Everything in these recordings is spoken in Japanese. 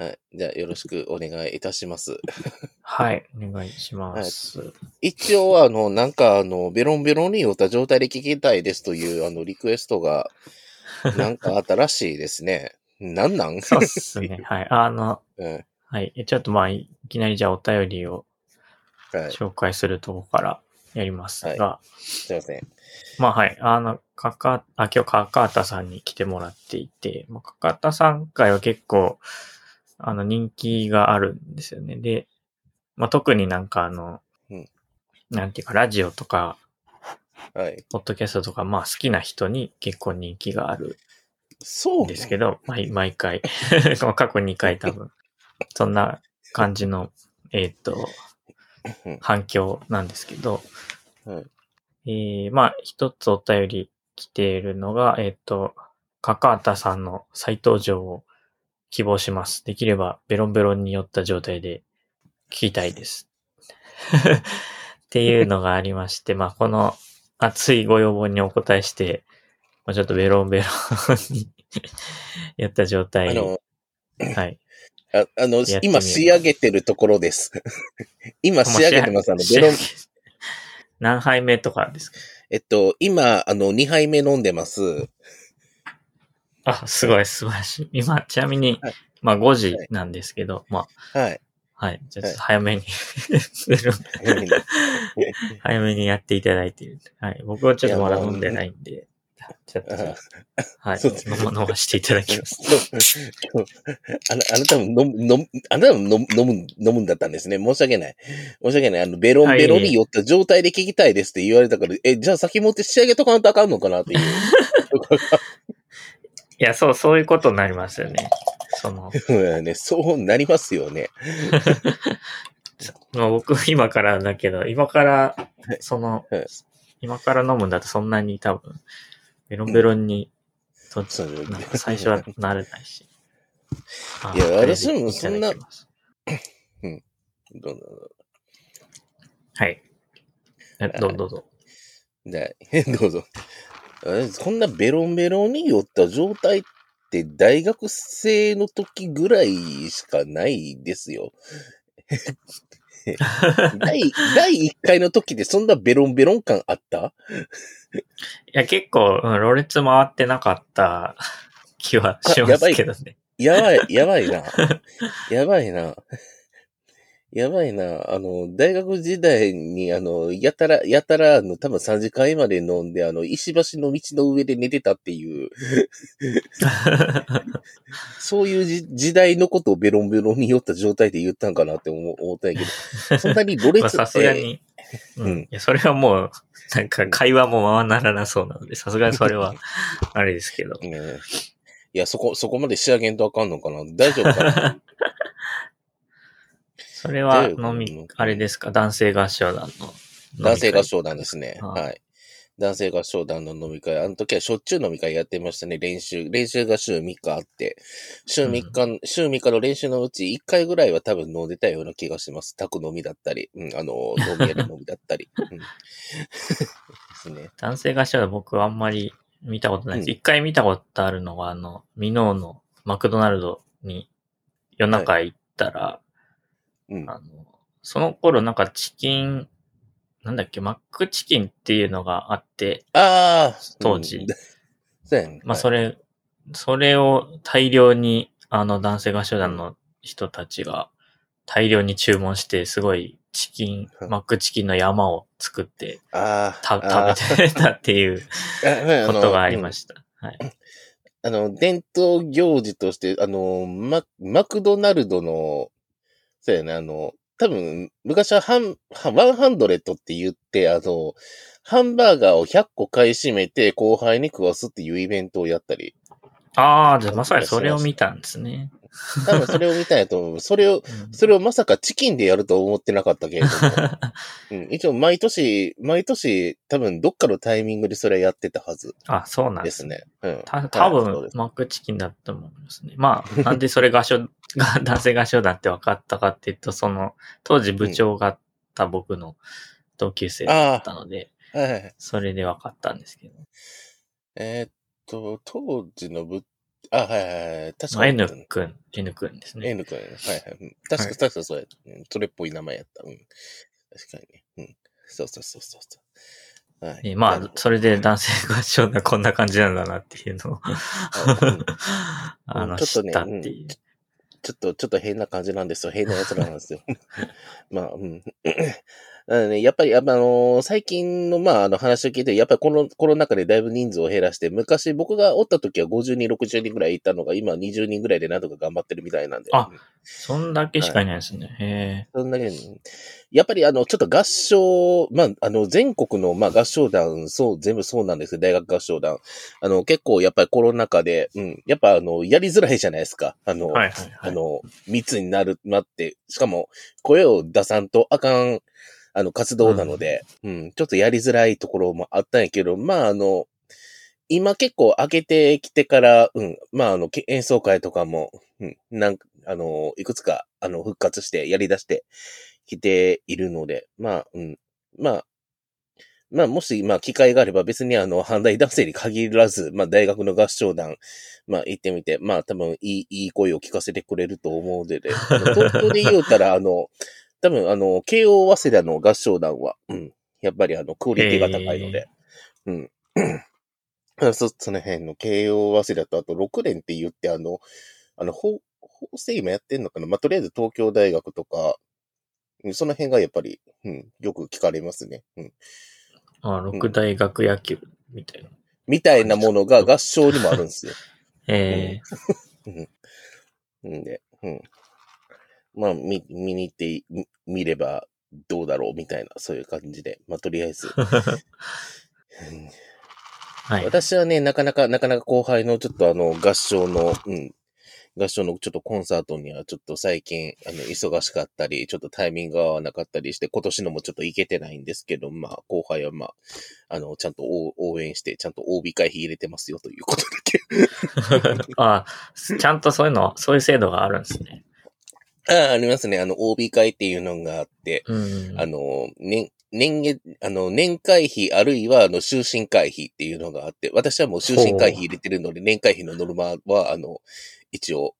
はい。じゃあ、よろしくお願いいたします。はい、お願いします。一応、あの、なんか、あの、ベロンベロンに酔った状態で聞きたいですという、あの、リクエストが、なんかあったらしいですね。なんなん？そうっすね。はい。あの、うん。はい。ちょっとまあ、いきなりじゃあお便りをはい。紹介するとこからやりますが、すいません。まあはい。あの、かか、あ、今日かかたさんに来てもらっていて、まあ、かかたさん会は結構、あの、人気があるんですよね。で、まあ特になんかあの、うん。なんていうか、ラジオとか、はい。ポッドキャストとか、まあ好きな人に結構人気があるそうんですけど、毎毎回、ま あ過去2回多分、そんな感じの、えっ、とうん、反響なんですけど、はい。えー、まあ、一つお便り来ているのが、えっ、と、かかたさんの再登場を希望します。できれば、ベロンベロンに酔った状態で聞きたいです。っていうのがありまして、まあ、この熱いご要望にお答えして、まあ、ちょっとベロンベロンに酔った状あ態、の、はい。ああの今仕上げてるところです。今仕上げてます。あの、ベロン、何杯目とかですか？えっと、今、あの、2杯目飲んでます。あ、すごい素晴らしい。今、ちなみに、はいまあ5時なんですけど、まはい。あ、はい。じゃあちょっと早めに、早めにやっていただいている。はい。僕はちょっとまだ飲んでないんで、ちょっとはい。そうです飲ま飲ましていただきます。あなあなたも飲む、飲む、あなたも飲む、飲む、飲むんだったんですね。申し訳ない。申し訳ない。あの、ベロンベロンに酔った状態で聞きたいですって言われたから、え、じゃあ先持って仕上げとかんとあかんのかなっていう。いや、そう、そういうことになりますよね。その、うんね、そうなりますよね。ま あ僕今からだけど、今から、そのはい、今から飲むんだとそんなに多分、ベロンベロンに、うなんか最初はなれないし。あいやこれで私もそんないただきますどうぞはい。えどうどうぞ。で どうぞ。あこんなベロンベロンに酔った状態って大学生の時ぐらいしかないですよ。第、第1回の時でそんなベロンベロン感あった？いや、結構、うん、ロレツ回ってなかった気はしますけどね。やばい、やばいな。やばいな。やばいな。あの、大学時代に、あの、やたら、やたら、あの、多分3時間まで飲んで、あの、石橋の道の上で寝てたっていう、そういうじ時代のことをベロンベロンに酔った状態で言ったんかなって思思ったんやけど、そんなにロレ まあツさすがに、ううん。ん。いや、それはもう、なんか会話もままならなそうなので、さすがにそれは、あれですけど。ねいや、そこ、そこまで仕上げんとあかんのかな。大丈夫かなそれはで飲み、あれですか？男性合唱団の。男性合唱団ですね。はいはい。男性合唱団の飲み会。あの時はしょっちゅう飲み会やってましたね。練習。練習が週3日あって。週3日、週3日の練習のうち1回ぐらいは多分飲んでたような気がします。宅飲みだったり。うん、あの、飲み屋で飲みだったり。うん、ですね。男性合唱団僕はあんまり見たことないです。うん一、回見たことあるのは、あの、ミノーのマクドナルドに夜中行ったら、うん。あの、その頃なんかチキン、なんだっけ、マックチキンっていうのがあって、ああ当時う ん。まあそれ、それを大量に、あの男性合唱団の人たちが大量に注文して、すごいチキン、うんマックチキンの山を作ってああ。た食べてたっていう べことがありました。はい。あの、伝統行事として、あの、ママクドナルドの、そうやね、あの、多分、昔はハン、ワンハンドレットって言って、あの、ハンバーガーを100個買い占めて後輩に食わすっていうイベントをやったり、ああ、じゃあまさにそれを見たんですね。多分それを見たんやと思う。それを、うんそれをまさかチキンでやると思ってなかったけれども、うん、一応毎年、毎年、多分どっかのタイミングでそれやってたはずあ、そうなんでですすね。ね。うん。た多分ですマックチキンだったと思いますね。まあ、なんでそれ合唱、が男性合唱団って分かったかっていうと、その、当時部長があった僕の同級生だったので、はいはいはい。それで分かったんですけど。えーっと、当時の部あ、はいはいはい。確まあ、か N くん、N くんですね。N 君。はいはい。うん確か、はい確かそうや。うんそれっぽい名前やった。うん。確かにね。うん。そうそうそうそうそう。はい。でまあそれで男性合唱団こんな感じなんだなっていうのをうん あの、ちょっとねう。ちょっと、ちょっと変な感じなんですよ。変な奴らなんですよ。まあ、うん。なのでね、やっぱり、あのー最近の、まあ、あの話を聞いて、やっぱりこのコロナ禍でだいぶ人数を減らして、昔僕がおった時は50人、60人ぐらいいたのが、今20人ぐらいでなんとか頑張ってるみたいなんで。あうんそんだけしかいないですね。へそんだけ、やっぱりあの、ちょっと合唱、まあ、あの、全国の、まあ、合唱団、そう、全部そうなんですけど、大学合唱団。あの、結構やっぱりコロナ禍で、うん、やっぱあの、やりづらいじゃないですか。あの、え。はいはいはい。あの、密になる、なって、しかも、声を出さんとあかん、あの、活動なので、うん、ちょっとやりづらいところもあったんやけど、まあ、あの、今結構開けてきてから、うん、まあ、あの、け演奏会とかも、うん、なんか、あの、いくつか、あの、復活して、やり出してきているので、まあ、うん、まあ、まあ、もし、まあ、機会があれば別にあの、反対男性に限らず、まあ、大学の合唱団、まあ、行ってみて、まあ、多分、いい、いい声を聞かせてくれると思うので、で東京で言うたら、あの、多分、あの、慶応早稲田の合唱団は、うん、やっぱりあの、クオリティが高いので、うん。そ、その辺の慶応早稲田と、あと6連って言って、あの、あの、法、法政今やってんのかな？まあ、とりあえず東京大学とか、うんその辺がやっぱり、うん、よく聞かれますね。うん。あ、六大学野球みたいな。みたいなものが合唱にもあるんですよ。えうんで、うん。まあ、見、見に行ってみ見ればどうだろうみたいな、そういう感じで。まあ、とりあえず。はい。私はね、なかなか、なかなか後輩のちょっとあの、合唱の、うん、合唱のちょっとコンサートにはちょっと最近、あの、忙しかったり、ちょっとタイミングが合わなかったりして、今年のもちょっと行けてないんですけど、まあ、後輩はまあ、あの、ちゃんと応応援して、ちゃんと OB 会費入れてますよということだけ。あ、ちゃんとそういうの、そういう制度があるんですね。ああ、ありますね。あの、OB 会っていうのがあって、うん。あの、年、年月、あの、年会費あるいは、あの、終身会費っていうのがあって、私はもう終身会費入れてるので、年会費のノルマは、あの、一応、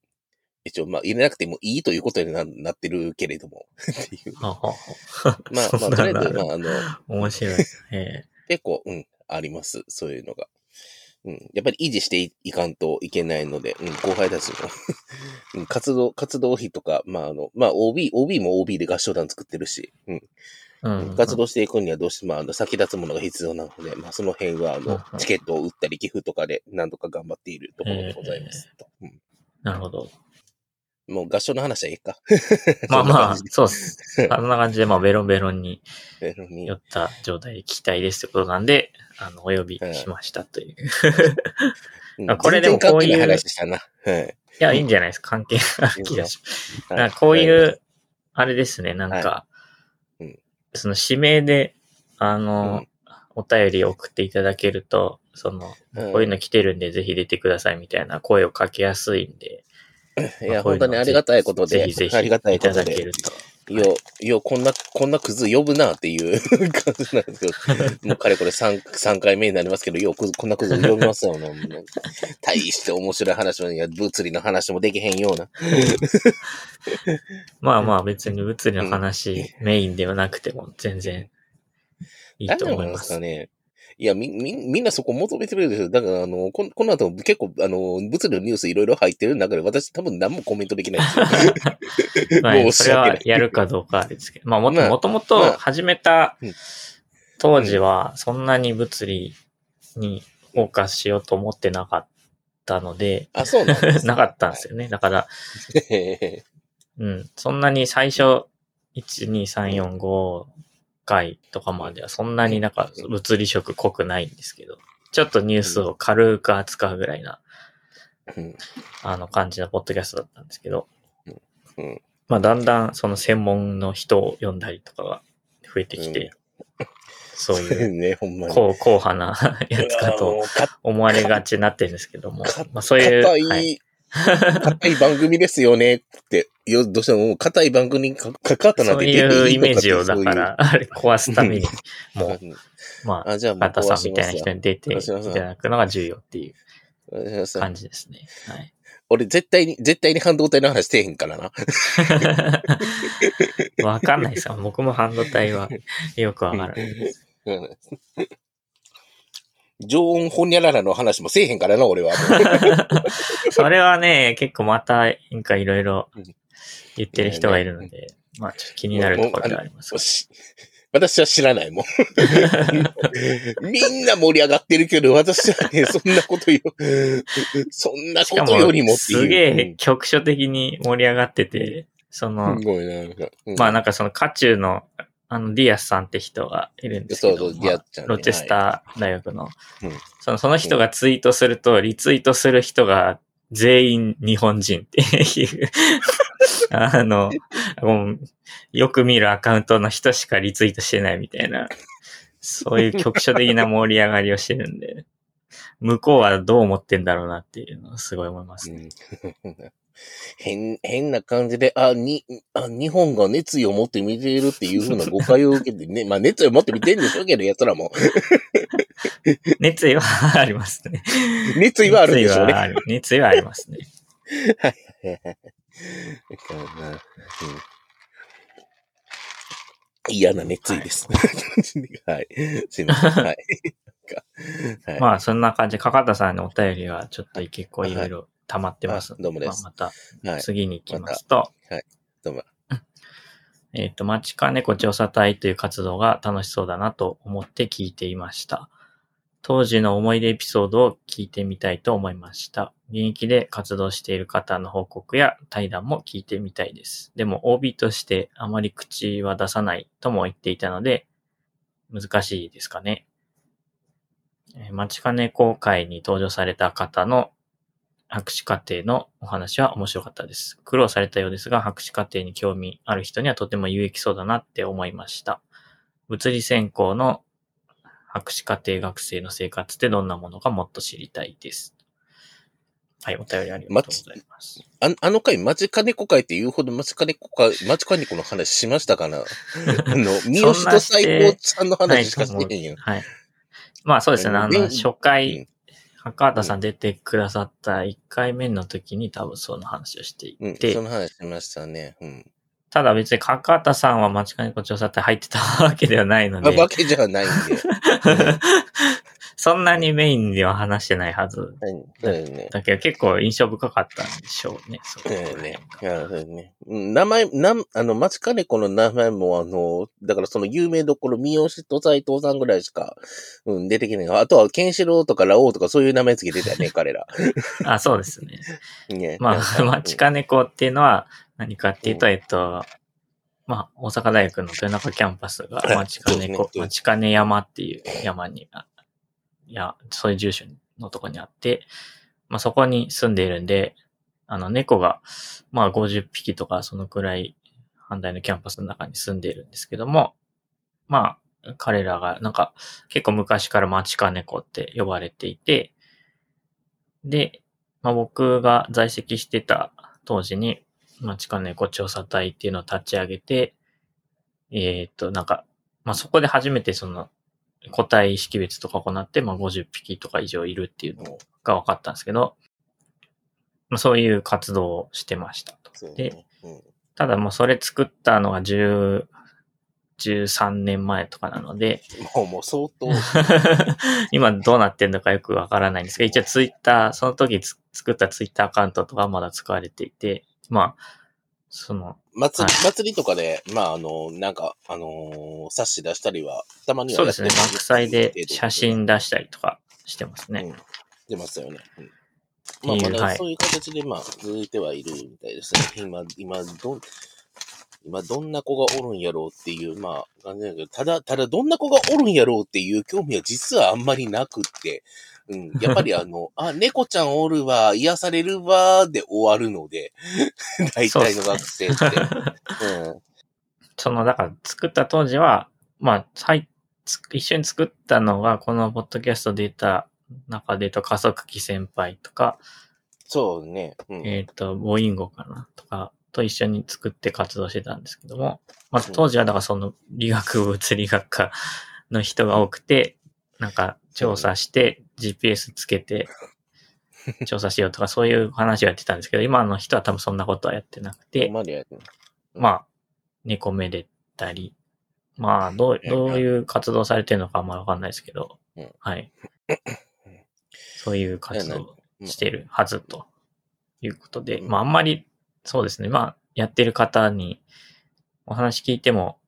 一応、まあ、入れなくてもいいということにななってるけれども、っていう。はははまあ、まあ、とりあえず、まあ、あの、面白い。え結構、うん、あります。そういうのが。うん。やっぱり維持していいかんといけないので、うん、後輩たちの うん活動、活動費とか、まあ、あの、まあ、OB、OB も OB で合唱団作ってるし、うん。えうん。活動していくにはどうしても、あの、先立つものが必要なので、まあ、その辺は、あうんの、チケットを売ったり、寄付とかで、何とか頑張っているところでございます。うんなるほど。もう合唱の話はいいか。まあまあそうっす。あんな感じで、まあ、ベロンベロンにでなのに酔った状態で聞きたいですってことなんで、あの、お呼びしましたという。うんあこれでもこういう話したな。はい。いや、いいんじゃないですか。関係ある気がします。こういう、あれですね、なんか、はいうんその指名で、あの、うんお便り送っていただけると、その、うんこういうの来てるんでぜひ出てくださいみたいな声をかけやすいんで、いや、本当にありがたいことで、ぜひぜひありがたいいたことで、だけると。よ、よ、こんな、こんなクズ呼ぶなっていう感じなんですけど、もうかれこれ3、三回目になりますけど、よ、こんなクズ呼びますよ。大して面白い話も、いや、物理の話もできへんような。まあまあ別に物理の話、メインではなくても全然いいと思いま。何なんですすかね。いや、み、み、みんなそこ求めてくれるでしょ。だから、あの、ここの後結構、あの、物理のニュースいろいろ入ってる中で、私多分何もコメントできないですよ。まあ、申それは。やるかどうかですけど、まあもとまあもと始めたうん当時はそんなに物理にフォーカスしようと思ってなかったので、あ、そうなんです なかったんですよね。だから、ね。うん、そんなに最初、1、2、3、4、5回とかまではそんなになんか物理色濃くないんですけど、ちょっとニュースを軽く扱うぐらいな、うん。あの感じのポッドキャストだったんですけど、うん。まあだんだんその専門の人を読んだりとかが増えてきて、そういう ね、ほんまに。高硬派なやつかと思われがちになってるんですけども。か、まあそういう、はい、硬い番組ですよねって、よ、どうしても硬い番組にかかかったなんそうていうイメージをだから、あれ壊すために、もう、うんまあ、あ、じゃあもうバタさんみたいな人に出ていただくのが重要っていう感じですね。はい。俺絶対に、絶対に半導体の話せえへんからな。わかんないですよ。僕も半導体はよくわからないです。うん常温ホニャララの話もせえへんからな、俺は。それはね、結構また、なんかいろいろ言ってる人がいるので、まあちょっと気になるところではあります私は知らないもん。みんな盛り上がってるけど、私はね、そんなことよ、そんなことよりもっていう。すげえ局所的に盛り上がってて、その、まあなんかその渦中の、あの、ディアスさんって人がいるんですけど、そうそうまあディアスちゃんね。ロチェスター大学の、うん。その、その人がツイートすると、リツイートする人が全員日本人っていう、あの、よく見るアカウントの人しかリツイートしてないみたいな、そういう局所的な盛り上がりをしてるんで、向こうはどう思ってんだろうなっていうのをすごい思いますね。うん変、変な感じで、あ、に、あ、日本が熱意を持って見ているっていうふうな誤解を受けてね、まあ熱意を持って見てるんでしょうけど、奴らも。熱意はありますね。熱意はあるんでしょうね。熱意はありますね。だからなうん嫌な熱意です。はい。すいません。はい。はい、まあ、そんな感じで、かかたさんのお便りはちょっと結構いろいろ溜まってますどうもですまあ、またはい。次に行きますと、どうも。えっ、と、まちかねこ調査隊という活動が楽しそうだなと思って聞いていました。当時の思い出エピソードを聞いてみたいと思いました。現役で活動している方の報告や対談も聞いてみたいです。でも OB としてあまり口は出さないとも言っていたので、難しいですかね。えー、まちかね公会に登場された方の博士課程のお話は面白かったです。苦労されたようですが、博士課程に興味ある人にはとても有益そうだなって思いました。物理専攻の博士課程学生の生活ってどんなものかもっと知りたいです。はい、お便りありがとうございます。ああの回、マジカネコ会って言うほどマジカネコ会、マジカネコの話しましたかな？あの、三好と最高さんの話しかしてへんよ。はい。まあそうですね、あの、あの初回、赤畑さん出てくださった1回目の時に多分その話をしていうん、て、その話しましたね。うん。ただ別にかかたさんは間違いなく調査隊入ってたわけではないの あで、わけじゃないんで。そんなにメインでは話してないはず。はい。そうですね。だけど結構印象深かったんでしょうね。そそうこですね。そうね。うん名前、なん、あの、マチカネコの名前も、あの、だからその有名どころ、三好と斎藤さんぐらいしか、うん、出てきないが、あとは、ケンシロウとかラオウとかそういう名前つけてたよね、彼ら。あ、そうですね。ね。まあ、なんかマチカネコっていうのは何かっていうと、えっと、まあ、大阪大学の豊中キャンパスがはいマチカネそうコ、ですねマチカネ山っていう山に、あいや、そういう住所のとこにあって、まあそこに住んでいるんで、あの猫が、まあ50匹とかそのくらい、反対のキャンパスの中に住んでいるんですけども、まあ、彼らがなんか結構昔からマチカネコって呼ばれていて、で、まあ僕が在籍してた当時に、マチカネコ調査隊っていうのを立ち上げて、えーっと、なんか、まあそこで初めてその個体識別とか行って、まあ50匹とか以上いるっていうのが分かったんですけど、まあそういう活動をしてましたと。で、ただもうそれ作ったのが10、13年前とかなので、もう、もう相当、今どうなってんのかよくわからないんですけど、一応ツイッター、その時つ作ったツイッターアカウントとかまだ使われていて、まあ、その、祭り、はい祭りとかで、まあ、あの、なんか、あのー冊子出したりは、たまにはそうですね、学祭で写真出したりとかしてますね。うん。出ましたよね。うんまあ、まはいだそういう形で、まあ、続いてはいるみたいですね。今、今、どん、今、どんな子がおるんやろうっていう、まあ、感じだけど、ただ、ただ、どんな子がおるんやろうっていう興味は実はあんまりなくって、うん、やっぱりあの、あ、猫ちゃんおるわ、癒されるわ、で終わるので、大体の学生って。うん。その、だから作った当時は、まあ、はい、つ一緒に作ったのが、このポッドキャストで出た中で言うと、加速器先輩とか、そうね。うん。えっ、と、ボインゴかなとか、と一緒に作って活動してたんですけども、まず当時はだからその理学部物理学科の人が多くて、なんか調査して GPS つけて、調査しようとかそういう話をやってたんですけど、今の人は多分そんなことはやってなくて、まあ、猫めでたり、まあ、どう、どういう活動されてるのかあんまわかんないですけどうん、はい。そういう活動をしてるはずということで、うん。まああんまり、そうですね、まあやってる方にお話聞いても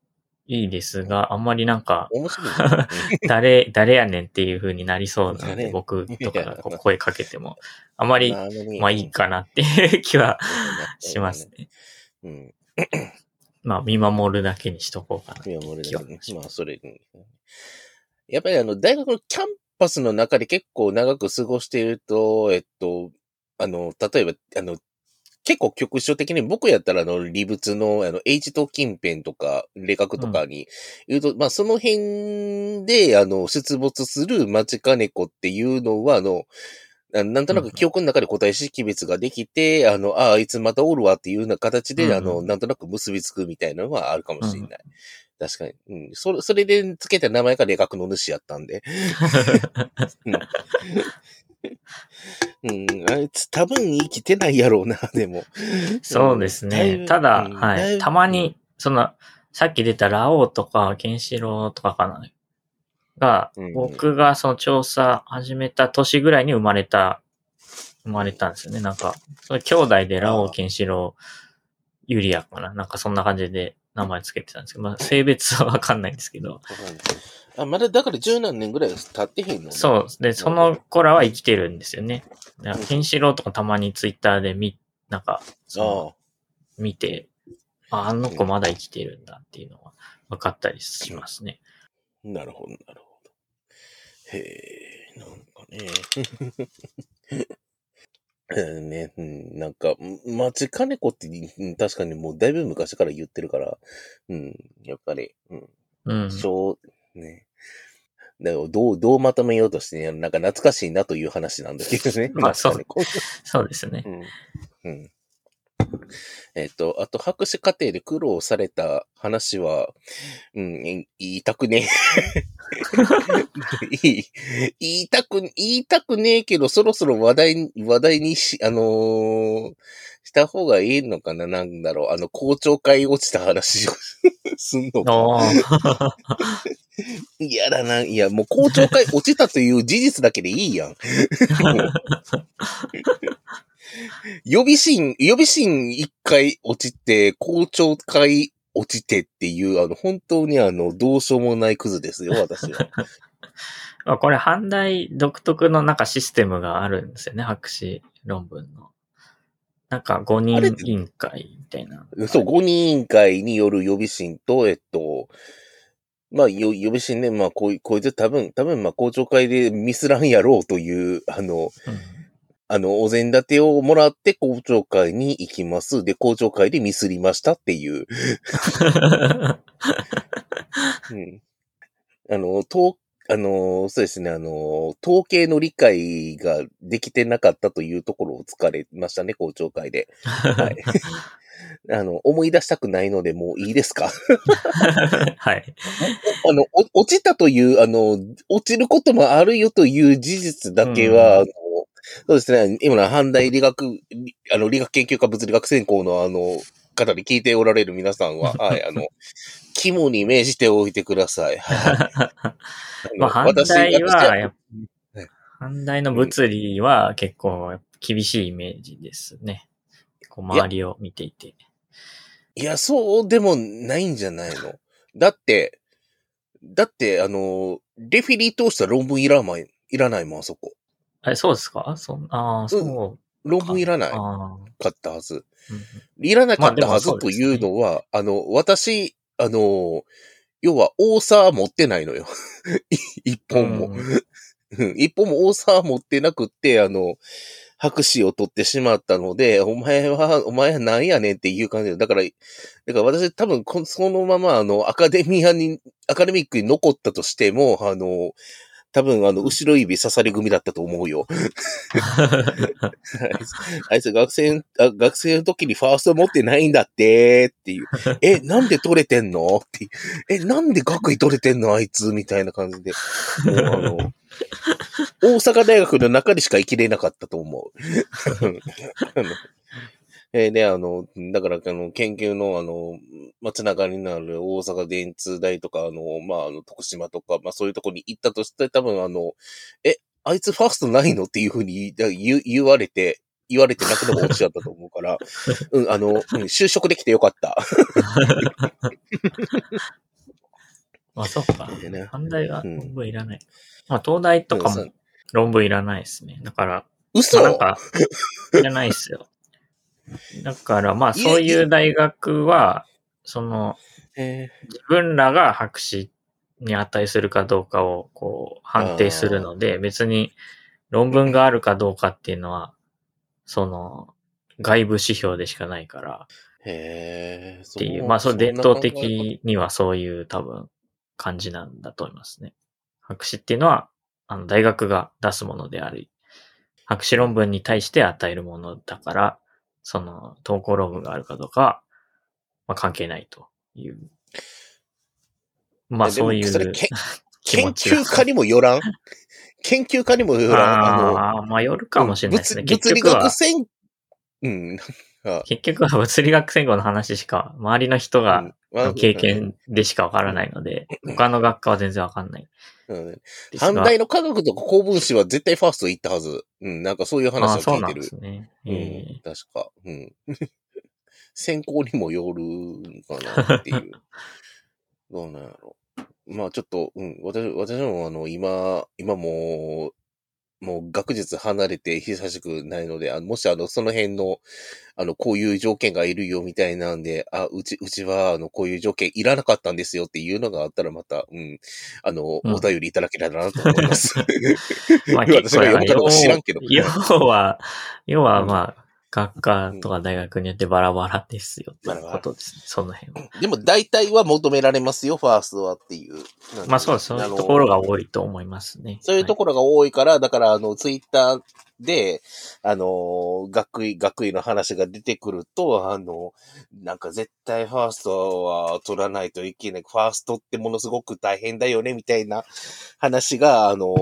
いいですが、あんまりなんか、面白いね。誰、誰やねんっていう風になりそうなので、誰僕とかが声かけても、あまり、まあいいかなっていう気はします。ね。うん。まあ見守るだけにしとこうかな。いや、もう俺だけねまあ、それ、うんやっぱりあの、大学のキャンパスの中で結構長く過ごしていると、えっと、あの、例えば、あの、結構局所的に僕やったらあの、理物の、あの、H と近辺とか、霊学とかに言うと、まあ、その辺で、あの、出没する町金子っていうのは、あの、あなんとなく記憶の中で個体識別ができて、あの、ああ、いつまたおるわっていうような形で、うんうんあの、なんとなく結びつくみたいなのはあるかもしれない。確かに。うん。それ、それで付けた名前が霊学の主やったんで。うん。あいつ多分生きてないやろうな、でも。そうですね。ただ、うんはい。たまに、その、さっき出たラオウとか、ケンシロウとかかな。がうん、僕がその調査始めた年ぐらいに生まれた、生まれたんですよね。なんか、その兄弟でラオウ、ケンシロウ、ユリアかな。なんかそんな感じで名前つけてたんですけど、まあ性別はわかんないんですけど。あ、まだだから十何年ぐらい経ってへんのねそう。で、その子らは生きてるんですよね。だからケンシロウとかたまにツイッターで見、なんか、あ見て、あ、あの子まだ生きてるんだっていうのは分かったりしますね。あ、なるほど、なるほど。へえ、なんかね。う んね、うん、なんか、町金子って、うん確かにもうだいぶ昔から言ってるから、うん、やっぱり、うん、うん。小、ね。だからどう、どうまとめようとしてね、なんか懐かしいなという話なんだけどね。まあそうそうですね。うん。うん。えっ、と、あと、博士課程で苦労された話は、うん、い言いたくねえ。いい言いたく、言いたくねえけど、そろそろ話題に、話題にし、あのーした方がいいのかななんだろう。あの、校長会落ちた話を すんのか。おー嫌だな。いや、もう校長会落ちたという事実だけでいいやん。予備審、予備審一回落ちて、校長会落ちてっていう、あの、本当にあの、どうしようもないクズですよ、私は。まあこれ、阪大独特のなんかシステムがあるんですよね、博士論文の。なんか5あれ人委員会みたいな。そう、5人委員会による予備審と、えっと、まあ、よ予備審ね、まあ、こい、こいつ多分、多分、まあ、校長会でミスらんやろうという、あの、うんあの、お膳立てをもらって校長会に行きます。で、校長会でミスりましたっていう。うん。あの、と、あの、そうですね、あの、統計の理解ができてなかったというところを疲れましたね、校長会で。はい。あの、思い出したくないので、もういいですか？はい。あの、お落ちたという、あの、落ちることもあるよという事実だけは、うんそうですね、今の阪大理学、理あの、理学研究科物理学専攻のあの、方に聞いておられる皆さんは、はい、あの、肝に銘じておいてください。はい。ま あ、阪大私は、やっはいぱ阪大の物理は結構厳しいイメージですね。こう周りを見ていて。いや、そうでもないんじゃないの？だって、だって、あの、レフィリー通した論文いらない、いらないもん、あそこ。あれ、そうですか？そんああ、そう。論文いらない。ああかったはず。うんいらなかったはずというのは、あの、私、あの、要は、大沢持ってないのよ。い 一本も。一本も大沢持ってなくって、あの、博士を取ってしまったので、お前は、お前は何やねんっていう感じで、だから、だから私多分こ、そのまま、あの、アカデミアに、アカデミックに残ったとしても、あの、多分、あの、後ろ指刺され組だったと思うよ。あいつ学生、あ学生の時にファースト持ってないんだって、っていう。え、なんで取れてんの？って。え、なんで学位取れてんの？あいつみたいな感じで。もうあの、大阪大学の中でしか生きれなかったと思う。えーで、あの、だから、あの、研究の、あの、まあ、つながりのある大阪電通大とか、あの、まあ、あの、徳島とか、まあ、そういうとこに行ったとして、多分、あの、え、あいつファーストないのっていうふうに言言言われて、言われて泣くのが落ちちゃったと思うから、うん、あの、うん、就職できてよかった。まあ、そっか。でね短大はうん論文いらない。まあ、東大とかもうん論文いらないですね。だから、嘘まあなんか、いらないっすよ。だから、まあ、そういう大学は、その、え自分らが博士に値するかどうかを、こう、判定するので、別に論文があるかどうかっていうのは、その、外部指標でしかないから、ー、へー。っていう、まあ、それ伝統。的にはそういう多分感じなんだと思いますね。博士っていうのは、あの、大学が出すものであり、博士論文に対して与えるものだから、その、投稿論文があるかどうかは、まあ、関係ないという。まあ、そういう研究家にもよらん？研究家にもよらん？あまあ、よるかもしれないですね。物物理学、専、うん。結局は物理学専攻の話しか、周りの人が、うんまあ経験でしかわからないので、他の学科は全然わかんない。反対の科学とか公文史は絶対ファースト行ったはず。うん、なんかそういうあ話あ、そうなんでを聞いてる。すね。うんえ、確か。うん。選考にもよるんかなっていう。どうなんやろ。まあちょっと、うん、私、私もあの、今、今もう、もう学術離れて久しくないので、あのもしあの、その辺の、あの、こういう条件がいるよみたいなんで、あ、うち、うちは、あの、こういう条件いらなかったんですよっていうのがあったらまた、うん、あの、うんお便りいただけたらなと思います。まあ 私が読むかどうか知らんけど。要は、要はまあ、学科とか大学によってバラバラですよってことですね。その辺は。でも大体は求められますよ、ファーストはっていう。まあそうです。そういうところが多いと思いますね。そういうところが多いから、だから、あの、ツイッターで、あの、学位、学位の話が出てくると、あの、なんか絶対ファーストは取らないといけない。ファーストってものすごく大変だよね、みたいな話が、あの、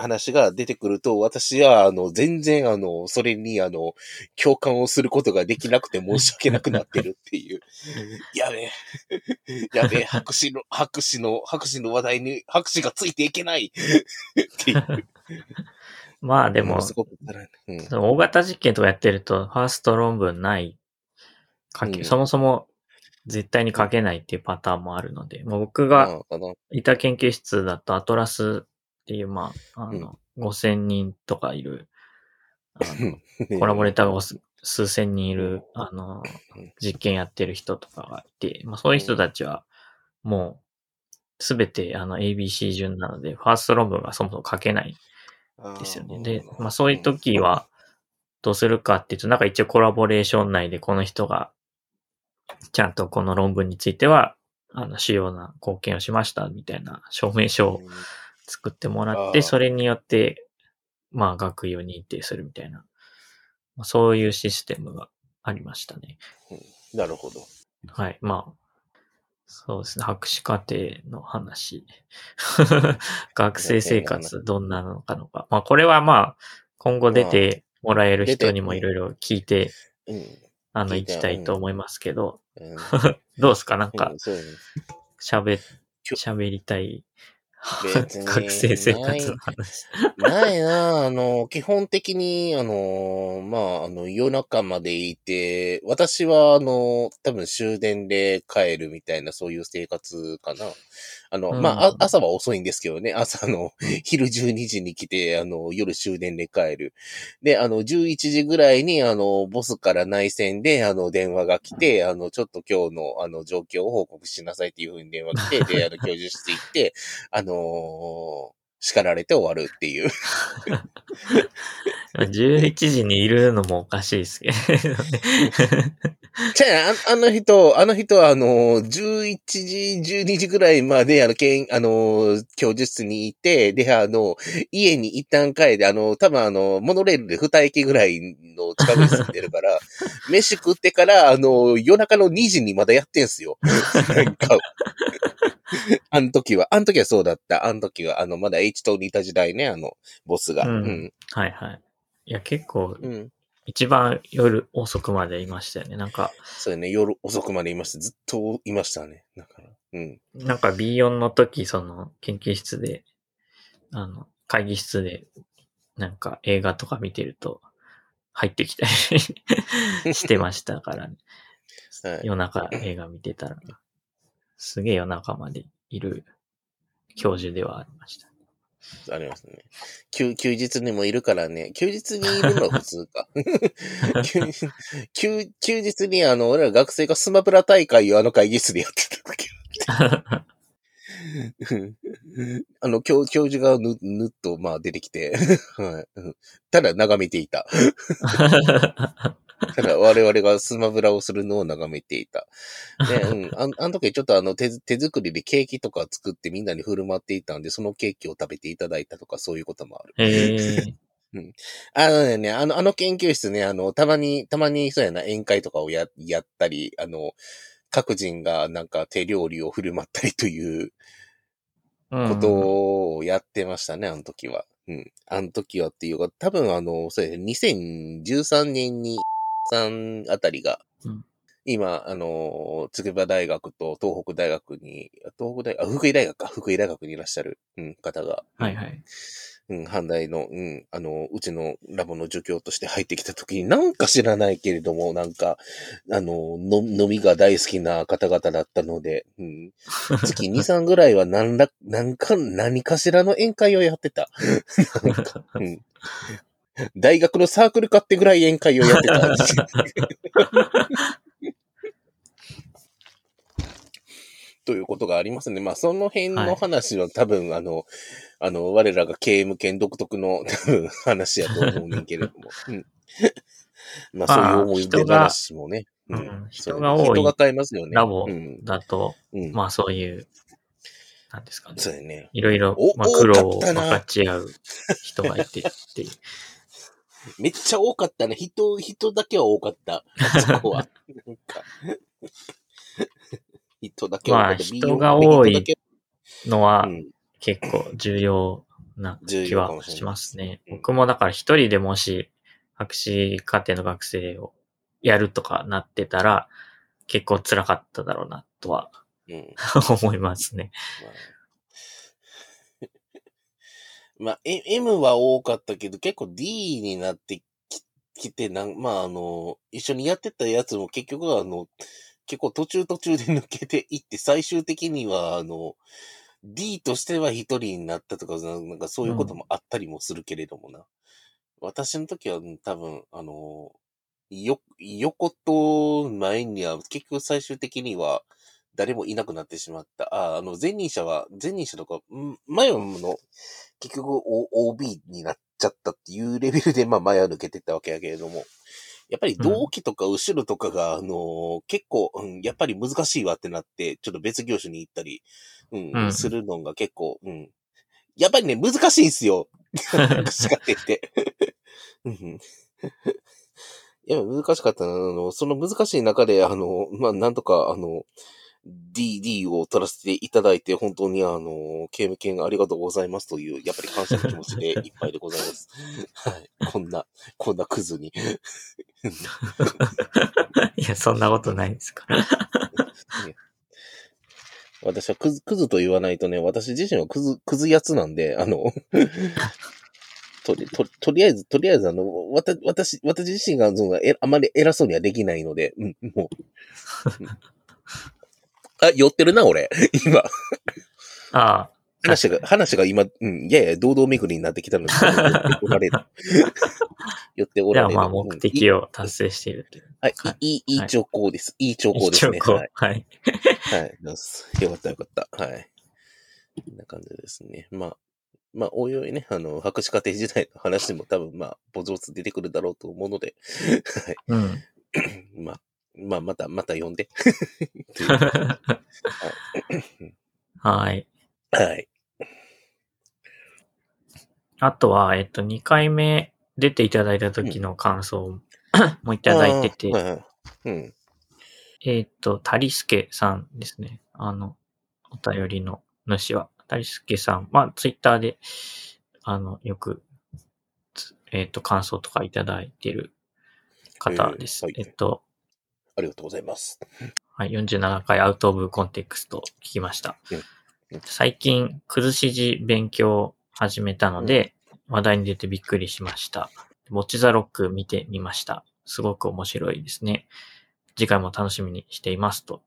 話が出てくると、私は、あの、全然、あの、それに、あの、共感をすることができなくて申し訳なくなってるっていう。やべえ。やべえ、博士の、博士の、博士の話題に、博士がついていけない っていう。まあでも、すごく辛いうん。大型実験とかやってると、ファースト論文ない、書け、うんそもそも絶対に書けないっていうパターンもあるので、もう僕が。いた研究室だとアトラスっていう、まあ、あの、5000人とかいる、あの、コラボレーターが数千人いる、あのうん、実験やってる人とかがいて、まあそういう人たちは、もう、すべてあの ABC 順なので、ファースト論文がそもそも書けないですよね。で、まあそういう時は、どうするかっていうと、なんか一応コラボレーション内でこの人が、ちゃんとこの論文については、あの、主要な貢献をしました、みたいな証明書を作ってもらって、それによって、まあ、学位を認定するみたいな、まあ、そういうシステムがありましたね。なるほど。はい。まあ、そうですね。博士課程の話。学生生活どんなのかのか。まあ、これはまあ、今後出てもらえる人にもいろいろ聞いて、うん。あの、行きたいと思いますけど、うん どうですか？なんか喋、喋りたい。別に 学生生活の話。ないな あの、基本的に、あの、まあ、あの、夜中までいて、私は、あの、多分終電で帰るみたいな、そういう生活かな。あの、うんまあ、あ朝は遅いんですけどね。朝の、昼12時に来て、あの、夜終電で帰る。で、あの、11時ぐらいに、あの、ボスから内線で、あの、電話が来て、あの、ちょっと今日の、あの、状況を報告しなさいっていうふうに電話来て、で、あの、教授室行って、あのー叱られて終わるっていう。11時にいるのもおかしいですけどね。じゃあ、ああの人、あの人は、あのー、11時、12時ぐらいまで、あの、けん、あのー、教授室にいて、で、あの、家に一旦帰って、あの、多分あの、モノレールで二駅ぐらいの近くに住んでるから、飯食ってから、あの、夜中の2時にまだやってんすよ。なんか、あの時は、あの時はそうだった。あの時は、あの、まだ H 党にいた時代ね、あの、ボスが。ううんん。はいはい。いや、結構、うん。一番夜遅くまでいましたよね。なんか、そうね、夜遅くまでいました。ずっといましたね。だから。うん。なんか B4 の時、その、研究室で、あの、会議室で、なんか映画とか見てると、入ってきたり してましたからね。はい。夜中映画見てたら、すげえ夜中までいる教授ではありました。ありますね。休休日にもいるからね。休日にいるのは普通か。休休休日にあの、俺ら学生がスマブラ大会をあの会議室でやってた時。あの、教教授がぬ、ぬっと、まあ出てきて、はいうん。ただ眺めていた。た だ我々がスマブラをするのを眺めていた。で、うん。あんあの時ちょっとあの手手作りでケーキとか作ってみんなに振る舞っていたんで、そのケーキを食べていただいたとかそういうこともある。ええ あのね、あの、あの研究室ね、あの、たまに、たまにそうやな、宴会とかをや、やったり、あの、各人がなんか手料理を振る舞ったりということをやってましたね、あの時は。うん。あの時はっていうか、多分あの、そうですね、2013年に、さんあたりが、うん今、あの、筑波大学と東北大学に、東北大学、あ、福井大学か、福井大学にいらっしゃる、うん、方が、はいはい。うん、阪大の、うん、あの、うちのラボの助教として入ってきた時に、なんか知らないけれども、なんか、あの、の飲みが大好きな方々だったので、うん、月 2、3ぐらいは何ら、なんか、何かしらの宴会をやってた。なんか、うん。大学のサークル買ってぐらい宴会をやってた。ということがありますね。まあ、その辺の話は多分、あの、あの、我らが刑務権独特の多分 話やと思うねんけれども。うん。まあ、そういう思い出話もね。まあうん。人が多い人が買いますよね。ラボうん。だと、うん。まあそういう、なんですかね。そうやね。いろいろお、まあ苦労を分かち合う人がいてっていう。めっちゃ多かったね。人、人だけは多かった。あそこは。なんか。人だけは多かった。まあ人が多いのはうん。結構重要な重気はしますね。うん僕もだから一人でもし博士課程の学生をやるとかなってたら結構辛かっただろうなとはうん。思いますね。まあ、まあ、え M は多かったけど、結構 D になってきて、なん、まあ、あの、一緒にやってたやつも結局、あの、結構途中途中で抜けていって、最終的には、あの、D としては一人になったとか、なんかそういうこともあったりもするけれどもな。私の時は多分、あの、よ、横と前には結局最終的には誰もいなくなってしまった。あ、あの、前任者は、前任者とか、前の結局 OB になっちゃったっていうレベルで、まあ前は抜けてったわけやけれども、やっぱり同期とか後ろとかが、あの結構、うん、やっぱり難しいわってなって、ちょっと別業種に行ったり、うん、うんするのが結構、うん。やっぱりね、難しいんすよ。博士課程って。うん いや、難しかったな。あの、その難しい中で、あの、まあ、なんとか、あの、DD を取らせていただいて、本当にあの、刑務権ありがとうございますという、やっぱり感謝の気持ちで いっぱいでございます。はい。こんな、こんなクズに。いや、そんなことないですか ら。私はクズ、クズと言わないとね、私自身はクズ、クズやつなんで、あの、とり、と、とりあえず、とりあえず、あの、わた、私、私自身が、その、え、あまり偉そうにはできないので、うん、もう。うんあ、寄ってるな、俺。今。ああ、話が、話が今、うん、いやいや、堂々巡りになってきたので、寄っておられる。寄っておられる。じゃあまあ目的を達成している。はい、はいいい、い兆候です。いい兆候ですね。一応こうはい。はい。はい。よかったよかった。はい。こんな感じですね。まあ、まあ、おいおいね、あの、博士課程時代の話も多分、まあ、ぼつぼつ出てくるだろうと思うので、はい。うん。まあ、まあ、また、また呼んで。はい。はい。あとは、えっと、2回目出ていただいた時の感想 もいただいてて、うん。えっと、タリスケさんですね。あの、お便りの主は、大輔さん。まあ、ツイッターで、あの、よく、つえっ、と、感想とかいただいてる方です。えーはいえっと、ありがとうございます。はい、47回アウトオブコンテクスト聞きましたうんうん。最近、崩し字勉強を始めたので、話題に出てびっくりしました。モッチザロック見てみました。すごく面白いですね。次回も楽しみにしています。と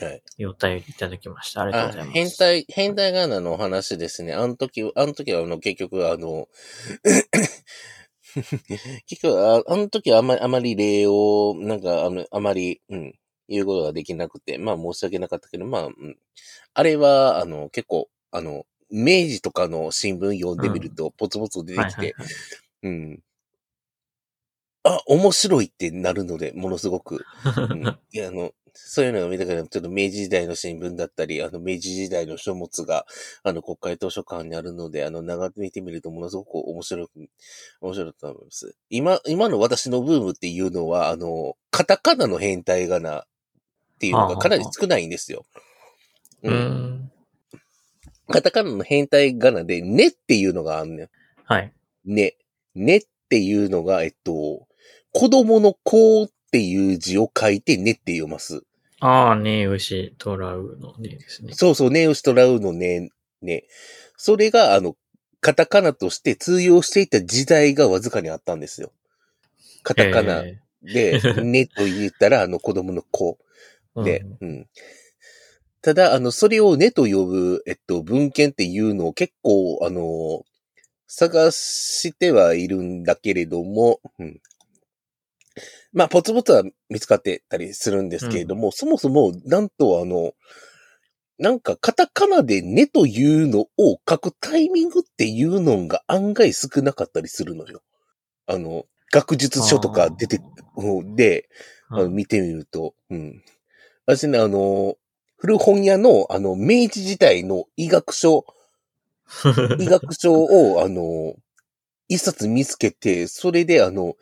はい。いうお便りいただきました。ありがとうあございます。変態、変態ガーナのお話ですね。あの時、あの時は、あの、結局、あの、結局、ああの時はあまり、あまり例を、なんか、あの、あまり、うん、言うことができなくて、まあ申し訳なかったけど、まあ、うん、あれは、あの、結構、あの、明治とかの新聞読んでみると、ポツポツ出てきて、うん。あ、面白いってなるので、ものすごく。うん、いや、あの、そういうのを見たから、ちょっと明治時代の新聞だったり、あの、明治時代の書物が、あの、国会図書館にあるので、あの、長く見てみると、ものすごく面白く、面白いと思います。今、今の私のブームっていうのは、あの、カタカナの変態仮名っていうのがかなり少ないんですよ。うーん。カタカナの変態仮名で、ねっていうのがあんねん。はい。ね。ねっていうのが、えっと、子供の子っていう字を書いてねって読ます。ああ、ね牛、トラウのねですね。そうそう、ねウシトラウのね、ね。それが、あの、カタカナとして通用していた時代がわずかにあったんですよ。カタカナえで、ねと言ったら、あの子供の子ーで、うんうん。ただ、あの、それをねと呼ぶ、えっと、文献っていうのを結構、あの、探してはいるんだけれども、うん。まあ、ポツポツは見つかってたりするんですけれども、そもそも、なんとあの、なんか、カタカナでねというのを書くタイミングっていうのが案外少なかったりするのよ。あの、学術書とか出て、うんで、あの見てみると、うん。私ね、あの、古本屋の、あの、明治時代の医学書、医学書を、あの、一冊見つけて、それで、あの、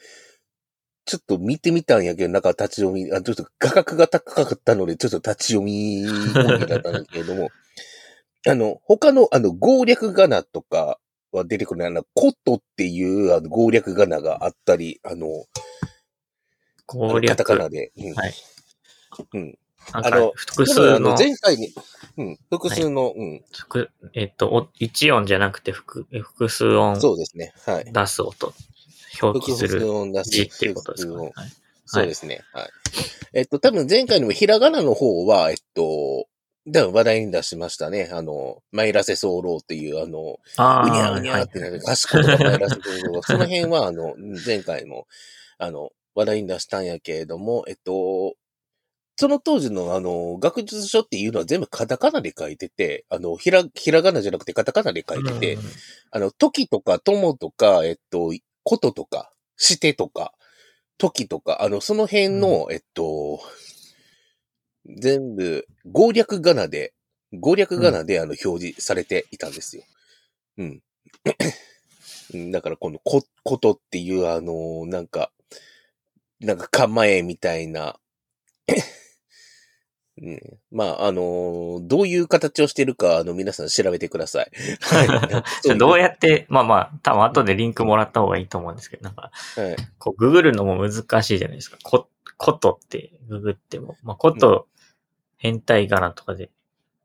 ちょっと見てみたんやけど、なんか立ち読み、あちょっと画角が高かったので、ちょっと立ち読み本になったんだけれども、あの、他の、あの、攻略仮名とかは出てくる、あの、コットっていう、あの、攻略仮名があったり、あの、あ攻略。のカタカナで、うんはい。うん。あの、複数の前回に、うん、複数の、うん、複えっと、お一音じゃなくて複え複数音そうですね。はい。出す音、表記する字っていうことですかね。そうですね。はい。えっと、多分前回にもひらがなの方は、えっと、多分話題に出しましたね。あの、マイラセソーローっていう、あの、ああ、うにゃうにゃってなる、賢いマイラセソーロー。その辺は、あの、前回も、あの、話題に出したんやけれども、えっと、その当時のあの、学術書っていうのは全部カタカナで書いてて、あの、ひら、ひらがなじゃなくてカタカナで書いてて、うんあの、時とか友とか、えっと、こととか、してとか、時とか、あの、その辺の、えっと、全部、攻略仮名で、攻略仮名で、あの、表示されていたんですよ。うん。うんだから、この、こ、ことっていう、あの、なんか、なんか構えみたいな、うん、まあ、あのどういう形をしてるか、あの、皆さん調べてください。はい。どうやって、まあまあ、多分後でリンクもらった方がいいと思うんですけど、なんか、はい。こう、ググるのも難しいじゃないですか。こ、ことってググっても。まあ、こと、変態仮名とかで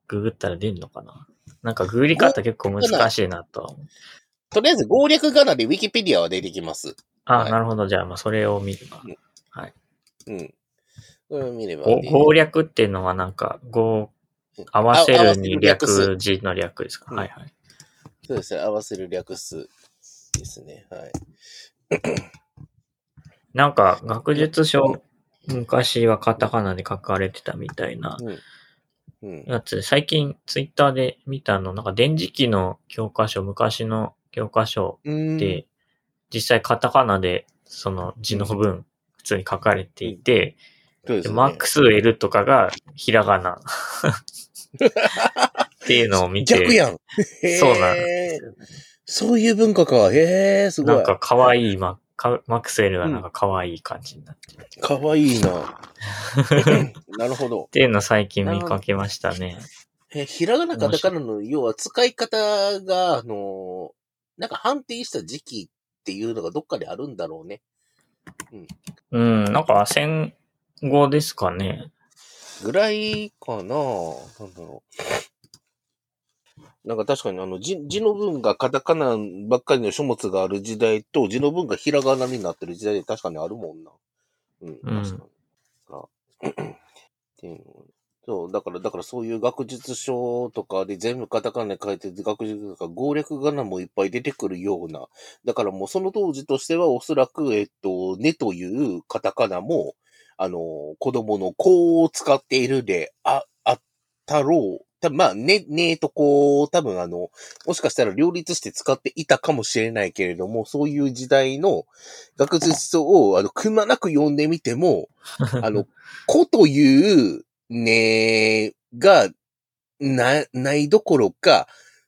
ググったら出んのかな。なんかググり方結構難しいなとは思う。とりあえず、攻略仮名でウィキペディアは出てきます。あ、はいなるほど。じゃあ、まあ、それを見れば。うん。これを見ればごいい。攻略っていうのはなんか、語、合わせるに略数。字の略ですか、うんはいはい。そうですね。合わせる略数ですね。はい。なんか、学術書、昔はカタカナで書かれてたみたいなうん。うん。やつで、最近ツイッターで見たの、なんか電磁気の教科書、昔の教科書うんで、実際カタカナでその字の分普通に書かれていて、そうですマックス L とかがひらがな っていうのを見て、逆やん。そうなんでそういう文化か。へえ、すごい。なんか可愛いマかマックス L がなんか可愛い感じになってる。っかわいいな。なるほど。ていうの最近見かけましたね。え、ひらがなカタカナの、要は使い方が、あの、なんか判定した時期っていうのがどっかであるんだろうね。うん、なんか戦後ですかね。ぐらいかななんだろう。なんか確かにあの字、字の文がカタカナばっかりの書物がある時代と、字の文がひらがなになってる時代で確かにあるもんな。うん、うん確かに。がっていうのそう、だから、だからそういう学術書とかで全部カタカナで書いてて、学術とか攻略仮名もいっぱい出てくるような。だからもうその当時としてはおそらく、えっと、ねというカタカナも、あの、子供の子を使っているで、あ、あったろう。たまあ、ね、ねとこう、多分あの、もしかしたら両立して使っていたかもしれないけれども、そういう時代の学術書を、あの、くまなく読んでみても、あの、子というねが、な、ないどころか、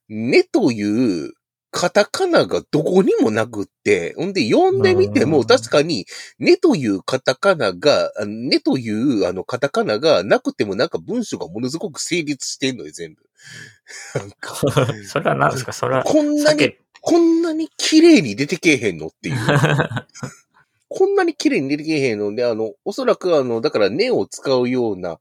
ねというカタカナがどこにもなくって、ほんで読んでみてもうん確かに、ねというカタカナが、ねというあのカタカナがなくてもなんか文章がものすごく成立してんのよ、全部。なんか それは何ですか？それは、こんなに、こんなに綺麗に出てけえへんのっていう。こんなに綺麗に出てけえへんので、あの、おそらくあの、だからねを使うような、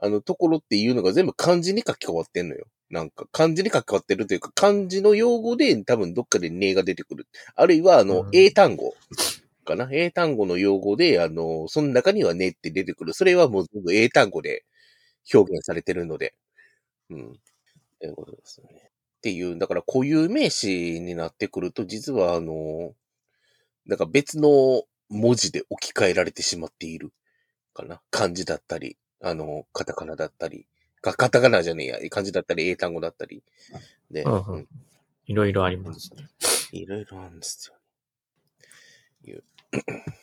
あの、ところっていうのが全部漢字に書き換わってんのよ。なんか、漢字に書き換わってるというか、漢字の用語で多分どっかでねが出てくる。あるいは、あのうん、英単語かな？英単語の用語で、あの、その中にはねって出てくる。それはもう全部英単語で表現されてるので。うん。ということですね。っていう、だから固有名詞になってくると、実はあの、なんか別の文字で置き換えられてしまっているかな？漢字だったり、あの、カタカナだったり、かカタカナじゃねえや、漢字だったり、英単語だったり。で、うんうんうんいろいろありますね。いろいろあるんですよ。いう。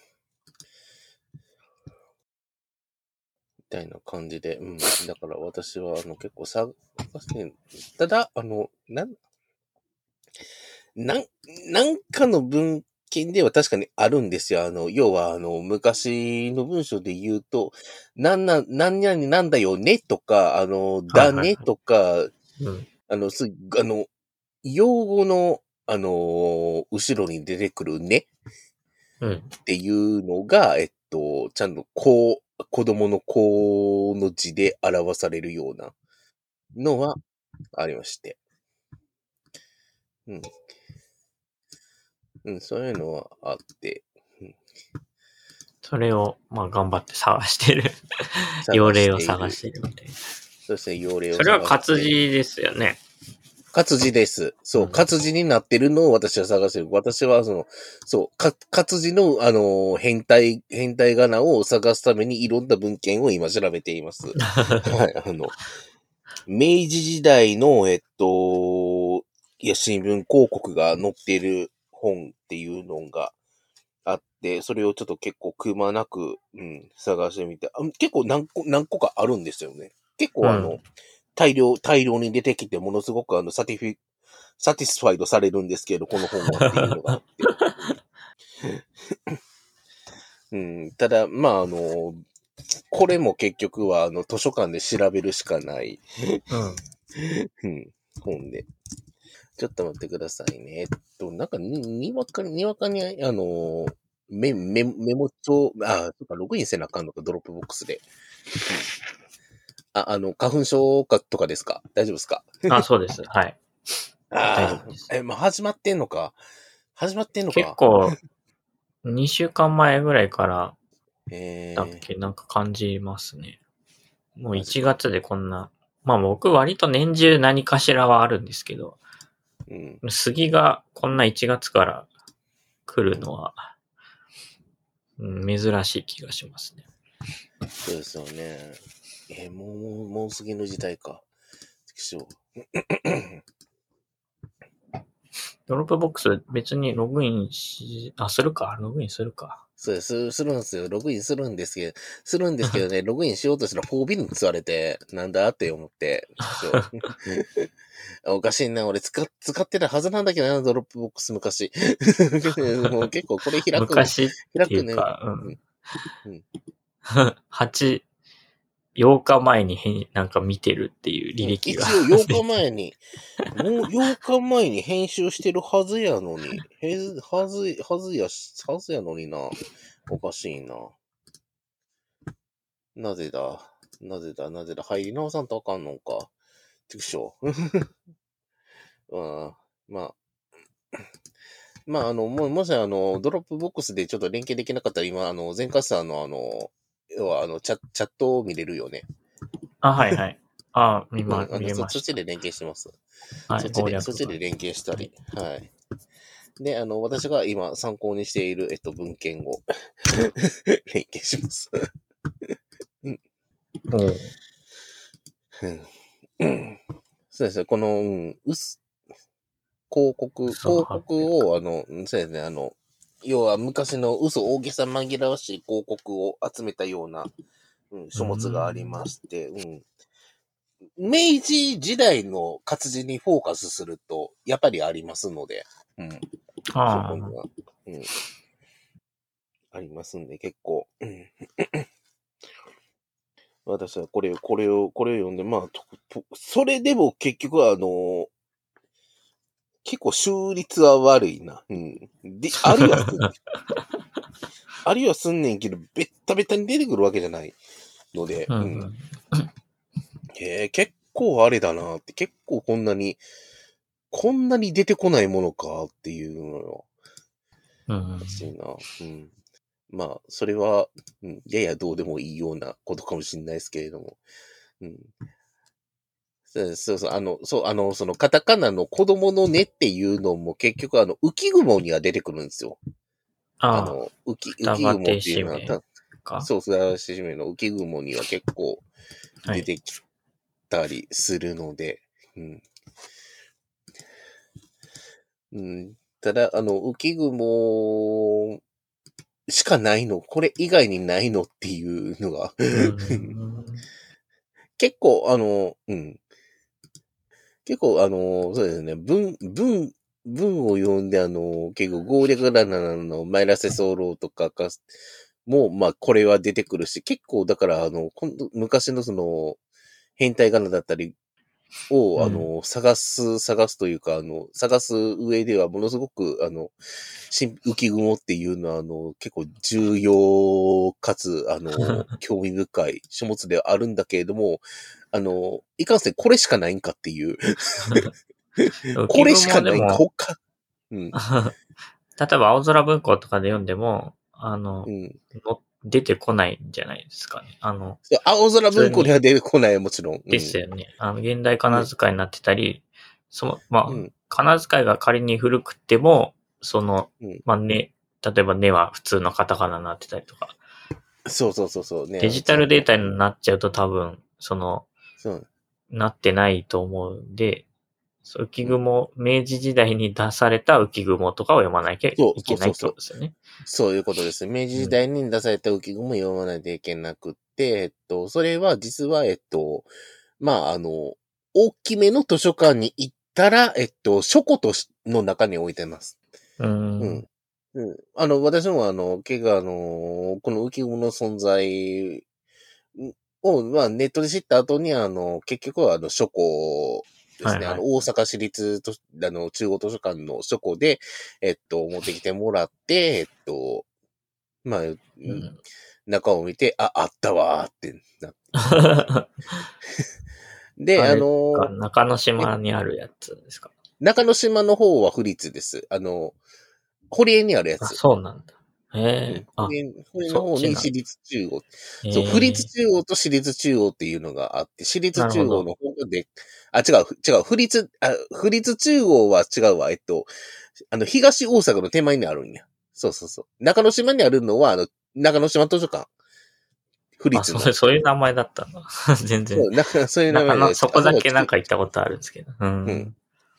みたいな感じで、うん。だから私は、あの、結構探してんただ、あの、なん、なん、なんかの文献では確かにあるんですよ。あの、要は、あの、昔の文章で言うと、なんなん、なんやになんだよねとか、あの、だねとか、うん。あの、す、あの、用語の、あのー後ろに出てくるねうん。っていうのが、えっと、ちゃんとこう、子供の子の字で表されるようなのはありまして。うん。うん、そういうのはあって。それを、まあ、頑張って探してる。用例を探してるみたいな。そうですね、用例をそれは活字ですよね。活字です。そうう、ん活字になってるのを私は探してる。私は、その、そう、か活字の、あのー、変態、変態仮名を探すためにいろんな文献を今調べています。はい、あの、明治時代の、えっと、いや、新聞広告が載っている本っていうのがあって、それをちょっと結構くまなく、うん、探してみて、あ結構何個、何個かあるんですよね。結構あの、うん大量、大量に出てきて、ものすごくあの、 satisfi、satisfied されるんですけど、この本はっていうのがあって。うん、ただ、まあ、あの、これも結局は、あの、図書館で調べるしかない、うん。うん、本で。ちょっと待ってくださいね。えっと、なんかに、にわかに、にわかに、あの、メ、メ、メモ帳、あ、そっか、ログインせなあかんのか、 Dropbox で。あ、あの、花粉症かとかですか？大丈夫ですか？あ、そうです。はい。ああ、え、まあ、始まってんのか？始まってんのか？結構、2週間前ぐらいからえー、だっけ、なんか感じますね。もう1月でこんな、まあ僕割と年中何かしらはあるんですけど、うん。杉がこんな1月から来るのは、うん、珍しい気がしますね。そうですよね。えーもう、もう、もう杉の時代か。 Dropbox 別にログインし、あ、するか？ログインするか。そうです。するんですよ。ログインするんですけど、するんですけどね、ログインしようとしたら4ビルに釣られて、なんだって思って。おかしいな。俺使っ、使ってたはずなんだけどな、ドロップボックス昔。もう結構これ開く。昔開くね。いうん。8、8日前に変なんか見てるっていう履歴が。一応8日前に、もう8日前に編集してるはずやのに、へずはず、はずやし、はずやのにな。おかしいな。なぜだ？なぜだ？なぜだ？入り直さんとあかんのか。ちくしょう。うん、まあ。まあ、あの、も、もしあの、 Dropbox でちょっと連携できなかったら、今、あの、全カスターのあの、要は、あの、チャチャットを見れるよね。あ、はいはい。あ、見ま、うんあのそ見れましそっちで連携してます。た。はい、そっちで、そっちで連携したり。はい。で、あの、私が今参考にしている、えっと、文献を 連携します。うんうんうんそうですね、この、うん、うす、広告、嘘広告を、あの、うんそうですね、あの、要は昔の嘘大げさ紛らわしい広告を集めたような、うん、書物がありまして、うん。明治時代の活字にフォーカスすると、やっぱりありますので、うん。あそこには、うん。ありますんで、結構。うん私はこれを、これを、これを読んで、まあ、ととそれでも結局は、あの結構収率は悪いな。うん。で、あるいはすんねん、あるいはすんねんけど、べったべたに出てくるわけじゃないので、あ。ううんん。へえ、結構あれだなって、結構こんなに、こんなに出てこないものかっていうのよ。うん。欲しいな。うん。まあ、それは、うん、ややどうでもいいようなことかもしれないですけれども。うん。そうそうあの、そう、あの、そのカタカナの子供の根っていうのも結局あの、浮雲には出てくるんですよ。ああの、浮浮雲っていうのは。そう、ふだしめの浮雲には結構はい。出てきたりするので、うん。うん。ただ、あの、浮雲しかないの、これ以外にないのっていうのが、うん 結構、あの、うん。結構、あの、そうですね、文、文、文を読んで、あの、結構、合略ラナのマイラセソーローとかか、もう、まあ、これは出てくるし、結構、だから、あの、今度昔のその、変態仮名だったりを、うん。あの、探す、探すというか、あの、探す上では、ものすごく、あの、新浮雲っていうのは、あの、結構重要かつ、あの、興味深い書物ではあるんだけれども、あの、いかんせんこれしかないんかっていう、これしかないんか、他、うん、例えば青空文庫とかで読んでも、あのう、ん。の出てこないんじゃないですかね。あの、青空文庫には出てこない、もちろん。うんですよね。あの、現代仮名遣いになってたり、その、まあ、うん仮名遣いが仮に古くても、その、うんまあ、ね、例えばねは普通のカタカナになってたりとか、そうそうそうそう、ね。デジタルデータになっちゃうと多分、その、そう。なってないと思うんで、そう浮雲、明治時代に出された浮雲とかを読まなきゃいけないってことですよね。そういうことです。明治時代に出された浮雲を読まないといけなくって、えっと、それは実は、えっと、まあ、あの、大きめの図書館に行ったら、えっと、書庫としの中に置いてます。うーん。うん。うん。あの、私もあの、結構あの、この浮雲の存在を、まあ、ネットで知った後に、あの、結局はあの、書庫ですね。はいはいあの、大阪市立と、あの、中央図書館の書庫で、えっと、持ってきてもらって、えっと、まあ、うん中を見て、あ、あったわーってなって。で、あの、中之島にあるやつですか？中之島の方は府立です。あの、堀江にあるやあ、つ。そうなんだ。へえ。あ、堀江堀江の方に私立中央。そう、府立中央と私立中央っていうのがあって、私立中央の方で、あ、違う、違う、府立、あ、府立中央は違うわ、えっと、あの、東大阪の手前にあるんや。そうそうそう。中之島にあるのは、あの、中之島図書館。府あ立の。そうそういう名前だったんだ。全然。そう、なんかそういう名前でなあのそこだけなんか行ったことあるんですけど。うん。うん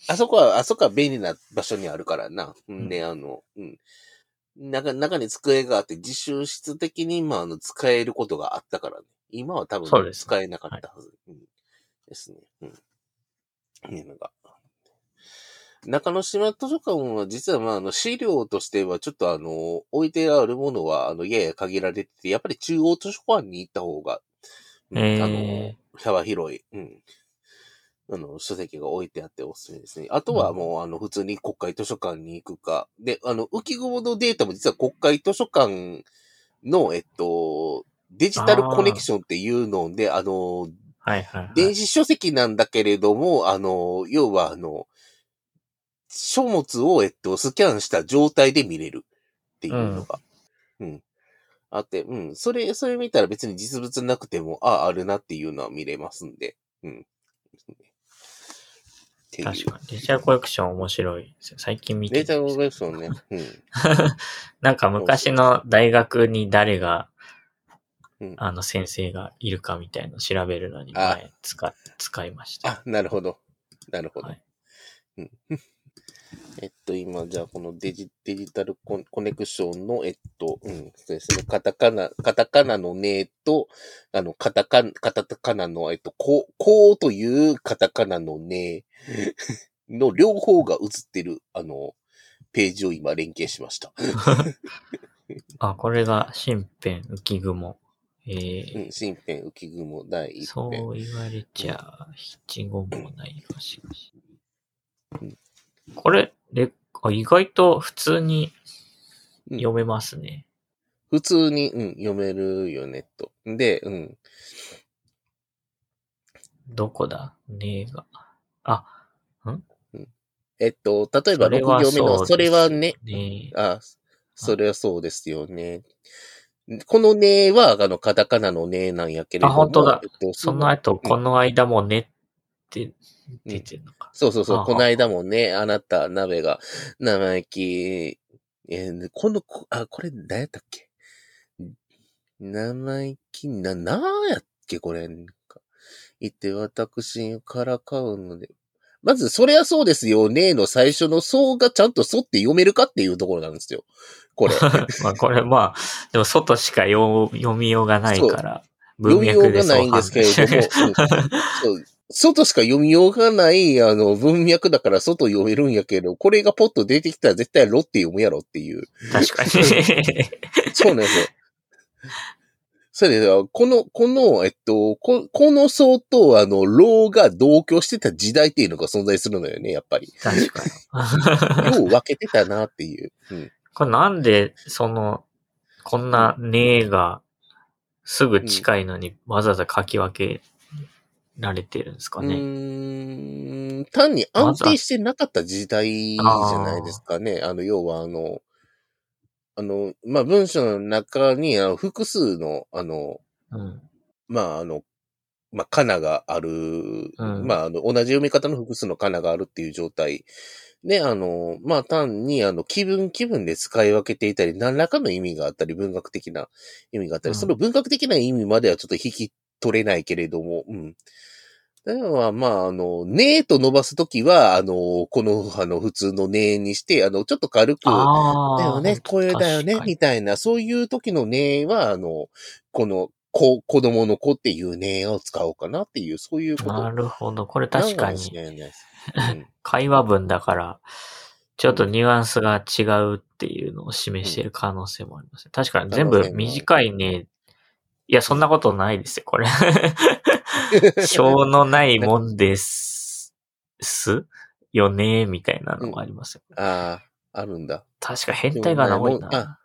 あそこは、あそこは便利な場所にあるからな。うん、んで、あの、うん。中、中に机があって、自習室的に、まあ、あの、使えることがあったからね。今は多分、使えなかったはず。うん。ですね。うん。いうのが。中之島図書館は、実は、まあ、あの、資料としては、ちょっとあの、置いてあるものは、あの、やや限られてて、やっぱり中央図書館に行った方が、うんえあのえ、幅広い、うん。あの、書籍が置いてあっておすすめですね。あとはもう、あの、普通に国会図書館に行くか。で、あの、浮雲のデータも実は国会図書館の、えっと、デジタルコネクションっていうので、あの、はいはい、はい。電子書籍なんだけれども、あの、要はあの、書物を、えっと、スキャンした状態で見れるっていうのが、うん、あって、うん、それ、それ見たら別に実物なくても、あ、あるなっていうのは見れますんで、うん。っていう確かに。デジタルコレクション面白いですよ。最近見てデータるんコレクションね。うん。なんか昔の大学に誰が、うんあの先生がいるかみたいのを調べるのにあ前使、使いました。あ、なるほど。なるほど。はいうん、えっと、今、じゃあ、このデジデジタルコネクションの、えっと、うん、そうですね、カタカナ、カタカナのねと、あの、カタカナ、カタカナの、えっと、こう、こうというカタカナのね の両方が映ってる、あの、ページを今連携しました。あ、これが新編浮雲。えうーん、新編浮雲第一そう編。言われちゃ、七五もないがしかしうん。これ、レあ意外と普通にうん読めますね。普通に、うん、読めるよね、と。で、うん。どこだ？ねが。あ、えっと、例えばそれ6は行目の、それはね、ねあ、それはそうですよね。このねは、あの、カタカナのねなんやけれども。あ本当だえっと、その後、この間もねって出てるのか。そうそうそう、あこの間もね、あなた、鍋が、生意気、えーこの、こあ、これ、何やったっけ？生意気、な、なんやっけ？これ。言って、私から買うので。まず、そりゃそうですよ。ねの最初のそうがちゃんとそって読めるかっていうところなんですよ。これ。まあこれまあ、でも外しか読読みようがないから、読みようがそうないんですけれども、そう外しか読みようがない、あの、文脈だから外読めるんやけど、これがポッと出てきたら絶対ロって読むやろっていう。確かに。そうなんですよ。それで、この、この、えっと、ここの層と、あの、ローが同居してた時代っていうのが存在するのよね、やっぱり。確かに。よう分けてたなっていう。うん。これなんで、その、こんなねが、すぐ近いのにわざわざ書き分けられてるんですかうね。単に安定してなかった時代じゃないですかね。あの、要はあの、あの、まあ、文章の中にあの複数の、あの、うん。まあ、あの、まあ、カナがある、うんまあ、あの、同じ読み方の複数のカナがあるっていう状態。で、あの、まあ、単に、あの、気分気分で使い分けていたり、何らかの意味があったり、文学的な意味があったり、うんその文学的な意味まではちょっと引き取れないけれども、うん。では、まあ、あの、ねえと伸ばすときは、あの、この、あの、普通のねえにして、あの、ちょっと軽く。だよね、これだよねみたいな、そういう時のねは、あの、この、子、子供の子っていうねを使おうかなっていう、そういうことなるほど。これ確かに。うん 会話文だから、ちょっとニュアンスが違うっていうのを示している可能性もあります。確かに全部短いね。いや、そんなことないですよ、これ。しょうのないもんです。すよねみたいなのもありますよ。ああ、あるんだ。確か変態が多いなな。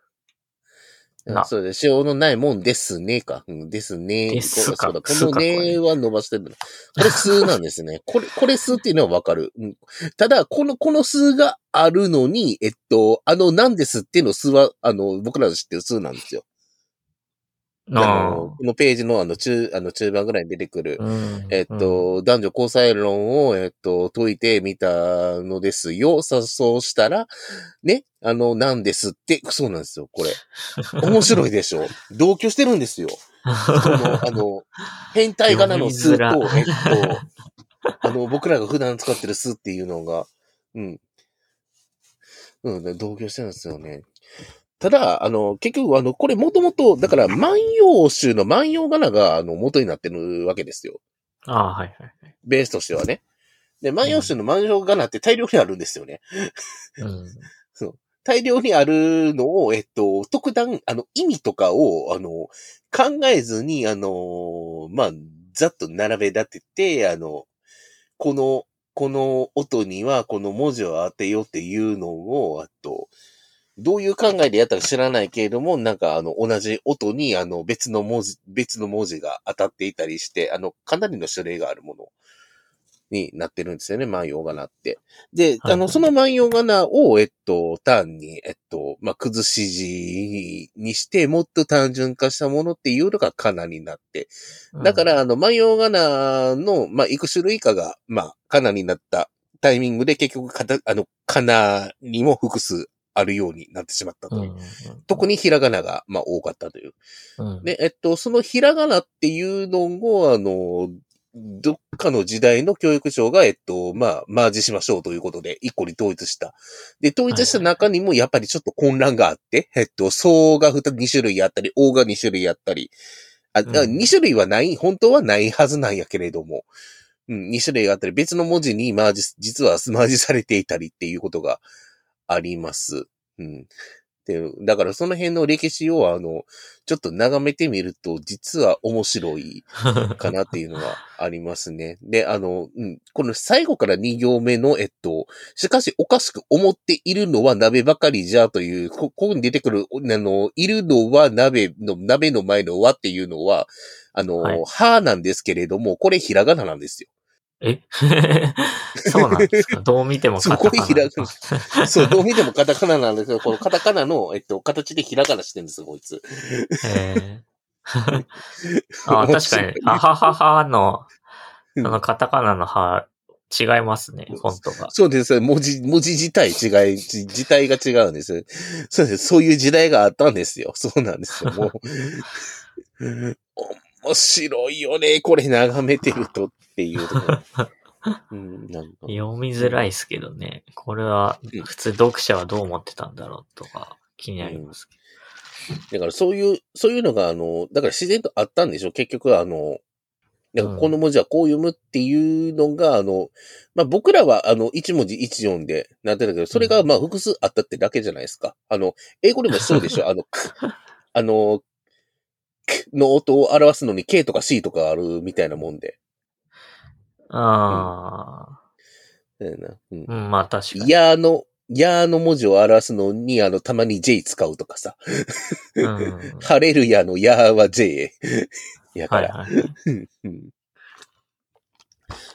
なそうで、しょうのないもんですね、か。うん、ですね。ですかこのねは伸ばしてるの。これ数なんですね。これ、これ数っていうのはわかる。うん、ただ、この、この数があるのに、えっと、あの、なんですっていうの数は、あの、僕らの知ってる数なんですよ。あの、このページのあの中、あの中盤ぐらいに出てくる、うんえっ、と、男女交際論を、えっと、解いてみたのですよ。さ、そうしたら、ね、あの、なんですって、そうなんですよ、これ。面白いでしょ？同居してるんですよ。この、あの、変態仮名の数と、えっと、あの、僕らが普段使ってる数っていうのが、うん。うん、同居してるんですよね。ただ、あの、結局、あの、これもともと、だから、万葉集の万葉仮名が、あの、元になってるわけですよ。ああ、はいはいはい。ベースとしてはね。で、万葉集の万葉仮名って大量にあるんですよね。うん。大量にあるのを、えっと、特段、あの、意味とかを、あの、考えずに、あの、まあ、ざっと並べ立てて、あの、この、この音にはこの文字を当てようっていうのを、あと、どういう考えでやったか知らないけれども、なんかあの、同じ音にあの、別の文字、別の文字が当たっていたりして、あの、かなりの種類があるものになってるんですよね、万葉仮名って。で、あの、その万葉仮名を、えっと、単に、えっと、まあ、崩し字にして、もっと単純化したものっていうのが仮名になって、だから、あの、万葉仮名の、まあ、いく種類かが、まあ、仮名になったタイミングで結局かた、あの、仮名にも複数あるようになってしまったという。特にひらがなが、まあ、多かったという。うん、で、えっと、そのひらがなっていうのを、あの、どっかの時代の教育省が、えっと、まあ、マージしましょうということで、一個に統一した。で、統一した中にもやっぱりちょっと混乱があって、えっと、層が2種類あったり、大が2種類あったり、あ、うん、2種類はない、本当はないはずなんやけれども、うん、2種類があったり、別の文字にマージ、実はマージされていたりっていうことがあります。うん。で、だからその辺の歴史をあの、ちょっと眺めてみると、実は面白いかなっていうのがありますね。で、あの、うん、この最後から2行目の、えっと、しかしおかしく思っているのは鍋ばかりじゃという、ここに出てくる、あの、いるのは鍋の、鍋の前の和っていうのは、あの、はい、はなんですけれども、これひらがななんですよ。え？そうなんですか？どう見てもカタカナ。すごいひらがな。そう、どう見てもカタカナなんですけど、このカタカナの、えっと、形でひらがなしてるんです、こいつ。へ あ確かに、あはははの、そのカタカナのは、違いますね、フォントが。そうです。文字、文字自体違い、字体が違うんです。そうです。そういう時代があったんですよ。そうなんですよ。もう。面白いよね、これ眺めてるとっていうところ。うん、なんか読みづらいですけどね。これは、普通読者はどう思ってたんだろうとか、気になりますけど、うん。だからそういう、そういうのが、あの、だから自然とあったんでしょ結局、あの、この文字はこう読むっていうのが、あの、まあ、僕らは、あの、一文字一音でなってたけど、それが、まあ、複数あったってだけじゃないですか。あの、英語でもそうでしょ あの、あの、の音を表すのに K とか C とかあるみたいなもんで。ああ。うん。うん、まあ確かに。やの、やの文字を表すのに、あの、たまに J 使うとかさ。うん、ハレルヤのやは J やから、はいはい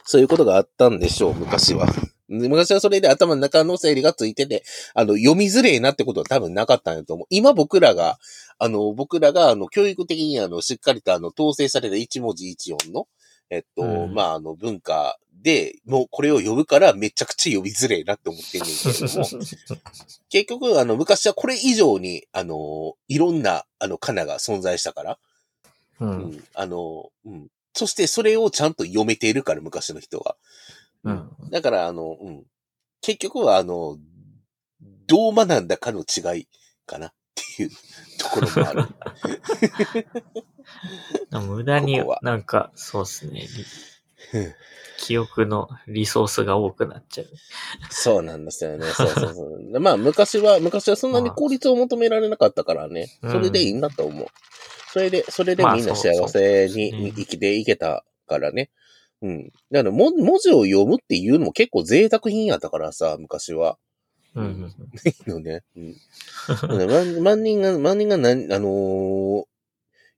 そういうことがあったんでしょう、昔は。昔はそれで頭の中の整理がついてて、あの、読みづれいなってことは多分なかったんだと思う。今僕らが、あの、僕らが、あの、教育的に、あの、しっかりと、あの、統制された一文字一音の、えっと、うん、まあ、あの、文化で、もうこれを呼ぶからめちゃくちゃ呼びづれえなって思ってんねんけれども、結局、あの、昔はこれ以上に、あの、いろんな、あの、かなが存在したから、うん、うん、あの、うん。そしてそれをちゃんと読めているから、昔の人は。うん。だから、あの、うん。結局は、あの、どう学んだかの違いかなっていうところもある。無駄になんか、そうっすね。記憶のリソースが多くなっちゃう。そうなんですよね。そうそうそう。まあ、昔は、昔はそんなに効率を求められなかったからね。まあ、それでいいんだと思う。それで、それでみんな幸せに生きていけたからね。うん。だから文字を読むっていうのも結構贅沢品やったからさ、昔は。うん。いいのね。うん。万万人が、万人がな、あのー、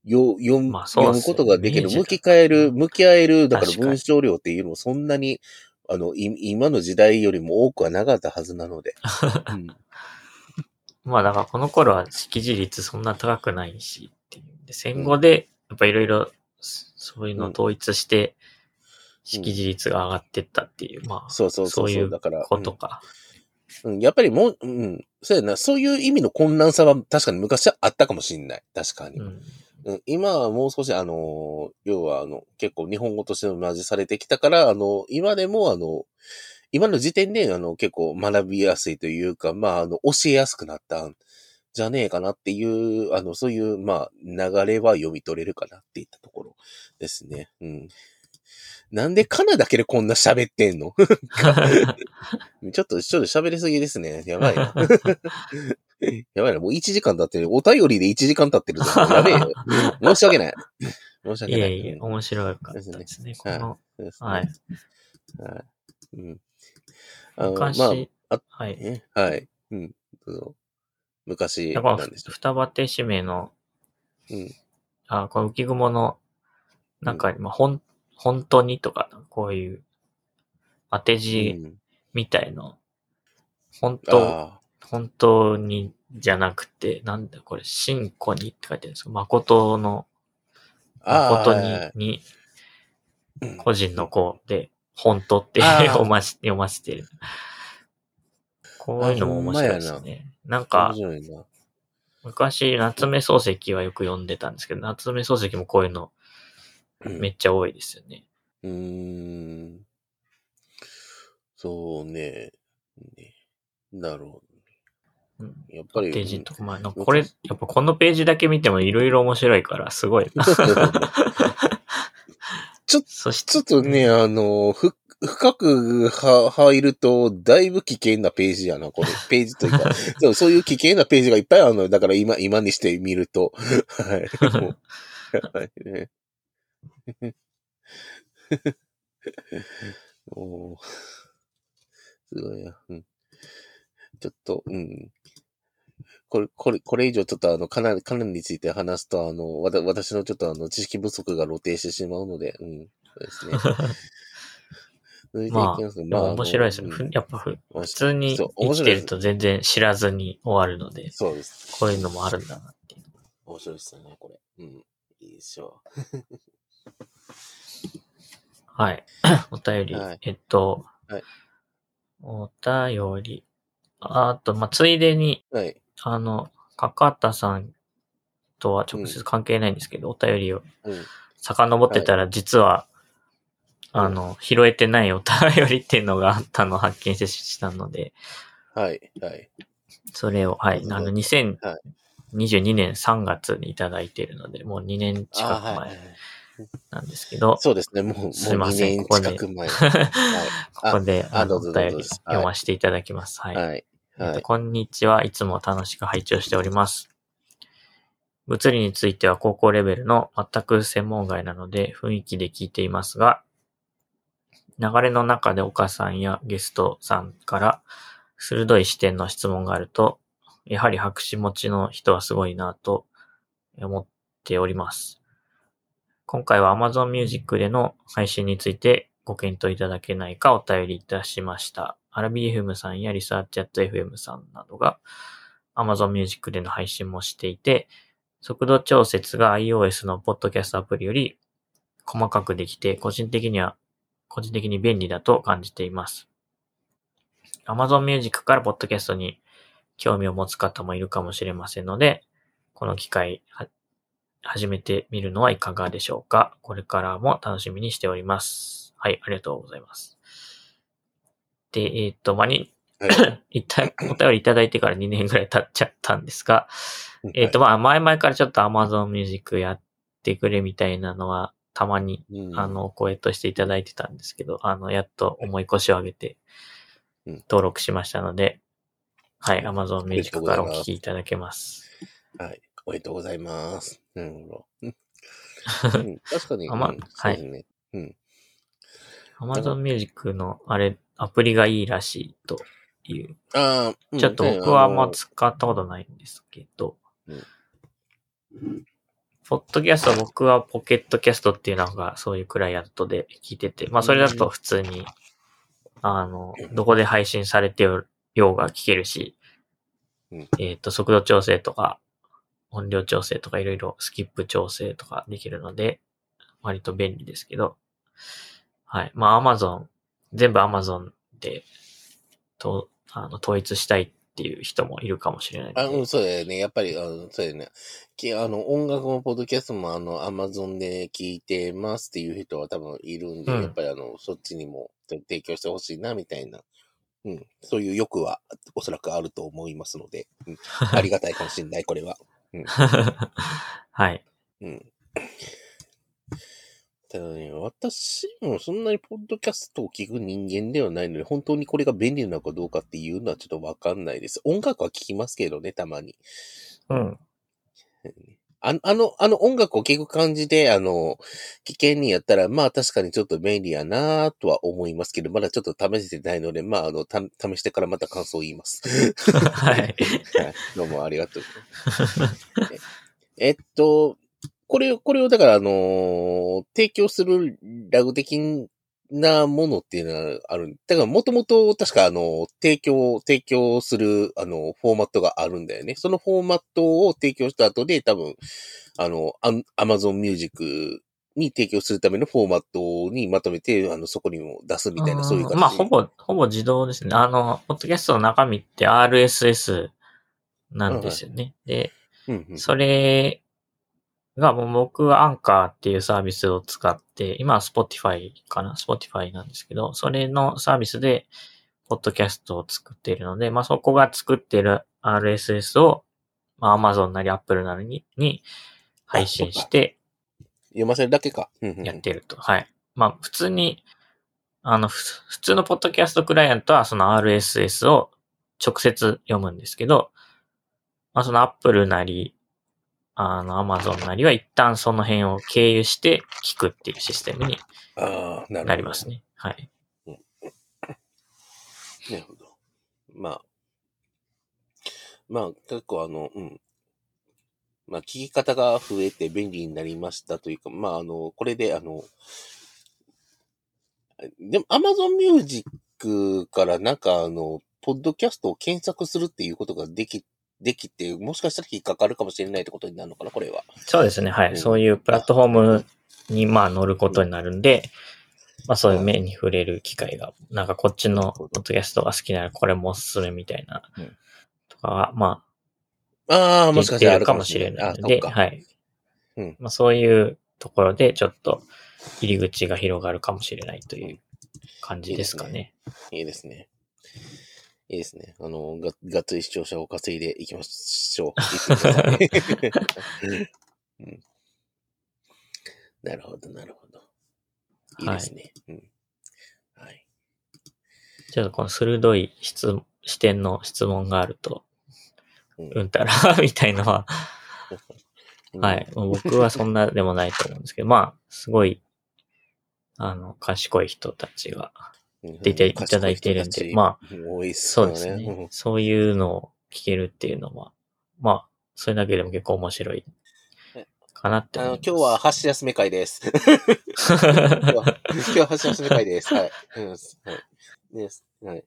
よ、読む、まあ読むことができる、向き変える、向き合える、だから文章量っていうのもそんなに、あの、い今の時代よりも多くはなかったはずなので。うん、まあだからこの頃は識字率そんな高くないしっていう。で戦後で、やっぱいろいろそういうのを統一して、識字率が上がってったっていう、まあ、そうそうそうそういうことか。うん、やっぱりもう、うん、そうやな、そういう意味の混乱さは確かに昔はあったかもしんない。確かに。うんうん、今はもう少し、あの、要は、あの、結構日本語としても同じされてきたから、あの、今でも、あの、今の時点で、あの、結構学びやすいというか、まあ、あの、教えやすくなったんじゃねえかなっていう、あの、そういう、まあ、流れは読み取れるかなっていったところですね。うん。なんでカナだけでこんな喋ってんの？ちょっと、ちょっと喋りすぎですね。やばいな。やばいな。もう1時間経ってる。お便りで1時間経ってるぞ。やべえよ。申し訳ない。申し訳ない。いえいえ、面白かったですね。この、はい。はい。うん。あの、昔、まあ、はい。ね、はい。うん。昔、だからなんでしょ双葉手締めの、う。うん。あ、この浮雲の、なんか、まあ、ほん、本当に？とか、こういう、当て字うんみたいの、本当、あ本当にじゃなくて、なんだこれ、真子にって書いてるんですか誠の、あ。ああ。誠に、に、うん個人の子で、本当って 読まし、読ませてる。こういうのも面白いですね。なんか。昔、夏目漱石はよく読んでたんですけど、夏目漱石もこういうのうんめっちゃ多いですよね。うーん。そうね。ねなるほうんど。やっぱり。ページとか、まあ、これ、やっぱこのページだけ見てもいろいろ面白いから、すごいな。ちょそして、ちょっとね、あの、ふ、深くは入ると、だいぶ危険なページやな、これ。ページというか、そうそういう危険なページがいっぱいあるのよ。だから今、今にして見ると。はい。はいね。おーすごいな。うん。ちょっと、うん。これ、これ、これ以上ちょっとあの、カナダ、カナダについて話すと、あの、わた私のちょっとあの、知識不足が露呈してしまうので、うん。そうですね。続いていきまあ、ますけどでも面白いですね。やっぱふ普普通に生きてると全然知らずに終わるので、そうです。こういうのもあるんだなっていう。面白いですよね、これ。うん。いいでしょ はい。お便り、はいえっと、はいお便り、ああと、まあ、ついでに、う。はい。あの、かかったさんとは直接関係ないんですけど、お便りをうん。遡ってたら、実は、あの、拾えてない お便りっていうのがあったのを発見してしたので、はい。はい。それを、はい、あの、はい2022年3月にいただいているので、もう2年近くあはいはい前なんですけど、そうですね、もう、もう2すいません年ここで近く前。はい。ここで、ああの、お便り読ませていただきます。はい。はい。はい。えっとこんにちは。いつも楽しく拝聴しております。物理については高校レベルの全く専門外なので雰囲気で聞いていますが、流れの中で岡さんやゲストさんから鋭い視点の質問があると、やはり白紙持ちの人はすごいなと思っております。今回は Amazon Music での配信についてご検討いただけないかお便りいたしました。アラビ FM さんやリサーチアット FM さんなどが Amazon Music での配信もしていて、速度調節が iOS のポッドキャストアプリより細かくできて、個人的には、個人的に便利だと感じています。Amazon Music からポッドキャストに興味を持つ方もいるかもしれませんので、この機会、始めてみるのはいかがでしょうか？これからも楽しみにしております。はい、ありがとうございます。で、えっ、と、まあ、に、はい いた、お便りいただいてから2年ぐらい経っちゃったんですが、えっ、と、まあ、前々からちょっと Amazon Music やってくれみたいなのは、たまに、うんあ、の、お声としていただいてたんですけど、あの、やっと重い腰を上げてうん、登録しましたので、はい、Amazon Music からお聞きいただけます。はい。おめでとうございます。なるほど。うんうん確かに。あまうんそうですね。うん。Amazon Music の、あれ、アプリがいいらしいという。ああ、うんちょっと僕はあんまね使ったことないんですけど、うんポッドキャスト僕はポケットキャストっていうのがそういうクライアントで聞いてて、まあそれだと普通に、あの、どこで配信されてようが聞けるし、うんえっ、と、速度調整とか、音量調整とかいろいろスキップ調整とかできるので、割と便利ですけど、はい。まあ Amazon、全部 Amazon で、と、あの、統一したいっていう人もいるかもしれないのあ、でうん、そうだよね。やっぱり、あの、そうだよね。きあの、音楽もポッドキャストも、あの、アマゾンで聞いてますっていう人は多分いるんで、うんやっぱりあの、そっちにも提供してほしいな、みたいな。うん。そういう欲は、おそらくあると思いますので、うん、ありがたいかもしれない、これは。はい。うん。ただね、私もそんなにポッドキャストを聞く人間ではないので、本当にこれが便利なのかどうかっていうのはちょっとわかんないです。音楽は聞きますけどね、たまに。うん。ああの、あの音楽を聞く感じで、あの、危険にやったら、まあ確かにちょっと便利やなとは思いますけど、まだちょっと試せてないので、まああの、た試してからまた感想を言います。はい。はい。どうもありがとう。ええっと、これを、これをだからあのー提供するラグ的なものっていうのはある。だからもともと確かあの、提供、提供するあの、フォーマットがあるんだよね。そのフォーマットを提供した後で多分、あの、アアマゾンミュージックに提供するためのフォーマットにまとめて、あの、そこにも出すみたいな、そういう感じ。まあ、ほぼ、ほぼ自動ですね。あの、ポッドキャストの中身って RSS なんですよね。で、うんうん、それがもう僕はアンカーっていうサービスを使って、今は Spotify かな ?Spotify なんですけど、それのサービスで、ポッドキャストを作っているので、まあそこが作っている RSS を、まあ Amazon なり Apple なりにに配信して読ませるだけか。やってると。はい。まあ普通に、あの、ふ普通のポッドキャストクライアントはその RSS を直接読むんですけど、まあその Apple なり、あの Amazon なりは一旦その辺を経由して聞くっていうシステムになりますね。はい。なるほど。まあ。まあ、結構あの、うん。まあ、聞き方が増えて便利になりましたというか、まあ、あの、これで、あの、でも、Amazon Music からなんか、あの、ポッドキャストを検索するっていうことができ、できて、もしかしたら引っかかるかもしれないってことになるのかな、これは。そうですね。はい。うんそういうプラットフォームにまあ乗ることになるんで、まあそういう目に触れる機会が、なんかこっちのポッドキャストが好きならこれもおすすめみたいなうん、とかは、まああ、あ、もしかしたらあるかもししれない。ので。はい。うんまあそういうところでちょっと入り口が広がるかもしれないという感じですかね。いいですね。いいですね。あの、ががっつり視聴者を稼いでいきましょう。うんなるほど、なるほど。いいですね。うん。はい。ちょっとこの鋭い質視点の質問があると、うんうんたら みたいのは、はい。僕はそんなでもないと思うんですけど、まあ、すごい、あの、賢い人たちがうん出ていただいてるんで、まあ、多いっすそう。ですね。そういうのを聞けるっていうのは、まあ、それだけでも結構面白いかなってうんあの。今日は箸休め会です。今日は箸休め会。です。はい。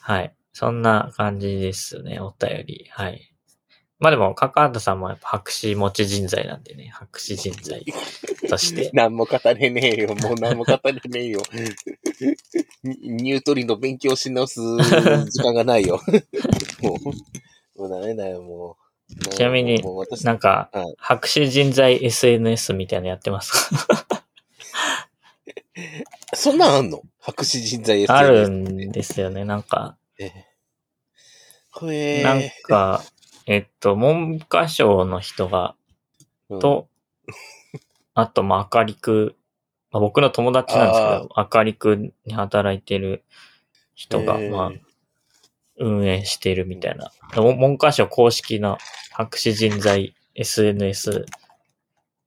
はい。そんな感じですね、お便り。はい。まあでも、カカータさんもやっぱ白紙持ち人材なんでね、白紙人材として。何も語れねえよ。もう何も語れねえよ。ニ ニュートリノ勉強し直す時間がないよ。もう、もうダメだよ、もう。ちなみになんかはい、白紙人材 SNS みたいなのやってますか？そんなんあんの？白紙人材 SNS あるんですよね、なんか。えーなんか、えっと、文科省の人が、うん。と、あと、まあ、明るく、まあ、僕の友達なんですけど、明るくに働いてる人が、まあ、運営してるみたいな。も文科省公式な白紙人材 SNS っ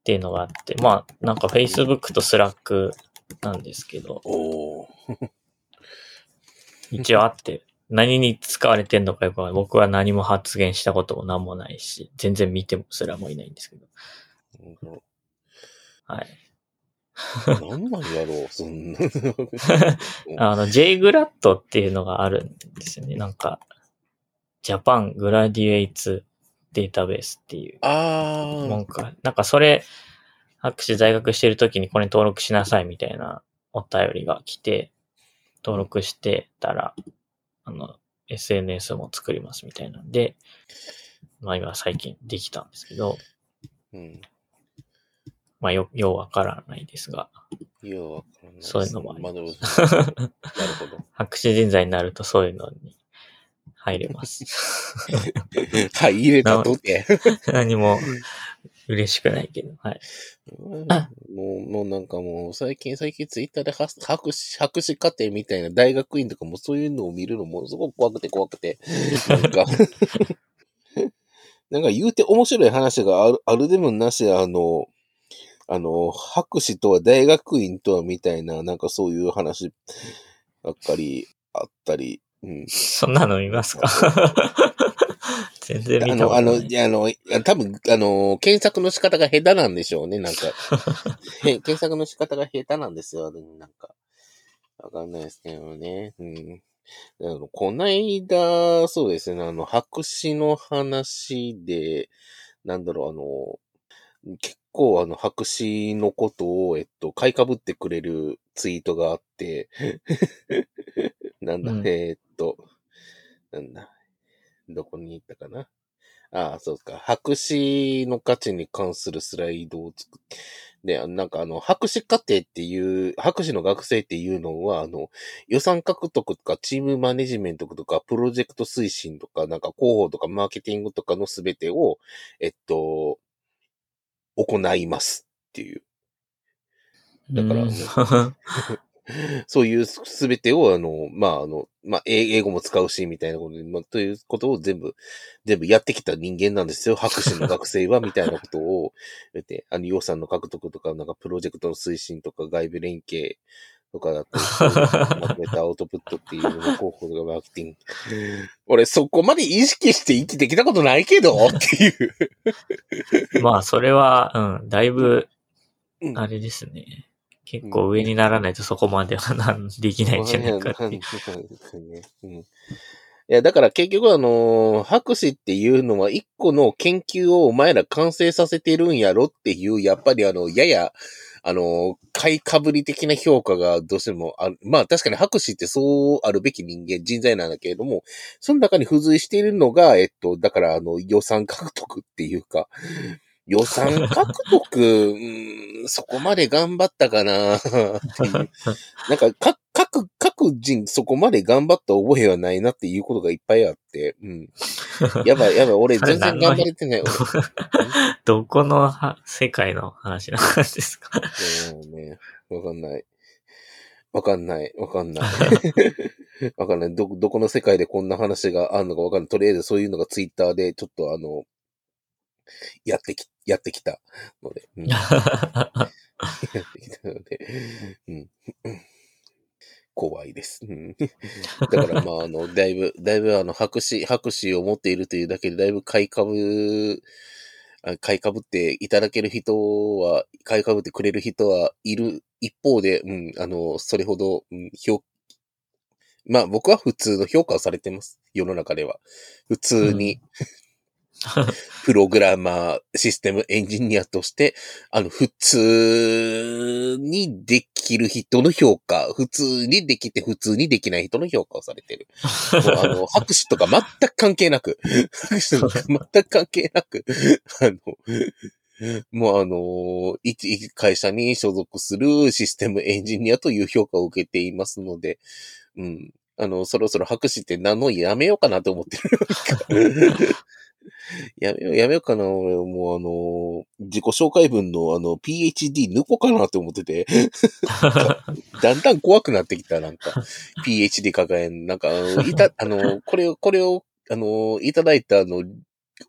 ていうのがあって、まあ、なんか Facebook と Slack なんですけど、一応あって、何に使われてんのかよくない。僕は何も発言したことも何もないし、全然見てもすらもいないんですけど。うんはい。何なんやろう、そんな。あの、JGLAD っていうのがあるんですよね。なんか、Japan Graduates Database っていうあもんか。なんかそれ、博士在学してる時にこれに登録しなさいみたいなお便りが来て、登録してたら、あの、SNS も作りますみたいなんで、まあ今最近できたんですけど、ー。うん。まあよ、ようわからないですが、いや、わかんないです。そういうのもありまあでも、なるほど。博士人材になるとそういうのに入れます。はい、入れたとて。何も嬉しくないけど、はい。うん。もう、もうなんかもう、最近、最近ツイッターでは博士、博士課程みたいな大学院とかもそういうのを見るのもすごく怖くて怖くて、なんか、なんか言うて面白い話がある、あるでもなし、あの、あの、博士とは大学院とはみたいな、なんかそういう話ばっかりあったり、うん。そんなの見ますか？全然見あの、あの、たことないい。や、あの、いや多分、あの、検索の仕方が下手なんでしょうね、なんか。へ検索の仕方が下手なんですよ、なんか。わかんないですけどね。うん。あの、こないだ、そうですね、あの、白紙の話で、なんだろう、あの、結構あの、白紙のことを、えっと、買い被ってくれるツイートがあって、なんだ、うんえーっと、なんだ、どこに行ったかな？ああ、そうですか。白紙の価値に関するスライドを作って、で、なんかあの、博士課程っていう、博士の学生っていうのは、あの、予算獲得とか、チームマネジメントとか、プロジェクト推進とか、なんか広報とか、マーケティングとかのすべてを、えっと、行いますっていう。だから そういうすべてを、あの、まあ、あの、まあ、英英語も使うし、みたいなことで、まあ、ということを全部、全部やってきた人間なんですよ。博士の学生は、みたいなことを 言って、あの、予算の獲得とか、なんか、プロジェクトの推進とか、外部連携とかだったり、まとめたアウトプットっていうのの広報とかマーケティング。俺、そこまで意識して生きてきたことないけどっていう。まあ、それは、うん、だいぶ、うんあれですね。結構上にならないとそこまではなん できないんじゃないかっていう。うんいや、だから結局あのー博士っていうのは一個の研究をお前ら完成させてるんやろっていう、やっぱりあの、やや、あのー買いかぶり的な評価がどうしてもある。まあ確かに博士ってそうあるべき人間、人材なんだけれども、その中に付随しているのが、えっと、だからあの、予算獲得っていうか、予算獲得、うんそこまで頑張ったかなっていう。なんか、か、各、各人そこまで頑張った覚えはないなっていうことがいっぱいあって、うん。やばい、やばい、俺全然頑張れてない。どこのは世界の話なんですか？うね、わかんない。わかんない、わかんない。わかんない。ど、どこの世界でこんな話があるのかわかんない。とりあえずそういうのがツイッターでちょっとあの、やってき、やってきたので。怖いです。だからまあ、あの、だいぶ、だいぶあの、白紙、白紙を持っているというだけで、だいぶ買い株、あ買い株っていただける人は、買い株ってくれる人はいる一方で、うん、あの、それほど、うん、評、まあ僕は普通の評価をされてます。世の中では。普通に、プログラマー、システムエンジニアとして、あの、普通にできる人の評価、普通にできて普通にできない人の評価をされてる。あの、拍手とか全く関係なく、拍手とか全く関係なく、あの、もうあの、一会社に所属するシステムエンジニアという評価を受けていますので、うん。あの、そろそろ拍手って名のやめようかなと思ってる。やめよう、やめようかな。俺もうあの、自己紹介文のあの、PhD 抜こうかなって思ってて、だんだん怖くなってきた、なんか。PhD 抱えん、なんか、いた、あの、これを、これを、あの、いただいたあの、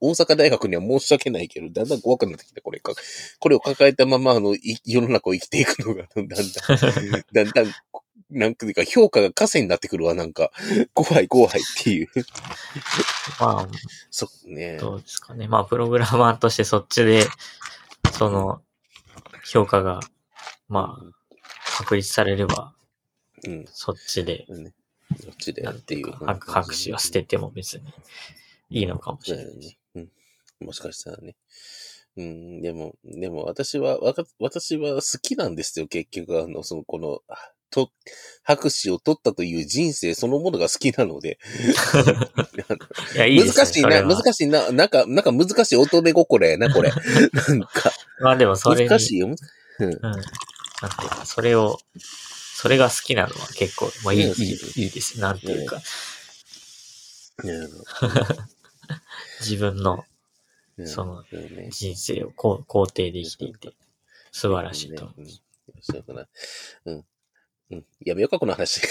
大阪大学には申し訳ないけど、だんだん怖くなってきた、これか。これを抱えたまま、あの、い世の中を生きていくのが、だんだん、だんだん、なんか、評価が枷になってくるわ、なんか。怖い、怖いっていう。まあ、そうね。どうですかね。まあ、プログラマーとしてそっちで、その、評価が、まあ、確立されれば、うん。そっちで、うん。どっちでなんっていう。か拍拍手は捨てても別にいいのかもしれない。そうん。もしかしたらね。うん、でも、でも私は、わか、私は好きなんですよ、結局、あの、その、この、あと、拍手を取ったという人生そのものが好きなので。いや、いいですね。難しいな、難しいな、なんか、なんか難しい乙女心やな、これ。なんか、まあでもそれに、難しいよ。うん。なんていうか、それを、それが好きなのは結構、まあいい、いうんい、いいです。なんていうか、ね 自分のうんその人生を肯定できていて、素晴らしいと思うんそうかな。うん。うん。やめようか、この話。う。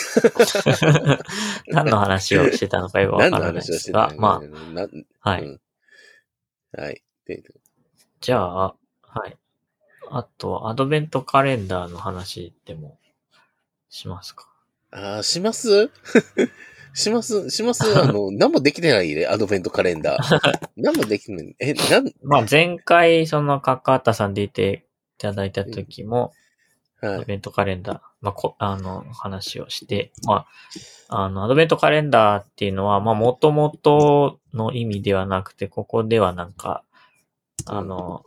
何の話をしてたのかよくわ何のからない話ですが、をしてたのまなあ、はい。うんはい。でじゃあ、はい。あと、アドベントカレンダーの話でもしますか。ああ、します？しますします？あの、何もできてないね、アドベントカレンダー。何もできてない。え、なん、まあ、前回、その、かかたさん出ていただいた時も、アはい。ドベントカレンダー、まあ、こ、あの、話をして、まあ、あの、アドベントカレンダーっていうのは、まあ、もともとの意味ではなくて、ここではなんか、あの、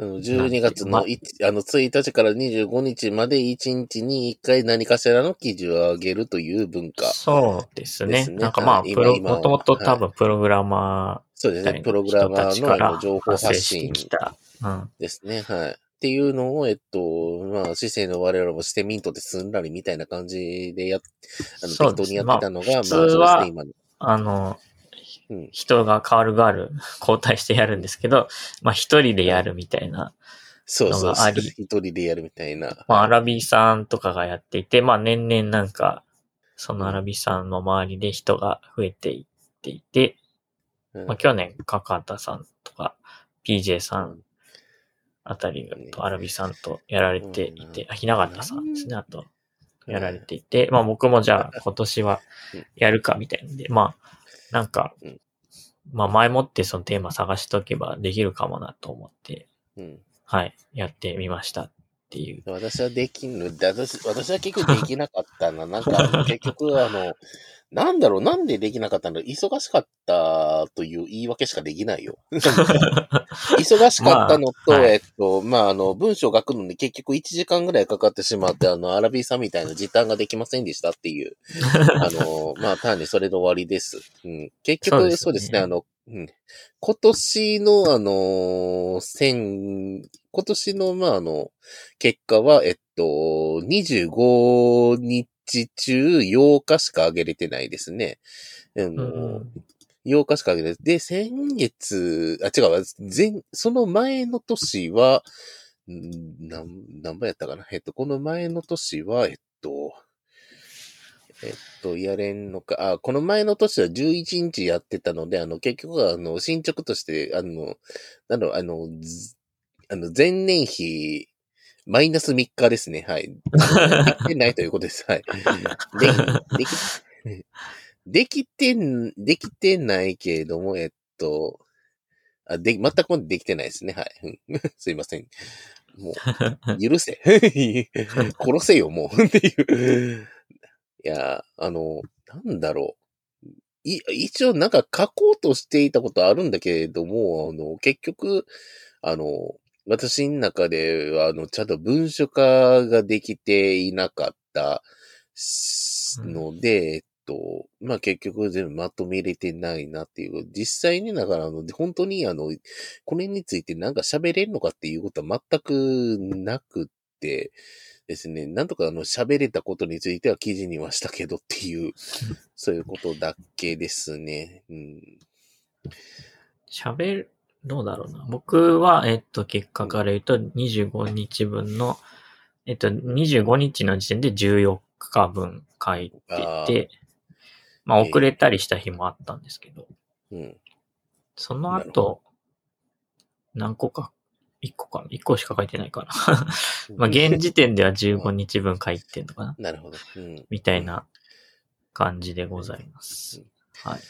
あの12月のいあの1日から25日まで1日に1回何かしらの記事を上げるという文化。そうですね。なんかまあ、はいプロ、もともとはい多分プログラマーそうですね。プログラマーの情報発信てきた。うん。ですね。はい。っていうのを、えっと、まあ、市政の我々もしてミントですんだりみたいな感じでやっ、あの、適当にやってたのが、まあ、普そうですね、今の。あの、うん人が変わる変わる、交代してやるんですけど、まあ一人でやるみたいな。そうそうそう。のがあり一人でやるみたいな。まあアラビさんとかがやっていて、まあ年々なんか、そのアラビさんの周りで人が増えていっていて、うんまあ去年、カカタさんとか、PJ さうんんあたりとアラビさんとやられていて、あ、ひながたさんですね、あと、やられていて、まあ僕もじゃあ今年はやるかみたいなんで、まあ、なんかうん、まあ前もってそのテーマ探しとけばできるかもなと思って、うん。はい、やってみましたっていう。私はできんの、私私は結局できなかったな。なんか、結局、あの、なんだろう、なんでできなかったの忙しかったという言い訳しかできないよ。忙しかったのと、まあはい。えっと、まあ、あの、文章を書くのに結局1時間ぐらいかかってしまって、あの、アラビーさんみたいな時短ができませんでしたっていう、あの、まあ、単にそれで終わりです。うん、結局、そうですね。あの、うん、今年の、あの、千、今年の、まあ、あの、結果は、えっと、25日中8日しか上げれてないですね。うん。8日しか上げれてで、先月、あ、違うわ、前、その前の年は、んなん、何倍やったかな？えっと、この前の年は、えっと、えっと、やれんのか、あ、この前の年は11日やってたので、あの、結局は、あの、進捗として、あの、なんだろう、あの、ずあの、前年比、マイナス3日ですね。はい。できてないということです。はい。でき、でき、できてん、できてないけれども、えっと、あ、で、全くできてないですね。はい。すいません。もう、許せ。殺せよ、もう。っていう。いや、あの、なんだろう。い、一応なんか書こうとしていたことあるんだけれども、あの、結局、あの、私の中では、あの、ちゃんと文書化ができていなかったしので、えっと、まあ、結局全部まとめれてないなっていう。実際に、だから、あの、本当に、あの、これについてなんか喋れるのかっていうことは全くなくってですね、なんとかあの、喋れたことについては記事にはしたけどっていう、そういうことだけですね。うん。喋る、どうだろうな。僕は、えっと、結果から言うと、25日分の、えっと、25日の時点で14日分書いてあて、まあ、ええ遅れたりした日もあったんですけど、うん。その後、何個か、1個か、1個しか書いてないかな。まあ、現時点では15日分書いてんのかな？なるほど。うん。みたいな感じでございます。はい。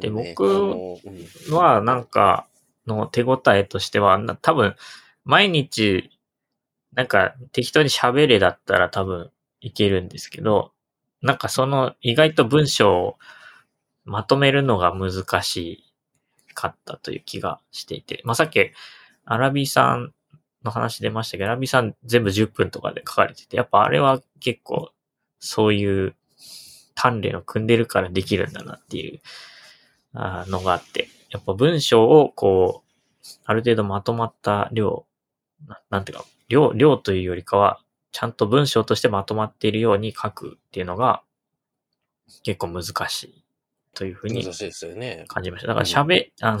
でね僕は、なんか、の手応えとしては、多分、毎日、なんか適当に喋れだったら多分いけるんですけど、なんかその意外と文章をまとめるのが難しかったという気がしていて、まあ、さっき、アラビーさんの話出ましたけど、アラビーさん全部10分とかで書かれてて、やっぱあれは結構そういう鍛錬を組んでるからできるんだなっていうのがあって、やっぱ文章をこう、ある程度まとまった量、ななんていうか、量、量というよりかは、ちゃんと文章としてまとまっているように書くっていうのが結構難しいというふうに。感じました。だから喋、あ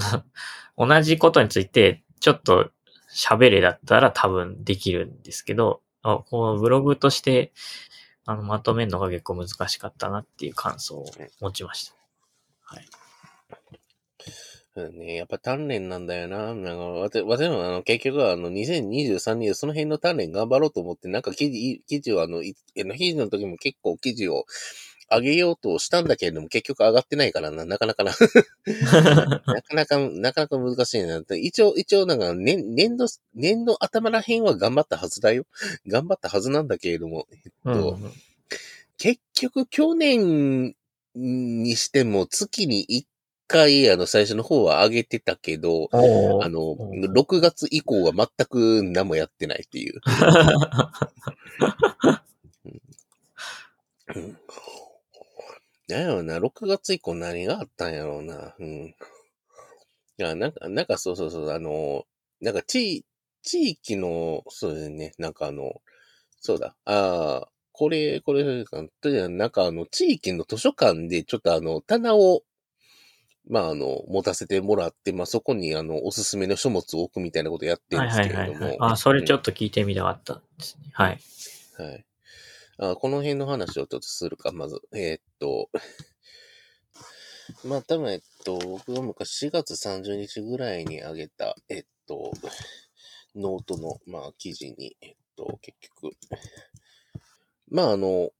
の、同じことについて、ちょっと喋れだったら多分できるんですけど、あこのブログとして、あの、まとめるのが結構難しかったなっていう感想を持ちました。はい。うんね、やっぱ鍛錬なんだよな。なんか、私もあの、結局はあの、2023年でその辺の鍛錬頑張ろうと思って、なんか記事、記事をあの、いあの、記事の時も結構記事を上げようとしたんだけれども、結局上がってないからな、なかなかな。なかなか、なかなか難しいな。一応、一応なんか、年、年度、年度頭ら辺は頑張ったはずだよ。頑張ったはずなんだけれども、うんと結局去年にしても月に1回、あの、最初の方は上げてたけど、あの、うん6月以降は全く何もやってないっていう。うんなんやろうな、6月以降何があったんやろうな。うん。いや、なんか、なんかそうそうそう、あの、なんか地、地域の、そうですね、なんかあの、そうだ、ああ、これ、これ、なんかあの、地域の図書館でちょっとあの、棚を、まああの、持たせてもらって、まあそこにあの、おすすめの書物を置くみたいなことやってるんはいですけれども。はいはいはい。あ、それちょっと聞いてみたかったですね。はい。はい。あこの辺の話をちょっとするか、まず。えーっと、まあ多分、えっと、僕が昔4月30日ぐらいに上げた、えっと、ノートの、まあ記事に、えっと、結局、まああの、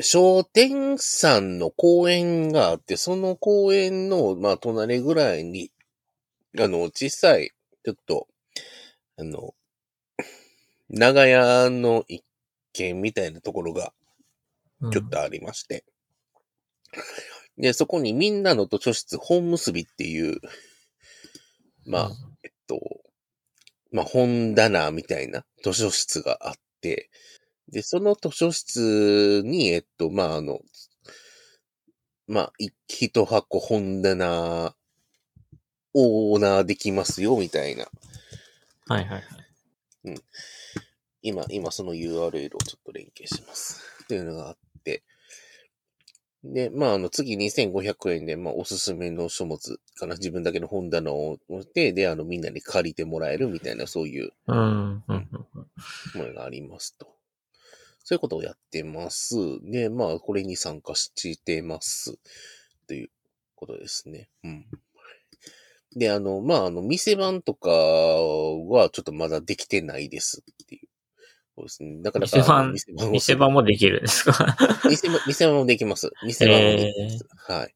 商店さんの公園があって、その公園の、まあ隣ぐらいに、あの、小さい、ちょっと、あの、長屋の一軒みたいなところがうんちょっとありまして。で、そこにみんなの図書室本結びっていう、まあ、えっと、まあ本棚みたいな図書室があって、で、その図書室に、えっと、まああの、まあ、い一箱本棚をオーナーできますよ、みたいな。はいはいはい。今、今その URL をちょっと連携します。っていうのがあって。で、まあ、あの、次2500円で、まあ、おすすめの書物かな、自分だけの本棚を持って、で、あの、みんなに借りてもらえるみたいな、そういううん。うんうんものがありますと。そういうことをやってます。で、まあ、これに参加してます。ということですね。うん。で、あの、まあ、あの、店番とかはちょっとまだできてないですっていう。そうですね。だから、店番店番を店番もできるんですか？店番店番もできます。店番もできます。はい。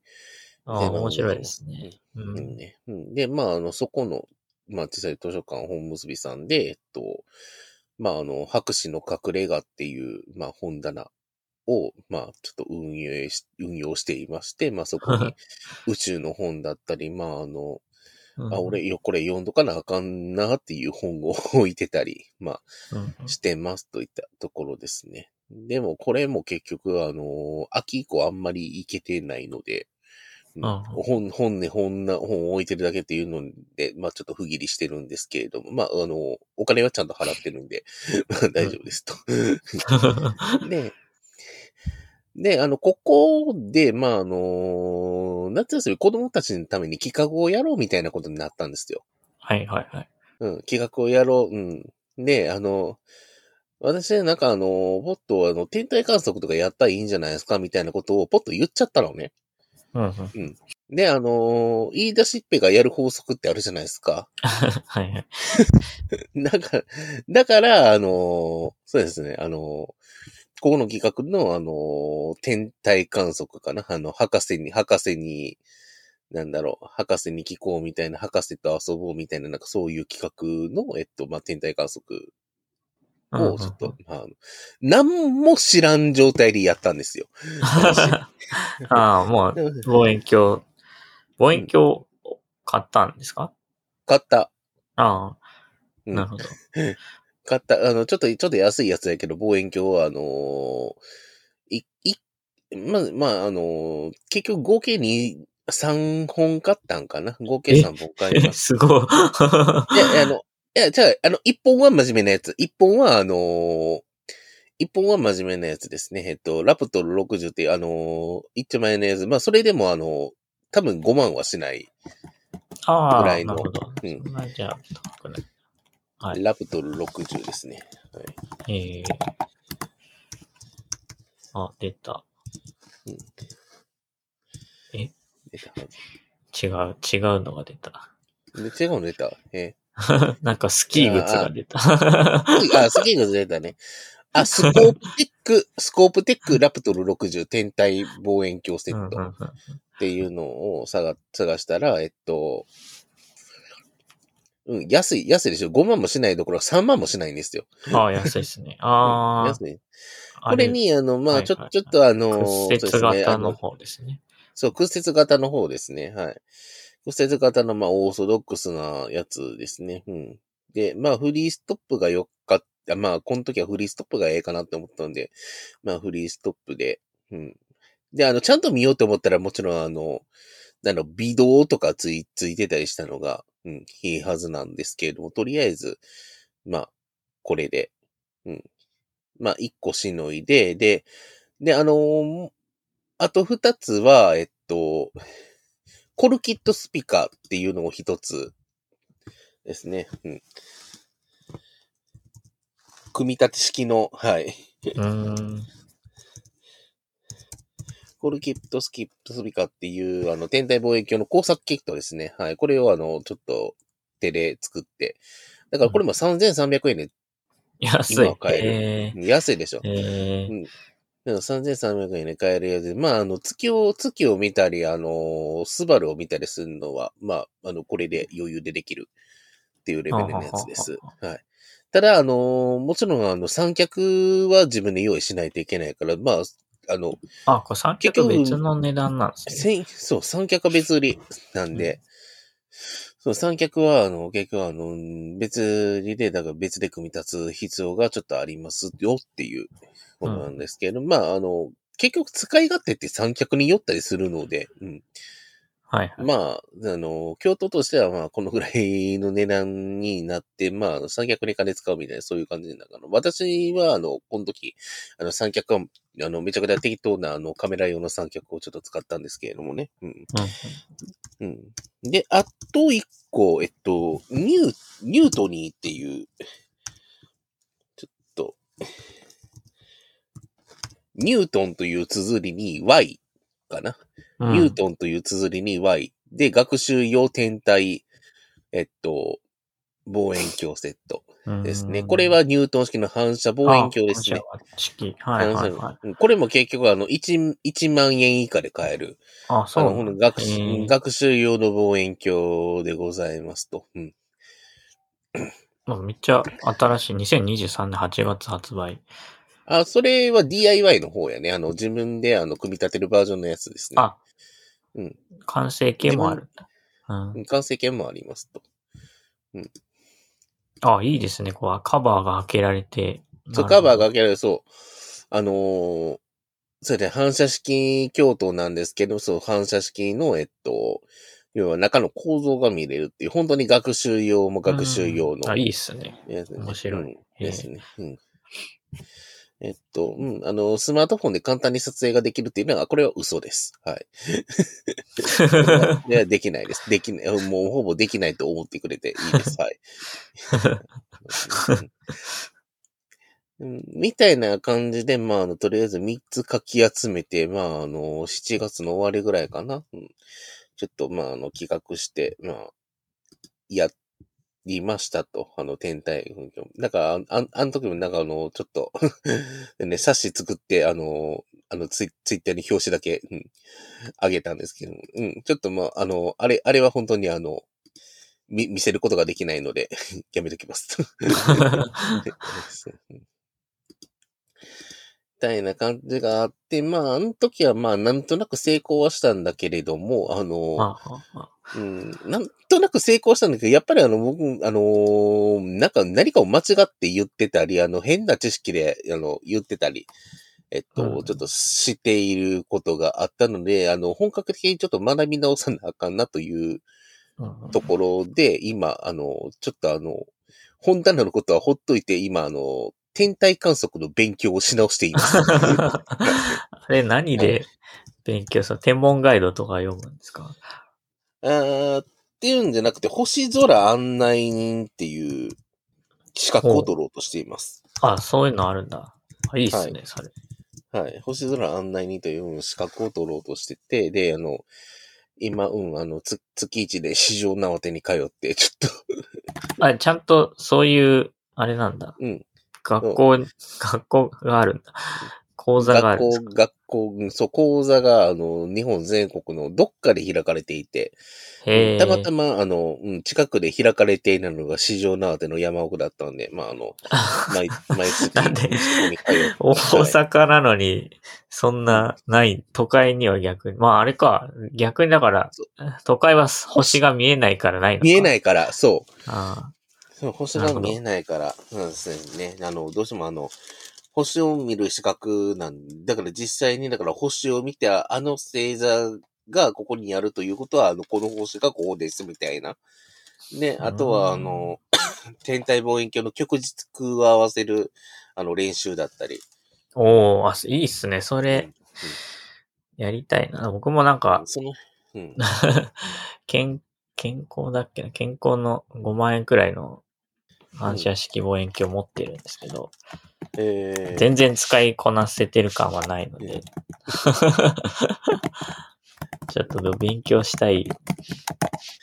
ああ、面白いですね。ううんん。ね。うんで、まあ、あの、そこの、まあ、小さい図書館本結びさんで、えっと、まあ、あの、博士の隠れ家っていう、まあ、本棚を、まあ、ちょっと運営し、運用していまして、まあ、そこに 宇宙の本だったり、まあ、あの、あ、俺、よ、これ読んどかなあかんなっていう本を置いてたり、まうん、あ、してますといったところですね。でも、これも結局、あの、秋以降あんまり行けてないので、本、本ね、本な、本を置いてるだけっていうので、まあちょっと不義理してるんですけれども、まああの、お金はちゃんと払ってるんで、まあ大丈夫ですと。で、で、あの、ここで、まああの、夏休み子供たちのために企画をやろうみたいなことになったんですよ。はいはいはい。うん、企画をやろう。うん。で、あの、私、なんかあの、ポッとあの、天体観測とかやったらいいんじゃないですかみたいなことをポッと言っちゃったのね。うんうん。で、あの言い出しっぺがやる法則ってあるじゃないですか。はいはい。だから、だから、あのそうですね、あのここの企画の、あの天体観測かな？あの、博士に、博士に、なんだろう、博士に聞こうみたいな、博士と遊ぼうみたいな、なんかそういう企画の、えっと、まあ、天体観測を、ちょっと、まあ何も知らん状態でやったんですよ。ああ、もう、望遠鏡、望遠鏡を買ったんですか？買った。ああ、うんなるほど。買った、あの、ちょっと、ちょっと安いやつやけど、望遠鏡は、あのーい、い、まあ、まあ、あのー結局合計に3本買ったんかな？合計3本買いえ、ます。すごい。いや、あの、いや、じゃあ、あの、1本は真面目なやつ。1本は、あのー、1一本は真面目なやつですね。えっと、ラプトル60っていう、あのー、一丁前のやつ。まあ、それでもあの、多分5万はしない。ああ、ぐらいのなるほど。うんじゃあ、高くない。はい。ラプトル60ですね。はい。ええあ、出た。出た違う、違うのが出た。で違うの出た。え なんかスキー靴が出た。ー、あ、スキーが出たね。あ、スコープテック、スコープテックラプトル60天体望遠鏡セットっていうのを探探したら、えっと、うん、安い、安いでしょ。5万もしないどころ3万もしないんですよ。ああ、安いですね。ああ、安い。あこれに、あの、まあ、ちょ、ちょっとあの、屈折型のあ方ですね。そう、屈折型の方ですね。はい。屈折型の、まあ、オーソドックスなやつですね。うん。で、まあ、フリーストップがよかった。まあ、この時はフリーストップがええかなって思ったんで、まあ、フリーストップで、うん。で、あの、ちゃんと見ようと思ったら、もちろん、あの、あの、微動とかつい、ついてたりしたのが、うん、いいはずなんですけれども、とりあえず、まあ、これで、うん。まあ、一個しのいで、で、で、あのーあと二つは、えっと、コルキットスピカっていうのを一つですね。うん。組み立て式の、はい。うーん。コルキットスキットスピカっていう、あの、天体望遠鏡の工作キットですね。はい。これをあの、ちょっと手で作って。だからこれも3300円で安い今。買ええ安いでしょ。ー、えー、でも3300円で買えるやつで、まあ、あの、月を、月を見たり、あの、スバルを見たりするのは、まあ、あの、これで余裕でできるっていうレベルのやつです。はい。ただ、あの、もちろん、あの、三脚は自分で用意しないといけないから、まあ、あの、あ、これ三脚別の値段なんですね。千そう、三脚は別売りなんで、そう、三脚は、あの、結局、あの、別売りで、だから別で組み立つ必要がちょっとありますよっていうことなんですけど、まあ、あの、結局使い勝手って三脚に寄ったりするので、うん。はいはい。まあ、あの、京都としては、まあ、このぐらいの値段になって、まあ、三脚に金使うみたいな、そういう感じだから、私は、あの、この時、あの、三脚は、あの、めちゃくちゃ適当な、あの、カメラ用の三脚をちょっと使ったんですけれどもね。うん。うんうん。で、あと一個、えっと、ニュー、ニュートニーっていう、ちょっと、ニュートンという綴りに Y かな。うん、ニュートンという綴りに Y で、学習用天体、えっと、望遠鏡セットですね。うんこれはニュートン式の反射望遠鏡ですね。あ。反射式。はいはいこれも結局あの1、1万円以下で買える。あ、そうなんだ。この学へ習ー学習用の望遠鏡でございますと。うん。まあめっちゃ新しい。2023年8月発売。あ、それは DIY の方やね。あの、自分であの、組み立てるバージョンのやつですね。あ、うん。完成形もある。うん。完成形もありますと。あ、いいですね。こう、カバーが開けられて。そう、カバーが開けられる、そう。あのーそれで反射式鏡頭なんですけど、そう、反射式の、えっと、要は中の構造が見れるっていう、本当に学習用も学習用のうんあ、いいっすね。面白いですね。うん。えっと、うん、あの、スマートフォンで簡単に撮影ができるっていうのは、これは嘘です。はい。いや、できないです。できない。もうほぼできないと思ってくれていいです。はい。みたいな感じで、まあ、あの、とりあえず3つ書き集めて、まあ、あの、7月の終わりぐらいかな。うん、ちょっと、まあ、あの、企画して、まあ、やっりましたと。あの、天体運動。だから、あんあの時もなんかあの、ちょっと ね、冊子作って、あの、あのツイ、ツイッターに表紙だけ、うん、あげたんですけども、うん、ちょっとまあ、あの、あれ、あれは本当にあの、み、見せることができないので、やめときます。たいな感じがあって、まあ、あの時はまあ、なんとなく成功はしたんだけれども、あの、あああ。うん、なんとなく成功したんだけど、やっぱりあの、僕、あのーなんか何かを間違って言ってたり、あの、変な知識で、あの、言ってたり、えっと、うん。ちょっとしていることがあったので、あの、本格的にちょっと学び直さなあかんなといううん。ところで、今、あの、ちょっとあの、本棚のことはほっといて、今、あの、天体観測の勉強をし直しています。あれ何で勉強する？天文ガイドとか読むんですか？あーっていうんじゃなくて、星空案内人っていう資格を取ろうとしています。あ、そういうのあるんだ。あいいっすね、はそれ。はい。星空案内人という資格を取ろうとしてて、で、あの、今、うん、あの、つ月一で市場縄手に通って、ちょっと、あ、ちゃんとそういう、あれなんだ。うん。学校、学校があるんだ。講座があ学るんですか校、学校、うんそう、講座が、あの、日本全国のどっかで開かれていて。たまたま、あの、うん、近くで開かれているのが市場縄手の山奥だったんで、まあ、あの、毎、毎月、なんで大阪なのに、そんな、ない、都会には逆に。まああれか、逆にだからそ、都会は星が見えないからないのか。。見えないいから、そう。あそう星が見えないから、そうですね。あの、どうしてもあの、星を見る資格なんだから実際に、だから星を見て、ああの星座がここにあるということは、あの、この星がこうです、みたいな。で、あとは、あの、天体望遠鏡の極軸を合わせる、あの、練習だったり。あおーあ、いいっすね。そうんれ、やりたいな。僕もなんか、その、うん。健、健康だっけな健康の5万円くらいの反射式望遠鏡持ってるんですけど、えー、全然使いこなせてる感はないので、ちょっと勉強したい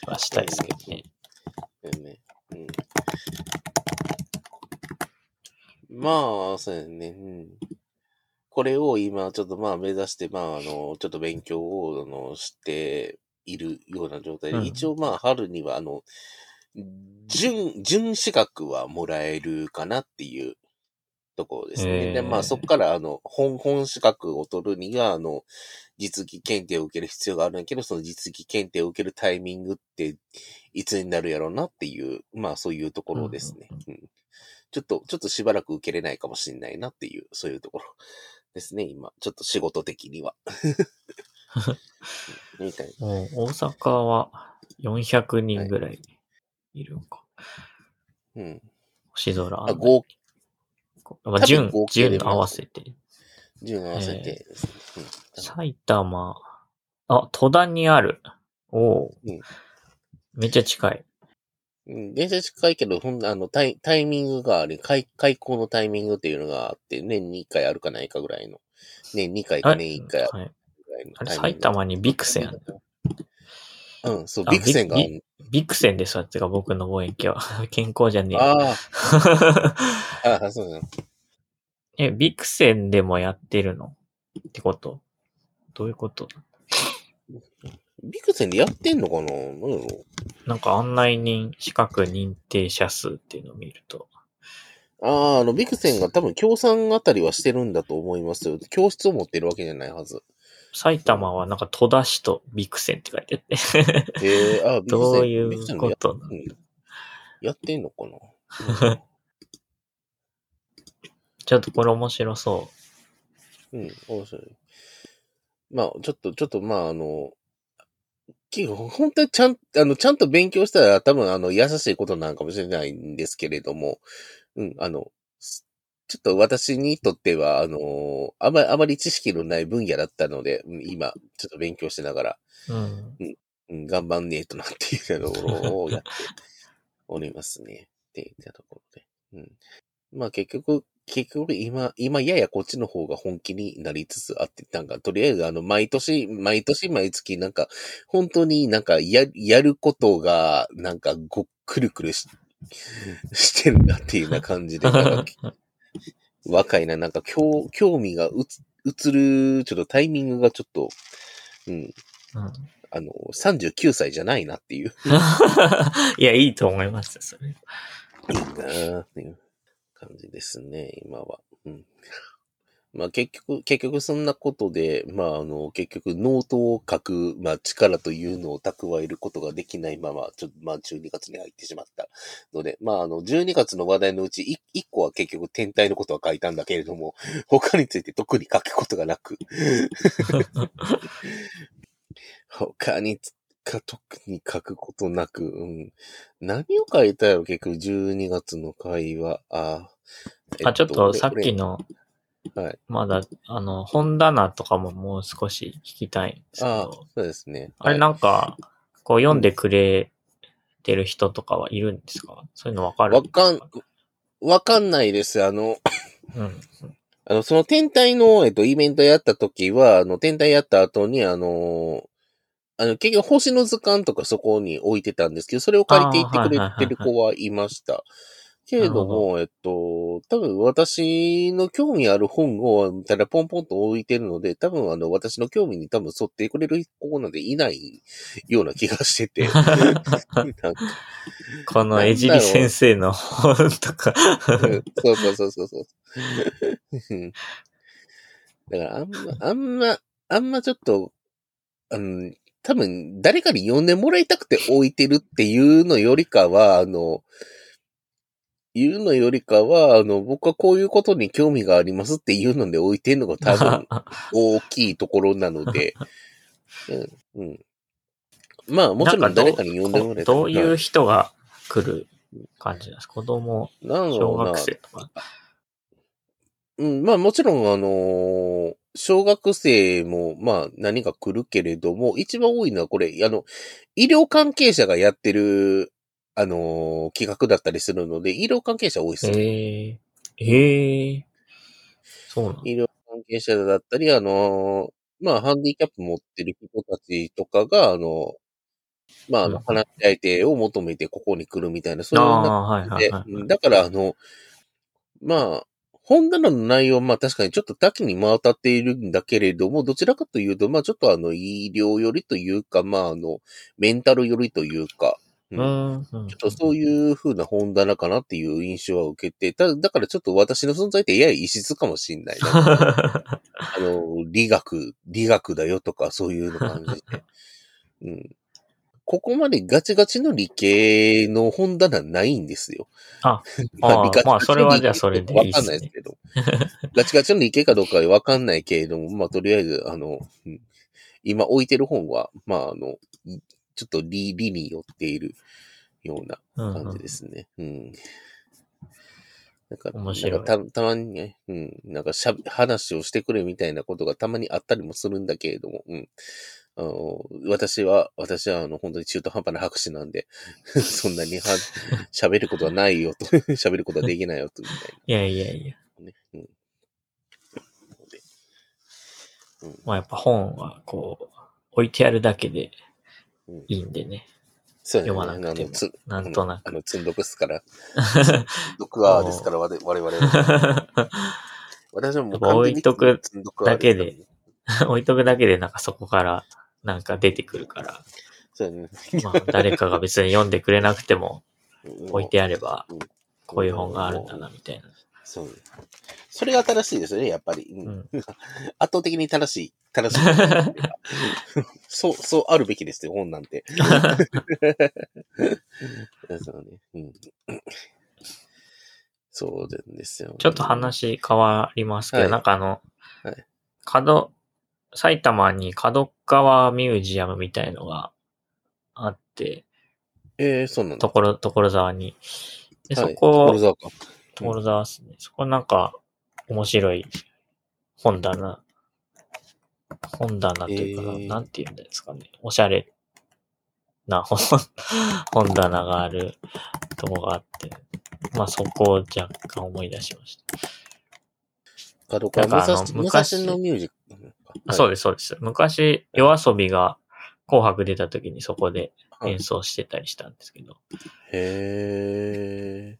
はしたいですけどね。だよね。うん。まあ、そうやね。うん。これを今、ちょっとまあ目指して、まあ、あの、ちょっと勉強を、あの、しているような状態で、うん一応まあ、春には、あの、準、準資格はもらえるかなっていうところですね。へーで、まあ、そこから、あの、本、本資格を取るには、あの、実技検定を受ける必要があるんだけど、その実技検定を受けるタイミングって、いつになるやろうなっていう、まあそういうところですね。うんちょっと、ちょっとしばらく受けれないかもしれないなっていう、そういうところですね、今。ちょっと仕事的には。うんみたいな。大阪は400人ぐらいいるのか。うん。星空。あ、合、まあ、順順合わせて。順合わせてですね。埼玉、あ、戸田にある。おお、うんめっちゃ近い。うん。伝説近いけど、ほんあの、タイ、タイミングがあり、開、開校のタイミングっていうのがあって、年に1回あるかないかぐらいの。年2回か年1回あるはい、ぐらいのあれ、埼玉にビクセン。うん、そう、あビクセンがあビる。ビクセンですわってか、僕の望遠鏡は。健康じゃねえ。あ あ、ああ、そうなの。え、ビクセンでもやってるの？ってこと？どういうこと？ビクセンでやってんのかな？なんだろうなんか案内人、資格認定者数っていうのを見ると。ああ、あの、ビクセンが多分協賛あたりはしてるんだと思いますよ。教室を持ってるわけじゃないはず。埼玉はなんか戸田市とビクセンって書いてあって。ええああ、ビクセン。どういうことうんやってんのかな？ちょっとこれ面白そうん、面白い。まあ、ちょっと、ちょっと、まあ、あの、本当にちゃん、あの、ちゃんと勉強したら多分、あの、優しいことなのかもしれないんですけれども、うん、あの、すちょっと私にとっては、あの、あまり、あまり知識のない分野だったので、うん今、ちょっと勉強しながら、う。うん。うん、頑張んねえとなっていうところをやっておりますね。っていったところで。うん。まあ結局、結局今、今ややこっちの方が本気になりつつあって、なんかとりあえずあの、毎年、毎年毎月なんか、本当になんかや、やることが、なんかご、くるくるし、してるなっていうような感じで、なんか若いな、なんか興興味がうつ、移る、ちょっとタイミングがちょっと、うん、うん、あの、39歳じゃないなっていう、いや、いいと思いますよ、それ。いいなーっていう感じですね、今は。うん。まあ結局、結局そんなことで、まああの、結局ノートを書く、まあ力というのを蓄えることができないまま、ちょっとまあ12月に入ってしまったので、まああの、12月の話題のうち 1, 個は結局天体のことは書いたんだけれども、他について特に書くことがなく、他につ、か特に書くことなく、うん。何を書いたやろ、結局、12月の会話。あ、えあ、ちょっとさっきの。の、はい。まだ、あの、本棚とかももう少し聞きたいんですけあど、そうですね。あれはいなんか、こう読んでくれてる人とかはいるんですか？そういうのわかるわかん、わかんないです。あの、うん。あの、その天体の、えっと、イベントやった時は、あの、天体やった後に、あの、あの、結局星の図鑑とかそこに置いてたんですけど、それを借りていってくれてる子はいました。けれども、えっと、多分私の興味ある本を、ただポンポンと置いてるので、多分あの、私の興味に多分沿ってくれる子なんでいないような気がしてて。この江尻先生の本とか、うんそうそうそうそうそう。うんだからあんま、あんま、あんまちょっと、あの、多分誰かに読んでもらいたくて置いてるっていうのよりかは、あの、言うのよりかは、あの、僕はこういうことに興味がありますっていうので置いてるのが多分 大きいところなので、うん、うん。まあ、もちろん誰かに読んでもらいたどういうは人が来る感じなんですか？子供、なんだ小学。生とか。うん、まあもちろん、あのー小学生も、まあ何か来るけれども、一番多いのはこれ、あの、医療関係者がやってる、あのー企画だったりするので、医療関係者多いですね。ええええそうなん医療関係者だったり、あのーまあハンディキャップ持ってる人たちとかが、あの、まああの、うん話し相手を求めてここに来るみたいな、そういうなああ、はいはいで、はい。うんだから、あの、まあ、本棚の内容は、まあ確かにちょっと多岐に回ったっているんだけれども、どちらかというと、まあちょっとあの、医療寄りというか、まああの、メンタル寄りというか、ううんちょっとそういう風な本棚かなっていう印象は受けて、ただからちょっと私の存在ってやや異質かもしんないな。あの、理学、理学だよとかそういうの感じで。うん。ここまでガチガチの理系の本棚ないんですよ。あ まああ理科まあそれはじゃあそれでいいわかんないですけど。ガチガチの理系かどうかはわかんないけれども、まあとりあえず、あの、うん今置いてる本は、まああの、いちょっと理、理によっているようなうんうん感じですね。うん。なんか、面白いたたまにね、うん、なんかしゃべ話をしてくれみたいなことがたまにあったりもするんだけれども、うん。あの私は、私はあの、本当に中途半端な博士なんで、そんなには喋ることはないよと、喋ることはできないよと、みたいいやいやいや。なね。うん。のでまあやっぱ本はこう、置いてあるだけでいいんでね。そう読まなくてもなんとなく。あの、積んどくっすから。読はですから、我々は。私はもう置いとくだけで。置いとくだけでなんかそこからなんか出てくるから、そうね。まあ誰かが別に読んでくれなくても置いてあればうん、こういう本があるんだなみたいな。そう。それが正しいですよね、やっぱり。うんうん 圧倒的に正しい。正しい。そう、そうあるべきですよ、本なんて。そうね。うん。そうなんですよ。ちょっと話変わりますけど、はいなんかあの、はい角、埼玉に角川ミュージアムみたいのがあって、ええそうなんだ。ところ、所沢に。で、そはいこ、所沢か。所沢っすね。そこなんか、面白い本棚、本棚というか、えーなんて言うんですかね。おしゃれな 本、本棚があるとこがあって、まあそこを若干思い出しました。角川なんかあの武蔵武昔ミュージック。あそうでです、そうです。昔、夜遊びが紅白出た時にそこではい演奏してたりしたんですけど、す。へえ。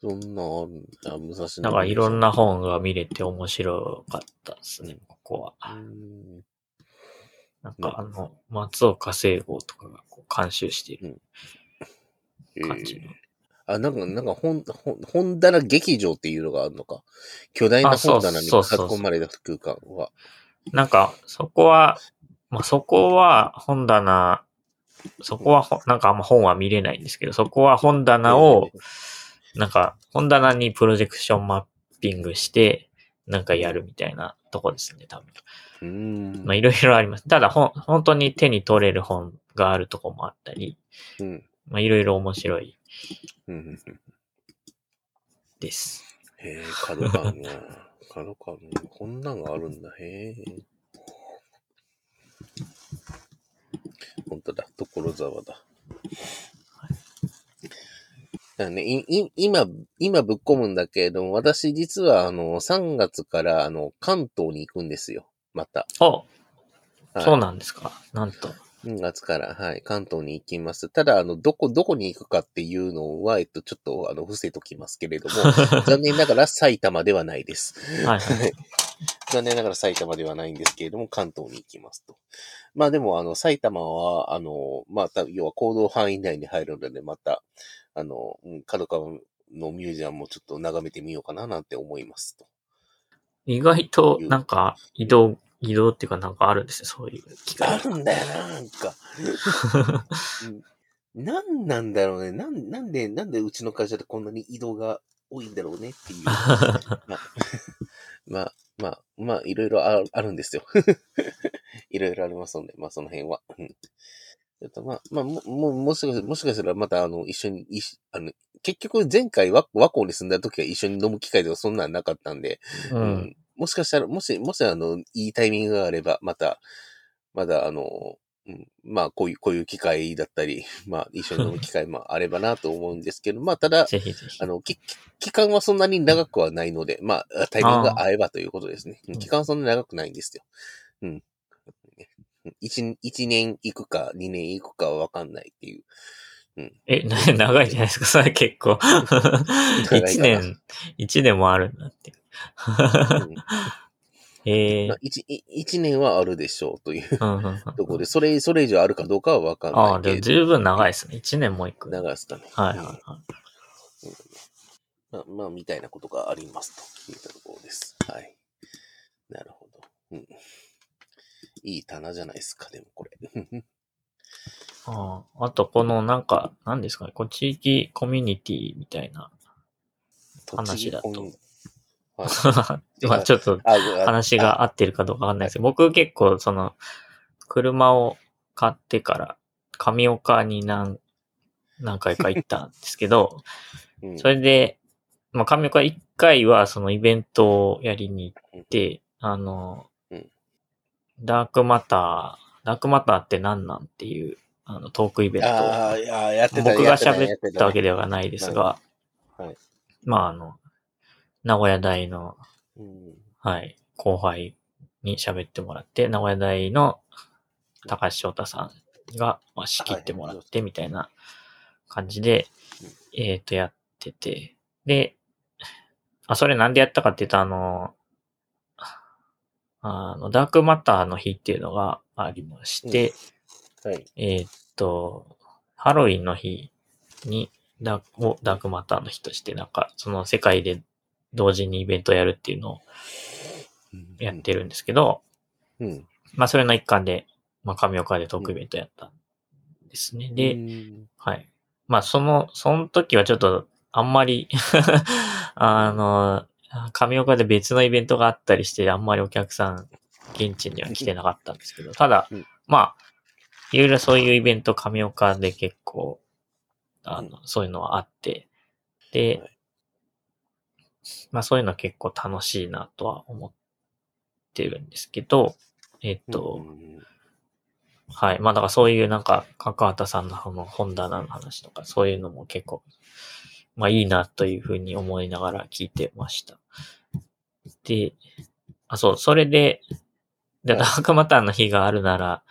そんなあるんだ、武蔵野。なんかいろんな本が見れて面白かったですね、ここは。うん。なんかあの、松岡聖吾とかがこう監修しているへ感じの。えあ、なんか、なんか本、本、本棚劇場っていうのがあるのか。巨大な本棚に囲まれた空間は。なんか、そこは、まあ、そこは本棚、そこはほなんかあんま本は見れないんですけど、そこは本棚を、なんか、本棚にプロジェクションマッピングして、なんかやるみたいなとこですね、多分。うーん。まあいろいろあります。ただほん、本当に手に取れる本があるとこもあったり、うん。まあいろいろ面白い。です。へえ、角感が。角感が。こんなんがあるんだ。へえ。本当だ。所沢だ。だね、いい今、今ぶっ込むんだけれども、私実はあの、3月からあの、関東に行くんですよ。また。おはいそうなんですか。なんと。3月から、はい、関東に行きます。ただ、あの、どこ、どこに行くかっていうのは、えっと、ちょっと、あの、伏せときますけれども、残念ながら埼玉ではないです。はいはい。残念ながら埼玉ではないんですけれども、関東に行きますと。まあでも、あの、埼玉は、あの、また、要は行動範囲内に入るので、また、あの、うん角川のミュージアムもちょっと眺めてみようかななんて思いますと。意外と、なんか、移動、移動っていうかなんかあるんですね、そういう機あ会。るんだよな、なんか。うんなんなんだろうね。なん、なんで、なんでうちの会社でこんなに移動が多いんだろうねっていう。まあ、まあ、まあ、まあ、いろいろああるんですよ。いろいろありますので、まあ、その辺は。うんちょっとまあ、まあ、も、ももしかしたら、もしかしたらまた、あの、一緒に、いしあの、結局前回和和光に住んだ時は一緒に飲む機会とかそんなんなかったんで、う。うんもしかしたら、もし、もしあの、いいタイミングがあれば、また、まだあの、うん、まあ、こういう、こういう機会だったり、まあ、一緒に飲む機会もあればなと思うんですけど、まあ、ただ、あ。の、き期間はそんなに長くはないので、まあ、タイミングが合えばということですね。ー期間はそんなに長くないんですよ。うん。一一年行くか、二年行くかはわかんないっていう。え、な長いじゃないですか、それ結構。一年、一年もあるんだって。うんええまあ一年はあるでしょうといううんうんうんところで、それ、それ以上あるかどうかはわかんああ、ないけれど。でも十分長いですね。一年も行く。はい長いですかね。はいうんはい。まあ、まあ、みたいなことがありますといったところです。はい。なるほど。うん。いい棚じゃないですか、でもこれ。あああと、このなんか、何ですかね、こう地域コミュニティみたいな。話だと。まあちょっとあ話が合ってるかどうかわかんないですけど、僕結構その、車を買ってから、上岡に何、何回か行ったんですけど、うんそれで、まあ、上岡一回はそのイベントをやりに行って、あのうん、ダークマター、ダークマターって何なんっていう、あの、トークイベント。をああ、いや、やってた僕が喋ったわけで。ではないですが、はいはいまああの、名古屋大の、うん。はい、後輩に喋ってもらって、名古屋大の高橋翔太さんが、まあ、仕切ってもらってみたいな感じで、えっ、と、やってて、で、あ、それなんでやったかっていうと、あの、あの、ダークマターの日っていうのがありまして、はい。えーっと、ハロウィンの日にダークをダークマターの日として、なんか、その世界で同時にイベントをやるっていうのをやってるんですけど、うん。まあ、それの一環で、まあ、神岡でトークイベントやったんですね。で、うんはい。まあ、その、その時はちょっと、あんまり、あの、神岡で別のイベントがあったりして、あんまりお客さん、現地には来てなかったんですけど、ただうん、まあ、いろいろそういうイベント、神岡で結構、あの、そういうのはあって、で、はいまあそういうの結構楽しいなとは思ってるんですけど、えっと、うんはい。まあだからそういうなんか、かかわたさんの本棚の話とか、そういうのも結構、まあいいなというふうに思いながら聞いてました。で、あ、そう、それで、で、はいダークマターの日があるなら、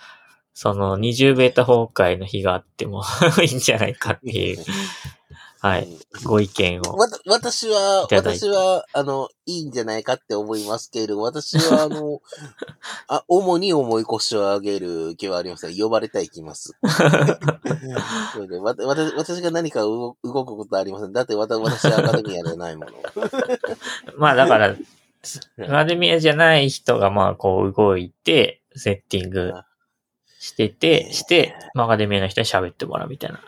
その20ベータ崩壊の日があっても いいんじゃないかっていう、はい、ご意見を。わた私は、私は、あの、いいんじゃないかって思いますけれど、私は、あの、あ、主に重い腰を上げる気はありません。呼ばれたら行きます。それでわた私私が何か動動くことはありません。だってわた私はアカデミアではないもの。まあだから、アカデミアじゃない人がまあこう動いて、セッティングしてて、して、まあアカデミアの人に喋ってもらうみたいな、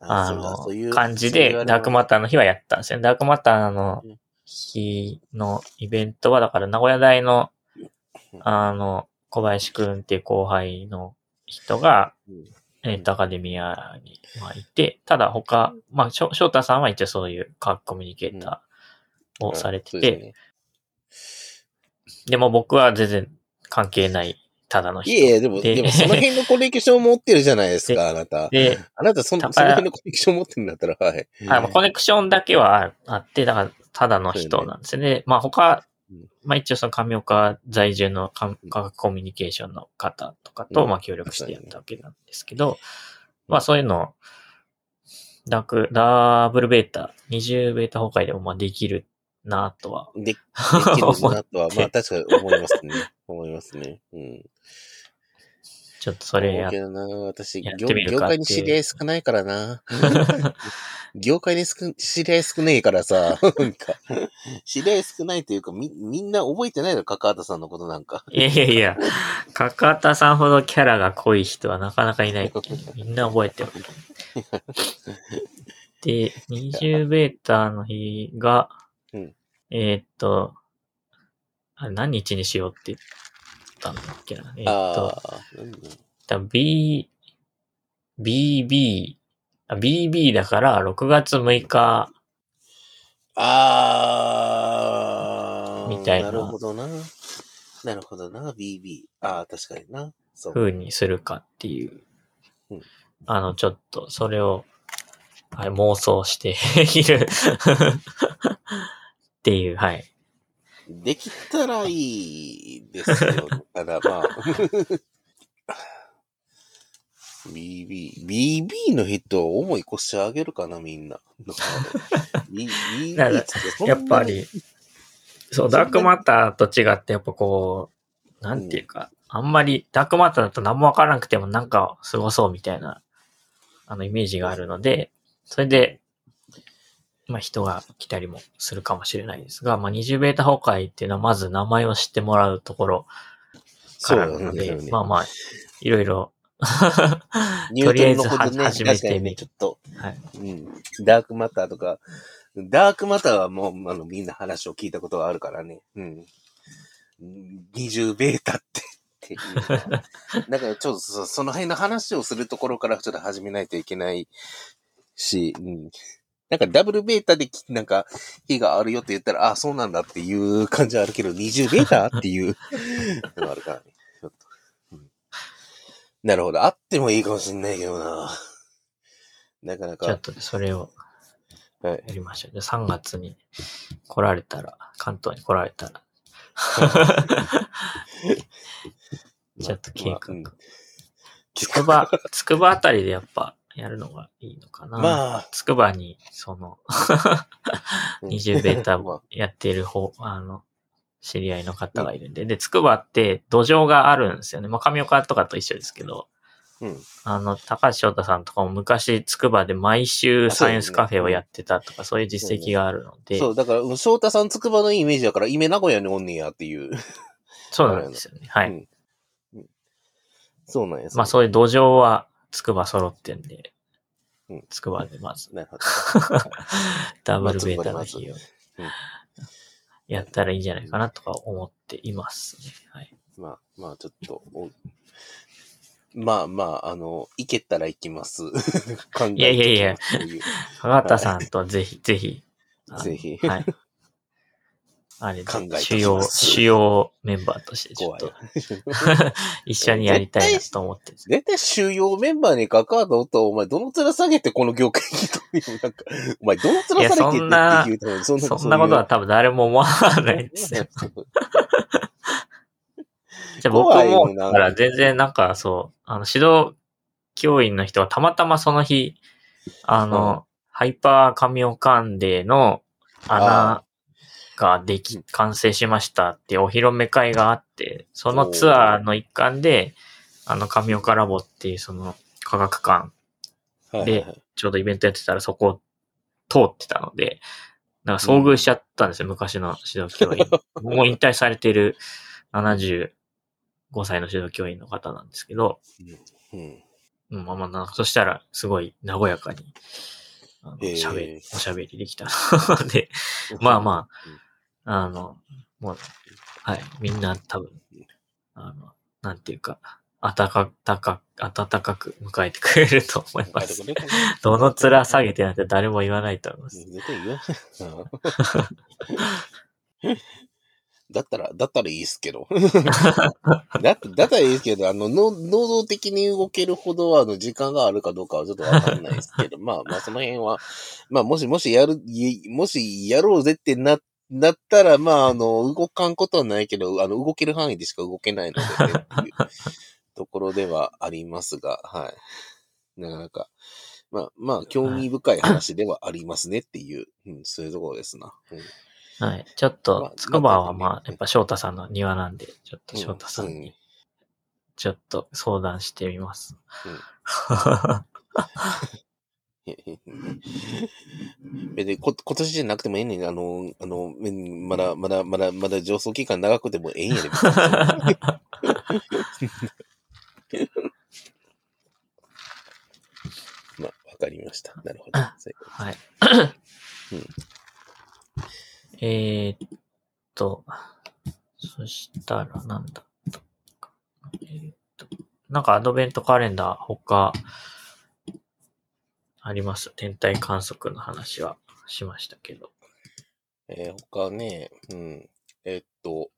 あの感じで、ダークマターの日はやったんですよ。ダークマターの日のイベントは、だから名古屋大の、あの、小林くんっていう後輩の人が、うん。えっと、アカデミアに、まあ、いて、ただ他、まあ、翔太さんは一応そういう科学コミュニケーターをされてて、でも僕は全然関係ない、ただの人。ねいえでも、ででもその辺のコネクション持ってるじゃないですか、あなた。で、あなたその、高その辺のコネクション持ってるんだったら、はい。あまあコネクションだけはあって、だから、ただの人なんですよね。まあ他うん、まあ一応その上岡在住の科科学コミュニケーションの方とかと、うんまあ協力してやったわけなんですけど、まあそういうの、ダーク、ダブルベータ、20ベータ崩壊でもまあできるなとは。で、できるなとは、まあ確かに思いますね。思いますね。うん。ちょっとそれやけどな、私、やっ業てみるかって業界に知り合い少ないからな。業界に少知り合い少ねえからさ、なんか、知り合い少ないというか、み、みんな覚えてないの、カカータさんのことなんか。いやいやいや、かかたさんほどキャラが濃い人はなかなかいない。みんな覚えてる。で、20ベータの日が、うんえーっと、あれ何日にしようって言ったんだっけな？えーっと、ああ、うん多分 B、BB、あ BB だから6月6日、ああ、みたいななるほどな。なるほどな、BB。ああ、確かにな。そう。風にするかっていううん、あの、ちょっと、それを、はい、妄想しているっていう、はい。できたらいいですよ。ただまあ。BB、BB の人を重い腰上げるかな、みんな。やっぱり、そう、ダークマターと違って、やっぱこう、なんていうか、あんまり、ダークマターだと何もわからなくてもなんかすごそうみたいな、あの、イメージがあるので、それで、まあ人が来たりもするかもしれないですが、まあ20ベータ崩壊っていうのはまず名前を知ってもらうところからなので、なんだよね。まあまあ、いろいろ、とりあえずは始めてみね、ちょっと、はい。うん。ダークマターとか、ダークマターはもう、あの、みんな話を聞いたことがあるからね。うん。20ベータって、っていう。だからちょっとそその辺の話をするところからちょっと始めないといけないし、うん。なんかダブルベータできなんか日があるよって言ったら、あ、そうなんだっていう感じはあるけど、20ベータっていう のがあるからね。ちょっと、うんなるほど。あってもいいかもしんないけどな。なかなか。ちょっとそれをはい。やりましょう。で、3月に来られたら、関東に来られたら、ちょっと計画つくば、つくばあたりでやっぱやるのがいいのかな。まあつくばに、その、うん20ベータまあやってる方、あの、知り合いの方がいるんで、で、つくばって土壌があるんですよね。まあ、上岡とかと一緒ですけど、うん。あの、高橋翔太さんとかも昔、つくばで毎週サイエンスカフェをやってたとか、そういう実績があるので、そう、だから、うん翔太さんつくばのいいイメージだから、今名古屋におんねやっていう。そうなんですよね。はい。うんうんそうなんや。まあそういう土壌はつくば揃ってんでうん、つくばでまず、なるほど。ダブルベータの日をうんやったらいいんじゃないかなとか思っていますね。はい。まあ、まあ、ちょっと、おまあまあ、あの、行けたら行きます。いやいやいやそういう川田さんとはぜひ、ぜひ、ぜひはい。あれ考え主要、主要メンバーとしてちょっと。一緒にやりたいなと思って絶対主要メンバーに関わったと、お前どの面下げてこの業界にという、なんか、お前どの面下げてっていやそんな言うとそんど、そんなことは多分誰も思わないですよ。じゃあ僕も、な。だから全然なんかそう、あの、指導教員の人はたまたまその日、あの、ハイパーカミオカンデの穴ができ、完成しましたってお披露目会があって、そのツアーの一環で、あの、カミオカラボっていうその科学館、でちょうどイベントやってたらそこを通ってたので、なんか遭遇しちゃったんですよ、昔の指導教員。もう引退されている75歳の指導教員の方なんですけど、うん。うん、まあまあなんか、そしたらすごい和やかにあのへー。おしゃべりできたので、まあまあの、もう、はい、みんな多分、あの、なんていうか、暖か、暖か、暖かく迎えてくれると思いうん。ます。ね どの面下げてなんて誰も言わないと思います。絶対言わない。だったら、だったらいいっすけど。だだったらいいですけど、あの、の能動的に動けるほど、あの、時間があるかどうかはちょっとわかんないですけど、まあまあ、その辺は、まあ、もし、もしやる、いもしやろうぜってな、なったら、まあ、あの、動かんことはないけど、あの、動ける範囲でしか動けないので、ね、っていうところではありますが、はい。なかなか、まあ、まあ、興味深い話ではありますねっていう、うん、そういうところですな。うんはい。ちょっまとあ、つくばはまあまあ、やっぱ翔太さんの庭なんで、ちょっと翔太さんうんに、ちょっと相談してみます。別にこ今年じゃなくてもええねん。あの、あの、うんまだ、まだ、まだ、まだ上層期間長くてもええんやで。まあ、わかりました。なるほど。はい。うんえーっと、そしたらなんだえーっと、なんかアドベントカレンダー他あります天体観測の話はしましたけど。えー他ね、うん。えっと、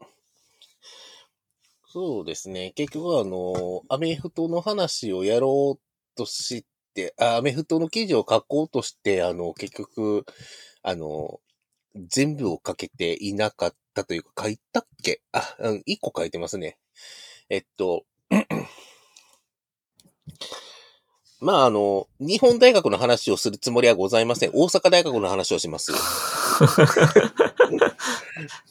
そうですね。結局はあの、アメフトの話をやろうとして、あアメフトの記事を書こうとして、あの、結局、あの、全部を書けていなかったというか、書いたっけ？あ、うん、一個書いてますね。えっと、まあ、あの、日本大学の話をするつもりはございません。大阪大学の話をします。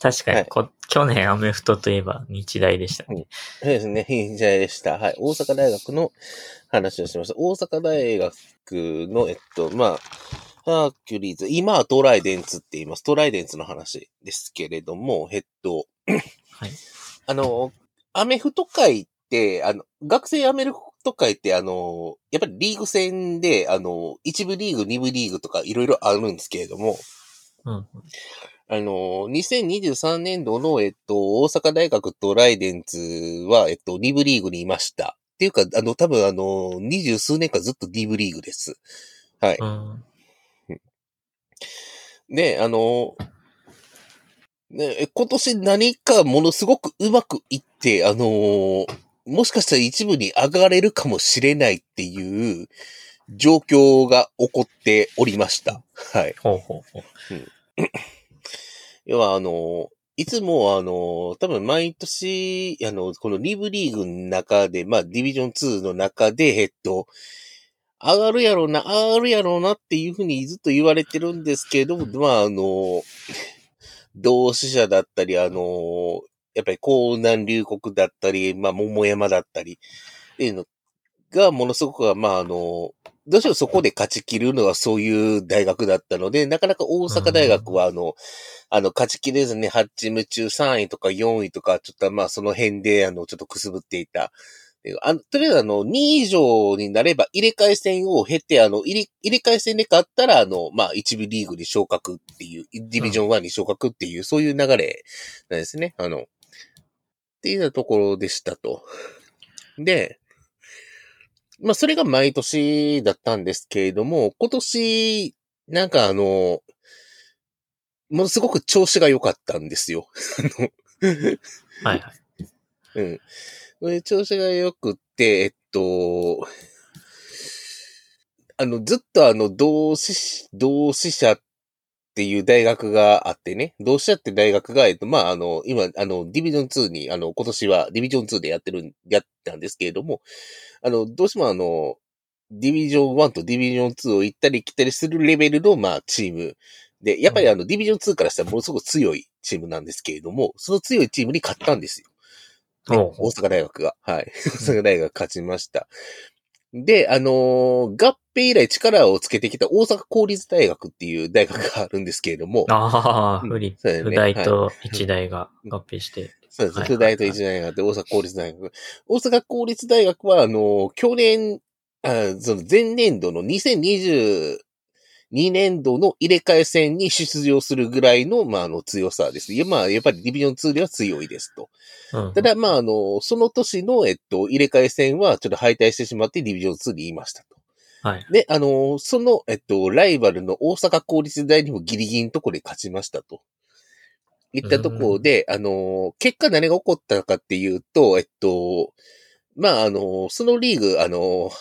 確かに、はいこ去年アメフトといえば日大でしたね。そうですね。いい時代でした。はい。大阪大学の話をしました。大阪大学の、えっと、まあ、ハーキュリーズ、今はトライデンツって言います。トライデンツの話ですけれども、えっと、はい。あの、アメフト界って、あの、学生アメフト界って、あの、やっぱりリーグ戦で、あの、一部リーグ、二部リーグとかいろいろあるんですけれども、うん。あの、2023年度の、えっと、大阪大学とライデンツは、えっと、2部リーグにいました。っていうか、あの、多分あの、二十数年間ずっと2部リーグです。はい。うん。で、あの、ね、え今年何かものすごくうまくいって、あの、もしかしたら一部に上がれるかもしれないっていう状況が起こっておりました。はい。ほうほうほう。要は、あの、いつも、あの、多分毎年、あの、このリブリーグの中で、まあ、ディビジョン2の中で、えっと、上がるやろうな、上がるやろうなっていうふうにずっと言われてるんですけど、まあ、あの、同志社だったり、あの、やっぱり江南龍谷だったり、まあ、桃山だったり、っていうのが、ものすごく、まあ、あの、どうしてもそこで勝ち切るのはそういう大学だったので、なかなか大阪大学は、あの、あの、勝ち切れずに8チーム中3位とか4位とか、ちょっとまあその辺で、あの、ちょっとくすぶっていた。であのとりあえずあの、2位以上になれば入れ替え戦を経て、あの、入れ、入れ替え戦で勝ったら、あの、まあ、1部リーグに昇格っていう、ディビジョン1に昇格っていう、そういう流れなんですね。あの、っていうようなところでしたと。で、まあ、それが毎年だったんですけれども、今年、なんかあの、ものすごく調子が良かったんですよ。はいはい。うん。調子が良くって、えっと、あの、ずっとあの、同志、同志社っていう大学があってね、同志社って大学が、えっと、まあ、あの、今、あの、ディビジョン2に、あの、今年はディビジョン2でやってる、やったんですけれども、あの、どうしてもあの、ディビジョン1とディビジョン2を行ったり来たりするレベルの、まあ、チームで、やっぱりあの、ディビジョン2からしたらものすごく強いチームなんですけれども、その強いチームに勝ったんですよ。ね大阪大学が。はい。大阪大学が勝ちました。で、あのー合併以来力をつけてきた大阪公立大学っていう大学があるんですけれども、ああ、うん不利、そうね不大と一大が合併して。そうです。はい副大と一大があって、大阪公立大学。大阪公立大学は、あのー去年、あその前年度の2022 2年度の入れ替え戦に出場するぐらいの、まあ、あの、強さです。いや、まあ、やっぱりディビジョン2では強いですと。うん。ただ、まあ、あの、その年の、えっと、入れ替え戦はちょっと敗退してしまってディビジョン2に言いましたと。はい。で、あの、その、えっと、ライバルの大阪公立大にもギリギリのところで勝ちましたと。いったところで、あの、結果何が起こったかっていうと、えっと、まあ、あの、そのリーグ、あの、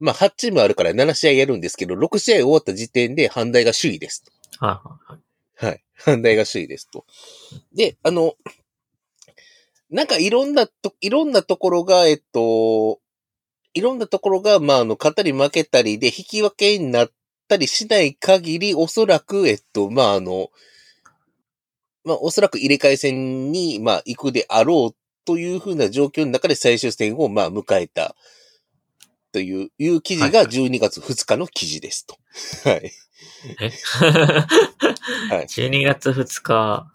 まあ、8チームあるから7試合やるんですけど、6試合終わった時点で阪大が首位ですと。はいはいはい。はい。阪大が首位ですと。で、あの、なんかいろんなと、いろんなところが、えっと、いろんなところが、まあ、あの、勝ったり負けたりで引き分けになったりしない限り、おそらく、えっと、まあ、あの、まあ、おそらく入れ替え戦に、まあ、行くであろうというふうな状況の中で最終戦を、まあ、迎えた。という、いう記事が12月2日の記事ですと。はい。え？はい ?12 月2日、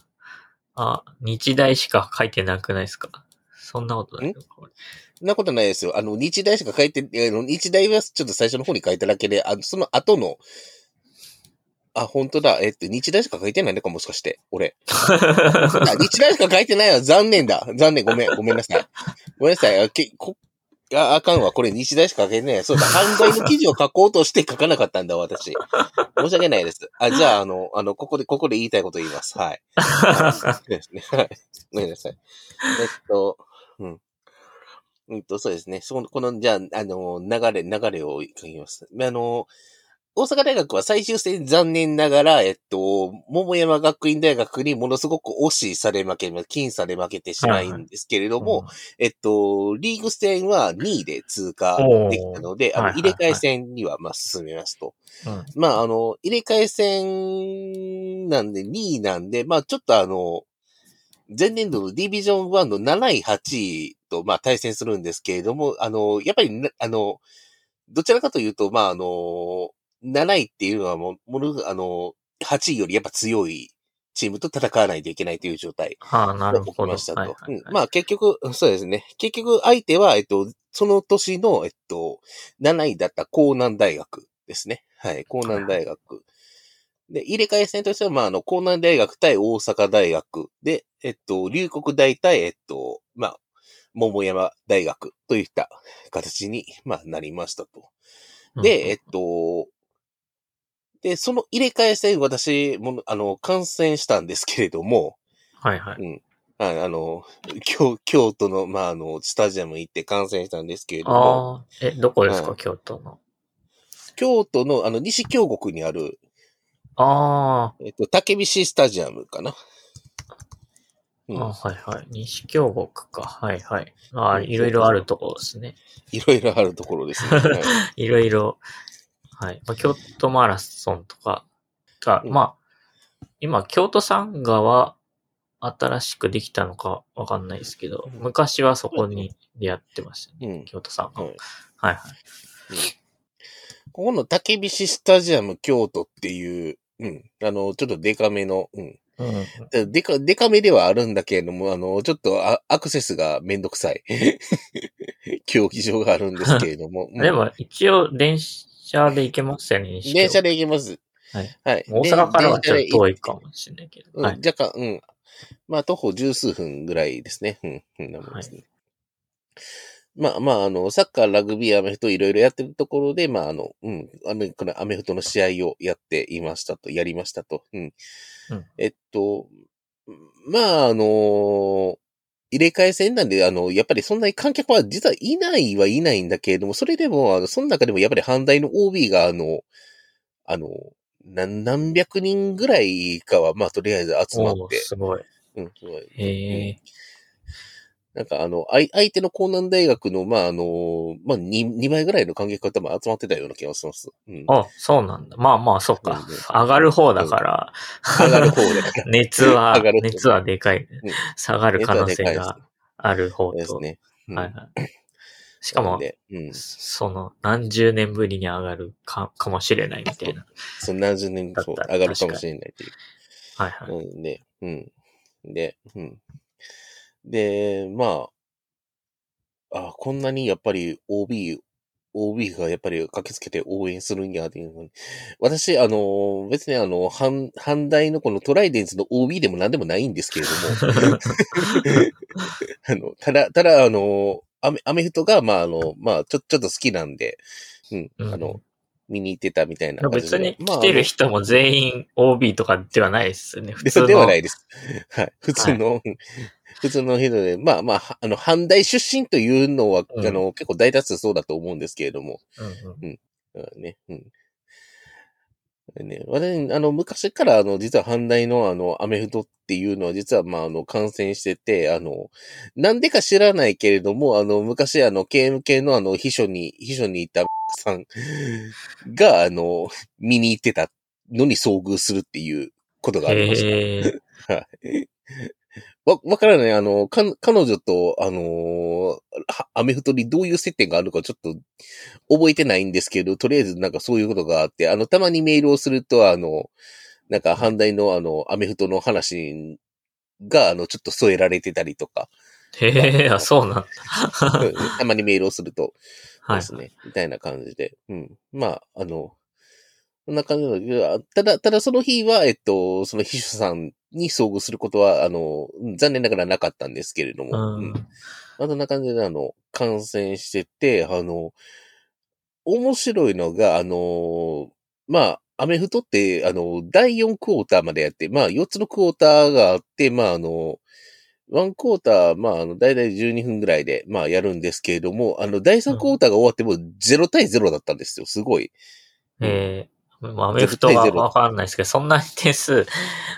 あ、日大しか書いてなくないですか？そんなことないそんなことないですよ。あの、日大しか書いて、日大はちょっと最初の方に書いただけで、あの、その後の、あ、本当だ。えっと、日大しか書いてないのか、もしかして。俺。あ日大しか書いてないわ。残念だ。残念。ごめん。ごめんなさい。ごめんなさい。あ、けこああかんわ。これ日大しか書けてない。そうだ。犯罪の記事を書こうとして書かなかったんだ、私。申し訳ないです。あ、じゃあ、あの、あの、ここで、ここで言いたいこと言います。はい。そうですね。はい。ごめんなさい。えっと、うん。うんと、そうですね。その、この、じゃあ、あの、流れ、流れを書きます。あの、大阪大学は最終戦残念ながら、えっと、桃山学院大学にものすごく惜しいされ負け、僅差で負けてしまうんですけれども、えっと、リーグ戦は2位で通過できたので、あの、入れ替え戦には、まあ、進めますと。まあ、あの、入れ替え戦なんで、2位なんで、まあ、ちょっとあの、前年度のディビジョン1の7位、8位と、まあ、対戦するんですけれども、あの、やっぱりな、あの、どちらかというと、まあ、あの、7位っていうのはもう、もの、あの、8位よりやっぱ強いチームと戦わないといけないという状態はあ、なるほど。起きましたと。はいはいはいうんまあ結局、そうですね。結局相手は、えっと、その年の、えっと、7位だった江南大学ですね。はい、江南大学。で、入れ替え戦としては、まあ、あの、江南大学対大阪大学で、えっと、龍谷大対、えっと、まあ、桃山大学といった形に、まあ、なりましたと。で、えっと、で、その入れ替え戦、私も、あの、観戦したんですけれども、はいはい。はい、あの、京、京都の、まあ、あの、スタジアム行って観戦したんですけれども、ああ、え、どこですか、はい京都の？京都の、あの、西京国にある、あえっと、竹菱スタジアムかな。ー、うんあ、はいはい。西京国か。はいはい。ああ、うんいろいろあるところですね。いろいろあるところですね。はい いろいろ。はい。まあ、京都マラソンとかが、うんまあ、今、京都サンガは新しくできたのかわかんないですけど、昔はそこにでやってましたね。うん。京都サンガ。ははいいはい。ここの竹菱スタジアム京都っていう、うん、あの、ちょっとデカめの、うん。うん。でデカ、デカめではあるんだけれども、あの、ちょっとあアクセスがめんどくさい。競技場があるんですけれども。うんでも、一応、電車で行けますよね、電車で行けます。はい。はい。大阪からはちょっと遠いかも。もしれないけど。うん、はい。若干、うん。まあ、徒歩十数分ぐらいですね。うん、うん、なもんですね。まあまあ、あの、サッカー、ラグビー、アメフトいろいろやってるところで、まあ、あの、うん、アメこのアメフトの試合をやっていましたと、やりましたと。うん。うんえっと、まあ、あの入れ替え戦なんで、あの、やっぱりそんなに観客は実はいないはいないんだけれども、それでも、あの、その中でもやっぱり反対の OB が、あの、あの、何何百人ぐらいかは、まあ、とりあえず集まって、すごい。うん、すごい。へえ。なんかあの、相相手の江南大学の、まああの、まあ2、2倍ぐらいの観客が多分集まってたような気がします。うん。あ、そうなんだ。まあまあ、そうんうん。上がる方だから、上がる方だから。熱は上がる、方熱はでかいうん。下がる可能性がある方と。ですね。うんはいはい。しかも、で、うん。その、何十年ぶりに上がるか、かもしれないみたいな。その何十年そうだったら上がるかもしれないっていう。はいはい。うん、で、うん。で、うん。で、まあ、あこんなにやっぱり OB OB がやっぱり駆けつけて応援するんやっていうのに。私、あの、別にあの、反、反対のこのトライデンツの OB でも何でもないんですけれども。あの、ただ、ただ、あの、アメ、アメフトが、まあ、あの、まあ、ちょ、ちょっと好きなんで、うん、うんあの、見に行ってたみたいな感じ別にまあ来てる人も全員 OB とかではないですよね。普で通の。ではないです。はい。普通の、普通の人で、まあまあ、はあの、阪大出身というのは、うんあの、結構大多数そうだと思うんですけれども、うんうんうんね、うん。ね、私、あの、昔から、あの、実は阪大の、あの、アメフトっていうのは、実は、まあ、あの、感染してて、あの、なんでか知らないけれども、あの、昔、あの、KMK の、あの、秘書に、秘書にいたさんが、あの、見に行ってたのに遭遇するっていうことがありました。はい。わ、わからない。あの、か、彼女と、あのーはアメフトにどういう接点があるのかちょっと覚えてないんですけど、とりあえずなんかそういうことがあって、あの、たまにメールをすると、あの、なんか、阪大のあの、アメフトの話が、あの、ちょっと添えられてたりとか、へえ、あ、そうなんだ。うんたまにメールをすると、はいです。ね。みたいな感じで。うん。まあ、あの、こんな感じのいや、ただ、ただその日は、えっと、その秘書さんに遭遇することは、あの、残念ながらなかったんですけれども、ううんん。まあそんな感じで、あの、感染してて、あの、面白いのが、あの、まあ、アメフトって、あの、第4クォーターまでやって、まあ、4つのクォーターがあって、まあ、あの、1クォーター、まあ、あの、だいたい12分ぐらいで、まあ、やるんですけれども、あの、第3クォーターが終わっても0対0だったんですよ。すごい。ええ、まあ、アメフトはわかんないですけど、そんなに点数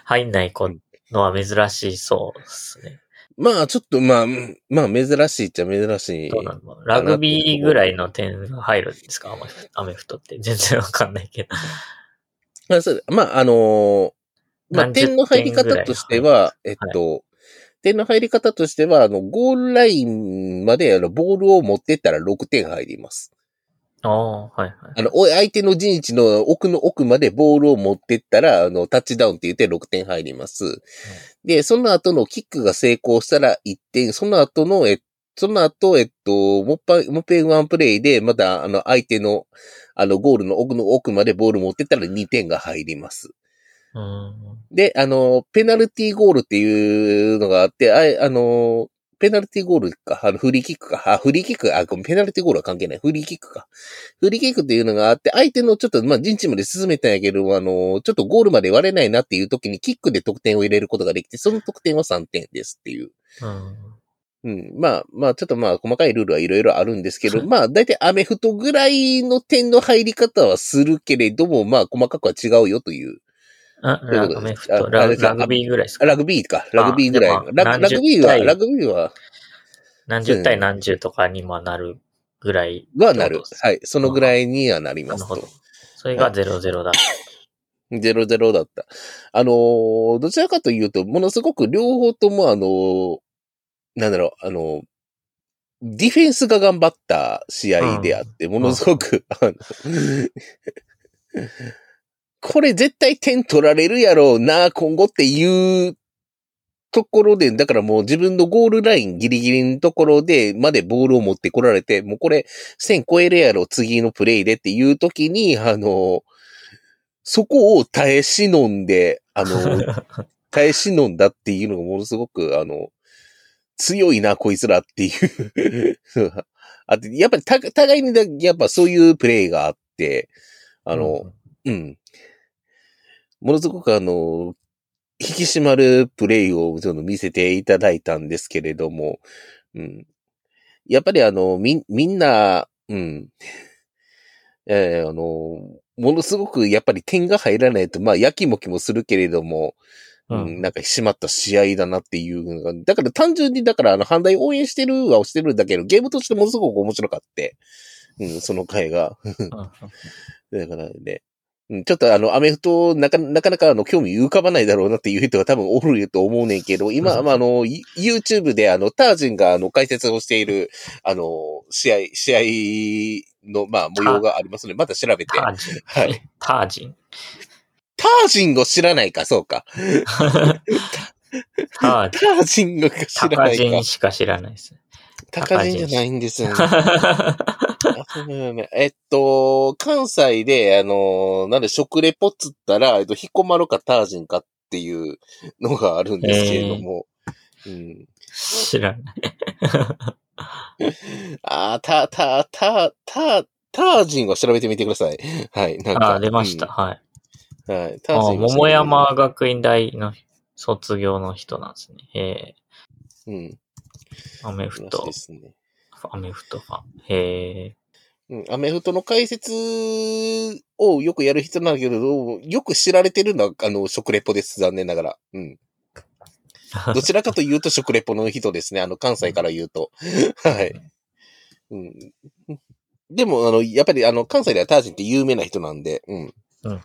入んない子のは珍しいそうですね。まあ、ちょっと、まあ、うんまあ、珍しいっちゃ珍しい。どうなのラグビーぐらいの点が入るんですか？アメフトって。全然わかんないけど。まあ、そうまあ、あのーまあ、点の？入り方としては、えっと、点の入り方としては、あの、ゴールラインまで、あの、ボールを持ってったら6点入ります。ああ、はいはい。あの、お相手の陣地の奥の奥までボールを持ってったら、あの、タッチダウンって言って6点入ります。で、その後のキックが成功したら1点、その後の、え、その後、えっと、もっぱ、もっぺんワンプレイで、また、あの、相手の、あの、ゴールの奥の奥までボール持ってったら2点が入ります。うん。で、あの、ペナルティーゴールっていうのがあって、ああの、ペナルティーゴールか、あの、フリーキックか、あ、フリーキック、あ、ペナルティーゴールは関係ない。フリーキックか。フリーキックっていうのがあって、相手のちょっと、まあ、陣地まで進めたんやけど、あの、ちょっとゴールまで割れないなっていう時にキックで得点を入れることができて、その得点は3点ですっていう。うん。うん。まあ、まあ、ちょっとまあ、細かいルールはいろいろあるんですけど、まあ、だいたいアメフトぐらいの点の入り方はするけれども、まあ、細かくは違うよという。ラグビーぐらいですか？ラグビーか。ラグビーぐらいララグビーは、何十対ラグビーは、何十対何十とかにもなるぐらい。はなる。はい。そのぐらいにはなりますとなるほど。。それが00だ。0-0だった。あのーどちらかというと、ものすごく両方ともあのーなんだろう、あのーディフェンスが頑張った試合であって、ものすごく、あの、これ絶対点取られるやろうな、今後っていうところで、だからもう自分のゴールラインギリギリのところで、までボールを持ってこられて、もうこれ1000超えるやろ、次のプレイでっていう時に、あの、そこを耐え忍んで、あの、耐え忍んだっていうのがものすごく、あの、強いな、こいつらっていう。あって、やっぱりた互いにだ、やっぱそういうプレイがあって、あの、うん。ものすごくあの、引き締まるプレイをちょっと見せていただいたんですけれども、うん。やっぱりあの、み、みんな、うん。えーあの、ものすごくやっぱり点が入らないと、まあ、やきもきもするけれども、ううんん、なんか締まった試合だなっていうだから単純に、だからあの、反対応援してるはしてるんだけど、ゲームとしてものすごく面白かって、うん、その回が。うん だからね、うんちょっとあの、アメフト、なかなかなかあの、興味浮かばないだろうなっていう人が多分おると思うねんけど、今、うんまあ、あの、ユ YouTube であの、タージンがあの、解説をしている、あの、試合、試合の、まあ、模様がありますので、また調べて。タージン？はい。タージン？タージンを知らないか、そうか。タージン。タージンを知らないかジン。しか知らないです。高人じゃないんですよね。えっと、関西で、あの、なんで食レポっつったら、えっと、彦摩呂かタージンかっていうのがあるんですけれども。うん、知らない。あー、た、た、た、た、タージンは調べてみてください。はい。なんか。あ、出ました。はい。うん。はい。ターあジン桃山学院大の卒業の人なんですね。えうん。ー、アメフトで、すね。アメフトファン。へうん、アメフトの解説をよくやる人なんだけど、よく知られてるのは、あの、食レポです。残念ながら。うん。ー。どちらかというと食レポの人ですね。あの、関西から言うと。はい。うん。でも、あの、やっぱり、あの、関西ではタージンって有名な人なんで、うん。うんうん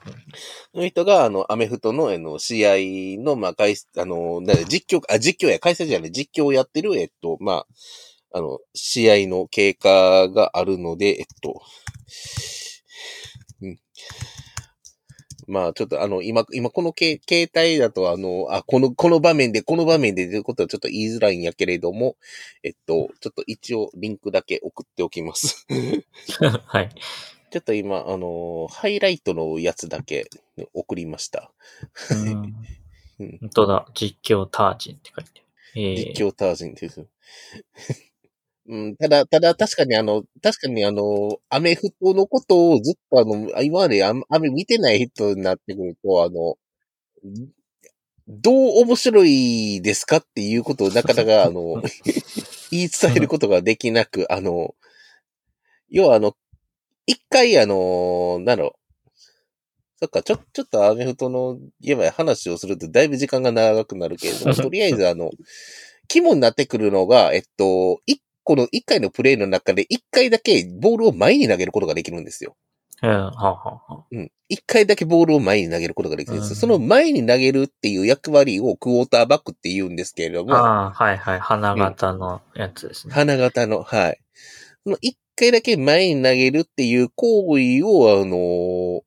その人が、あの、アメフトの、あの、試合の、まあ、あの、実況、あ、実況や、解説じゃない、実況をやってる、えっと、まあ、あの、試合の経過があるので、えっと、うん。まあ、ちょっとあの、今、今このけ携帯だと、あの、あ、この、この場面で、この場面でということはちょっと言いづらいんやけれども、えっと、ちょっと一応リンクだけ送っておきます。はい。ちょっと今、あの、ハイライトのやつだけ送りました。本当だ。実況タージンって書いてある。えー、実況タージンです。うん、ただ、ただ確かにあの、確かにあの、アメフトのことをずっとあの、今まであんあんまり見てない人になってくると、あの、どう面白いですかっていうことをなかなか あの、言い伝えることができなく、あの、要はあの、一回あの、なんだろう、そっか、ちょ、ちょっとアメフトの、言えば話をするとだいぶ時間が長くなるけれども、とりあえずあの、肝になってくるのが、えっと、一個の一回のプレイの中で一回だけボールを前に投げることができるんですよ。うん、はあ、はうん。一回だけボールを前に投げることができるんですよ。うんその前に投げるっていう役割をクォーターバックって言うんですけれども、ああ、はいはい。花形のやつですね。花形の、はい。その一回だけ前に投げるっていう行為を、あの、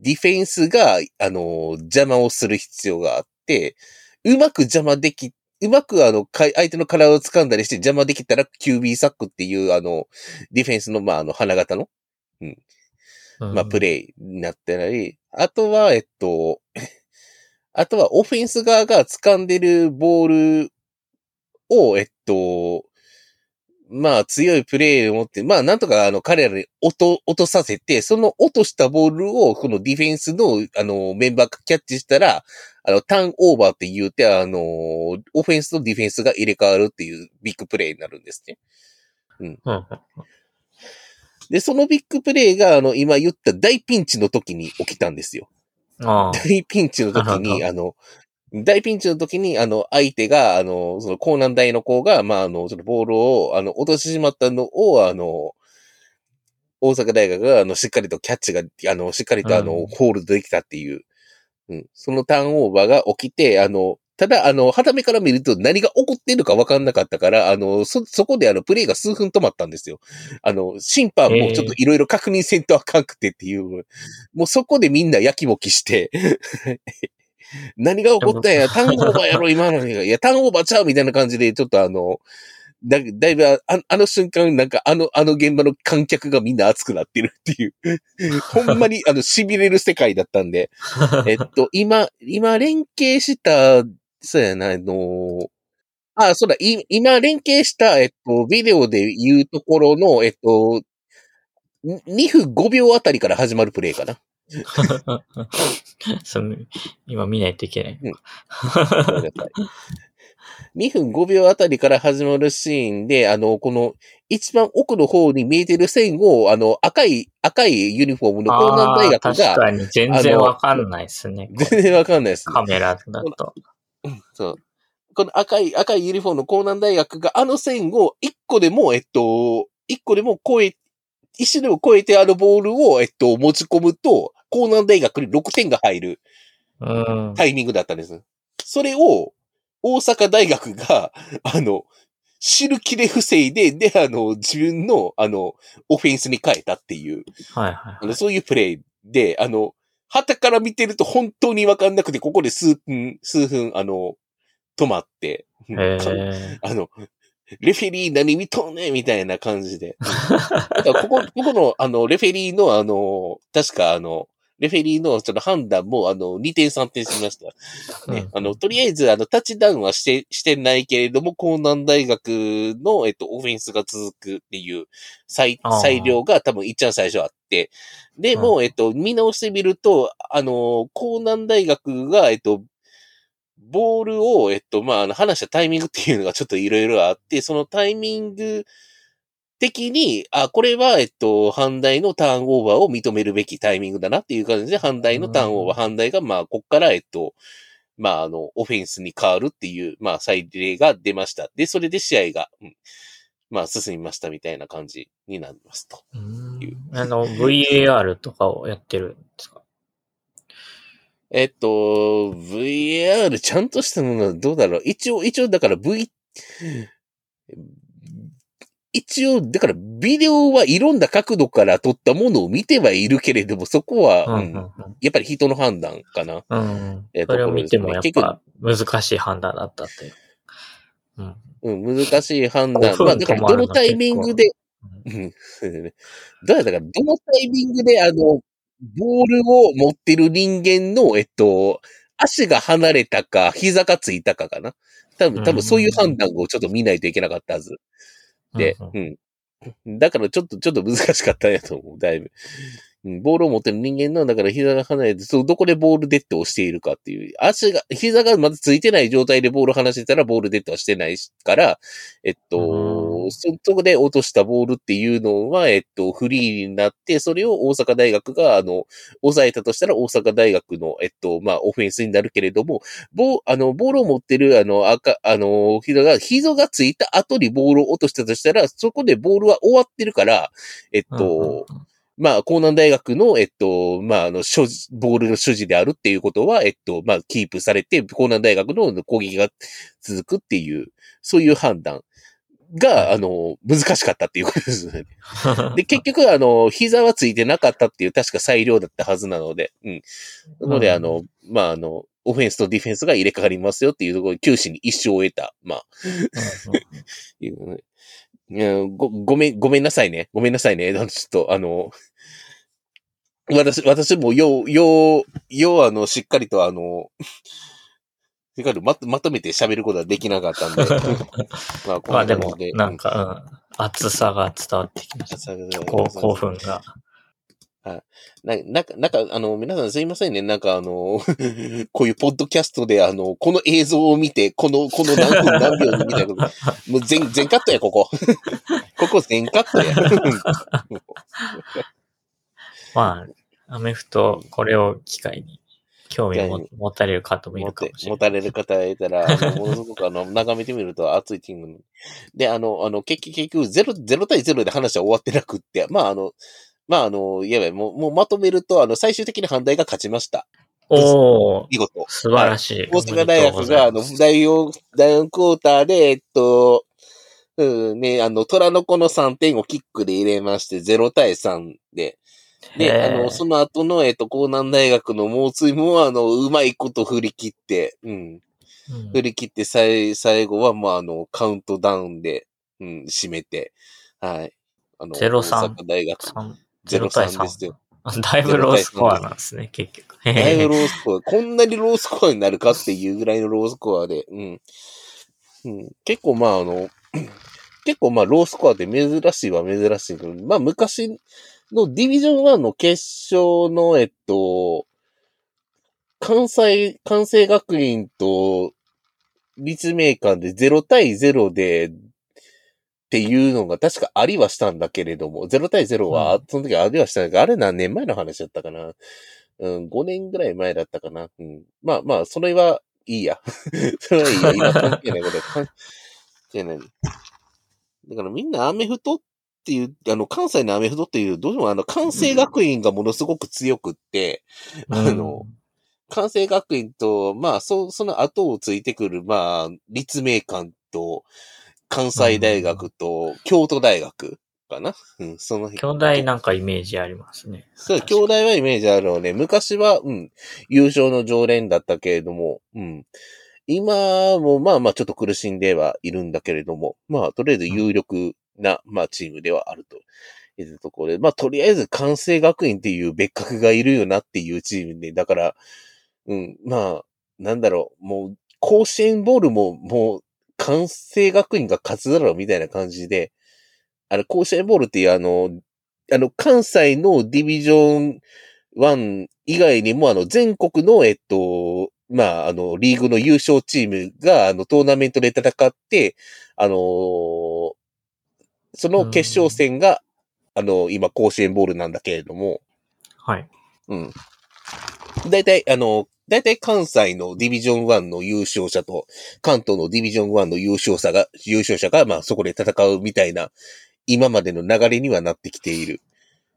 ディフェンスが、あの、邪魔をする必要があって、うまく邪魔でき、うまくあの、か相手の体を掴んだりして邪魔できたら QB サックっていう、あの、ディフェンスの、まあ、あの、花形の、うん。まあ、プレイになってたり、あとは、えっと、あとはオフェンス側が掴んでるボールを、えっと、まあ強いプレーを持って、まあなんとかあの彼らに落と、落とさせて、その落としたボールをこのディフェンスのあのメンバーがキャッチしたら、あのターンオーバーって言うて、あの、オフェンスとディフェンスが入れ替わるっていうビッグプレーになるんですね。うんうんで、そのビッグプレーがあの今言った大ピンチの時に起きたんですよ。大ピンチの時に、なあの、大ピンチの時に、あの、相手が、あの、その、高難大の子が、まあ、あの、そのボールを、あの、落としてしまったのを、あの、大阪大学が、あの、しっかりとキャッチが、あの、しっかりと、あの、うん。ホールドできたっていう、うん、そのターンオーバーが起きて、あの、ただ、あの、肌目から見ると何が起こっているのか分かんなかったから、あの、そ、そこであの、プレイが数分止まったんですよ。あの、審判もちょっといろいろ確認せんとあかんくてっていう、もうそこでみんなやきもきして、何が起こったんや、ターンオーバーやろ、今のに。いや、ターンオーバーちゃうみたいな感じで、ちょっとあの、だだいぶあ、あの瞬間、なんかあの、あの現場の観客がみんな熱くなってるっていう、ほんまにあの、痺れる世界だったんで、えっと、今、今連携した、そうやな、あのあ、そうだ、い今連携した、えっと、ビデオで言うところの、えっと、2分5秒あたりから始まるプレイかな。その今見ないといけない。ごめんなさい2分5秒あたりから始まるシーンで、あの、この、一番奥の方に見えてる線を、あの、赤い、赤いユニフォームの江南大学あー確が、かに全然わかんないですね。全然わかんないで すね。カメラだと。そう。この赤い、赤いユニフォームの江南大学があの線を一個でも、えっと、一個でも超え、一瞬でも超えてあのボールを、えっと、持ち込むと、江南大学に6点が入るうん。タイミングだったんです。それを、大阪大学が、あの、知る気で防いで、で、あの、自分の、あの、オフェンスに変えたっていう、はいはいあのそういうプレイで、あの、旗から見てると本当にわかんなくて、ここで数分、数分、あの、止まって。あの、レフェリー何見とんねんみたいな感じで。ここ、ここの、あの、レフェリーの、あの、確か、あの、レフェリーのその判断も、あの、2点3点しました。ね、あの、とりあえず、あの、タッチダウンはして、してないけれども、江南大学の、えっと、オフェンスが続くっていう、裁裁量が多分一番最初あって、で、もう、えっと、見直してみると、あの、江南大学が、えっと、ボールを、えっと、まあ、あの、話したタイミングっていうのがちょっといろいろあって、そのタイミング的に、あ、これは、えっと、反対のターンオーバーを認めるべきタイミングだなっていう感じで、反対のターンオーバー、反対が、まあ、こっから、えっと、まあ、あの、オフェンスに変わるっていう、まあ、裁例が出ました。で、それで試合が、うん、まあ、進みましたみたいな感じになりますと。あの、VAR とかをやってるんですか？えっと、VR ちゃんとしたものはどうだろう。一応、一応、だから V、一応、だからビデオはいろんな角度から撮ったものを見てはいるけれども、そこは、うんうんうんやっぱり人の判断かな。うん。うんえーそれを見てもやっぱ難しい判断だったっていう。うん。うん、難しい判断。5分まあ、だからどのタイミングで、どうやったか、どのタイミングで、あの、ボールを持ってる人間の、えっと、足が離れたか、膝がついたかかな。多分、多分そういう判断をちょっと見ないといけなかったはず。で、うんうんうん。だからちょっと、ちょっと難しかったんやと思う、だいぶ。うん、ボールを持ってる人間の、だから膝が離れて、そう、どこでボールデッドをしているかっていう。足が、膝がまだついてない状態でボールを離してたら、ボールデッドはしてないから、えっと、うんそ、そこで落としたボールっていうのは、えっと、フリーになって、それを大阪大学が、あの、抑えたとしたら、大阪大学の、えっと、まあ、オフェンスになるけれども、ボー、あの、ボールを持ってる、あの、赤、あの、膝が、膝がついた後にボールを落としたとしたら、そこでボールは終わってるから、えっと、まあ、江南大学の、えっと、まあ、あの、所持、ボールの所持であるっていうことは、えっと、まあ、キープされて、江南大学の攻撃が続くっていう、そういう判断が、あの、難しかったっていうことですね。で、結局、あの、膝はついてなかったっていう、確か裁量だったはずなので、うん。なので、うん。あの、まあ、あの、オフェンスとディフェンスが入れ替わりますよっていうところで、九死に一生を得た、まあ、ご、ごめん、ごめん。なさいね。ごめん。なさいね。ちょっと、あの、私、私も、よう、よう、よう、あの、しっかりと、あの、しっかりまとまとめて喋ることはできなかったんで。まあ、まあでもなんか、うん、熱さが伝わってきました。うん、こう興奮が。な、なんか、なんか、あの、皆さんすいませんね。なんかあの、こういうポッドキャストで、あの、この映像を見て、この、この何分何秒にみたいなこと。もう全、全カットや、ここ。ここ全カットや。まあ、アメフト、これを機会に興味を持持たれる方もい持ってるかもしれない。持たれる方がいたら、ものすごくあの、眺めてみると熱いチーム。で、あの、あの、結局、結局、ゼロ、ゼロ対ゼロで話は終わってなくって、まあ、あの、まあ、あの、いやばい、もう、もうまとめると、あの、最終的に反対が勝ちました。おー、見事。素晴らしい。大阪大学が、あの、第4、第4クォーターで、えっと、うん、ね、あの、虎の子の3点をキックで入れまして、0対3で。で、あの、その後の、えっと、江南大学の猛追も、あの、うまいこと振り切って、うん、うん振り切って、最、最後は、まあ、あの、カウントダウンで、うん、締めて、はい。あの、0-3大阪大学、3 0-3 0対ですよ。3。だいぶロースコアなんですね、結局。だいぶロースコア、こんなにロースコアになるかっていうぐらいのロースコアで、うん。うん、結構まああの、結構まあロースコアって珍しいは珍しいけど、まあ昔のディビジョン1の決勝の、えっと、関西、関西学院と立命館で0対0で、っていうのが確かありはしたんだけれども、0対0は、うその時ありはしたんだけど、あれ何年前の話だったかな。うん、5年ぐらい前だったかな。うん。まあまあ、それはいいや。それはいいや。今関係ないことは関係ない。だからみんなアメフトっていう、あの、関西のアメフトっていう、どうしてもあの、関西学院がものすごく強くって、あの、関西学院と、まあ、そ、その後をついてくる、まあ、立命館と、関西大学と、京都大学かな？うん、その兄弟なんかイメージありますね。そう、兄弟はイメージあるのね。昔は、うん、優勝の常連だったけれども、うん。今もまあまあちょっと苦しんではいるんだけれども、まあとりあえず有力な、まあチームではあると。いうところで、まあとりあえず関西学院っていう別格がいるよなっていうチームで、だから、うん、まあ、なんだろう、もう、甲子園ボールももう、関西学院が勝つだろうみたいな感じで、あの、甲子園ボールっていうあの、あの、関西のディビジョン1以外にも、あの、全国の、えっと、まあ、あの、リーグの優勝チームが、あの、トーナメントで戦って、あのーその決勝戦が、あの、今、甲子園ボールなんだけれども、はい。うん。大体、あの、大体関西のディビジョン1の優勝者と、関東のディビジョン1の優勝者が、優勝者が、まあそこで戦うみたいな、今までの流れにはなってきている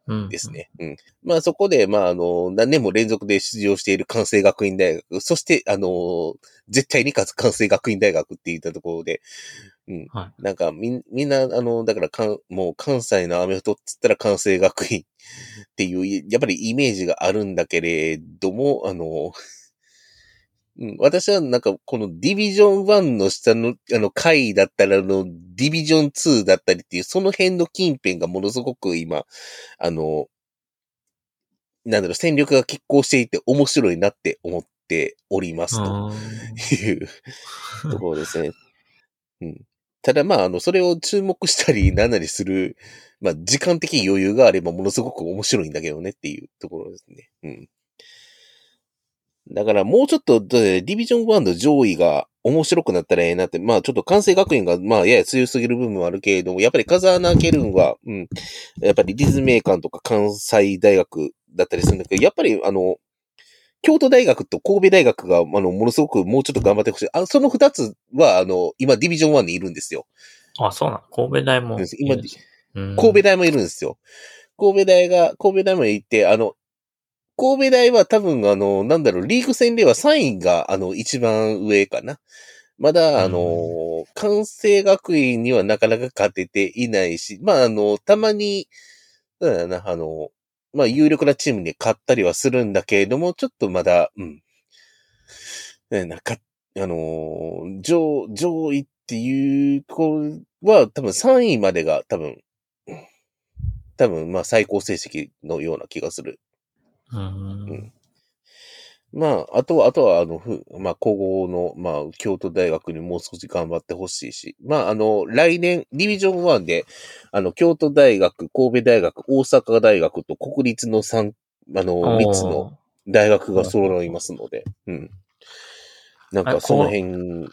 うん。です。ね。うん。まあそこで、まああの、何年も連続で出場している関西学院大学、そして、あの、絶対に勝つ関西学院大学って言ったところで、うん。はなんかみん、みんな、あの、だからかん、もう関西のアメフトっつったら関西学院 っていう、やっぱりイメージがあるんだけれども、あの、うん、私はなんかこのディビジョン1の下の、あの、回だったら、あの、ディビジョン2だったりっていう、その辺の近辺がものすごく今、あの、なんだろう、戦力が拮抗していて面白いなって思っておりますと。あいうところですね。うん。ただまあ、あの、それを注目したり、なんなりする、まあ、時間的余裕があればものすごく面白いんだけどねっていうところですね。うん。だからもうちょっと、ディビジョン1の上位が面白くなったらええなって、まあちょっと関西学院が、まあやや強すぎる部分はあるけれども、やっぱり風穴ケルンは、うん、やっぱり立命館とか関西大学だったりするんだけど、やっぱりあの、京都大学と神戸大学が、あの、ものすごくもうちょっと頑張ってほしい。あ、その二つは、あの、今、ディビジョン1にいるんですよ。あ、そうなの？神戸大も今神戸大もいるんですよ。神戸大が、神戸大もいて、あの、神戸大は多分、あの、なんだろう、リーグ戦では3位が、あの、一番上かな。まだ、あの、関西学院にはなかなか勝てていないし、まあ、あの、たまに、なんだろうな、あの、まあ、有力なチームに勝ったりはするんだけれども、ちょっとまだ、うん。ねなんか、あのー上、上位っていう子は、多分3位までが多分、多分、まあ、最高成績のような気がする。うんうんまあ、あとは、あとは、あの、ふまあ、高校の、まあ、京都大学にもう少し頑張ってほしいし、まあ、あの、来年、ディビジョン1で、あの、京都大学、神戸大学、大阪大学と国立の3、あの、3つの大学が揃いますので、うん。なんあか、その辺、うん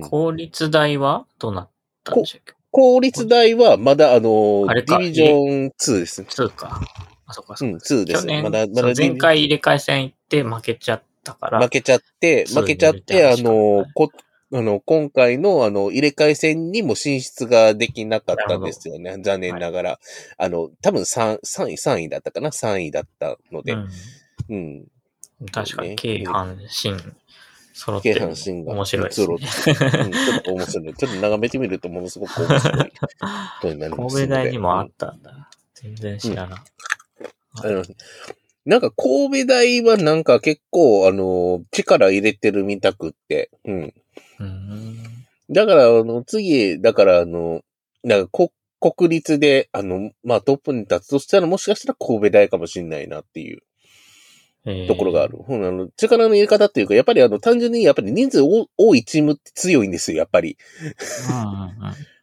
公立大はどうなったんでしたっけ？公立大は、まだ、あの、ディビジョン2ですね。?2 か。あ、そっか、うん、そっか。2ですまだ、まだ前回入れ替え戦行って負けちゃったから。負けちゃって、負けちゃって、あの、こ、あの、今回の、あの、入れ替え戦にも進出ができなかったんですよね。残念ながら。あの、多分3、3位、3位だったかな ?3 位だったので。うん。うん。確かに、ね京阪神揃ってが。面白いですね。うん、ちょっと面白い。ちょっと眺めてみるとものすごく面白いことになりますので。神戸大にもあったんだ。全然知らなかっあの、なんか神戸大はなんか結構、あの、力入れてるみたくって。うん。た。うん。だから、あの、次、だから、あの、なんかこ、国立で、あの、まあ、トップに立つとしたら、もしかしたら神戸大かもしれないなっていうえーところがある。ほんあの、力の入れ方っていうか、やっぱりあの、単純にやっぱり人数多多いチームって強いんですよ、やっぱり。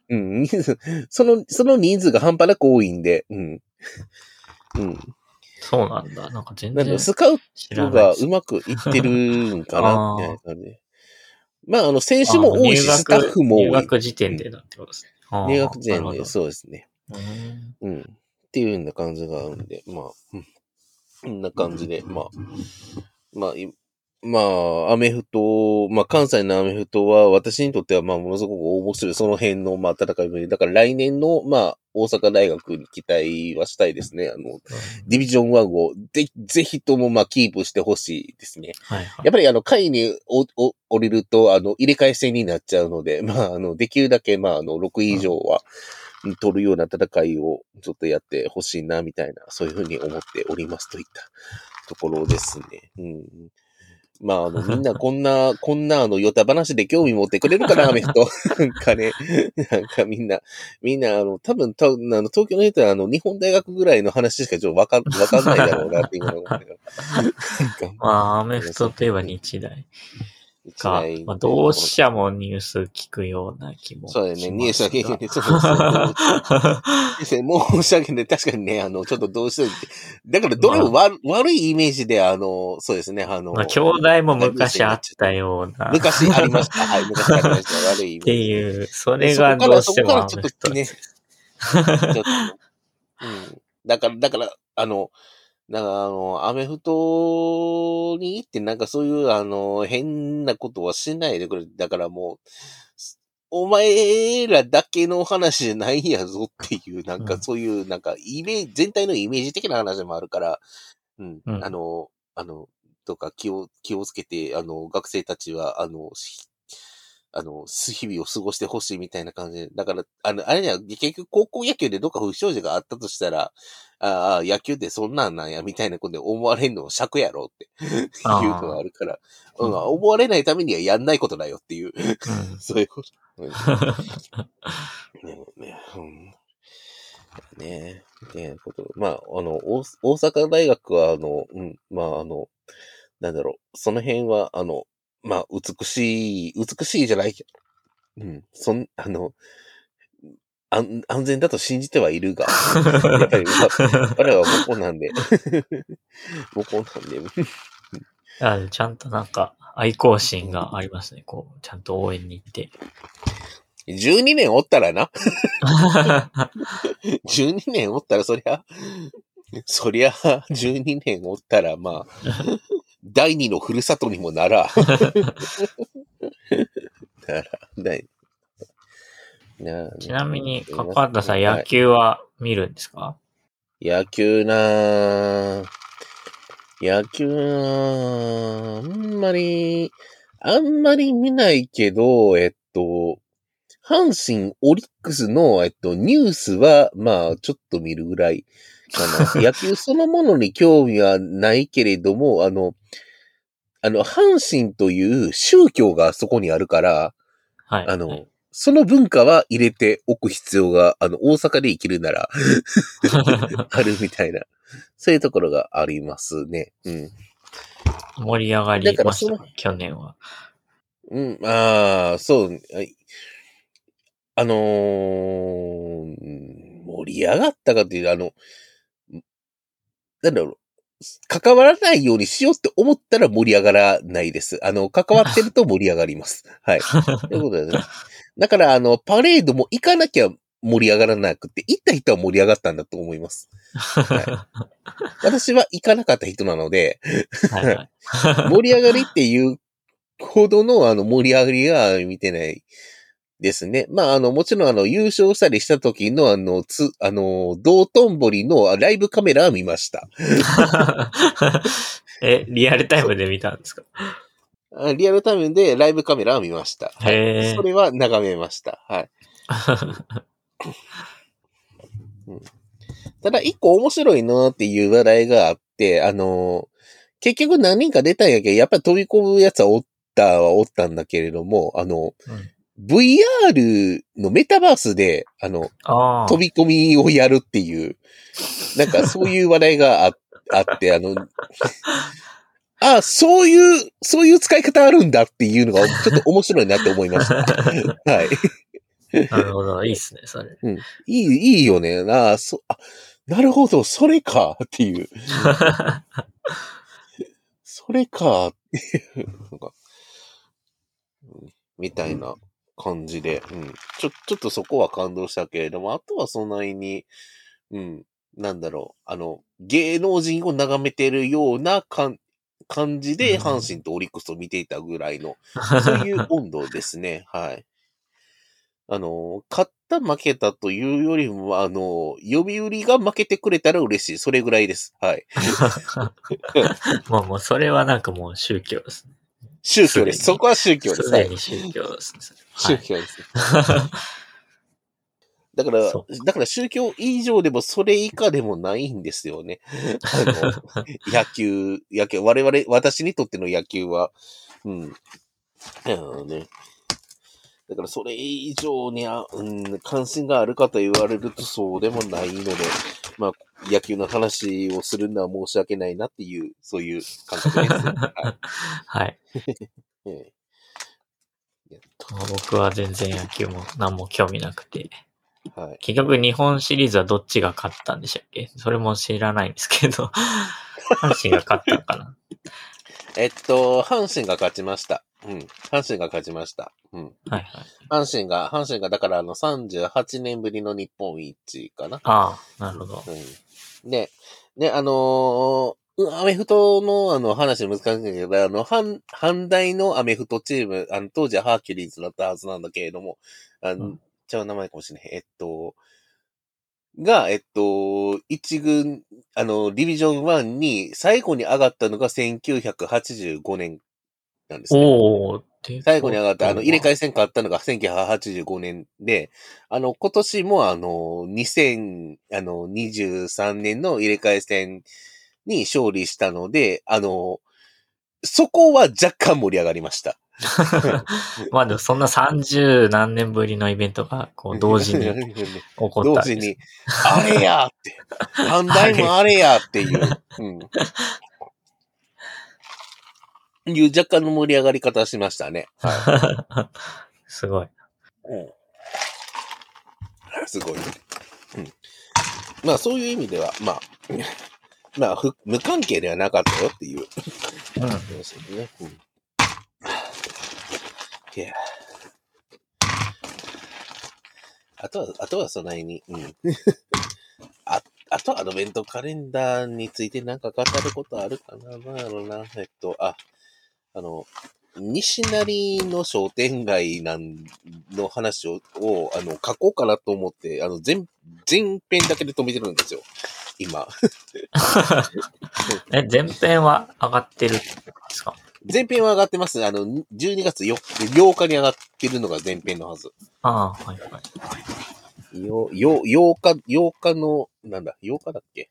うん、人数、その、その人数が半端なく多いんで、うん。うん。そうなんだ。なんか全然なんだ、スカウトがう。まくいってるんかな、みたいな感じで。まあ、あの、選手も多いし、あスタッフも多い。入学時点でだってことですね。入学時点で、そうですね。どうんうん。っていうような感じがあるんで、まあ、うん。こんな感じで、まあ、まあ、いまあ、アメフト、まあ、関西のアメフトは、私にとっては、まあ、ものすごく面白い、その辺の、まあ、戦いぶり。だから来年の、まあ、大阪大学に期待はしたいですね。あの、ディビジョン1を、ぜ、ぜひとも、まあ、キープしてほしいですね。はいはい。やっぱり、あの、下位におお降りると、あの、入れ替え戦になっちゃうので、まあ、あの、できるだけ、まあ、あの、6位以上は、取るような戦いをちょっとやってほしいな、みたいな、そういうふうに思っておりますといったところですね。うん。まあ、あの、みんなこんな、こんなあの、ヨタ話で興味持ってくれるかな、アメフト。なんかね、なんかみんな、みんな、あの、多分、たあの東京の人は、あの、日本大学ぐらいの話しかちょっとわかん、わかんないだろうな、っていうのが まあ、アメフトといえば日大か、まあ、どうしゃもニュース聞くような気もそうだよね、ニュースはは聞いて、そうそうそう。申し訳ない。確かにね、あの、ちょっとどうしてもだから、どれも悪,、悪いイメージで、あの、そうですね、あの、まあ、兄弟も昔あったような。昔ありました。はい、昔ありました。悪いイメージ。っていう、それがどうしてもアそこメフトからちょっとね、ちょっとねうん。だから、だから、あの、なんかあの、アメフトに行ってなんかそういうあの、変なことはしないでくれ。だからもう、お前らだけの話じゃないんやぞっていう、なんうんかそういう、なんかイメージ、全体のイメージ的な話もあるから、うん、うんあの、あの、とか気を、気をつけて、あの、学生たちは、あの、しあの、日々を過ごしてほしいみたいな感じで。だから、あの、あれね、結局高校野球でどっか不祥事があったとしたら、ああ、野球ってそんなんなんや、みたいなことで思われんのは尺やろって。いうのがあるから、ーうん、思われないためにはやんないことだよっていう、うん。そういうこと。うんねね、うん。ねねこと。まあ、あの、大大阪大学は、あの、うん、まあ、あの、なんだろう、その辺は、あの、まあ、美しい、美しいじゃないけど、うん、そん、あの、安安全だと信じてはいるが、やっぱり、まあ、彼は母校なんで、母校なんで、あちゃんとなんか、愛好心がありますね。こう、ちゃんと応援に行って。12年おったらな、12年おったら、そりゃ、そりゃ、12年おったら、まあ、第二のふるさとにもなら。なら、第なちなみに、かかかったさん、野球は見るんですか、野球なぁ野球なぁあんまり、あんまり見ないけど、えっと、阪神オリックスの、えっと、ニュースは、まあ、ちょっと見るぐらいかな。野球そのものに興味はないけれども、あの、あの、阪神という宗教がそこにあるから、はい。あの、その文化は入れておく必要が、あの、大阪で生きるなら、あるみたいな、そういうところがありますね。うん。盛り上がりました、去年は。うん、ああ、そう、はいあのーうん盛り上がったかっていうと、あの、なんだろう、関わらないようにしようって思ったら盛り上がらないです。あの、関わってると盛り上がります。はい。ということですね。だから、あの、パレードも行かなきゃ盛り上がらなくて、行った人は盛り上がったんだと思います。私は行かなかった人なので、はいはい。盛り上がりっていうほどのあの盛り上がりが見てないですね。まあ、あの、もちろんあの、優勝したりした時のあの、つ、あの、道頓堀のライブカメラは見ました。え、リアルタイムで見たんですか？あリアルタイムでライブカメラは見ました。はいそれは眺めました。はい。ただ、一個面白いなっていう話題があって、あの、結局何人か出たんやけど、やっぱり飛び込むやつはおったはおったんだけれども、あの、うん VR のメタバースで、あの、ああ。飛び込みをやるっていう、なんかそういう話題があ あって、あの、あそういう、そういう使い方あるんだっていうのがちょっと面白いなって思いました。はい。なるほど。いいっすね、それ。いい、いいよね。あそ、あ、なるほど、それかっていう。それかみたいな感じで、うん。ちょ、ちょっとそこは感動したけれども、あとはそんなに、うん、なんだろう、あの、芸能人を眺めてるような感感じで、うん阪神とオリックスを見ていたぐらいの、そういう温度ですね。はい。あの、勝った負けたというよりも、あの、読売が負けてくれたら嬉しい。それぐらいです。はい。もう、もう、それはなんかもう宗教ですね。宗教です。そこは宗教です。宗教ですね。宗はい教です。だからそ、だから宗教以上でもそれ以下でもないんですよね。あの、野球、野球、我々、私にとっての野球は、うん。あのね。だからそれ以上にあ、うん、関心があるかと言われるとそうでもないので、まあ、野球の話をするのは申し訳ないなっていう、そういう感覚です。はいはい。ええ僕は全然野球も何も興味なくて。はい。結局日本シリーズはどっちが勝ったんでしたっけ？それも知らないんですけど。阪神が勝ったのかな？えっと、阪神が勝ちました。うん。阪神が勝ちました。うん。はいはい。阪神が、阪神がだからあの38年ぶりの日本一かな。ああ、なるほど。うん。で、で、あのーうんアメフトのあの話難しいんだけど、あの、阪、阪大のアメフトチーム、あの、当時はハーキュリーズだったはずなんだけれども、あの、うん違う名前かもしれない。えっと、が、えっと、一軍、あの、ディビジョン1に最後に上がったのが1985年なんですね。おー、で最後に上がった、あの、入れ替え。え戦があったのが1985年で、あの、今年もあの、2023年の入れ替え戦に勝利したので、あの、そこは若干盛り上がりました。まあでもそんな30何年ぶりのイベントがこう同時に 起こったんです。同時に、あれやって、反対もあれやっていう、うん。いう若干の盛り上がり方しましたね。はすごい。い。うん。すごいね。うん。まあそういう意味では、まあ、まあ、ふ無関係ではなかったよっていううん。話ですね。うん。いや。あとは、あとはそないに、うん。あ、あとはアドベントカレンダーについてなんか語ることあるかななんやろうな。えっと、あ、あの、西成の商店街なんの話を、をあの、書こうかなと思って、あの、全、全編だけで止めてるんですよ。今。え、前編は上がってるんですか？前編は上がってます。あの、12月 4, 8日に上がってるのが前編のはず。ああ、はいはい。よ、よ、8日、8日の、なんだ、8日だっけ？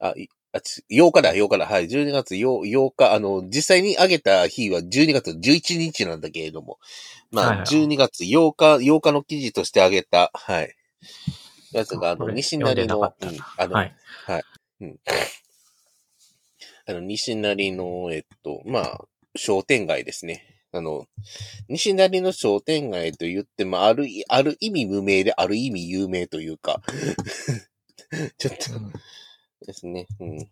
あ、いあち8日だ、8日だ。はい。12月 8, 8日、あの、実際に上げた日は12月11日なんだけれども、まあ、はいはい12月8日、8日の記事として上げた、はい。やつが、あの、西成の、読んでなかったうん、あの、はい。あの、西成の、えっと、まあ、商店街ですね。あの、西成の商店街と言っても、ある、ある意味無名で、ある意味有名というか、ちょっとうんですね。うん。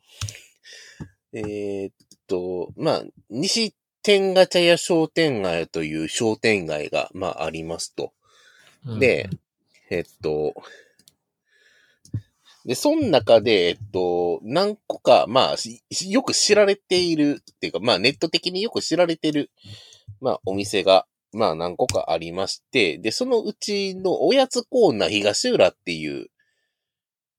えーっと、まあ、西天ガ茶屋商店街という商店街が、まあ、ありますと。うんで、えっと、で、その中で、えっと、何個か、まあ、しよく知られている、っていうか、まあ、ネット的によく知られている、まあ、お店が、まあ、何個かありまして、で、そのうちのおやつコーナー東浦っていう、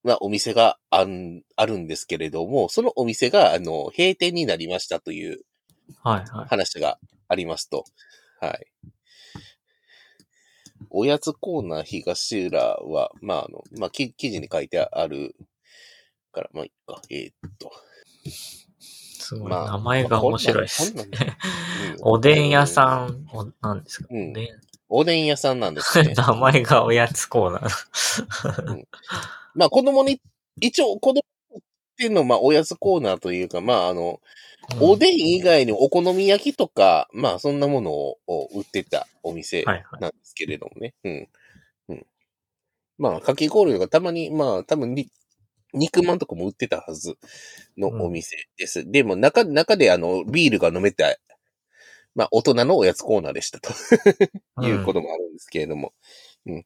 まあ、お店があんあるんですけれども、そのお店が、あの、閉店になりましたというはいはい。話がありますと。はい。おやつコーナー東浦は、まあ、あの、まあ、き記事に書いてあるから、まあ、いっか。えーっと。すごい。まあ名前が面白いですこんなんこんなんうんおでん屋さん、おなんですか、うんおでんおでん屋さんなんですね。名前がおやつコーナー。まあ、子供に、一応、子供っていうのは、まあ、おやつコーナーというか、まあ、あの、おでん以外にお好み焼きとか、まあ、そんなものをを売ってたお店はいはい。なんですけれどもね。うん。うん。まあ、かき氷とかたまに、まあ、多分に、肉まんとかも売ってたはずのお店です。でも、中、中であの、ビールが飲めた、まあ、大人のおやつコーナーでしたと いうこともあるんですけれども。うん。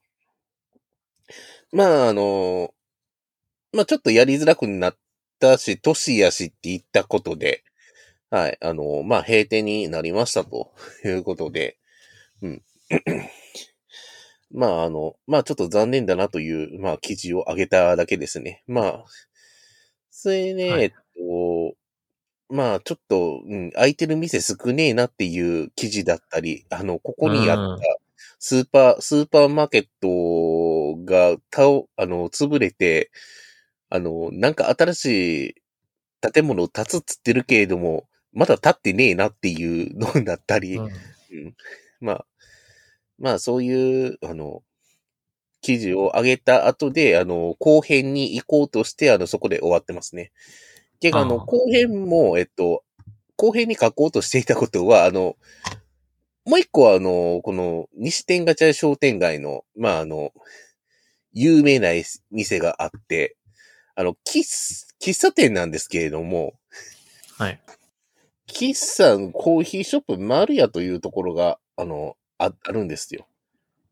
まあ、あの、まあ、ちょっとやりづらくなったし、年やしって言ったことで、はい、あの、まあ、閉店になりましたということで、うん。まあ、あの、まあ、ちょっと残念だなという、まあ、記事を上げただけですね。まあ、それね、はいえっと、まあ、ちょっと、うん、空いてる店少ねえなっていう記事だったり、あの、ここにあうんったスーパー、スーパーマーケット所が倒、あの、潰れて、あの、なんか新しい建物を建つっつってるけれども、まだ建ってねえなっていうのになったり、うん。うん。まあ、まあそういう、あの、記事を上げた後で、あの、後編に行こうとして、あの、そこで終わってますね。結構あの、後編も、えっと、後編に書こうとしていたことは、あの、もう一個はあの、この、西天ガチャ商店街の、まああの、有名な店があって、あの、喫、喫茶店なんですけれども、はい。喫茶コーヒーショップマルヤというところが、あの、ああるんですよ。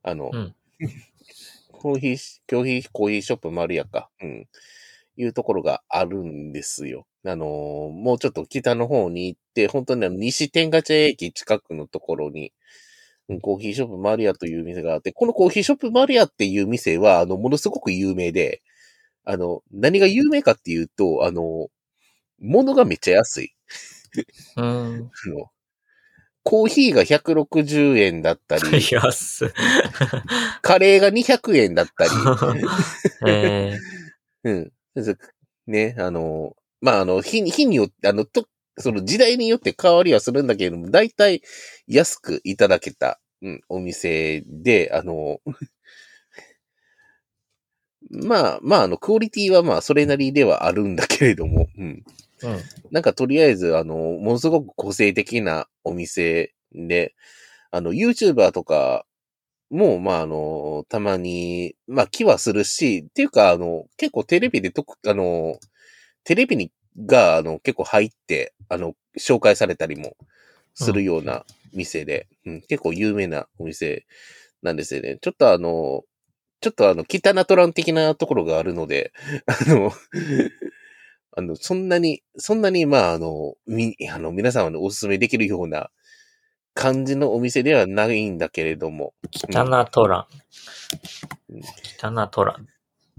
あの、うんコーヒー、コーヒー、コーヒーショップマルヤか。うん。いうところがあるんですよ。あのーもうちょっと北の方に行って、本当に西天ガチャ駅近くのところに、うんコーヒーショップマルヤという店があって、このコーヒーショップマルヤっていう店は、あの、ものすごく有名で、あの、何が有名かっていうと、あの、物がめっちゃ安い。うん。コーヒーが160円だったり、安。カレーが200円だったり、えうん。ね、あの、まあ、あの、日に、日によって、あの、と、その時代によって変わりはするんだけれども、大体安くいただけた、うん、お店で、あの、まあ、まあ、あの、クオリティはまあ、それなりではあるんだけれども、うん。ーうん。なんかとりあえず、あの、ものすごく個性的なお店で、あの、YouTuber とかも、まあ、あの、たまに、まあ、気はするし、っていうか、あの、結構テレビでとく、あの、テレビに、が、あの、結構入って、あの、紹介されたりもするような店で、うん結構有名なお店なんですよね。ちょっとあの、ちょっとあの、北ナトラン的なところがあるので、あの、あの、そんなに、そんなに、まあ、あの、み、あの、皆様にお勧めできるような感じのお店ではないんだけれども、北ナトラうん。ン。北ナトラン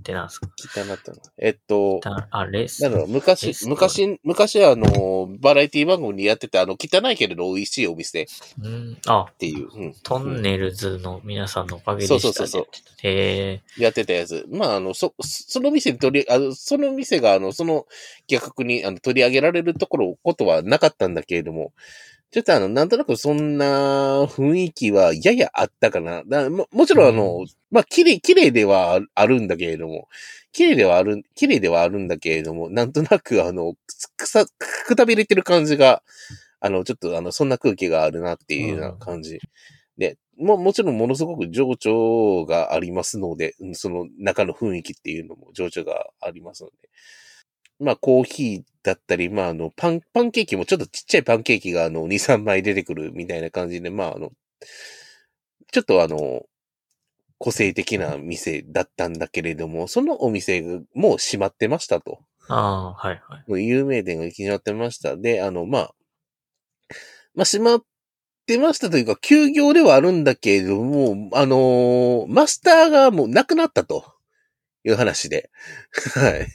ってなんですか？北ナトラン。えっと、北あ、レスなの昔昔、昔あの、バラエティ番組にやってた、あの、汚いけれど美味しいお店っうん。あ、ていう、うん、トンネルズの皆さんのおかげでしたね。そうそうそうへえ。やってたやつ。まあ、あの、そ、その店に取り、あの、その店が、あの、その企画に、あの、取り上げられるところ、ことはなかったんだけれども、ちょっとあの、なんとなくそんな雰囲気はややあったかな。だももちろんあの、まあ、綺麗、綺麗ではあるんだけれども、綺麗ではある、綺麗ではあるんだけれども、なんとなくあの、くさ、くたびれてる感じが、あの、ちょっとあの、そんな空気があるなっていうような感じ。で、も、もちろんものすごく情緒がありますので、うんその中の雰囲気っていうのも情緒がありますので。まあ、コーヒーだったり、まあ、あの、パン、パンケーキもちょっとちっちゃいパンケーキが、あの、2、3枚出てくるみたいな感じで、まあ、あの、ちょっとあの、個性的な店だったんだけれども、そのお店がもう閉まってましたと。ああ、はいはい。有名店が決まってました。で、あの、まあ、まあ、閉まってましたというか、休業ではあるんだけれども、あのーマスターがもう亡くなったという話で。はい。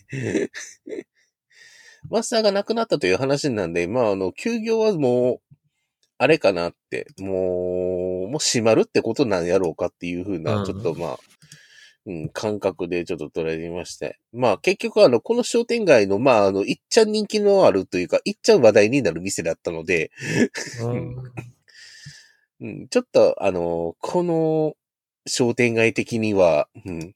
マスターが亡くなったという話なんで、まあ、あの、休業はもう、あれかなって、もう、もう閉まるってことなんやろうかっていうふううな、んちょっとまあ、うん、感覚でちょっと捉えてみまして。まあ結局あの、この商店街の、まああの、いっちゃん人気のあるというか、いっちゃん話題になる店だったので、うん。うん、ちょっとあの、この商店街的には、うん、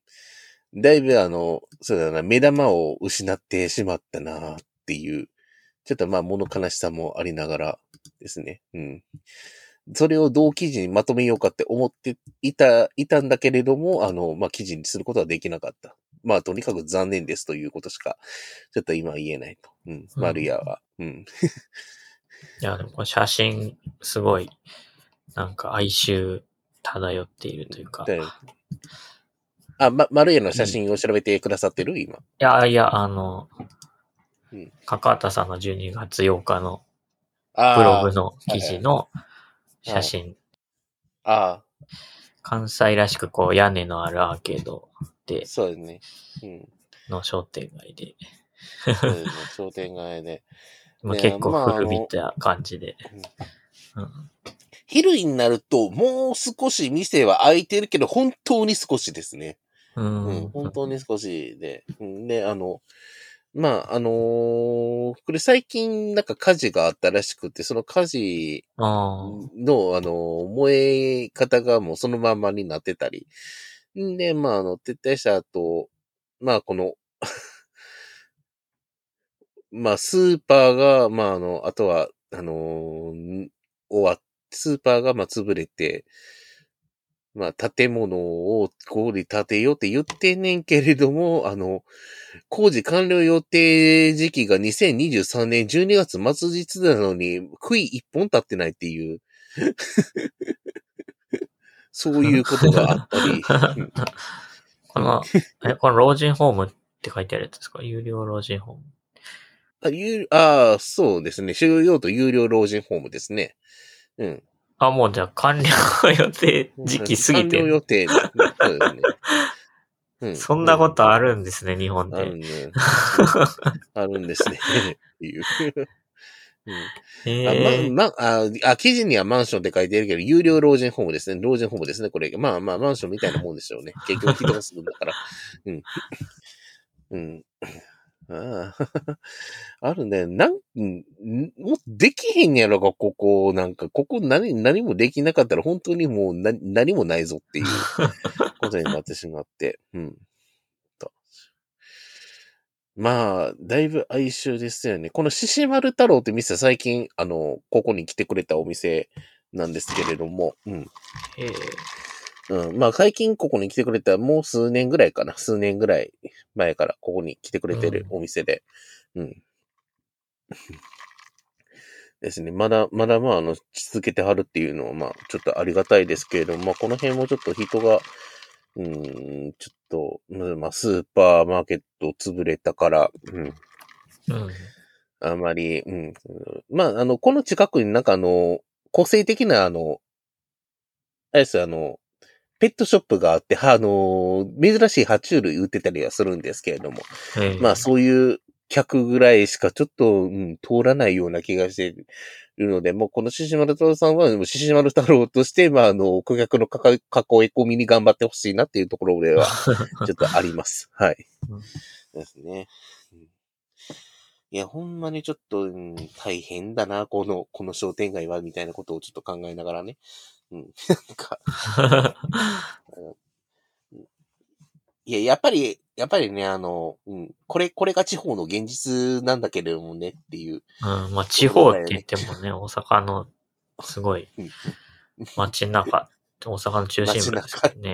だいぶあの、そうだな、目玉を失ってしまったなっていう、ちょっとまあ物悲しさもありながらですね。うん。それをどう記事にまとめようかって思っていた、いたんだけれども、あの、まあ記事にすることはできなかった。まあとにかく残念ですということしか、ちょっと今は言えないと。うん。うんマリアは。うん。いや、でもこの写真、すごい、なんか哀愁漂っているというか。あ、ま、マルヤの写真を調べてくださってる？今。やいや、あのうん、かかたさんの12月8日のあブログの記事の写真、あ関西らしくこう屋根のあるアーケードであ、そうですね。うん。の商店街で、そうですね。商店街で。まあ、ね結構まあ古びた感じで。うん昼になると、もう少し店は開いてるけど、本当に少しですね。ううん、ん。本当に少しで。うんで、あの、まあ、あのーこれ最近なんか火事があったらしくて、その火事あの、あの、燃え方がもうそのまんまになってたり。んで、まあ、あの、撤退した後、まあ、この、まあ、スーパーが、まあ、あの、あとは、あのー終わっスーパーが、まあ、潰れて、まあ、建物をここに建てようって言ってんねんけれども、あの、工事完了予定時期が2023年12月末日なのに、杭一本立ってないっていう、そういうことがあったり、うんこの、え、この老人ホームって書いてあるやつですか？有料老人ホーム。あ、有ああ、そうですね。収容と有料老人ホームですね。うん。あ、もうじゃあ完了予定時期過ぎて完了予定。そうですね。う そんなことあるんですね、日本で。あるね。あるんですね。っていう。うんえま、ま、あ、あ、記事にはマンションって書いてるけど、有料老人ホームですね。老人ホームですね。これ。まあまあ、マンションみたいなもんでしょうね。結局人が住むんだから。うん。うん。ああ、あるね。なん、うんもうできへんやろか、ここ。なんか、ここ何、何もできなかったら本当にもう何何もないぞっていう ことになってしまって。うん。とまあ、だいぶ哀愁ですよね。この獅子丸太郎って店最近、あの、ここに来てくれたお店なんですけれども、うん。へえうん。まあ、最近ここに来てくれた、もう数年ぐらいかな。数年ぐらい前からここに来てくれてるお店で。うん。ですね。まだ、まだまあ、あの、続けてはるっていうのは、まあ、ちょっとありがたいですけれども、まあ、この辺もちょっと人が、うーん、ちょっと、うんまあ、スーパーマーケット潰れたから、うん。うん。あまり、うん。まあ、あの、この近くになんかあの、個性的なあの、あれですあの、ペットショップがあって、はあの、珍しい爬虫類売ってたりはするんですけれども、まあそういう客ぐらいしかちょっと、うん、通らないような気がしているので、もうこの獅子丸太郎さんは、もう獅子丸太郎として、まああの、顧客のかか囲い込みに頑張ってほしいなっていうところでは、ちょっとあります。はいうん。ですね。うんいや、ほんまにちょっと、うん、大変だな、この、この商店街は、みたいなことをちょっと考えながらね。うん。なんか、いや、やっぱり、やっぱりね、あの、うん、これ、これが地方の現実なんだけれどもねっていう。うん、まあ地方って言ってもね、大阪のすごいうん。街中、大阪の中心街部です中けどね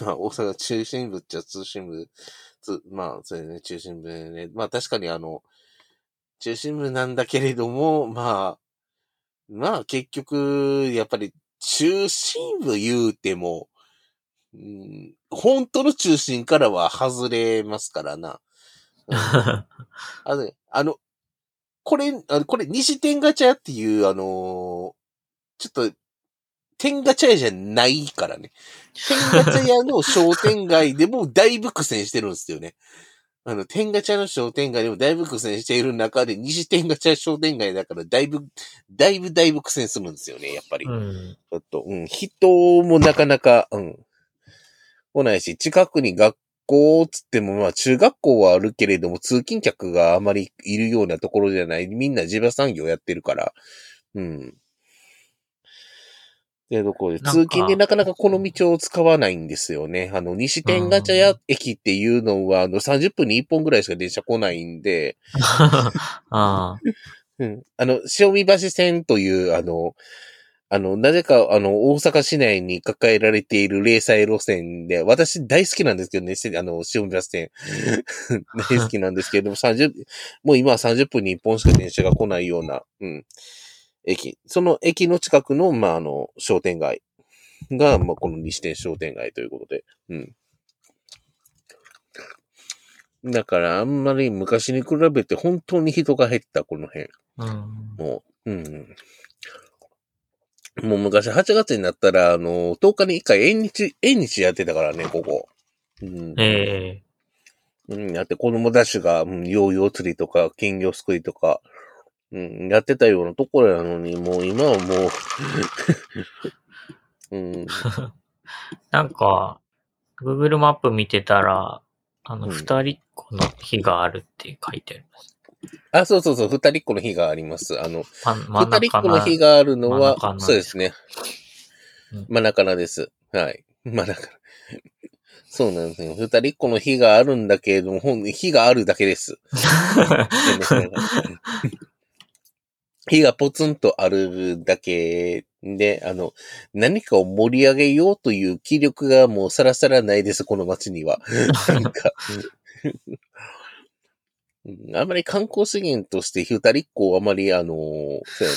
まあ、大阪中心部っちゃ中心部、つまあ、そうですね、中心部でね。まあ、確かにあの、中心部なんだけれども、まあ、まあ、結局、やっぱり、中心部言うても、うん、本当の中心からは外れますからな。うん あのね、あの、これ、あのこれ、西天ガチャっていう、あのーちょっと、天ガチャ屋じゃないからね。天ガチャ屋の商店街でもだいぶ苦戦してるんですよね。あの、天ガチャの商店街でもだいぶ苦戦している中で、西天ガチャ商店街だからだいぶ、だいぶだいぶ苦戦するんですよね、やっぱり。うん。ちょっと、うん、人もなかなか、うん、来ないし、近くに学校つっても、まあ中学校はあるけれども、通勤客があまりいるようなところじゃない。みんな地場産業やってるから、うん。で、どこで、通勤でなかなかこの道を使わないんですよね。あの、西天ガチャ屋駅っていうのは、あの、30分に1本ぐらいしか電車来ないんで、ああ。うん。あの、塩見橋線という、あの、あの、なぜか、あの、大阪市内に抱えられている零細路線で、私大好きなんですけどね、せあの、塩見橋線。大好きなんですけれども、30、もう今は30分に1本しか電車が来ないような、うん、駅。その駅の近くの、まあ、あの、商店街が、まあ、この西店商店街ということで、うん。だから、あんまり昔に比べて本当に人が減った、この辺。うん。もう、うん。もう昔8月になったら、あの、10日に1回縁日、縁日やってたからね、ここ。うん。ええうん、やって子供ダッシュが、うん、ヨーヨー釣りとか、金魚すくいとか、うん、やってたようなところなのに、もう今はもう、うん、なんか、Google マップ見てたら、あの、うん二人っ子の日があるって書いてあります。あ、そうそうそう、二人っ子の日があります。あの、二人っ子の日があるのはそうですねうん。真ん中なです。はい。真ん中。そうなんですよ。二人っ子の日があるんだけれども、日があるだけです。火がポツンとあるだけで、あの、何かを盛り上げようという気力がもうさらさらないです、この街には。なんか、うんあんまり観光資源として二人っ子をあまり、あの、そうや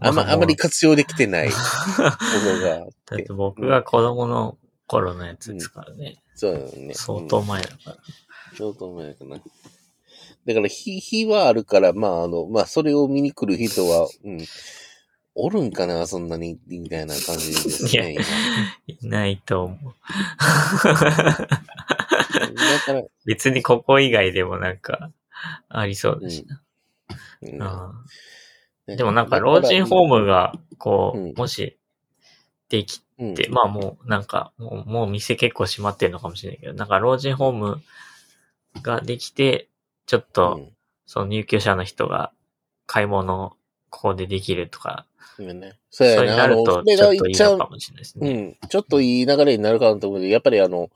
な。あんま、あまり活用できてないものがあっ。だってて僕が子供の頃のやつですからね。そうだよね。相当前だから。相当前かな。だから、火、火はあるから、まあ、あの、まあ、それを見に来る人は、うん、おるんかな、そんなに、みたいな感じですね。いいないと思う。今だから、別にここ以外でもなんか、ありそうだしな。でもなんか老人ホームが、こう、うんもし、できうんて、まあもうなんか、もうもう店結構閉まってるのかもしれないけど、なんか老人ホームができて、ちょっと、その入居者の人が買い物をここでできるとか、うんね。そうやね。なるとちょっといいのか、もしれないですうね。ん、ちょっといい流れになるかなと思う。けど、やっぱりあの、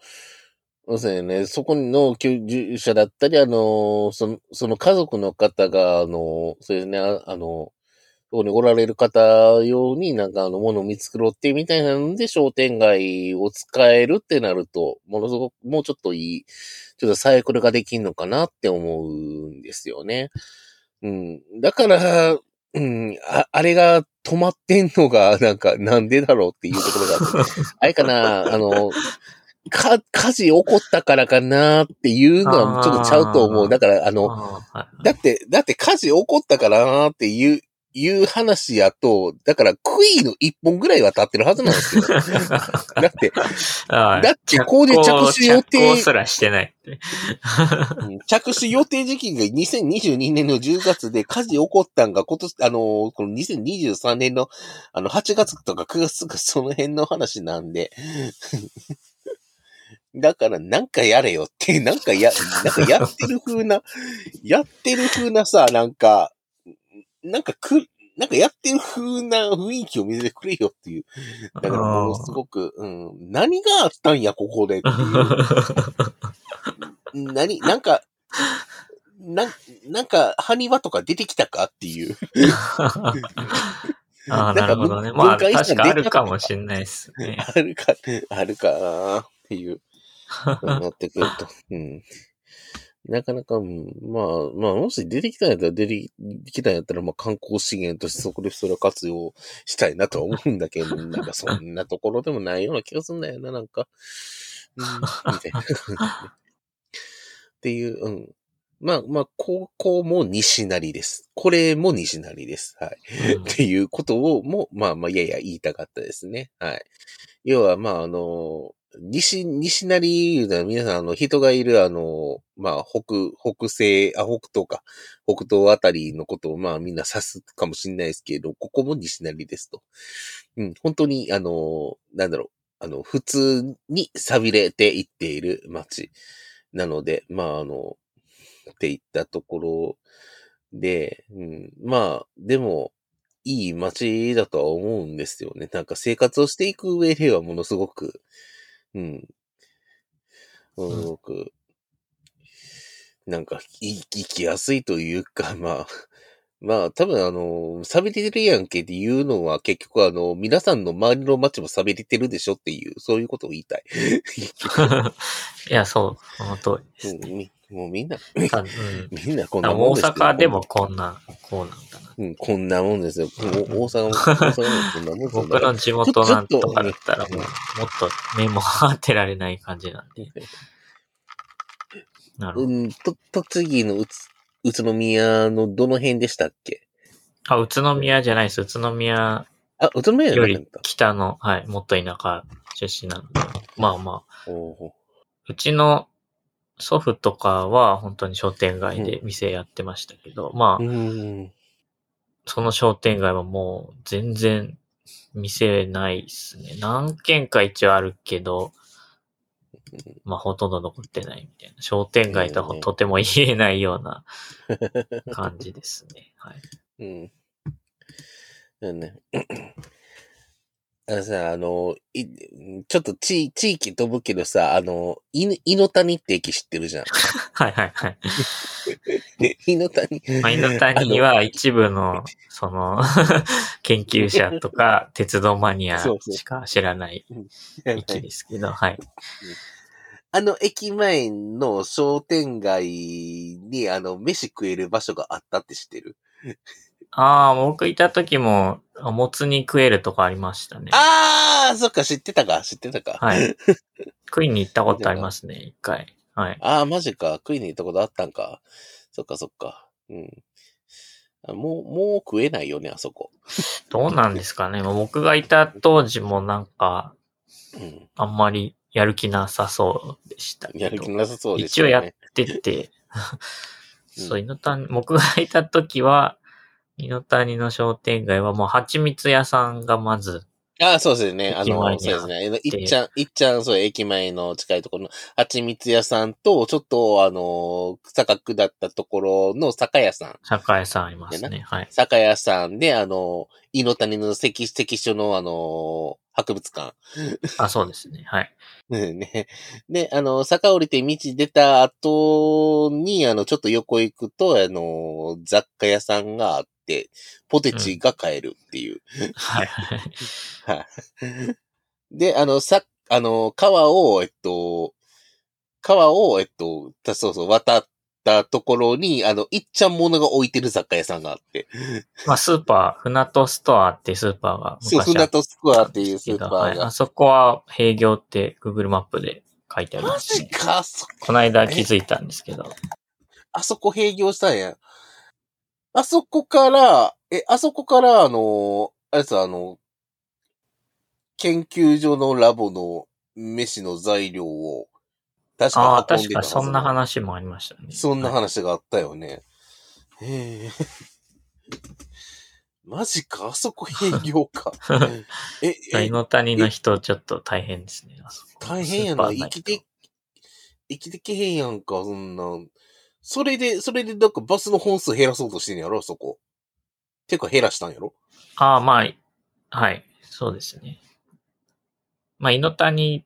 そうやね、そこの居住者だったり、あの、その、その家族の方が、あの、そうですね、ああの、そこにおられる方用になんかあの、ものを見繕ってみたいなので、商店街を使えるってなると、ものすごく、もうちょっといい、ちょっとサイクルができんのかなって思うんですよね。うん。だから、うん、ああれが止まってんのが、なんか、なんでだろうっていうところがあって、あれかな、あの、か、火事起こったからかなっていうのはちょっとちゃうと思う。だから、あの、あはいだって、だって火事起こったからなっていう、いう話やと、だからクイーの一本ぐらいは経ってるはずなんですよ。だって、だって工事着手予定すらしてない 着手予定時期が2022年の10月で火事起こったんが今年、あのーこの2023年のあの8月とか9月とかその辺の話なんで、だからなんかやれよって、なんかや、なんかやってる風な、やってる風なさ、なんか、なんかく、なんかやってる風な雰囲気を見せてくれよっていう。だからものすごく、うん、何があったんや、ここでっていう。何、なんか、な、なんか、埴輪とか出てきたかっていう。ああ、なるほどね。文まあ、確かあるかもしれないですね。あるか、あるかなっていう、なってくると。うん。なかなか、まあ、まあ、もし出てきたんやったら、出てきたんやったら、まあ、観光資源としてそこでそれを活用したいなとは思うんだけど、なんかそんなところでもないような気がするんだよな、なんか。うん、みたいな。っていう、うん。まあ、まあ、高校も西成です。これも西成です。はい。うんっていうことをも、まあまあ、やや言いたかったですね。はい。要は、まあ、あの、西、西成いうのは皆さん、あの、人がいる、あの、まあ、北、北西、あ、北東か。北東あたりのことを、まあ、みんな指すかもしれないですけど、ここも西成ですと。うん、本当に、あの、なんだろう、あの、普通に錆びれていっている街なので、まあ、あの、っていったところで、うん、まあ、でも、いい街だとは思うんですよね。なんか生活をしていく上ではものすごく、うん。すごく、なんか生きやすいというか、まあ、まあ、多分あの、錆びれてるやんけっていうのは結局あの、皆さんの周りの街も錆びれてるでしょっていう、そういうことを言いたい。いや、そう、その通りですうんみもうみんな、たうん みんなこん大なもんですよ阪でもこんな、こうなんだな。うん、こんなもんですよ。大阪も、大阪もこんなもんですよ。僕の地元なんとかだったらもう、っもっと目も当てられない感じなんで。なるほど。うん、と、栃木のうつ、宇都宮のどの辺でしたっけ？あ、宇都宮じゃないです。宇都宮あ、宇都宮より。北の、はい、もっと田舎出身なんで。まあまあ、うちの祖父とかは本当に商店街で店やってましたけど、まあう、ん。その商店街はもう全然店ないっすね。何軒か一応あるけど、まあ、ほとんど残ってないみたいな。商店街とはうんとても言えないような 感じですね。はい。うん。だね。あのさ、あの、いちょっと地地域飛ぶけどさ、あの、い猪の谷って駅知ってるじゃん。はいはいはい。で、猪の谷。まあ、犬谷は一部の、その、研究者とか、鉄道マニアしか知らない駅ですけど、はい。あの駅前の商店街に、あの、飯食える場所があったって知ってる？ああ、僕いた時も、もつ煮食えるとこありましたね。あー、そっか、知ってたか、知ってたか。はい。食いに行ったことありますね、一回。はい。あー、マジか。食いに行ったことあったんか。そっかそっか。うん。あもう、もう食えないよね、あそこ。どうなんですかね。まあ僕がいた当時もなんか、うん。あんまりやる気なさそうでしたけど。やる気なさそうです一応よね。やってて、うんそう、猪谷、僕がいた時は、猪谷の商店街はもう蜂蜜屋さんがまず、ああ、そうですね。あの、そうですね。ていっちゃん、いっちゃん、そう、駅前の近いところの蜂蜜屋さんと、ちょっと、あの、坂下ったところの酒屋さん。酒屋さんありますね。はい。酒屋さんで、あの、井の谷の関、関所の、あの、博物館。あ、そうですね。はい。う んね。で、あの、坂降りて道出た後に、あの、ちょっと横行くと、あの、雑貨屋さんがあって、ポテチが買えるっていう。はいはい。はい。で、あの、さ、あの、川を、えっと、川を、えっと、たそうそう、渡ったところに、あの、いっちゃんものが置いてる雑貨屋さんがあって。まあ、スーパー、船戸ストアっていうスーパーがそう、船とスコアっていうスーパはい、ーが。あそこは閉業って Google マップで書いてありマます、ジね。か、そ、この間気づいたんですけど。あそこ閉業したんや。あそこから、え、あそこから、あの、あれさ、あの、研究所のラボの飯の材料を、確ああ、か運んでたはず確かそんな話もありましたね。そんなはい話があったよね。へえ。マジか、あそこ営業か。え、え、猪谷の人ちょっと大変ですね。大変やな。生きて、生きてけへんやんか、そんな。それで、それで、なんかバスの本数減らそうとしてんやろ、あそこ。てか減らしたんやろ？ああ、まあ、はい。そうですね。まあ、猪谷、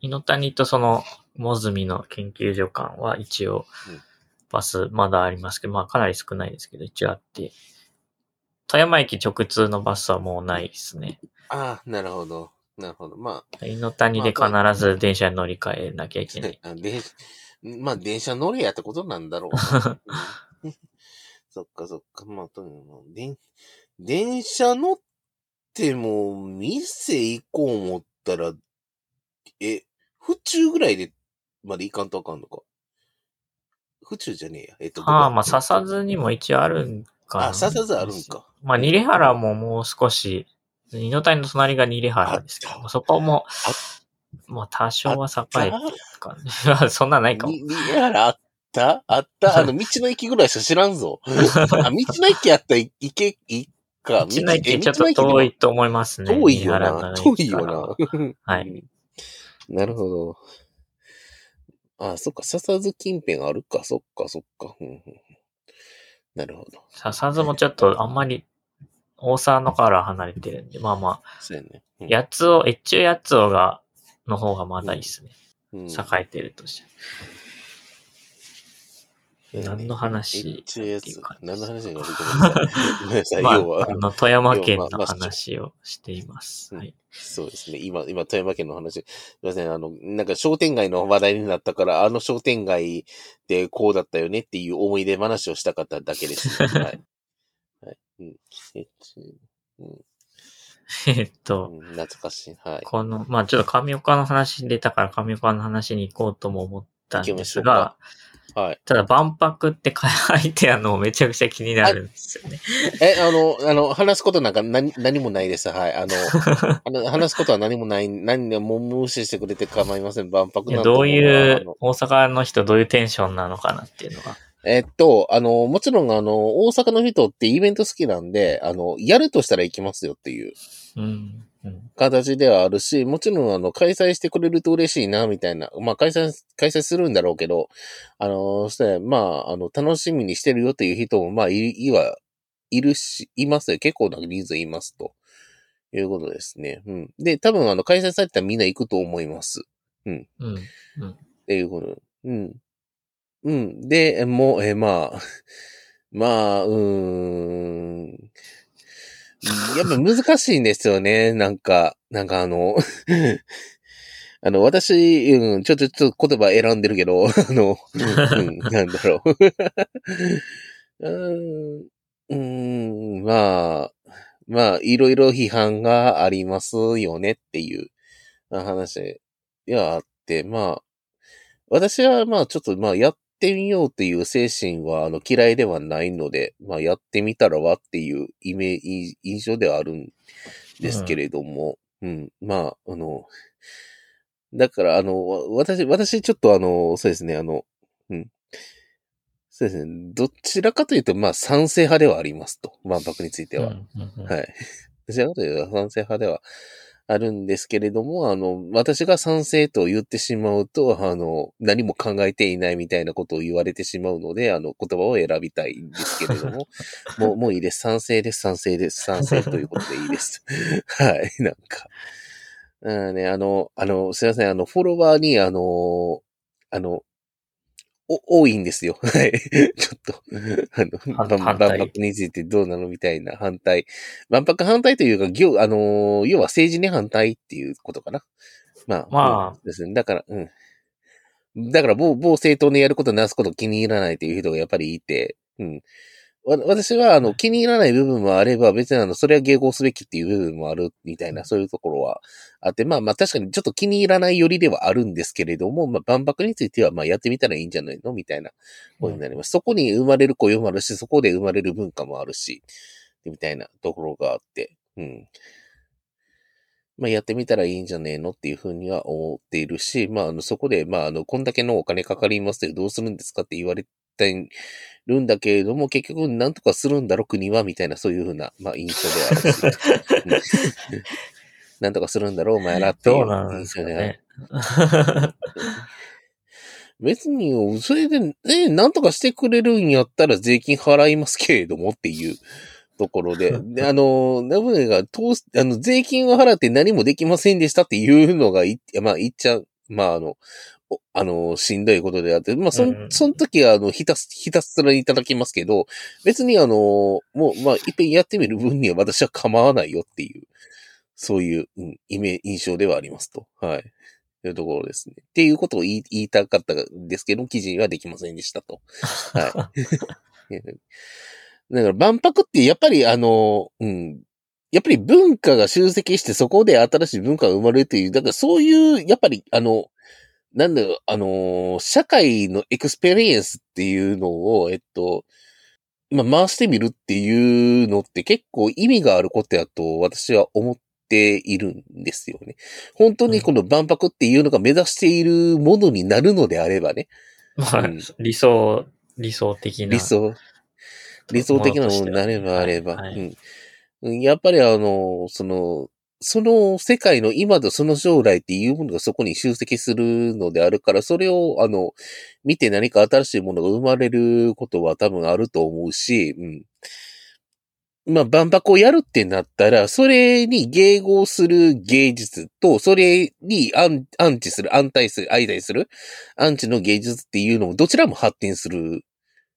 猪谷とその、モズミの研究所間は一応うん、バスまだありますけど、まあかなり少ないですけど、一応あって、富山駅直通のバスはもうないですね。ああ、なるほど。なるほど。ま猪谷で必ず電車に乗り換えなきゃいけない。あ、で、まあ、電車乗れやってことなんだろう そっかそっか。まあ、とにかく、電、電車乗っても、店行こう思ったら、え、府中ぐらいで、まで行かんとあかんのか？府中じゃねえや。えっと、ああ、まあ、笹津にも一応あるんかな。あ、笹津あるんか。まあ、ニレハラももう少し、猪谷の隣がニレハラですけど、そこも、まあ、多少は栄えてるかね。そんなないかも。に、にやらあった？あった？あの、道の駅ぐらいしか知らんぞ。あ、道の駅やったら行け、いいか。道の駅えちょっと遠いと思いますね。遠いよな。の遠いよな。はいうん。なるほど。あ、そっか、笹津近辺あるか、そっか、そっか。うんうんなるほど。笹津もちょっとあんまり、大沢のから離れてるんで、まあまあ、そうやね。うん八つ尾、越中八つ尾が、の方がまだいいですね。うん栄えてるとして。何の話一応やつっていう感。じ何の話がごめんなさい。ごめんなさい。まあ、要はあ、の、富山県の話をしています。そうですね。今、今、富山県の話。すいません。あの、なんか商店街の話題になったから、あの商店街でこうだったよねっていう思い出話をしたかっただけです。はい。はい。うん。えっとうん えっと、うん懐かしい。はい。この、まあちょっと上岡の話出たから上岡の話に行こうとも思ったんですがはい。ただ万博って書いてあるのもめちゃくちゃ気になるんですよね。え、あの、あの、話すことなんか何何もないです。はい。あの、あの話すことは何もない、何でも無視してくれて構いません。万博なんどういう大阪の人どういうテンションなのかなっていうのが。えっと、あの、もちろん、あの、大阪の人ってイベント好きなんで、あの、やるとしたら行きますよっていう。うん。うん。形ではあるし、もちろん、あの、開催してくれると嬉しいな、みたいな。まあ、開催、開催するんだろうけど、あの、そしてまあ、あの、楽しみにしてるよっていう人も、まあ、い、いは、いるし、いますよ。結構な人数いますと。いうことですね。うん。で、多分、あの、開催されたらみんな行くと思います。うん。っていうこと。うん。うん。で、もう、えーまあ、まあ、うーん。やっぱ難しいんですよね。なんか、なんかあの、あの、私、うん、ちょっと、ちょっと言葉選んでるけど、あの、うん、なんだろう。うーん、うーん、まあ、まあ、いろいろ批判がありますよねっていう話があって、まあ、私はまあちょっとまあやってみようっていう精神はあの嫌いではないので、まあやってみたらはっていうイメージ、印象ではあるんですけれども、うん、まあ、あの、だからあの、わ私、私ちょっとあの、そうですね、あの、うん。そうですね、どちらかというとまあ賛成派ではありますと、万博については。うんうんうんはい。どちらかというと賛成派ではあるんですけれども、あの、私が賛成と言ってしまうと、あの、何も考えていないみたいなことを言われてしまうので、あの、言葉を選びたいんですけれども、もう、もういいです。賛成です。賛成です。賛成ということでいいです。はい。なんか。あね、あの、あの、すいません。あの、フォロワーに、あの、あの、お、多いんですよ。はい。ちょっと、あの、万博についてどうなのみたいな反対。万博反対というか、行、あのー要は政治に反対っていうことかな。まあ、まあうんですね。だから、うん。だから、某、某政党のやることなすこと気に入らないという人がやっぱりいて、うん。わ私は、あの、気に入らない部分もあれば、別にあの、それは迎合すべきっていう部分もある、みたいな、そういうところはあって、まあまあ確かにちょっと気に入らないよりではあるんですけれども、まあ万博については、まあやってみたらいいんじゃないの？みたいなことになります。そこに生まれる雇用もあるし、そこで生まれる文化もあるし、みたいなところがあって、うん。まあやってみたらいいんじゃねえの？っていうふうには思っているし、まああのそこで、まああの、こんだけのお金かかりますけどどうするんですかって言われてるんだけれども、結局なんとかするんだろ、国は、みたいなそういうふうな、まあ印象ではあるし、うんなんとかするんだろう、お前らっていうなんですか印象である。ね。別に、それで、ね、なんとかしてくれるんやったら税金払いますけれどもっていうところで、であの、ナブネが通す、あの、税金を払って何もできませんでしたっていうのがい、まあ、言っちゃう、まあ、あの、おあの、しんどいことであって、まあ、そん、うんその時は、あの、ひたす、ひたすらいただきますけど、別にあの、もう、まあ、いっぺんやってみる分には私は構わないよっていう、そういう、うん、イメ印象ではありますと。はい。というところですね。っていうことを言いたかったんですけど、記事にはできませんでしたと。はい。だから万博ってやっぱりあの、うん。やっぱり文化が集積してそこで新しい文化が生まれるという、だからそういう、やっぱりあの、なんだろう、あの、社会の experience っていうのを、えっと、まあ、回してみるっていうのって結構意味があることやと私は思っているんですよね。本当にこの万博っていうのが目指しているものになるのであればね、まあうん理想、理想的な。理想、理想的なものになればあれば、はいはいうんうん。やっぱりあの、その、その世界の今とその将来っていうものがそこに集積するのであるから、それをあの、見て何か新しいものが生まれることは多分あると思うし、うん。まあ、万博をやるってなったら、それに迎合する芸術と、それにアンアンチする、安対する、相対する、アンチの芸術っていうのもどちらも発展する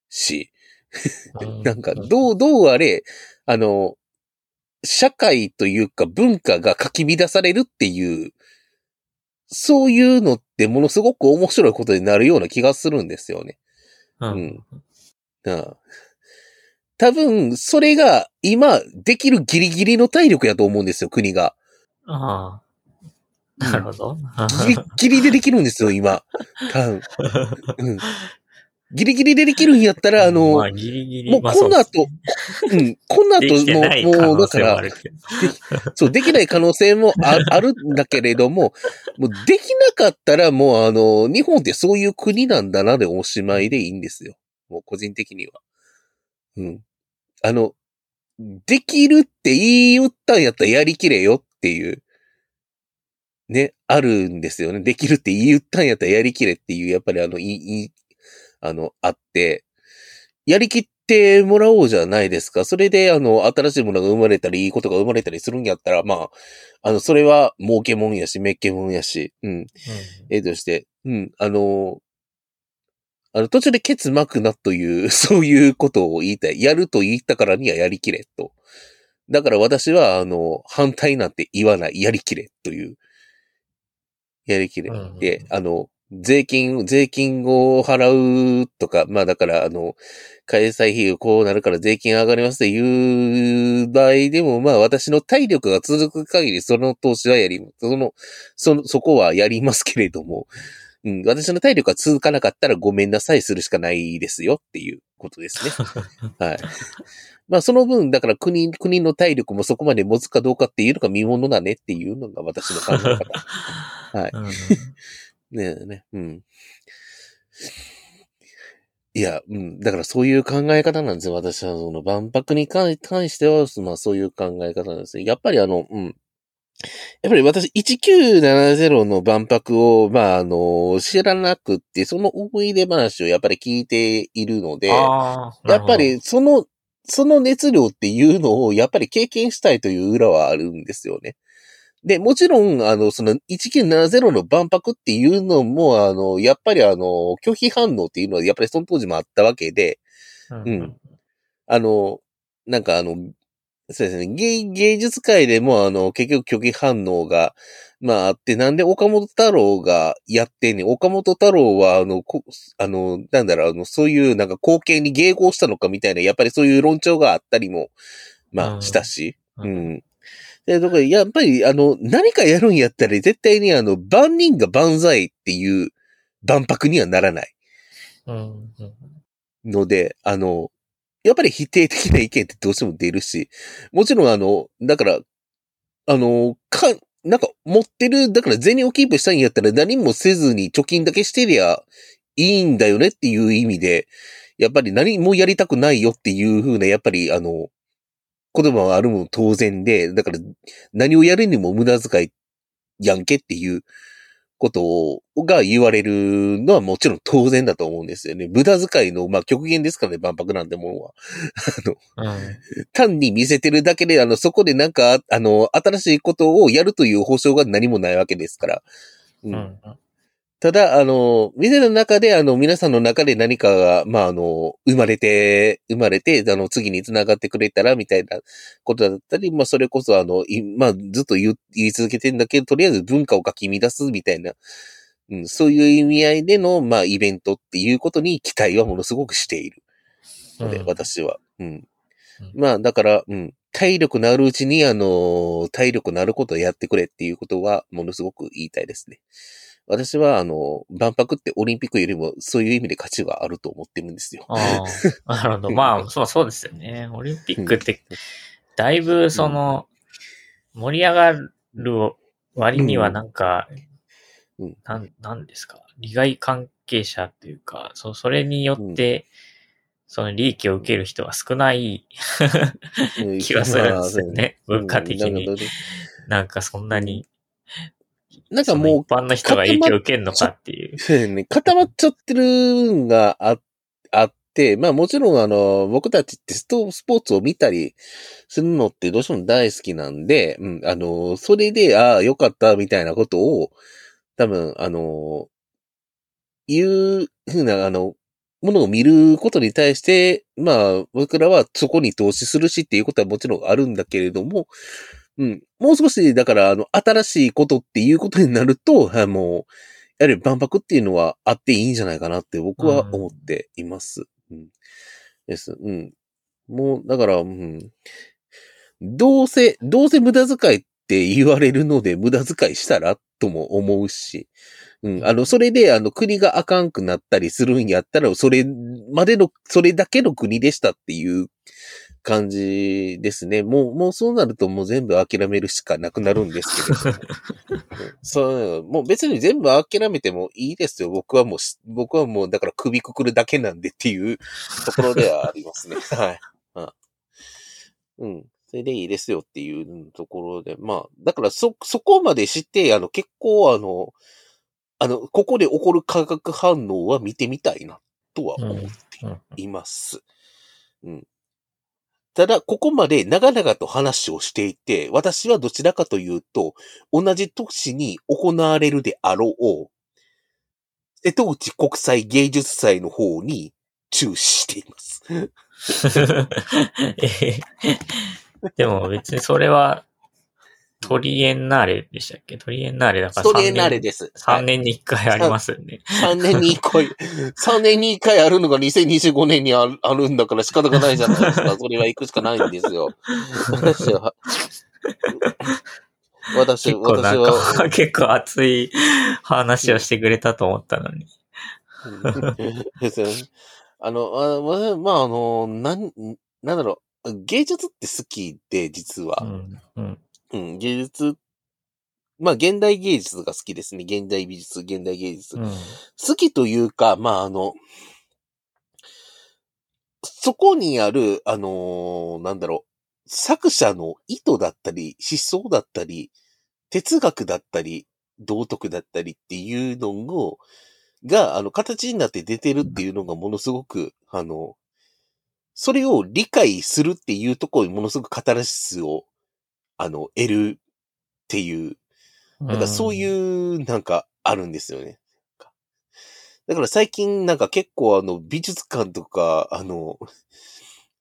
し、うなんか、どう、どうあれ、あの、社会というか文化がかき乱されるっていう、そういうのってものすごく面白いことになるような気がするんですよね。う。うんん。ああ多分、それが今できるギリギリの体力やと思うんですよ、国が。ああ。なるほど。ギリギリでできるんですよ、今。多分。うん。ギリギリでできるんやったら、あの、まあ、ギリギリ。もうまあこの後、うん、この後ももう、だから。そう、できない可能性もああるんだけれども、もうできなかったらもうあの、日本ってそういう国なんだなでおしまいでいいんですよ。もう個人的には。うん。あの、できるって言い言ったんやったらやりきれよっっていう、ね、あるんですよね。できるって言ったんやったらやりきれっていう、やっぱりあの、いい、いいあの、あって、やりきってもらおうじゃないですか。それで、あの、新しいものが生まれたり、いいことが生まれたりするんやったら、まあ、あの、それは儲けもんやし、めっけもんやし、うん。えとして、うん、あの、あの、途中でケツ巻くなという、そういうことを言いたい。やると言ったからにはやりきれ、と。だから私は、あの、反対なんて言わない。やりきれ、という。やりきれ。うんで、あの、税金、税金を払うとか、まあだから、あの、開催費がこうなるから税金上がりますっていう場合でも、まあ私の体力が続く限りその投資はやり、その、その、そこはやりますけれども、うん、私の体力が続かなかったらごめんなさいするしかないですよっていうことですね。はい。まあその分、だから国、国の体力もそこまで持つかどうかっていうのが見ものだねっていうのが私の考え方。はい。うんねえね、うん。いや、うん。だからそういう考え方なんですよ。私は、その万博に関関しては、まあそういう考え方なんですね。やっぱりあの、うん。やっぱり私、1970の万博を、まああの、知らなくって、その思い出話をやっぱり聞いているので、やっぱりその、その熱量っていうのをやっぱり経験したいという裏はあるんですよね。で、もちろん、あの、その1970の万博っていうのも、あの、やっぱりあの、拒否反応っていうのはやっぱりその当時もあったわけで、なるほど、うん。あの、なんかあの、そうですね、芸芸術界でもあの、結局拒否反応が、まああって、なんで岡本太郎がやってんねん。岡本太郎は、あの、こあの、なんだろう、あの、そういうなんか貢献に迎合したのかみたいな、やっぱりそういう論調があったりも、まあ、うんしたし、ううん。ん。で、だから、やっぱり、あの、何かやるんやったら、絶対に、あの、万人が万歳っていう万博にはならない。ので、あの、やっぱり否定的な意見ってどうしても出るし、もちろん、あの、だから、あの、か、なんか、持ってる、だから銭をキープしたいんやったら何もせずに貯金だけしてりゃいいんだよねっていう意味で、やっぱり何もやりたくないよっていう風な、やっぱり、あの、言葉はあるも当然で、だから何をやるにも無駄遣いやんけっていうことが言われるのはもちろん当然だと思うんですよね。無駄遣いの、まあ極限ですからね、万博なんてものは。あの、うん単に見せてるだけで、あの、そこでなんか、あの、新しいことをやるという保証が何もないわけですから。うんうんただ、あの、店の中で、あの、皆さんの中で何かが、まあ、あの、生まれて、生まれて、あの、次に繋がってくれたら、みたいなことだったり、まあ、それこそ、あの、いまあ、ずっと言い続けてんだけど、とりあえず文化をかき乱す、みたいな、うん、そういう意味合いでの、まあ、イベントっていうことに期待はものすごくしているので、うん私は。うん。うんまあ、だから、うん。体力のあるうちに、あの、体力のあることをやってくれっていうことは、ものすごく言いたいですね。私は、あの、万博ってオリンピックよりもそういう意味で価値があると思ってるんですよ。ああ、なるほど。まあ、そう、そうですよね。オリンピックって、だいぶ、その、盛り上がる割にはなんか、うんなん、なんですか？利害関係者っていうか、そ、それによって、その利益を受ける人が少ない うん気がするんですよね。まあ文化的に。うんなんかそんなに、なんかもう一、般の人が影響を受けるのかっていう。そうやね、固まっちゃってるんがああって、まあもちろんあの、僕たちってストスポーツを見たりするのってどうしても大好きなんで、うん、あの、それで、ああ、よかったみたいなことを、多分、あの、いうふうな、あの、ものを見ることに対して、まあ、僕らはそこに投資するしっていうことはもちろんあるんだけれども、うん。もう少し、だから、あの、新しいことっていうことになると、あ もう、やはり万博っていうのはあっていいんじゃないかなって僕は思っています。うん。です。うん。もう、だから、うん。どうせ、どうせ無駄遣いって言われるので無駄遣いしたらとも思うし、うん。あの、それで、あの、国があかんくなったりするんやったら、それまでの、それだけの国でしたっていう感じですね。もう、もうそうなるともう全部諦めるしかなくなるんですけれど そう、もう別に全部諦めてもいいですよ。僕はもうし、僕はもうだから首くくるだけなんでっていうところではありますね。はい。はいうん。それでいいですよっていうところで、まあ、だからそ、そこまでして、あの、結構あの、あの、ここで起こる化学反応は見てみたいな、とは思っています。うん。ただ、ここまで長々と話をしていて、私はどちらかというと、同じ年に行われるであろう、瀬戸内国際芸術祭の方に注視しています。でも別にそれは、トリエンナーレでしたっけ？トリエンナーレだからトリエンナーレです。3年に1回ありますよね。3年に1回、3年に1回あるのが2025年にあるあるんだから仕方がないじゃないですか。それは行くしかないんですよ。私は。私、私は。結構熱い話をしてくれたと思ったのに。ですよね。あの、あまあ、あの、なん、なんだろう、芸術って好きで、実は。うん、うん、うん、芸術、まあ、現代芸術が好きですね。現代美術、現代芸術。うん、好きというか、まあ、あの、そこにある、あのー、なんだろう、作者の意図だったり、思想だったり、哲学だったり、道徳だったりっていうのを、が、あの、形になって出てるっていうのがものすごく、あの、それを理解するっていうところにものすごくカタルシスを、あの、得るっていう、なんかそういう、なんかあるんですよね。だから最近なんか結構あの美術館とか、あの、そ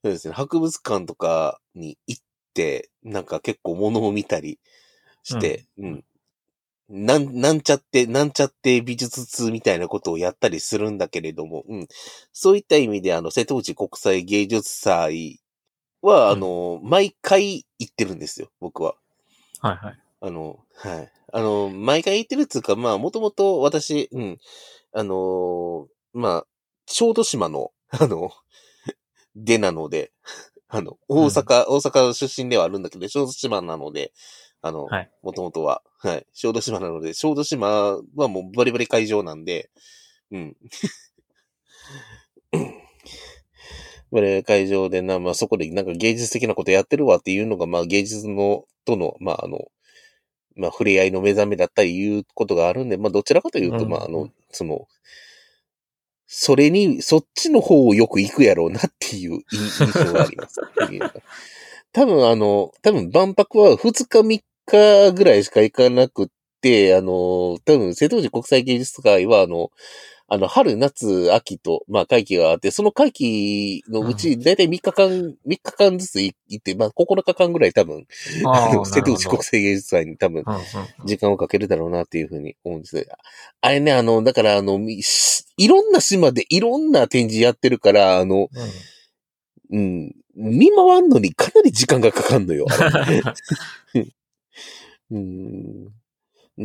うですね、博物館とかに行って、なんか結構物を見たりして、うん、うん、なん、なんちゃって、なんちゃって美術通みたいなことをやったりするんだけれども、うん。そういった意味で、あの、瀬戸内国際芸術祭は、あの、毎回行ってるんですよ、僕は。はいはい。あの、はい。あの、毎回行ってるっていうか、まあ、もともと私、うん、あのまあ、小豆島の、あの、でなので、あの、大阪、うん、大阪出身ではあるんだけど、小豆島なので、あの、もともとは、はい。小豆島なので、小豆島はもうバリバリ会場なんで、うん。バリバリ会場でな、まあそこでなんか芸術的なことやってるわっていうのが、まあ芸術の、との、まああの、まあ触れ合いの目覚めだったりいうことがあるんで、まあどちらかというと、うん、まああの、その、それに、そっちの方をよく行くやろうなっていう 印象があります。多分あの、多分万博は2日3日ぐらいしか行かなくって、あの、多分瀬戸内国際芸術会はあの、あの、春、夏、秋と、まあ、会期があって、その会期のうち、だいたい3日間、3日間ずつ行って、まあ、9日間ぐらい多分、あの、瀬戸内国際芸術祭に多分、時間をかけるだろうなっていうふうに思うんですよ。あれね、あの、だから、あの、いろんな島でいろんな展示やってるから、あの、うん、見回んのにかなり時間がかかんのよ。うん。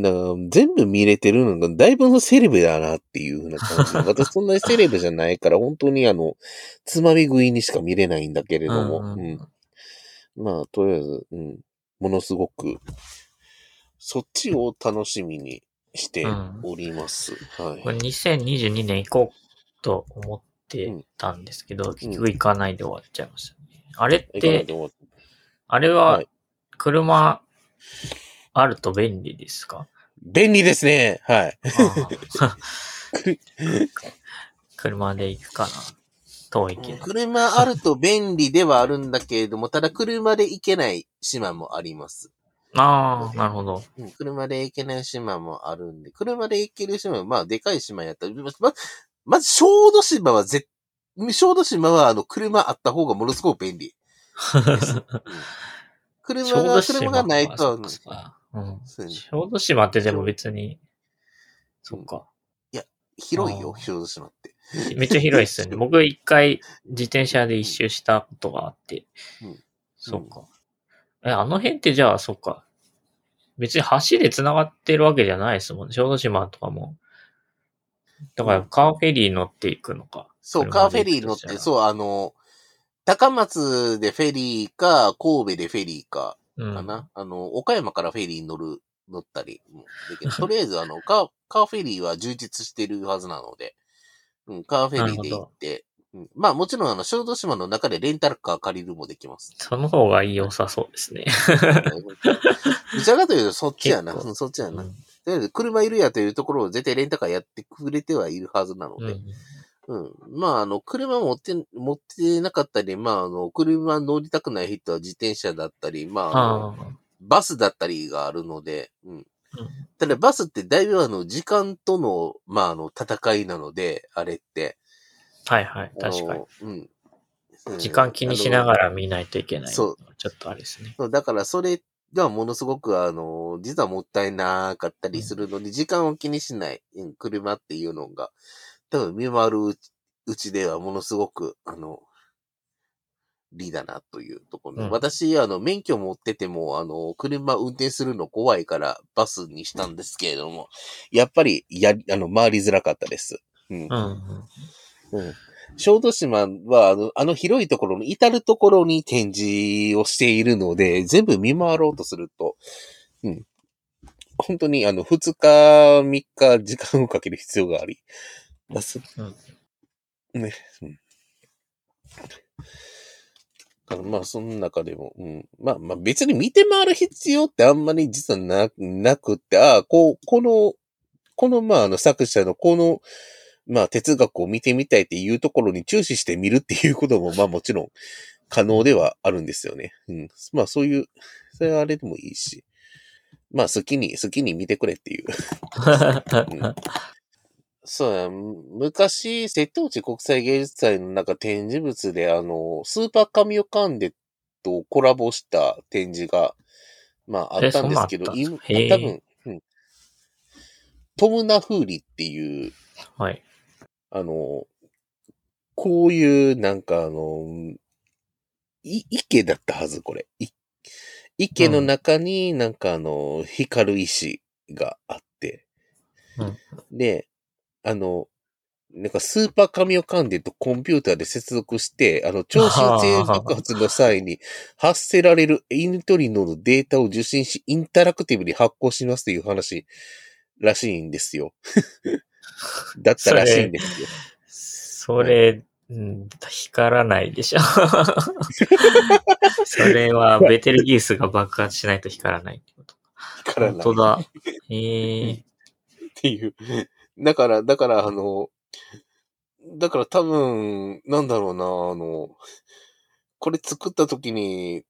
だ全部見れてるのが、だいぶのセレブだなっていうふうな感じ。私そんなにセレブじゃないから、本当にあの、つまみ食いにしか見れないんだけれども、うん、うん、まあ、とりあえず、うん、ものすごく、そっちを楽しみにしております。うん、はい。これ2022年行こうと思ってたんですけど、うん、結局行かないで終わっちゃいましたね。あれって、あれは、車、あると便利ですか？便利ですね。はい。車で行くかな？遠いけど。車あると便利ではあるんだけれども、ただ車で行けない島もあります。ああ、なるほど。車で行けない島もあるんで、車で行ける島は、まあ、でかい島やったら、ま、まず、小豆島は絶、小豆島は、あの、車あった方がものすごく便利。車が、車がないと、うん。小豆島ってでも別に、そっか。いや、広いよ、小豆島って。めっちゃ広いっすよね。僕一回自転車で一周したことがあって。うん。そっか。え、あの辺ってじゃあ、そっか。別に橋で繋がってるわけじゃないですもんね。小豆島とかも。だからカーフェリー乗っていくのか。そう、カーフェリー乗って、そう、あの、高松でフェリーか、神戸でフェリーか、かな、うん、あの、岡山からフェリーに乗る、乗ったりもできる。とりあえず、あの、カー、カーフェリーは充実してるはずなので、うん、カーフェリーで行って、うん、まあもちろんあの、小豆島の中でレンタルカー借りるもできます。その方が良さそうですね。どちらかというとそっちやな。そっちやな。うんとりあえず車いるやというところを絶対レンタカーやってくれてはいるはずなので。うんうん。まあ、あの、車持って、持ってなかったり、まあ、あの、車乗りたくない人は自転車だったり、まあ、あ。バスだったりがあるので、うん。うんただバスってだいぶあの、時間との、まあ、あの、戦いなので、あれって。はいはい。確かに。。うん。うん時間気にしながら見ないといけない。そう。ちょっとあれですね。そうだからそれがものすごくあの、実はもったいなかったりするのに、時間を気にしない、うん車っていうのが、多分見回るうちではものすごく、あの、リーだなというところで、うん私、あの、免許持ってても、あの、車運転するの怖いからバスにしたんですけれども、やっぱり、や、あの、回りづらかったです。うんうんうん。うん。小豆島は、あの、あの広いところの至るところに展示をしているので、全部見回ろうとすると、うん。本当に、あの、2日、3日、時間をかける必要があります。ね。うん。だからまあ、その中でも、うん。まあまあ、別に見て回る必要ってあんまり実はな、なくって、ああ、こう、この、この、まあ、あの、作者のこの、まあ、哲学を見てみたいっていうところに注視して見るっていうことも、まあもちろん可能ではあるんですよね。うん。まあそういう、それはあれでもいいし。まあ好きに、好きに見てくれっていう。うんそうや、昔、瀬戸内国際芸術祭の中展示物で、あの、スーパーカミオカンデとコラボした展示が、まああったんですけど、多分、うん。トムナフーリっていう、はい。あの、こういう、なんかあの、い、池だったはず、これ。い池の中になんかあの、光る石があって。で、あの、なんかスーパーカミオカンデとコンピューターで接続して、あの、超新星爆発の際に 発せられるイントリノのデータを受信し、インタラクティブに発行しますという話らしいんですよ。だったらしいんですよ。それ、うん光らないでしょ。それはベテルギウスが爆発しないと光らないってこと。からない本当だ。ええっていう。だから、だから、あの、だから多分、なんだろうな、あの、これ作った時に、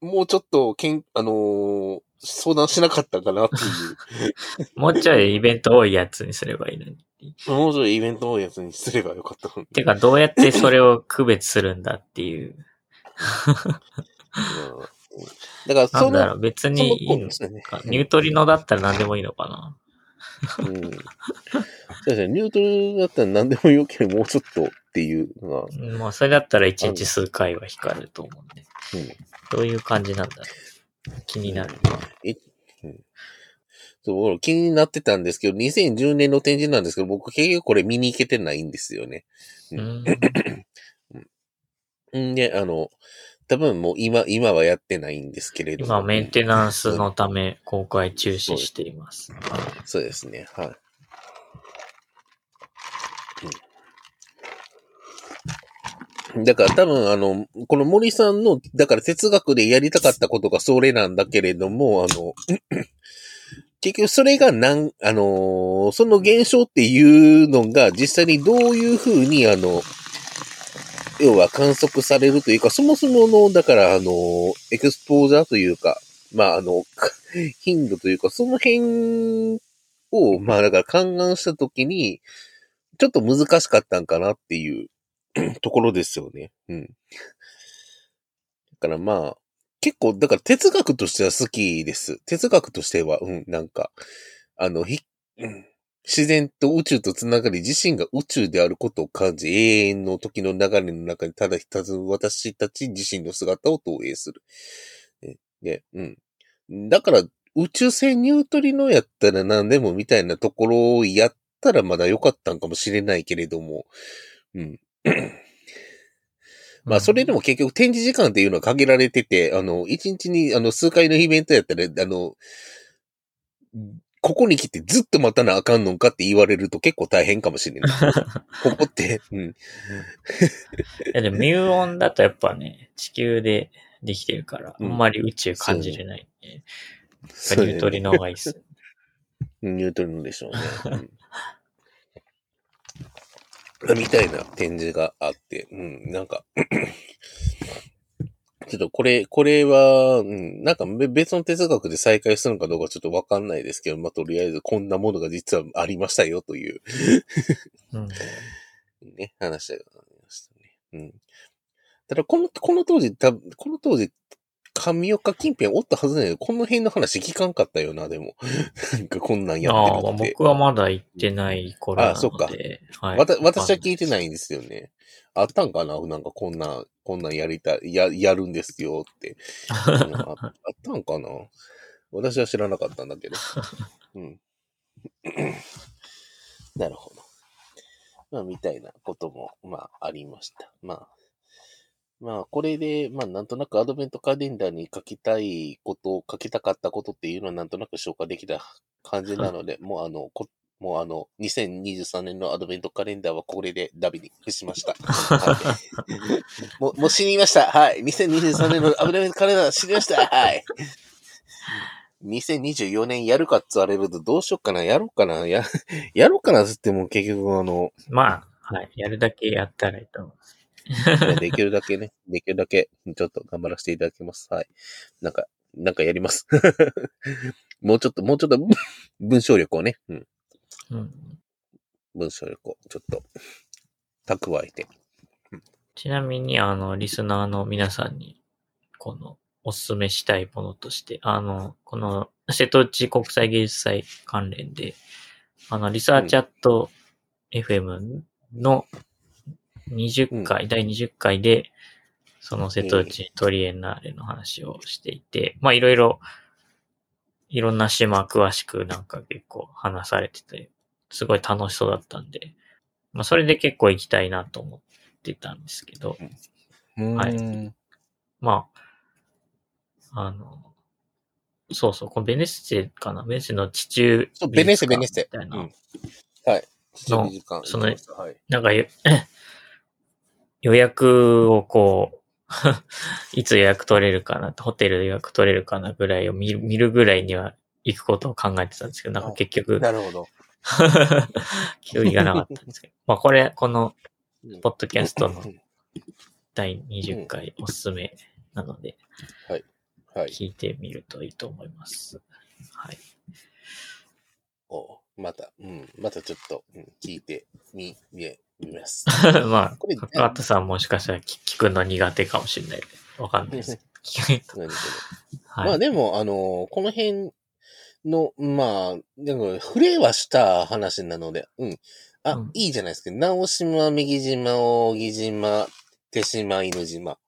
もうちょっと、けん、あの、相談しなかったかなってい もうちょいイベント多いやつにすればいいのに。う。もうちょいイベントのやつにすればよかった。てか、どうやってそれを区別するんだっていう。うんだから、なその、んだろう、別にいいの？か。ニュートリノだったら何でもいいのかな。うん。そうですね。ニュートルだったら何でもよければもうちょっとっていうのが、うんまあ、それだったら1日数回は光ると思うんで。うん。どういう感じなんだろう。気になる。そう、俺気になってたんですけど、2010年の展示なんですけど、僕結局これ見に行けてないんですよね。うん。んで、あの、多分もう今、今はやってないんですけれども。今、メンテナンスのため公開中止しています。そうですね。はい。うんだから多分あの、この森さんの、だから哲学でやりたかったことがそれなんだけれども、あの、結局それがなん、あのーその現象っていうのが実際にどういうふうにあの、要は観測されるというか、そもそもの、だからあの、エクスポーザーというか、まああの、頻度というか、その辺を、まあだから勘案したときに、ちょっと難しかったんかなっていう ところですよね。うん。だからまあ、結構、だから哲学としては好きです。哲学としては、うん、なんか、あの、ひ、うん自然と宇宙とつながり、自身が宇宙であることを感じ、永遠の時の流れの中にただたず私たち自身の姿を投影する。ねで、うん。だから、宇宙船ニュートリノやったら何でもみたいなところをやったらまだ良かったんかもしれないけれども、うん。まあ、それでも結局展示時間っていうのは限られてて、あの、一日に、あの、数回のイベントやったら、あの、ここに来てずっと待たなあかんのかって言われると結構大変かもしれない。ここって、うん。いやでもミューオンだとやっぱね、地球でできてるから、あうんんまり宇宙感じれないんで、やっぱそうニュートリノがいいっす。ニュートリノでしょうね。うん、みたいな展示があって、うん、なんか、ちょっとこれ、これは、うん、なんかべ別の哲学で再開するのかどうかちょっとわかんないですけど、まあ、とりあえずこんなものが実はありましたよという、うん。ね、話がありましたね。うん。ただ、この、この当時、たこの当時、神岡近辺おったはずだけど、この辺の話聞かんかったよな、でも。なんかこんなんやああ、ってるって。僕はまだ行ってない頃なあそっかので、はい。わた、私は聞いてないんですよね。あったんかな？なんかこんな、こんなんやりたい、や、やるんですよって。うんああったんかな？私は知らなかったんだけど。うん。なるほど。まあ、みたいなことも、まあ、ありました。まあ、まあ、これで、まあ、なんとなくアドベントカレンダーに書きたいこと、書きたかったことっていうのはなんとなく消化できた感じなので、もうあの、こもうあの、2023年のアドベントカレンダーはこれでダビに付しました。はい、もう、もう死にました。はい。2023年のアドベントカレンダー死にました。はい。2024年やるかって言われるとどうしよっかな、やろうかな、や、やろうかなって言っても結局あの、まあ、はい。やるだけやったらいいと思う。できるだけね、できるだけ、ちょっと頑張らせていただきます。はい。なんか、なんかやります。もうちょっと、もうちょっと、文章力をね、うん、うん。文章力をちょっと、蓄えて。ちなみに、あの、リスナーの皆さん。に、この、おすすめしたいものとして、あの、この、瀬戸内国際芸術祭関連で、あの、 Researchat.fm の20回、第20回で、その瀬戸内トリエンナーレの話をしていて、まあいろいろ、いろん。な島詳しくなん。か結構話されてて、すごい楽しそうだったんで、まあそれで結構行きたいなと思ってたんですけど、はいい。まあ、あの、そうそう、このベネッセかな？ベネッセの地中そうベネッセベネッセみたいな、うんはい。の。そのはい。なんかよ 予約をこう、いつ予約取れるかな、ホテルで予約取れるかなぐらいを見る見るぐらいには行くことを考えてたんですけど、なんか結局、なるほど。気がなかったんですけど。まあこれ、このうんポッドキャストの第20回おすすめなので、はい。聞いてみるといいと思います。はい。おまた、うん。またちょっと、うん、聞いてみ、み、みます。まあこれ、高畑さんもしかしたら聞聞くの苦手かもしれない。わかんないです。何けどはい。まあでも、あのこの辺の、まあ、でも、触れはした話なので、うん。あ、うんいいじゃないですか。直島、右島、扇島、手島、犬島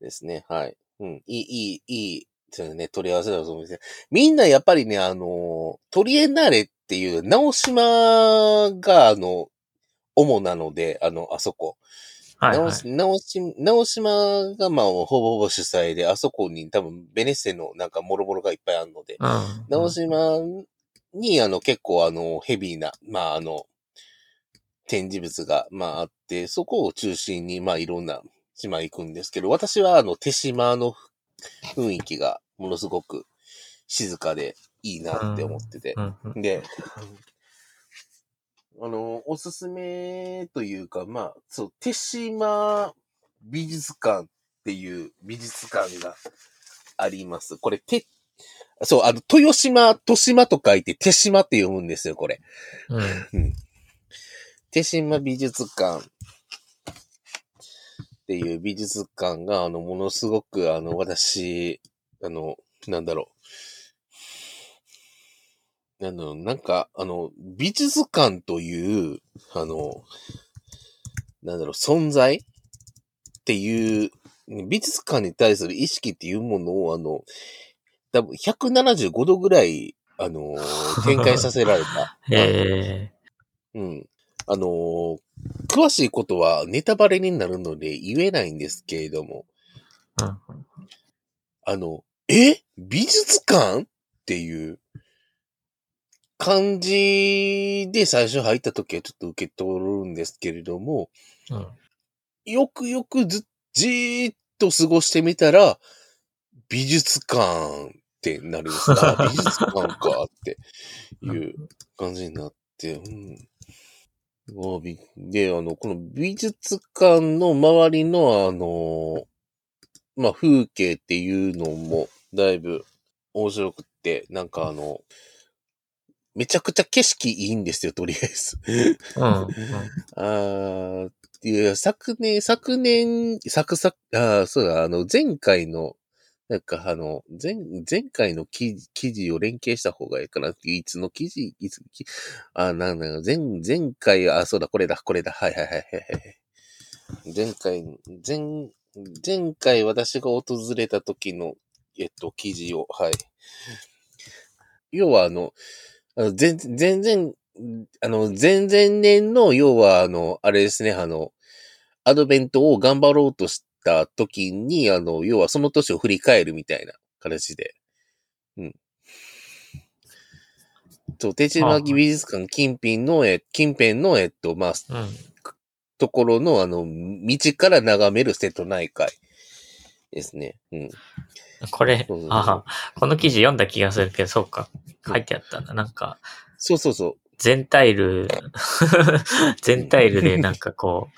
ですね。はい。うん。いい、いい、いい、そうね、取り合わせだと思うんですね。みんなやっぱりね、あのトリエンナーレっていう、直島が、あの、主なので、あの、あそこ。はい、はい。直し直島がまあほぼほぼ主催で、あそこに多分ベネッセのなんかもろもろがいっぱいあるので、うん。直島にあの結構あのヘビーな、まああの、展示物がまああって、そこを中心にまあいろんな島行くんですけど、私はあの手島の雰囲気がものすごく静かでいいなって思ってて、うんうんで、あの、おすすめというか、まあ、そう、手島美術館っていう美術館があります。これ、手、そう、あの、豊島、豊島と書いて手島って読むんですよ、これ。うん。手島美術館っていう美術館が、あの、ものすごく、あの、私、あの、なんだろう。なんだろう、なんか、あの、美術館という、あの、なんだろう、存在っていう、美術館に対する意識っていうものを、あの、多分175度ぐらい、あの、展開させられた。へえ。うん。あのー詳しいことはネタバレになるので言えないんですけれども、うんあの、え？美術館？っていう、感じで最初入った時はちょっと受け取るんですけれども、うん。よくよくず、じーっと過ごしてみたら、美術館ってなるんです。あ、美術館かっていう感じになって、うん。で、あの、この美術館の周りのあの、まあ、風景っていうのもだいぶ面白くって、なんかあの、めちゃくちゃ景色いいんですよ、とりあえず。うん。うん。あーいや、昨年、昨年、昨昨、あーそうだ、あの、前回の、なんかあの、前、前回の記事記事を連携した方がいいかなっていう、いつの記事、いつ、きあ、なんだ、前、前回、あ、そうだ、これだ、これだ、はいはいはいはいはい。前回、前、前回私が訪れた時の、えっと、記事を、はい。要はあの全全然、あの、前々年の、要は、あの、あれですね、あの、アドベントを頑張ろうとした時に、あの、要はその年を振り返るみたいな形で。うん。そう、手島木美術館近辺の、え、近辺の、えっと、まあ、うん。ところの、あの、道から眺める瀬戸内海ですね。うん。これああ、この記事読んだ気がするけど、そうか。書いてあったんだ。なんか、そうそうそう。全タイル、全タイルでなんかこ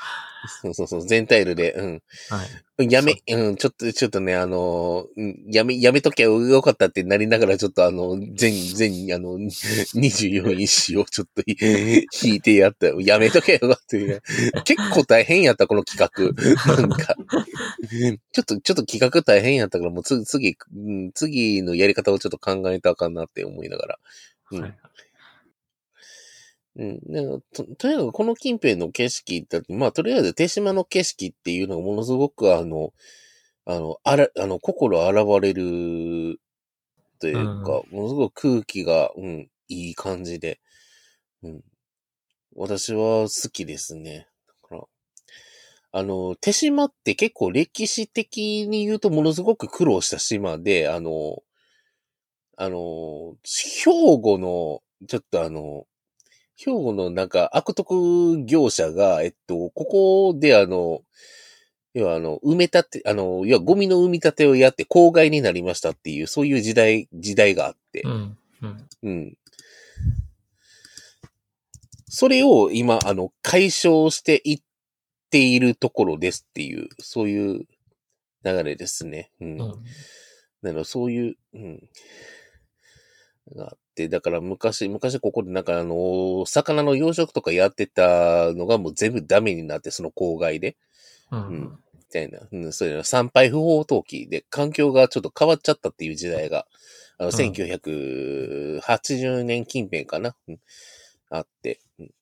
そうそうそう。全タイルで、うん。う、はい。やめ、うん、ちょっと、ちょっとね、あの、うんやめ、やめときゃよかったってなりながら、ちょっとあの、全、全、あの、24石をちょっと 引いてやった。やめとけよかった。結構大変やった、この企画。なんか、ちょっと、ちょっと企画大変やったから、もうつ次、うん次のやり方をちょっと考えたかんなって思いながら。うんはいうん。なんかと、とにかくこの近辺の景色だって、まあ、とりあえず手島の景色っていうのがものすごくあの、あの、あら、あの、心洗われるというか、ものすごく空気が、うん、いい感じで、うん。私は好きですね。だから、あの、手島って結構歴史的に言うとものすごく苦労した島で、あの、あの、兵庫の、ちょっとあの、兵庫のなんか悪徳業者が、えっと、ここであの、要はあの、埋め立て、あの、要はゴミの埋め立てをやって公害になりましたっていう、そういう時代、時代があってう、ん。うん。うん。それを今、あの、解消していっているところですっていう、そういう流れですね。うん。うん。だからそういう、うん。があって、だから昔、昔ここでなんかあの、魚の養殖とかやってたのがもう全部ダメになって、その公害で、うん。うん。みたいな、うん、そういうの。参拝不法投棄で環境がちょっと変わっちゃったっていう時代が、あの、うん。1980年近辺かな、うん。あって、うん。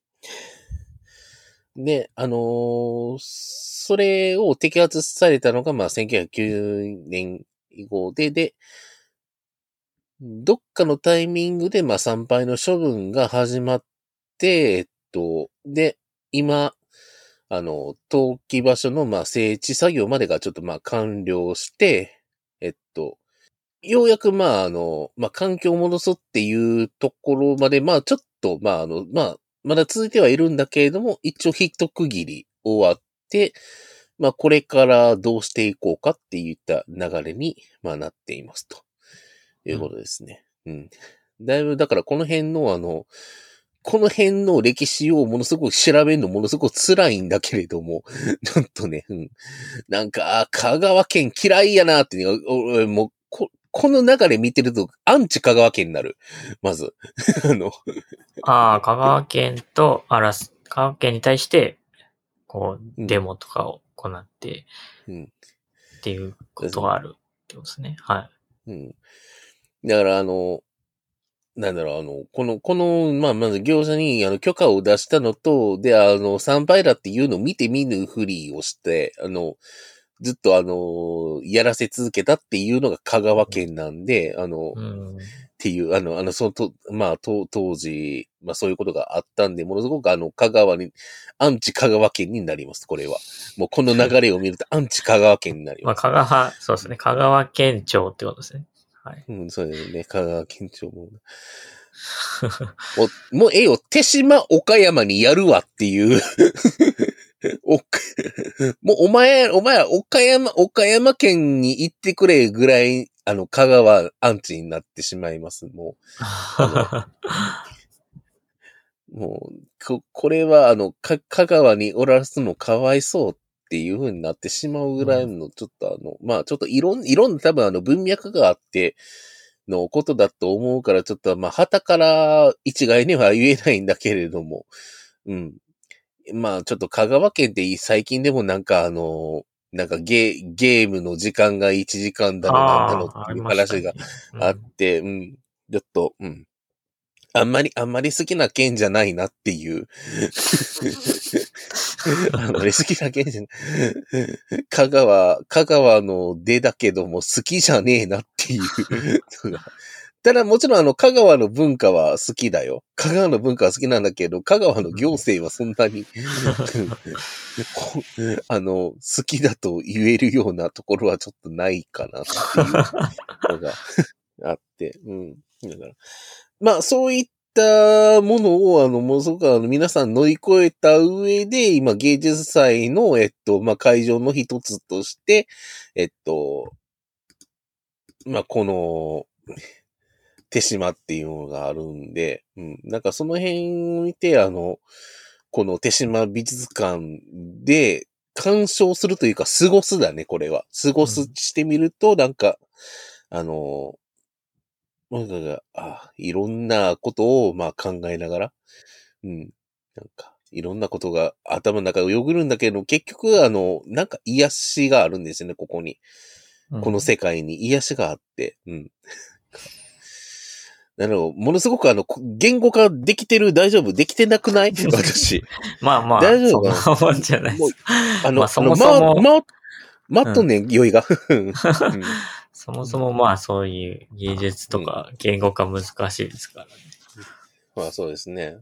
で、あのーそれを摘発されたのが、まあ、1990年以降で、で、どっかのタイミングで、まあ、参拝の処分が始まって、えっと、で、今、あの、登記場所の、まあ、整地作業までがちょっと、まあ、完了して、えっと、ようやく、まあ、あの、まあ、環境を戻すっていうところまで、まあ、ちょっと、まあ、あの、まあ、まだ続いてはいるんだけれども、一応一区切り終わって、まあ、これからどうしていこうかっていった流れに、まあ、なっていますと。いうことですね。うん。だいぶ、だからこの辺のあの、この辺の歴史をものすごく調べるのものすごく辛いんだけれども、ちょっとね、うん。なんか、あ香川県嫌いやなって、もう、こ、この流れ見てると、アンチ香川県になる。まず。あの、ああ、香川県と、あらす、香川県に対して、こう、うんデモとかを行って、うん。っていうことがあるってことですね。はうん。だから、あの、なんだろう、あの、この、この、まあ、まず業者に、あの、許可を出したのと、で、あの、参拝だっていうのを見て見ぬふりをして、あの、ずっとあの、やらせ続けたっていうのが香川県なんで、あの、っていう、あの、あの、そのと、まあ、と当時、まあ、そういうことがあったんで、ものすごくあの、香川に、アンチ香川県になります、これは。もうこの流れを見ると、アンチ香川県になりまあ、ます。香川、そうですね。香川県庁ってことですね。はい。うん、そうですね。香川県庁も。もう、もうええよ、手島岡山にやるわっていう。おもうお前、お前は岡山、岡山県に行ってくれぐらい、あの、香川アンチになってしまいます。もう、もう、ここれは、あの、か、香川におらすのかわいそうっていう風になってしまうぐらいの、ちょっとあの、まあ、ちょっといろん、いろんな多分あの文脈があって、のことだと思うから、ちょっとまあ、旗から一概には言えないんだけれども、うん。まあ、ちょっと香川県って最近でもなんかあの、なんかゲー、ゲームの時間が1時間だのなんだのっていう話がね。あって、うん。ちょっと、うん。あんまり、あんまり好きな県じゃないなっていう。あんまり好きな県じゃない。香川、香川の出だけども好きじゃねえなっていう。ただもちろんあの、香川の文化は好きだよ。香川の文化は好きなんだけど、香川の行政はそんなに、こあの、好きだと言えるようなところはちょっとないかなっていうのがあって、うん。だから、まあそういったものを、あの、ものすごくあの、皆さん乗り越えた上で、今芸術祭の、えっと、まあ会場の一つとして、えっと、まあこの、手島っていうのがあるんで、うん。なんかその辺を見て、あの、この手島美術館で鑑賞するというか、過ごすだね、これは。過ごすうんしてみると、なんか、あの、なんか、あいろんなことを、まあ考えながら、うん。なんか、いろんなことが頭の中をよぐるんだけど、結局、あの、なんか癒しがあるんですよね、ここに。この世界に癒しがあって、うん。なるほど。ものすごくあの、こ言語化できてる大丈夫？できてなくない？私。まあまあ、大丈夫？そんなもんじゃないです。あの、まあそもそもま、ま、まっとんねん、酔いが。うんそもそもまあそういう芸術とか言語化難しいですからね。まあそうですね。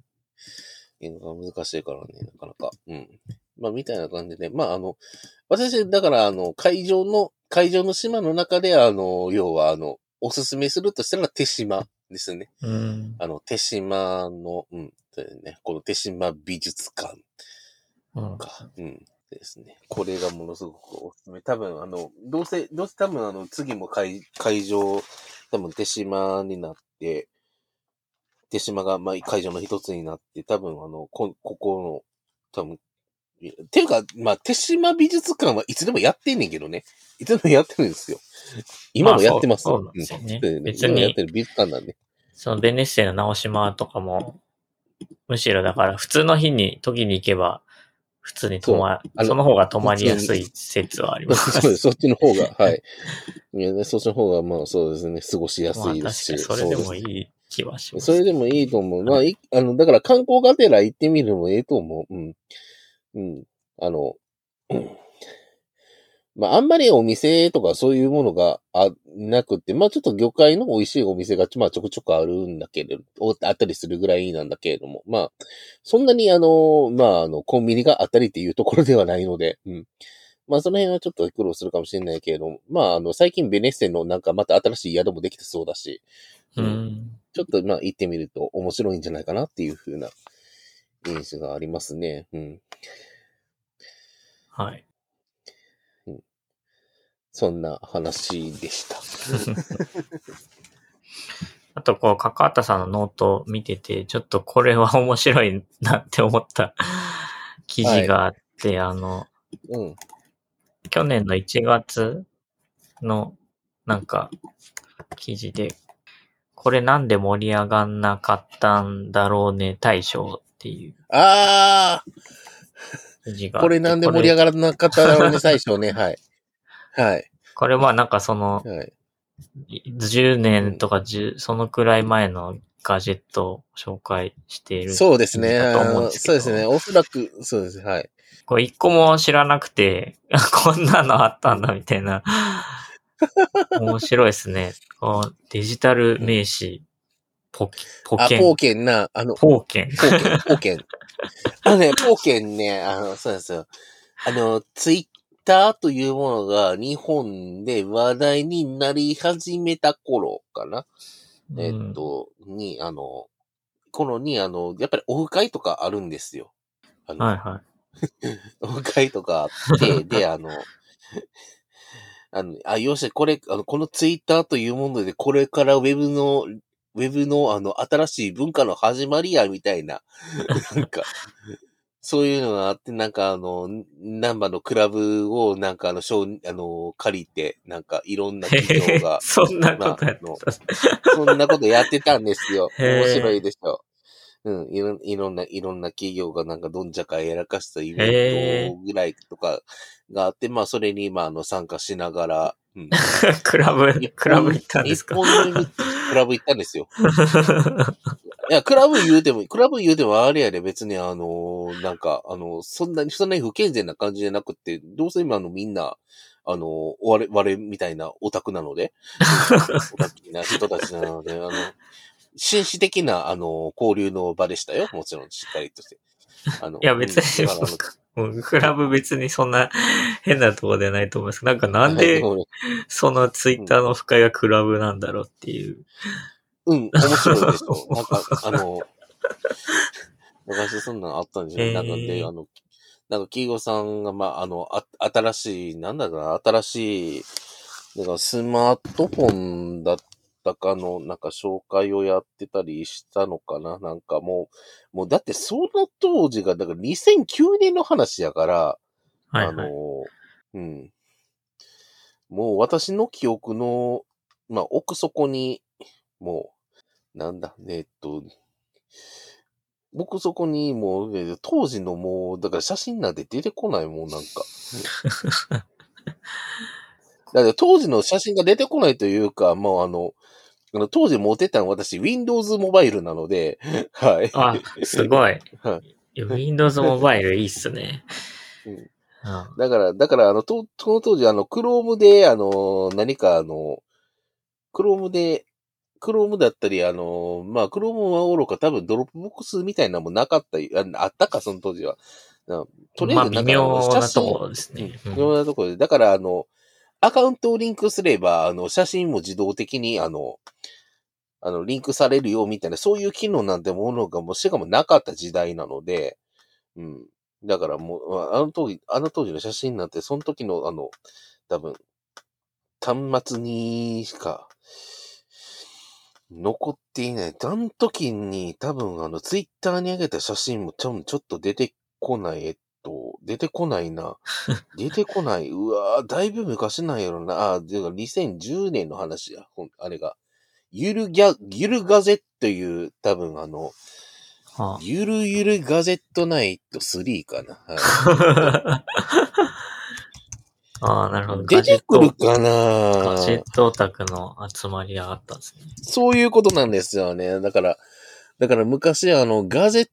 言語が難しいからね、なかなか。うん。まあみたいな感じで、まああの、私、だからあの、会場の、会場の島の中で、あの、要はあの、おすすめするとしたら手島ですね。うん。あの、手島の、うん、ね、この手島美術館うんか。うん。ですね。これがものすごくおすすめ。多分、あの、どうせ、どうせ多分、あの、次も会会場、多分、手島になって、手島が、まあ、会場の一つになって、多分、あの、こ、ここの、多分、ていうか、まあ、手島美術館はいつでもやってんねんけどね。いつでもやってるんですよ。今もやってます。まあそうそうなんですよねうん別にやってる美術館なんで。そのベネッセの直島とかも、むしろだから普通の日に、時に行けば、普通に泊まそその方が泊まりやすい説はあります。そうです。そっちの方が、はい。いやね、そっちの方が、まあそうですね、過ごしやすまあいですし。確かにそれでもいい気はします。それでもいいと思う。まあ、いあの、だから観光がてら行ってみるのもいいと思う。うん。うん。あの、うんまあ、あんまりお店とかそういうものがあなくて、まあ、ちょっと魚介の美味しいお店が、まあ、ちょくちょくあるんだけれど、おあったりするぐらいなんだけれども、まあ、そんなにあの、まあ、あの、コンビニがあったりっていうところではないので、うん。まあ、その辺はちょっと苦労するかもしれないけれども、まあ、あの、最近ベネッセのなんかまた新しい宿もできてそうだし、うん。ちょっとまあ行ってみると面白いんじゃないかなっていう風な印象がありますね。うん。はい。そんな話でした。あと、こう、かかたさんのノートを見てて、ちょっとこれは面白いなって思った記事があって、あの、うん。去年の1月の、なんか、記事で、これなんで盛り上がんなかったんだろうね大賞っていうあ記事があこれなんで盛り上がらなかっただろうね、最初ね。はい。はい。これはなんかその、はい。10年とか10、そのくらい前のガジェットを紹介している。そうですね。そうですね。おそらく、そうです。はい。これ一個も知らなくて、こんなのあったんだみたいな。面白いですね。デジタル名詞、ポキ、ポあ、ケン。ポーケンな、あの、ポーケン。ポーケン、ポーケン。あのね、ポーケンね、あの、そうですよ。あの、ツイッターというものが日本で話題になり始めた頃かな。えっと、に、あの、頃に、あの、やっぱりオフ会とかあるんですよ。はいはい。オフ会とかあって、で、あの、あの、あ、よし、これ、あの、このツイッターというもので、これからウェブの、ウェブの、あの、新しい文化の始まりや、みたいな、なんか、そういうのがあって、なんかあの、ナンバーのクラブを、なんかあの、ショーあの、借りて、なんかいろんな企業が そんなまあことやってた。そんなことやってたんですよ。面白いでしょ。うん、いろいろんな、いろんな企業がなんかどんじゃかやらかしたイベントぐらいとかがあって、まあそれにまああの参加しながら、うん。クラブ、クラブ行ったんですか？日本のクラブ行ったんですよ。いや、クラブ言うても、クラブ言うてもあれやで別にあの、なんか、あの、そんなに、そんなに不健全な感じじゃなくて、どうせ今あのみんな、あの、我々みたいなオタクなので、オタクな人たちなので、あの、紳士的な、あの、交流の場でしたよ。もちろん、しっかりとして。あのいや別に クラブ別にそんな変なところではないと思いますなんかなんではいそのツイッターの深いがクラブなんだろうっていう。うん、面白いでしょ。なんか、あの、昔そんなのあったんですよ。へーなんかで、あの、なんか、キーゴさんが、まあ、あの、あ、新しい、なんだろうな、新しい、なんか、スマートフォンだったかの、なんか、紹介をやってたりしたのかな？なんかもう、もう、だって、その当時が、だから2009年の話やから、はい、あのはい。、うん。もう私の記憶の、まあ、奥底に、もう、なんだ、えっと、奥底にもう、えー当時のもう、だから写真なんて出てこないもん、なんか。だから当時の写真が出てこないというか、もうあの、あの当時持ってたの私、Windows モバイルなので、はい。あ、すごい。はいや Windows モバイルいいっすね。うんうんだから、だから、あの、と、その当時、あの、 Chrome で、あの、何か、あの、 Chrome で、 Chrome だったり、あの、まあ、 Chrome はおろか、多分 Dropbox みたいなのもなかったり、ああったか、その当時は。なとりあえず、まあ、ん微かあの妙なところですね。うん微妙なところで。だから、あの、アカウントをリンクすれば、あの、写真も自動的に、あの、あの、リンクされるよ、みたいな、そういう機能なんてものが、も、しかもなかった時代なので、うん。だからもう、あの当時、あの当時の写真なんて、その時の、あの、多分、端末にしか、残っていない。あの時に、多分、あの、ツイッターに上げた写真も、ちょちょっと出てこない、えっと、出てこないな。出てこない。うわぁ、だいぶ昔なんやろな。あ、で2010年の話や。ほんあれが。ゆるギャ、ゆるガゼという、多分あの、はゆるゆるガゼットナイト3かな。はあ あー、なるほど。い、出てくるかガなジェットオタクの集まりがあったんですね。そういうことなんですよね。だから、だから昔あの、ガゼッ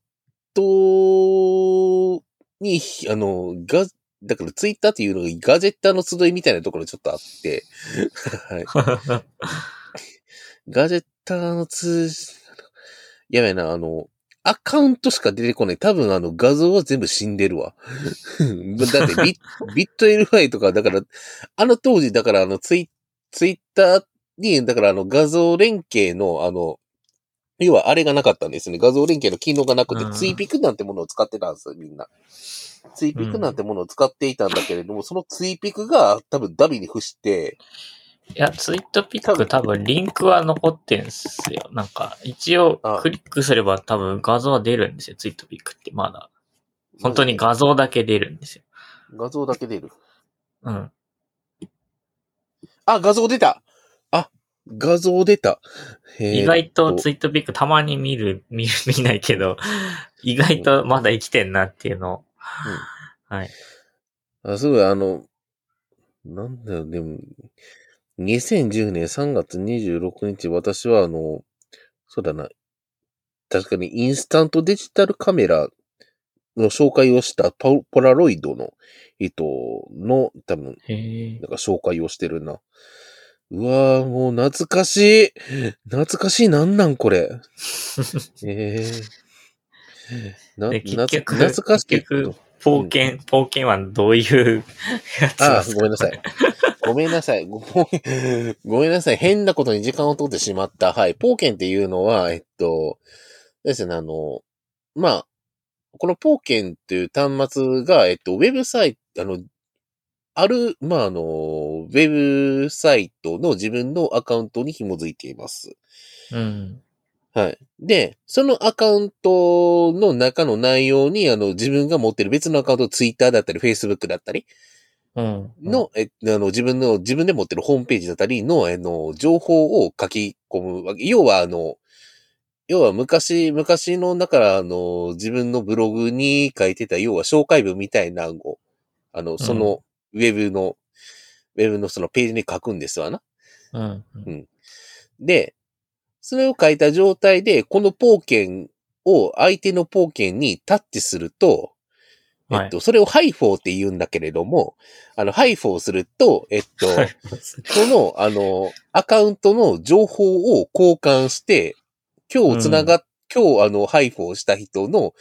トに、あの、ガ、だからツイッターっていうのがガジェッターの集いみたいなところちょっとあって、はい。ガジェッターの通、やばいな、あの、アカウントしか出てこない。多分あの画像は全部死んでるわ。だってビ ビット LY とか、だから、あの当時、だからあのツイツイッターに、だからあの画像連携のあの、要はあれがなかったんですね。画像連携の機能がなくて、うんツイピクなんてものを使ってたんですよ、みんな。ツイピクなんてものを使っていたんだけれども、そのツイピクが多分ダビに付して、いや、ツイートピック多分リンクは残ってんすよ。なんか、一応あクリックすれば多分画像は出るんですよ。ツイートピックってまだ。本当に画像だけ出るんですよ。画像だけ出る。うん。あ、画像出たあ、画像出た。意外とツイートピックたまに見る、見る、見ないけど、意外とまだ生きてんなっていうのを。はい。あ、すごい、あの、なんだよ、でも、2010年3月26日、私はあの、そうだな、確かにインスタントデジタルカメラの紹介をしたポポラロイドの人の多分、なん。か紹介をしてるな。うわぁ、もう懐かしい。懐かしい、なんなんこれ。ええな、で結なつ局懐かしい。結局ポーケン、ポーケンはどういうやつああ、ごめんなさい。ごめんなさい。ご ごめんなさい。変なことに時間を取ってしまった。はい。ポーケンっていうのは、えっと、ですね、あの、まあ、このポーケンっていう端末が、えっと、ウェブサイト、あの、ある、まあ、あの、ウェブサイトの自分のアカウントに紐づいています。うん。はい。で、そのアカウントの中の内容に、あの、自分が持ってる別のアカウント、ツイッターだったり、フェイスブックだったりうん。の、え、あの、自分の、自分で持ってるホームページだったりの、あの、情報を書き込むわけ。要は、あの、要は昔、昔の、だから、あの、自分のブログに書いてた、要は紹介文みたいなのを、あの、その、ウェブの、ウェブのそのページに書くんですわな。うん。うん。で、それを書いた状態で、この Poken を相手の Poken にタッチすると、えはいっと、それをハイフォーって言うんだけれども、あの、 high four すると、えっと、はいその、あの、アカウントの情報を交換して、今日つながっ、今日あの、 high four した人の、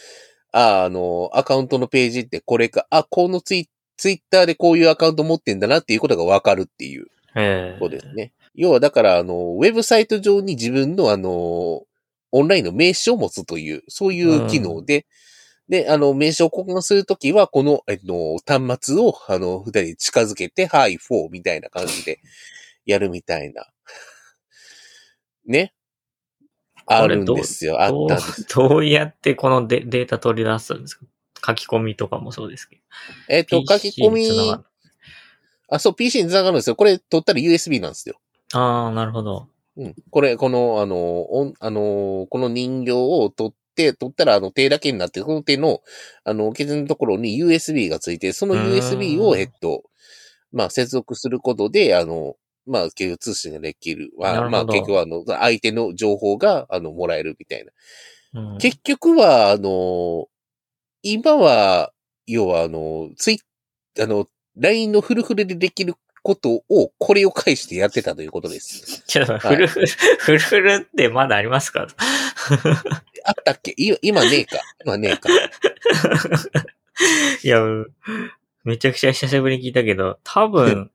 ああの、アカウントのページってこれか、あ、このツイツイッターでこういうアカウント持ってんだなっていうことがわかるっていうええそうですね。要はだから、あの、ウェブサイト上に自分のあの、オンラインの名刺を持つという、そういう機能で、で、あの、名刺を交換するときは、この、えっと、端末を、あの、二人に近づけて、はい、フォーみたいな感じで、やるみたいな。ね。あるんですよ。あっどうたんです。どうやってこのデデータ取り出すんですか？書き込みとかもそうですけど。えっと、書き込みあ、そう、PC に繋がるんですよ。これ、取ったら USB なんですよ。ああ、なるほど。うん。これ、この、あの、おんあの、この人形を取って、取ったら、あの、手だけになって、この手の、あの、傷のところに USB がついて、その USB を、えっと、まあ、接続することで、あの、まあ、結局通信ができる。まあ、まあ、結局、あの、相手の情報が、あの、もらえるみたいな。うん、結局は、あの、今は、要は、あの、ツイあの、LINE のフルフルでできることを、これを介してやってたということです。ちょっとフルフル、フルフルってまだありますか？あったっけ？い今ねえか。今ねえか。いや、めちゃくちゃ久しぶりに聞いたけど、多分、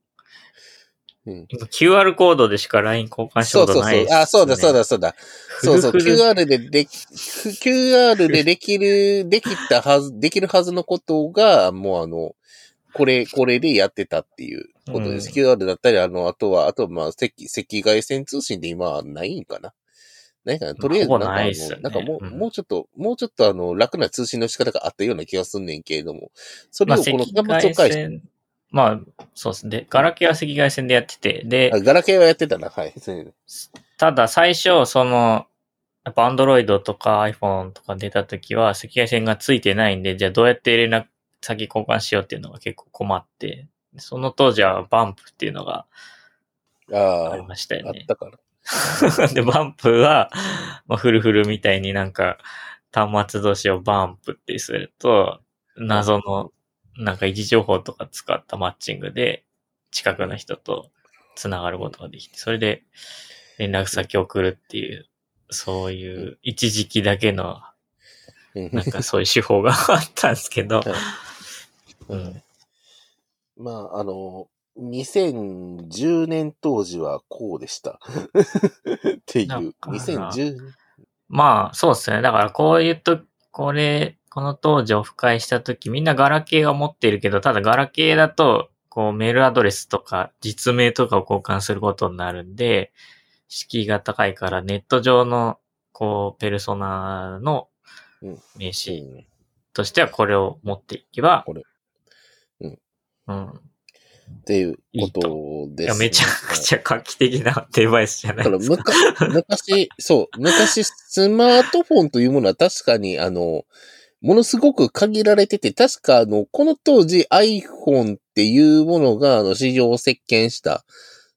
うん。今 QR コードでしか LINE 交換したそうそうそう。ことないです、ね。あ、そうだそうだそうだ。そうそう。フルフル QR ででき、QR でできる、できたはず、できるはずのことが、もうあの、これ、これでやってたっていうことです。うん QR だったり、あの、あとは、あとはまあ、赤、赤外線通信で今はないんかな。ないかな。とりあえず、なんかねなんかもう、うんもうちょっと、もうちょっとあの、楽な通信の仕方があったような気がすんねんけれども、それまあ、をこの端末を介して、線、まあ、そうですね。ガラケーは赤外線でやってて、であ、ガラケーはやってたな。はい。そういうのただ最初、その、やっぱ Android とか iPhone とか出た時は赤外線がついてないんで、じゃあどうやって連絡先交換しようっていうのが結構困って、その当時はバンプっていうのがあありましたあ、よね。あったから。で、バンプは、まあ、フルフルみたいになんか端末同士をバンプってすると、謎のなんか位置情報とか使ったマッチングで近くの人と繋がることができて、それで連絡先を送るっていう、そういう一時期だけのうんなんかそういう手法があったんですけど、ううんん。まあ、あの、2010年当時はこうでした。っていう。かな2010まあ、そうですね。だからこういうと、これ、この当時オフ会した時みんなガラケーは持ってるけど、ただガラケーだと、こうメールアドレスとか実名とかを交換することになるんで、敷居が高いからネット上の、こう、ペルソナのうん名刺うんとしてはこれを持っていけば、これうん。うん。っていうことです、いや、めちゃくちゃ画期的なデバイスじゃなだからいですか。昔、昔、そう、昔スマートフォンというものは確かに、あの、ものすごく限られてて、確かあの、この当時 iPhone っていうものが、あの、市場を席巻した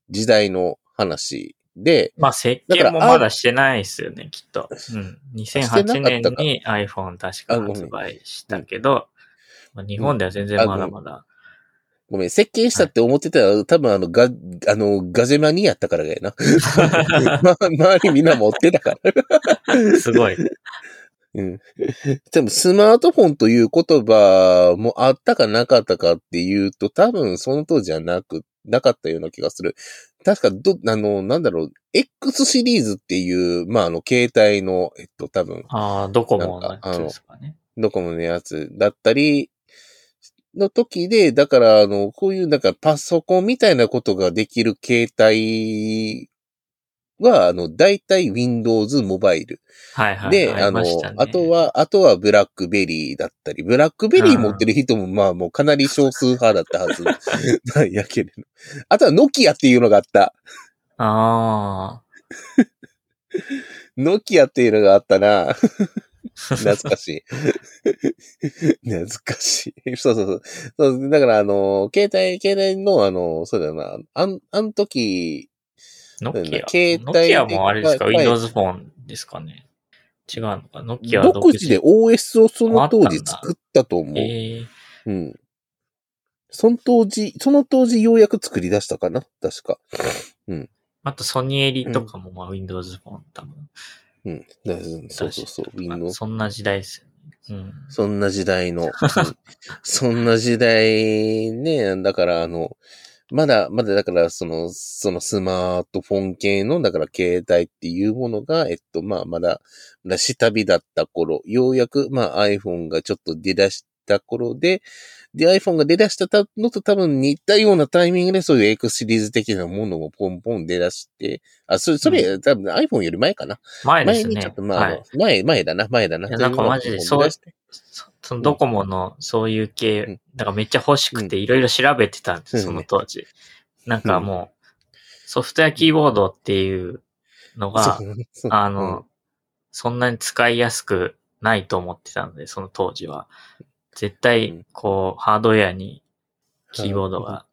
時代の話で、まあ、設計もまだしてないですよね、きっと。うん。2008年に iPhone 確か発売したけど、まあ、日本では全然まだまだ。ごめん、設計したって思ってたら、多分あの、ガ、あの、ガジェマニやったからがやな。ま、周りみんな持ってたから。すごい。うん。でも、スマートフォンという言葉もあったかなかったかっていうと、多分その当時はなく、なかったような気がする。確か、ど、あの、なんだろう、X シリーズっていう、まあ、あの、携帯の、えっと、多分、ああ、ドコモのやつですかね。ドコモのやつだったり、の時で、だから、あの、こういう、なんかパソコンみたいなことができる携帯は、あの、大体 Windows モバイル。はいはい。で、ああのあと、は、あとはブラックベリーだったり、ブラックベリー持ってる人も、まあもうかなり少数派だったはず なんやけれど。あとはノキアっていうのがあった。あノキアっていうのがあったな。懐かしい。懐かしい。そうそうそう。そうだから、あの、携帯、携帯の、あの、そうだよな。あん、あの時、あ、ノキア。携帯ノキアもあれですか？はい ?Windows フォンですかね？違うのか？ノキアは独自で OS をその当時作ったと思う。ええうん。その当時、その当時ようやく作り出したかな？確か。あとソニーエリとかもまあ Windows フォン多分。うん。そうそうそう。まあ Windows そんな時代ですよね。うん。そんな時代の、うんそんな時代ね、だからあの、まだ、まだだからその、そのスマートフォン系の、だから携帯っていうものが、えっと、まあまだ、まだ下火だった頃、ようやく、まあ iPhone がちょっと出だした頃で、で iPhone が出だしたのと多分似たようなタイミングでそういう X シリーズ的なものをポンポン出だして、あ、それ、それ、多分 iPhone より前かな。前ですね。前にちょっと、まあ、はい。前、前だな、前だな。なんかマジでそうそそのドコモのそういう系、うんだからめっちゃ欲しくていろいろ調べてたんです、うんその当時。なんかもう、ソフトウェアキーボードっていうのが、あの、そんなに使いやすくないと思ってたので、その当時は。絶う対ん、こう、ハードウェアにキーボードが、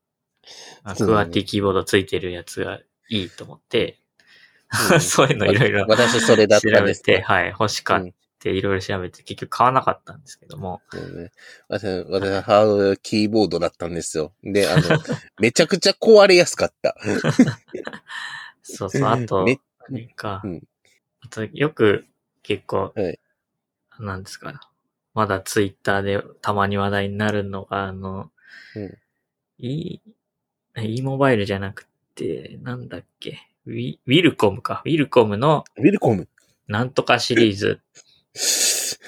あそうクワティキーボードついてるやつがいいと思って、うん。そういうのいろいろ私それだった調べんですて、はい、欲しかっていろいろ調べて、結局買わなかったんですけども、そうね。私、私はハードウェアキーボードだったんですよ。で、あの、めちゃくちゃ壊れやすかった。そうそう、あと、めあれかうん、あと、よく結構、はい。なんですか、まだツイッターでたまに話題になるのが、あの、うん、e、e モバイルじゃなくて、なんだっけ、ウィウィルコムか。ウィルコムのウィルコム？なんとかシリーズ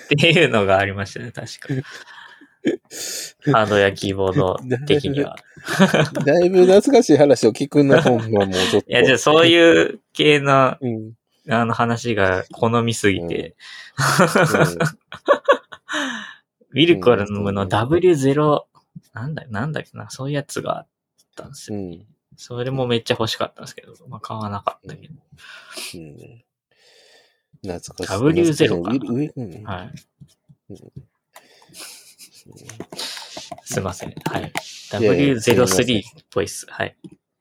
っていうのがありましたね、確か。ハードウェアキーボード的には。だいぶ懐かしい話を聞くな、ほんまもうちょっと。いや、じゃあそういう系の、うん。あの話が好みすぎて、ウィルコムの W0、なんだ、なんだっけな、そういうやつがあったんですよ。うん。それもめっちゃ欲しかったんですけど、まあ買わなかったけど。うん。懐かしい。W0 かなはい。うんすいません。はい。いやいやすいません W03 っぽいっす。はい。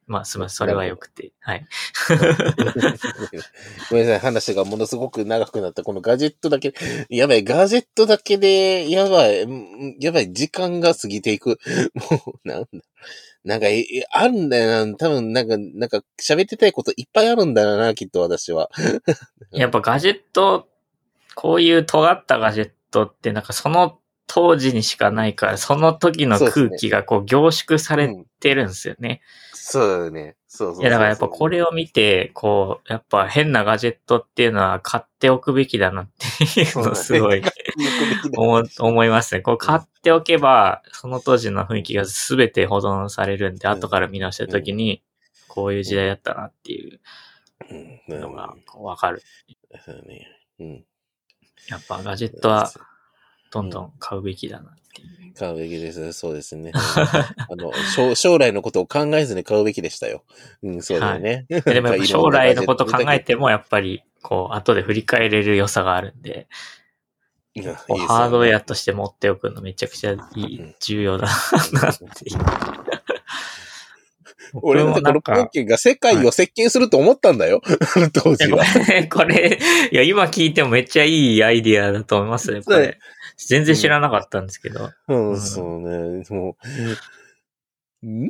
まあ、すみません。それはよくて。はい。ごめんなさい、話がものすごく長くなった。このガジェットだけ、やばい、ガジェットだけで、やばい、うんやばい、時間が過ぎていく。もう、なんだ。なんか、えあるんだよな。多分、なんか、なんか、喋ってたいこといっぱいあるんだよな、きっと私は。やっぱガジェット、こういう尖ったガジェットってなんかその当時にしかないから、その時の空気がこう凝縮されうんてるんですよね。そうだよね。そうそういやだからやっぱこれを見て、こう、やっぱ変なガジェットっていうのは買っておくべきだなっていうのをすごい思思いますね。こう買っておけば、その当時の雰囲気が全て保存されるんで、うん後から見直した時に、こういう時代だったなっていううんのがわかる。そうね。うん。やっぱガジェットはどんどん買うべきだなっていう。買うべきです。そうですね。あの、将将来のことを考えずに買うべきでしたよ。うん、そうだよね。ででも 将来のこと考えても、やっぱり、こう、後で振り返れる良さがあるんで、いや、こうハードウェアアとして持っておくのめちゃくちゃいいうん、重要だなっていう。俺のこのポーケが世界を席巻すると思ったんだよ。当時は。これ、いや、今聞いてもめっちゃいいアイディアだと思いますね、これ。全然知らなかったんですけど。う、うんんそうね。もう、な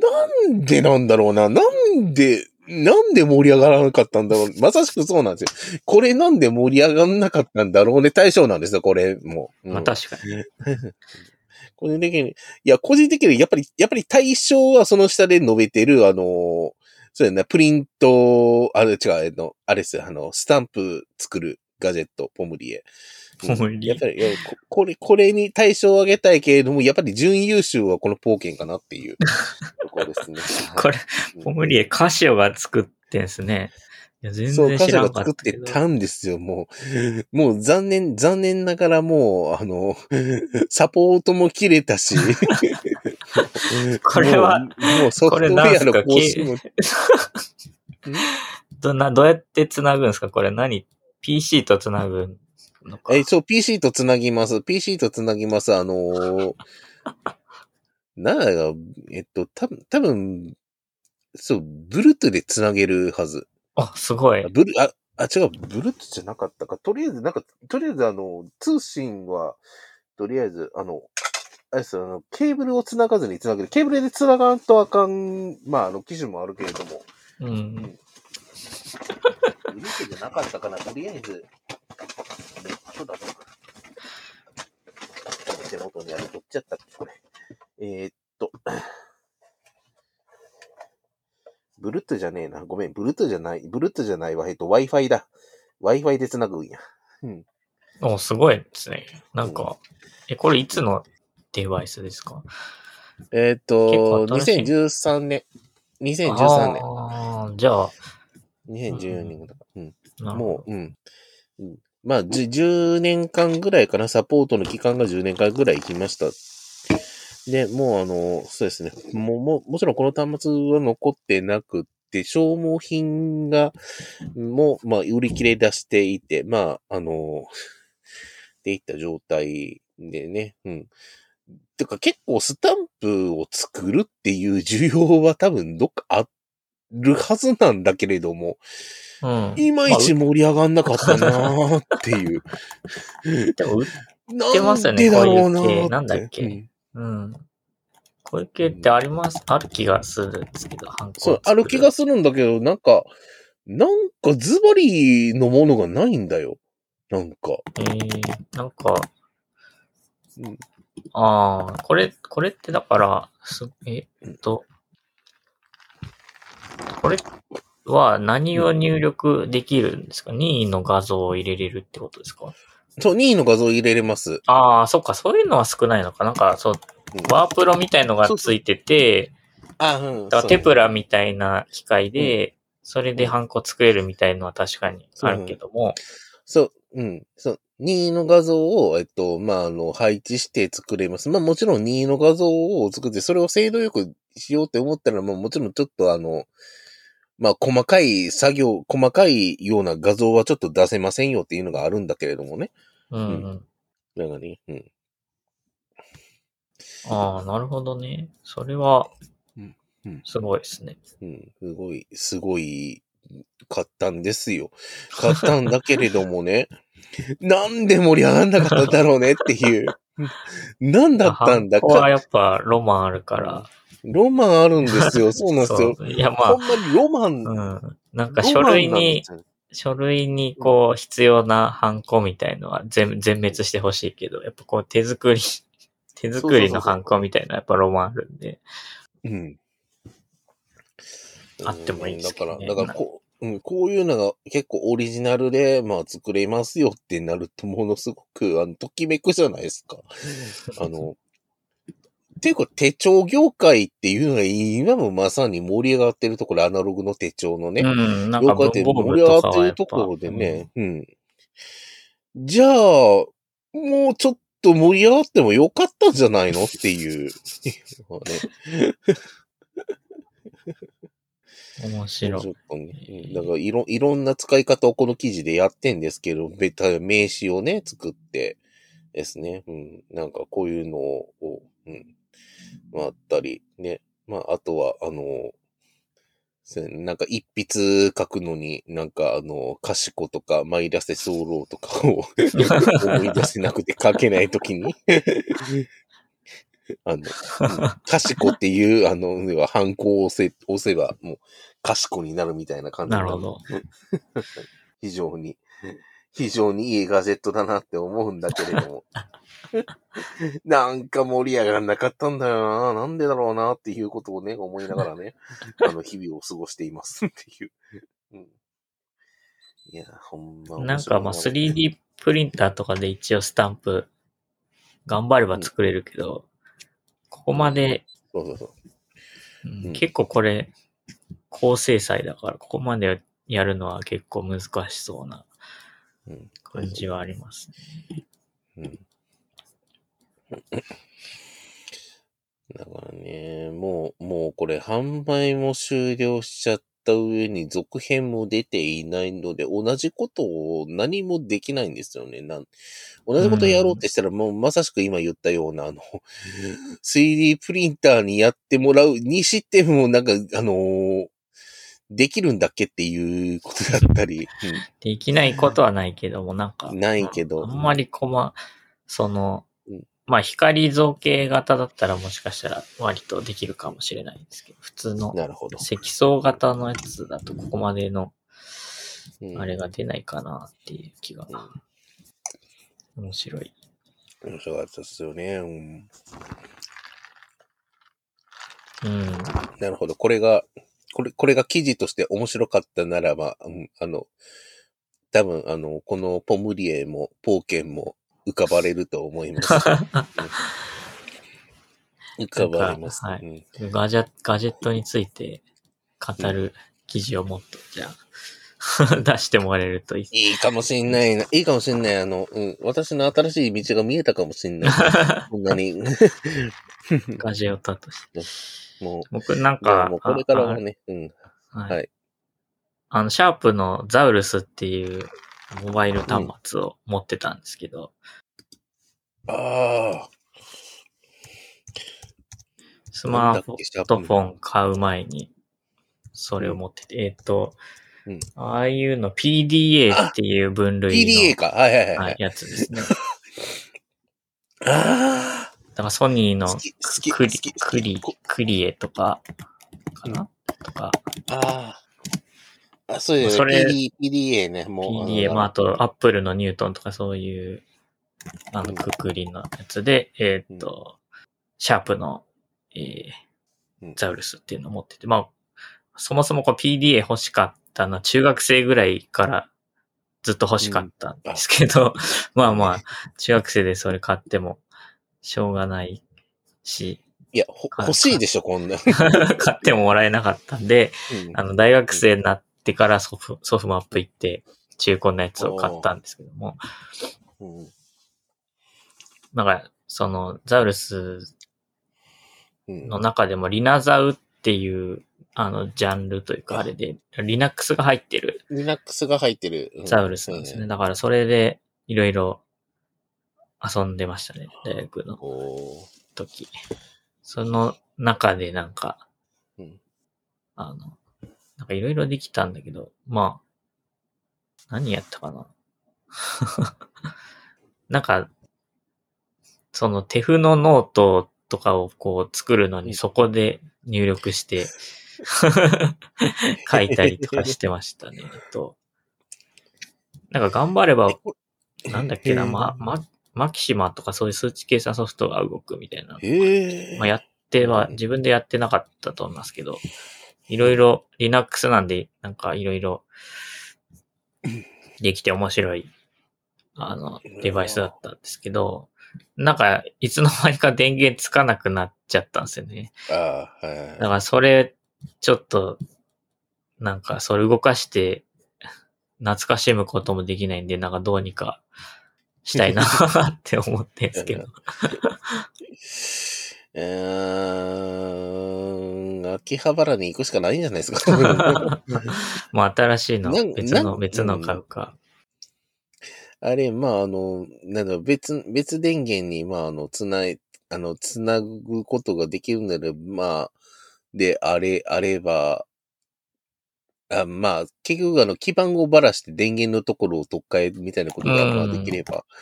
んでなんだろうな。なんで、なんで盛り上がらなかったんだろう。まさしくそうなんですよ。これなんで盛り上がらなかったんだろうね対象なんですよ、これもう。うんまあ確かに。個人的に、いや、個人的に、やっぱり、やっぱり対象はその下で述べてる、あの、そうやな、プリント、あれ違う、あの、あれですよ、あの、スタンプ作るガジェット、ポムリエ。ポムリエやっぱり、ここれ、これに対象を上げたいけれども、やっぱり準優秀はこのポーケンかなっていうところですね。これ、うんポムリエ、カシオが作ってんすね。いや、全そう、然知カシオらんかったけど。が作ってたんですよ、もう。もう残念、残念ながらもう、あの、サポートも切れたし。これはもう、もうソフトウェアの更新も。どな、どうやって繋ぐんですか？これ何 ?PC と繋ぐのか。え、そう、PC とつなぎます。PC とつなぎます。あのー、なんだえっと、たぶん、多分そう、ブルトゥでつなげるはず。あ、すごいあ。ブル、あ、あ、違う、ブルトゥじゃなかったか。とりあえず、なんか、とりあえず、あの、通信は、とりあえず、あの、あれですよ、あの、ケーブルを繋がずに繋げる。ケーブルで繋がんとあかん、まあ、あの、機種もあるけれども。うん。ブルトゥじゃなかったかな。とりあえず、ネットだと。手元にある。どっちやったっけ、これ。えーっと。ブルトゥじゃねえな。ごめん、ブルトゥじゃない。ブルトゥじゃないわ。えっと、Wi-Fi だ。Wi-Fi で繋ぐんや。うん。お、すごいですね。なんか、え、これいつのデバイスですか？えーっと、新しい2013年。2013年。ああ、じゃあ、2014年だから。うん。もう、うん。まあ、じ10年間ぐらいかな、サポートの期間が10年間ぐらい行きました。で、もうあの、そうですね。もう、ももちろんこの端末は残ってなくって、消耗品が、もう、まあ、売り切れ出していて、まあ、あの、っていった状態でね、うん。てか結構スタンプを作るっていう需要は多分どっかあっるはずなんだけれども、ど。うん。いまいち盛り上がんなかったなーっていう。でも売っなてますよねんでだろうなーってこういう系なんだっけ？うん。こういう系ってあります、ある気がするんですけど、ハンコそう、ある気がすするんだけど、なんか、なんかズバリのものがないんだよ。なんか。る。えー、なんか、うんああ、これ、これってだから、す、えっと、これは何を入力できるんですか？任意の画像を入れれるってことですか？そう、2位の画像入れれます。ああ、そっか、そういうのは少ないのか。なんか、そう、うんワープロみたいのがついてて、あ、うん。だからテプラ。ラみたいな機械で、それでハンコ作れるみたいのは確かにあるけども、そう、うん。そう、2位の画像を、えっと、まあ、あの、配置して作れます。まあ、もちろん2位の画像を作って、それを精度よくしようって思ったら、まあ、もちろんちょっとあの、まあ、細かい作業、細かいような画像はちょっと出せませんよっていうのがあるんだけれどもね。うんうん。だからね、うん。ああ、なるほどね。それはうんうん、すごいですね。うん、すごい、すごい、買ったんですよ。買ったんだけれどもね、なんで盛り上がんなかったんだろうねっていう。なんだったんだか。ハンコはやっぱロマンあるから。ロマンあるんですよ。そうなんですよ。いや、まほんまにロマン。あ、うん。なんか書類に、書類にこう必要なハンコみたいのは全全滅してほしいけど、やっぱこう手作り、手作りのハンコみたいなやっぱロマンあるんで。うん。あってもいいですけどねだから、だからこう、うん、こういうのが結構オリジナルで、まあ作れますよってなるとものすごく、あの、ときめくじゃないですか。あの、っていうか手帳業界っていうのが今もまさに盛り上がってるところ、アナログの手帳のね。うん、なんか業界って盛り上がってるところでね。うん。じゃあ、もうちょっと盛り上がってもよかったんじゃないのっていう。面白い。ちょっとね。うんだからいろ、いろんな使い方をこの記事でやってんですけど、べた名詞をね、作ってですね。うん。なんかこういうのを、うん。まあ、あったり、ね。まあ、あとは、あの、なんか一筆書くのに、なんかあの、カシコとかマイラセソーローとかを 思い出せなくて書けないときに、あの、カシコっていう、あの、要は、ハンコを押せ、押せば、もう、カシコになるみたいな感じなるほど。非常に非常にいいガジェットだなって思うんだけれども。なんか盛り上がらなかったんだよな。なんでだろうなっていうことをね、思いながらね、あの、日々を過ごしていますっていう。うん、いや、ほんま。なんかまあ 3D プリンターとかで一応スタンプ、頑張れば作れるけど、ここまで、そうそうそう。うんうん結構これ、高精細だから、ここまでやるのは結構難しそうなうん。感じはありますね。うん。だからね、もう、もうこれ販売も終了しちゃった上に続編も出ていないので、同じことを何もできないんですよね。なん同じことやろうってしたら、もうまさしく今言ったような、あの、3D プリンターにやってもらうにしても、なんか、あのーできるんだっけっていうことだったり、できないことはないけども、なんか、ないけどあんまりこま、そのうん、まあ光造形型だったらもしかしたら割とできるかもしれないんですけど、普通のうんなるほど。積層型のやつだとここまでのうんあれが出ないかなっていう気が。面白い。面白かったですよね。うんうん。なるほど。これが、これ、これが記事として面白かったならば、うんあの、多分、あの、このポムリエも、ポーケンも浮かばれると思います。浮かばれます。なんかうんガジェガジェットについて語る記事をもっと、じゃあ、出してもらえるといい。いいかもしんないな。いいかもしんない。あの、うん、私の新しい道が見えたかもしんない。こんなに。ガジェットとして。もう、僕なんか、もうこれからはあね、うん。あはいはいあの、シャープのザウルスっていうモバイル端末を持ってたんですけど、ああ。スマートフォン買う前に、それを持ってて、えっ、と、うんああいうの PDA っていう分類の PDA か。はいはいはい。やつですね。あだからソニーのクリクリクリエとか、かな、とか、ああ。あ、そうですそれ PD PDA ね、もう。PDA、まあ、あと、アップルのニュートンとかそういう、あの、うんくくりのやつで、えーっと、シャープの、えーうん。ザウルスっていうのを持ってて、まあ、そもそもこう PDA 欲しかったのは中学生ぐらいからずっと欲しかったんですけど、まあまあ、中学生でそれ買ってもしょうがないし、いや、ほ欲しいでしょ、こんな。買ってももらえなかったんで、うん。あの、大学生になってからソフソフマップ行って、中古のやつを買ったんですけども、うん。なんか、その、ザウルスうん。の中でもリナザウっていう、あの、ジャンルというか、あれで、Linux が入ってる。Linux が入ってる。うん。ザウルスなんですね。。だからそれで、いろいろ遊んでましたね、大学の時。その中でなんか、うんあの、なんかいろいろできたんだけど、まあ、何やったかな。なんか、その手譜のノートとかをこう作るのにそこで入力して 書いたりとかしてましたね。と、なんか頑張れば、なんだっけな、ま、ま、マキシマとかそういう数値計算ソフトが動くみたいな。へえ。まあ、やっては、自分でやってなかったと思いますけど、いろいろ Linux なんで、なんかいろいろできて面白い、あの、デバイスだったんですけど、なんか、いつの間にか電源つかなくなっちゃったんですよね。ああ、はいはいだからそれ、ちょっと、なんか、それ動かして、懐かしむこともできないんで、なんかどうにかしたいなって思ってんですけど。うーん、秋葉原に行くしかないんじゃないですか。もう新しいの別の、別の買うか。あれ、まあ、あの、なんだ別、別電源に、まあ、あの、つない、あの、つなぐことができるなら、まあ、で、あれ、あれば、あまあ、結局、あの、基盤をばらして電源のところを取っ換えるみたいなことが、できれば。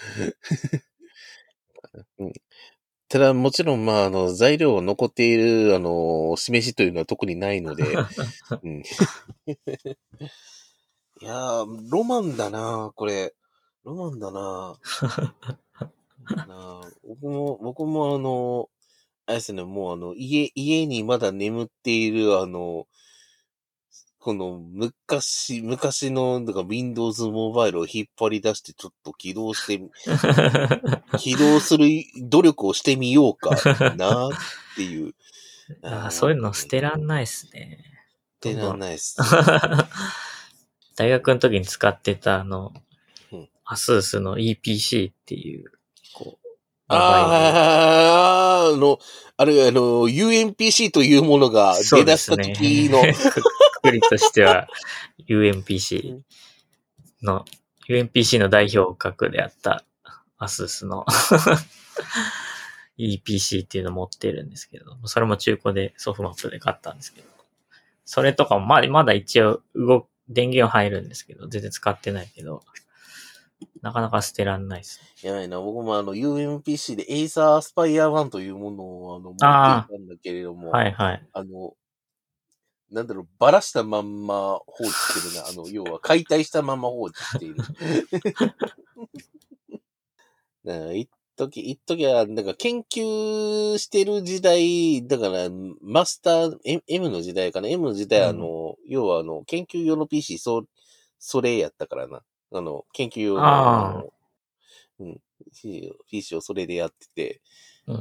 うん。ただ、もちろん、まあ、あの、材料を残っている、あの、示しというのは特にないので、うん、いやー、ロマンだなこれ。ロマンだな。な。あ僕も、僕もあの、あれですね、もうあの、家、家にまだ眠っているあの、この昔、昔の、なんか Windows モバイルを引っ張り出してちょっと起動して、起動する努力をしてみようかなっていう。あーそういうの捨てらんないっすね。捨てらんないっす。大学の時に使ってたあのうん、アスースの EPC っていう、こう、ああ、あの、あれ、あの、UMPC というものが出だした時の、りとしては UMPC の、UMPC の代表格であったアスースの EPC っていうのを持ってるんですけど、それも中古でソフトマップで買ったんですけど、それとかもまだまだ一応動、電源は入るんですけど、全然使ってないけど、なかなか捨てらんないですね。やばいな、僕もあの UMPC でエイサースパイア1というものをあの持ってたんだけれども、はいはい。あの、なんだろう、ばらしたまんま放置してるな。あの、要は解体したまま放置している。なあ一時、一時は、なんか研究してる時代、だから、マスター、M, M の時代かな ?M の時代、うんあの、要はあの、研究用の PC、そ、それやったからな。あの、研究用の、うん、PC をそれでやってて、うん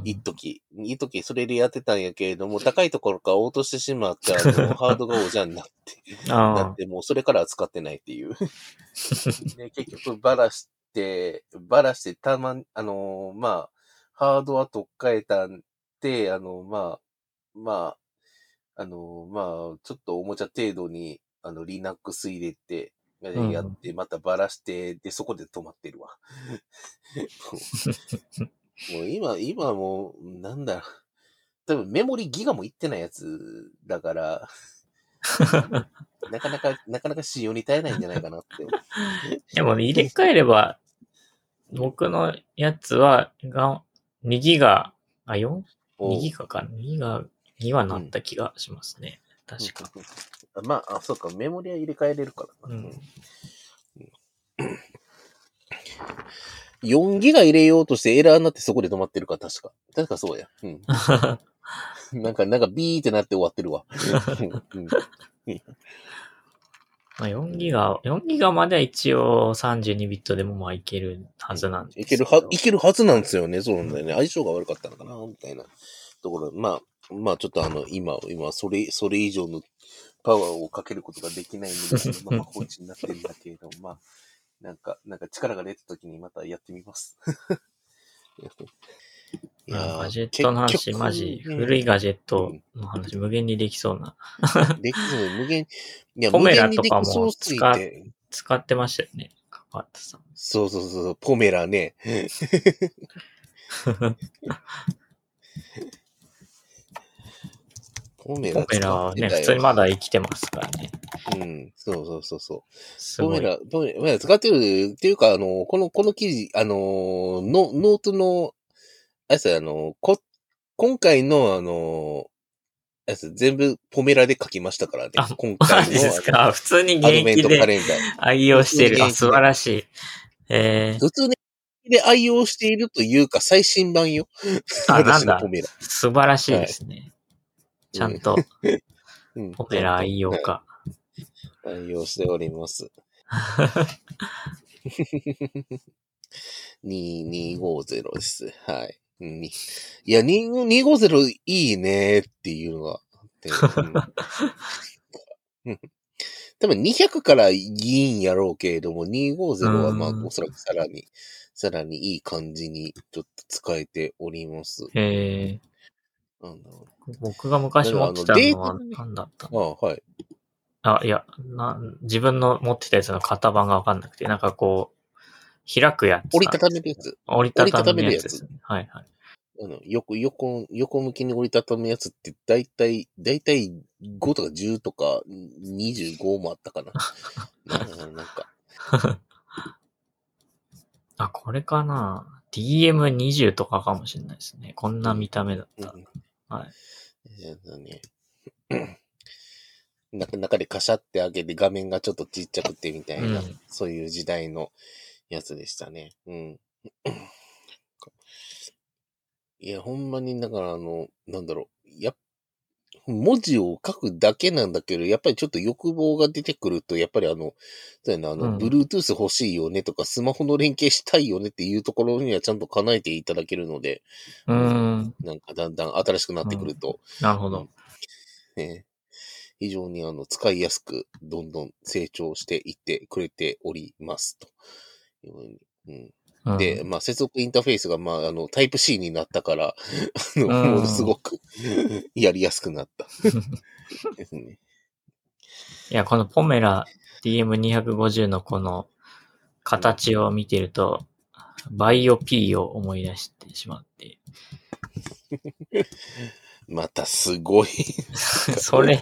一時、一時それでやってたんやけれども、高いところから落としてしまって、あの、ハードがおじゃんになって、なあって、もうそれからは使ってないっていう。で、結局、ばらして、ばらして、たまに、あのーまあ、ハードは取っ替えたんで、あの、まあ、まあ、あのーまあ、ちょっとおもちゃ程度に、あの、Linux 入れて、ん。やって、またばらして、で、そこで止まってるわ。もう今、今もう、なんだ。多分メモリギガもいってないやつだから、なかなか、なかなか使用に耐えないんじゃないかなって。でも入れ替えれば、僕のやつは、が、2ギガ、あ、4?2 ギガか。2ギガにはなった気がしますね。確か。あまあ、あ、そうか、メモリは入れ替えれるからな。うん4ギガ入れようとしてエラーになってそこで止まってるか、確か。確かそうや。うん。なんか、なんかビーってなって終わってるわ。うん まあ4ギガ、4ギガまでは一応32ビットでもまあいけるはずなんですいけるは、いけるはずなんですよね。そうなんだよね。相性が悪かったのかなみたいなところ。まあ、まあちょっとあの、今、今、それ、それ以上のパワーをかけることができないので、そ のまま放置になってるんだけれども、まあ、なんか、なんか力が出た時にまたやってみます。いやーガジェットの話、マジ、ね古いガジェットの話、無限にできそうな。できる無限、いや、ポメラとかも使て。使ってましたよね。かかったさん。そうそうそう、ポメラね。ポメラポメラはね、普通にまだ生きてますからね。うん、そうそうそうそう。ポメラ、ポメラ、使ってるっていうか、あの、この、この記事、あの、のノートの、あれさ、あの、こ、今回の、あの、あれさ全部ポメラで書きましたからねあ。今回のマジですか？普通に現役でトカレンダー。愛用してる。素晴らしい。え普通にで愛用しているというか、最新版よ。あなんだ 素晴らしいですね。ちゃんと、うんポメラ愛用か。愛用しております。2250です。はい。うんいや、2 250いいねっていうのがあって。うんうん多分200からいいんやろうけれども、250はまあうんおそらくさらに、さらにいい感じにちょっと使えております。えあのー、僕が昔持ってたあのは何だったああはい。あ、いや、な、自分の持ってたやつの型番がわかんなくて、なんかこう、開くやつ。折りたためるやつ。折りたためるやつですね。はいはい。あの、横、横、横向きに折りたたむやつって、だいたい、だいたい5とか10とか25もあったかな。な なんか、あ、これかな ?DM20 とかかもしれないですね。こんな見た目だった。うんはい。えーとね、中中でカシャって開けて画面がちょっとちっちゃくてみたいな、うんそういう時代のやつでしたね。うん。いや、ほんまに、だからあの、なんだろう。やっ文字を書くだけなんだけど、やっぱりちょっと欲望が出てくると、やっぱりあの、そうやな、あの、うん Bluetooth 欲しいよねとか、スマホの連携したいよねっていうところにはちゃんと叶えていただけるので、うーん。なんかだんだん新しくなってくると、なるほど。ね、非常にあの、使いやすく、どんどん成長していってくれております。というふうに。うんうんで、まあ、接続インターフェースが、まあ、あの、タイプ C になったから、あの、うんものすごく やりやすくなった。ですね。いや、このポメラ DM250 のこの形を見てると、バイオ P を思い出してしまって。またすごい。それ、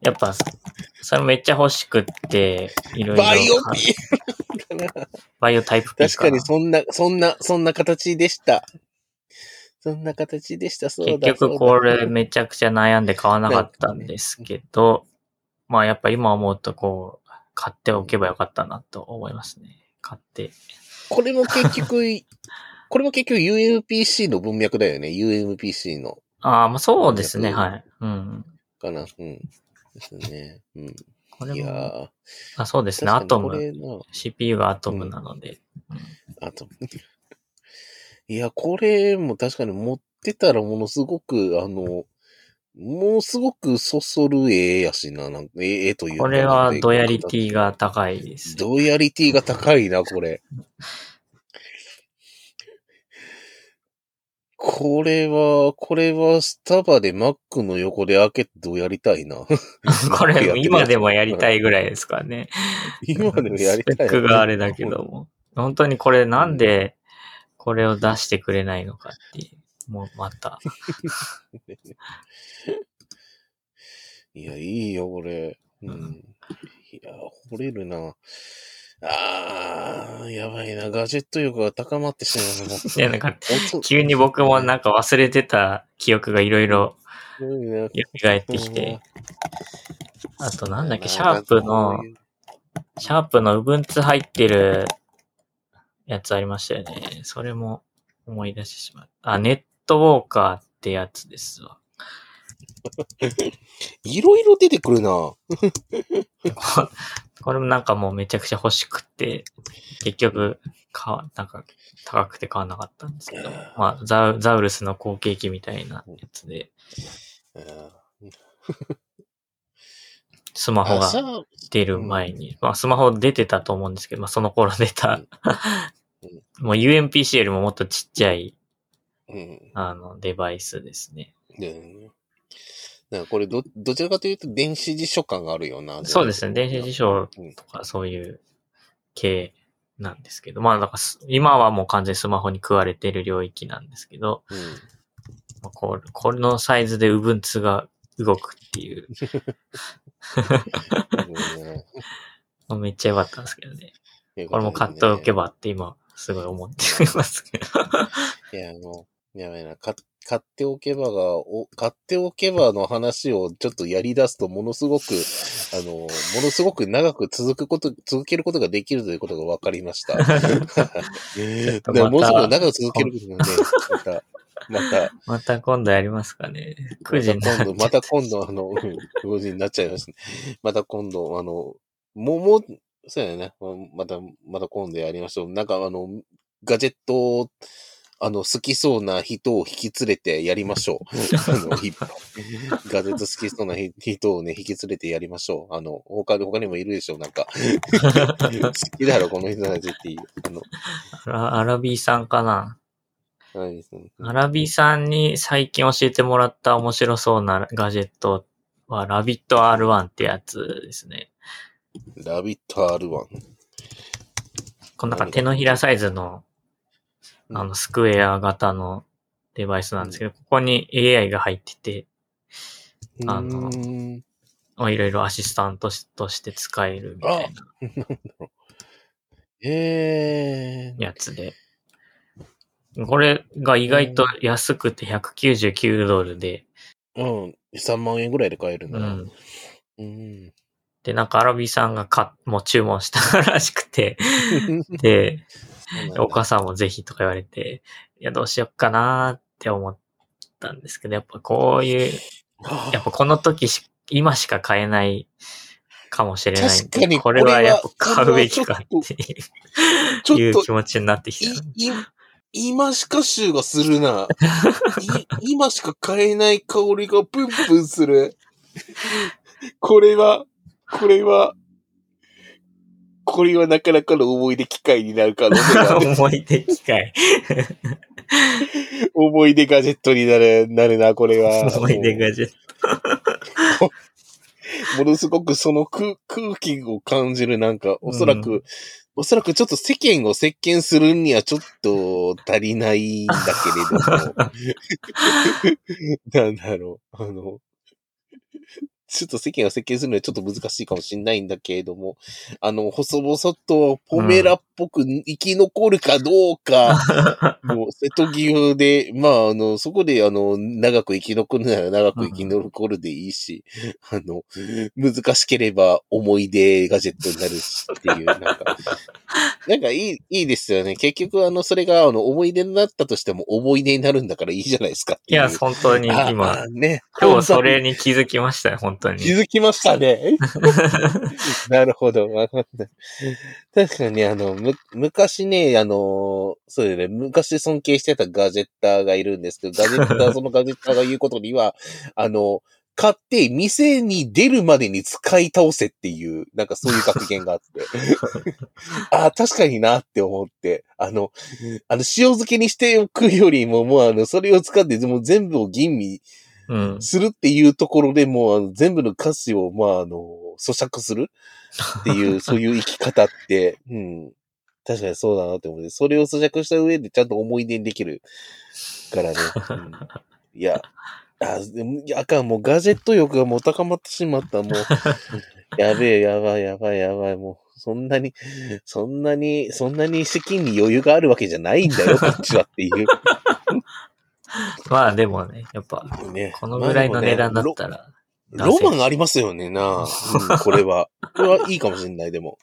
やっぱ、それめっちゃ欲しくって、いろいろ。バイオ P! バイオタイプ P 確かにそんな、そんな、そんな形でした。そんな形でした、そうだ。結局これめちゃくちゃ悩んで買わなかったんですけど、まあやっぱ今思うとこう、買っておけばよかったなと思いますね。買って。これも結局、これも結局 UMPC の文脈だよね。UMPC の。ああ、まあそうですね、うんはい。うん。かな。うん。ですね。うん。これいやあそうですね、アトム。CPU がアトムなので。あと。いや、これも確かに持ってたらものすごく、あの、ものすごくそそる絵やしな、なんか、絵絵というかこれはドヤリティが高いです。ドヤリティが高いな、これ。これは、これはスタバで Mac の横で開けてやりたいな。これ今でもやりたいぐらいですからね。今でもやりたい。スペックがあれだけども。本当にこれなんでこれを出してくれないのかっていう。もうまた。いや、いいよ、これ。うん。いや、惚れるな。あー、やばいな。ガジェット欲が高まってしまうな。いや、なんか、本急に僕もなんか忘れてた記憶がいろいろ蘇ってきて。あとなんだっけ、シまあャープの、シャープの Ubuntu 入ってるやつありましたよね。それも思い出してしまう。あ、ネットウォーカーってやつですわ。いろいろ出てくるな。これもなんかもうめちゃくちゃ欲しくって、結局、買わ、なんか高くて買わなかったんですけど、まあ、ザウザウルスの後継機みたいなやつで、スマホが出る前に、まあスマホ出てたと思うんですけど、まあその頃出た、もう UMPC よりももっとちっちゃい、うん。あの、デバイスですね。かこれど、どちらかというと電子辞書感があるよな。そうですね、電子辞書うんとかそういう系なんですけど、まあだからす今はもう完全にスマホに食われてる領域なんですけど、うん。まあこうこのサイズで Ubuntu が動くっていう、うん めっちゃ良かったんですけどね。ねこれも買っておけ。ばって今、すごい思っていますけど。いや、あの、やばいな。か買っておけばが、お、買っておけばの話をちょっとやり出すと、ものすごく、あの、ものすごく長く続くこと、続けることができるということが分かりました。でとまたものすごく長く続けることがね、また、また、また今度やりますかね。9時になっちゃまた今度、また今度、あの、うん5時になっちゃいますね。また今度、あの、もう、もう、そうやね。また、また今度やりましょう。なんか、あの、ガジェットを、あの、好きそうな人を引き連れてやりましょう。あの、いガジェット好きそうな人をね、引き連れてやりましょう。あの、他に、他にもいるでしょう。なんか、好きだろ、この人たちっていう。あの、アラビーさんかな。アラビーさんに最近教えてもらった面白そうなガジェットは、ラビット R1 ってやつですね。ラビット R1。このなんか手のひらサイズの、あの、スクエア型のデバイスなんですけど、ここに AI が入ってて、あのいろいろアシスタントとして使えるみたいな ええやつで。これが意外と安くて199ドルで、うん。3万円ぐらいで買えるんうだな。ん。うん。で、なんかアラビさんがか、もう注文したらしくて、で、お母さんもぜひとか言われて、いや、どうしよっかなーって思ったんですけど、やっぱこういう、やっぱこの時し、今しか買えないかもしれないんで。これはやっぱ買うべきかっていういうょっと気持ちになってきた。今しか臭がするな。い 今しか買えない香りがプンプンする。これは、これは、これはなかなかの思い出機会になる可能性がある。思い出機会。思い出ガジェットになる、なるな、これは。思い出ガジェット。ものすごくその空空気を感じる、なんか、おそらく、うおそらくちょっと世間を席巻するにはちょっと足りないんだけれども、なんだろう、あの、ちょっと世間を席巻するにはちょっと難しいかもしれないんだけれども、あの、細々とポメラっぽく生き残るかどうか、もう瀬戸際で、まあ、あの、そこで、あの、長く生き残るなら長く生き残るでいいし、あの、難しければ思い出ガジェットになるしっていう、なんか、なんかいい、いいですよね。結局、あの、それが、あの、思い出になったとしても思い出になるんだからいいじゃないですかいう。いや、本当にあ今あ、ね。今日それに気づきましたよ、本当に。気づきましたね。なるほど。わかった。確かに、あの、む、昔ね、あの、そうだね、昔尊敬してたガジェッターがいるんですけど、ガジェッター、そのガジェッターが言うことには、あの、買って店に出るまでに使い倒せっていう、なんかそういう格言があって。ああ、確かになって思って、あの、あの、塩漬けにしておくよりも、もうあの、それを使って、もう全部を吟味うん。するっていうところでもう全部の歌詞を、まあ、あの、咀嚼するっていう、そういう生き方って、うん。確かにそうだなって思って、それを咀嚼した上でちゃんと思い出にできるからね。うん、いや、あ、いやあかん、もうガジェット欲がもう高まってしまった、もう。やべえ、やばい、やばい、やばい、もう。そんなに、そんなに、そんなに資金に余裕があるわけじゃないんだよ、こっちはっていう。まあでもね、やっぱ、ね、このぐらいの値段だったら、ロマンありますよね、な、うん、これは。これはいいかもしれない、でも。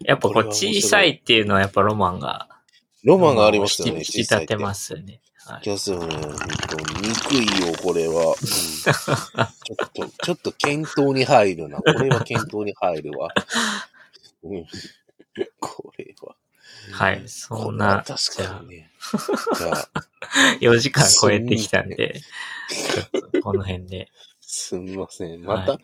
やっぱこう小さいっていうのはやっぱロマンが、ロマンがありますよね、引き立てますよね。はい。ですよね。ほんと憎いよ、これは、うんちょっと、ちょっと検討に入るな。これは検討に入るわ。うん、これは。はい。そんな、確かにね。じゃあ、4時間超えてきたんで、この辺で。すみません。また、は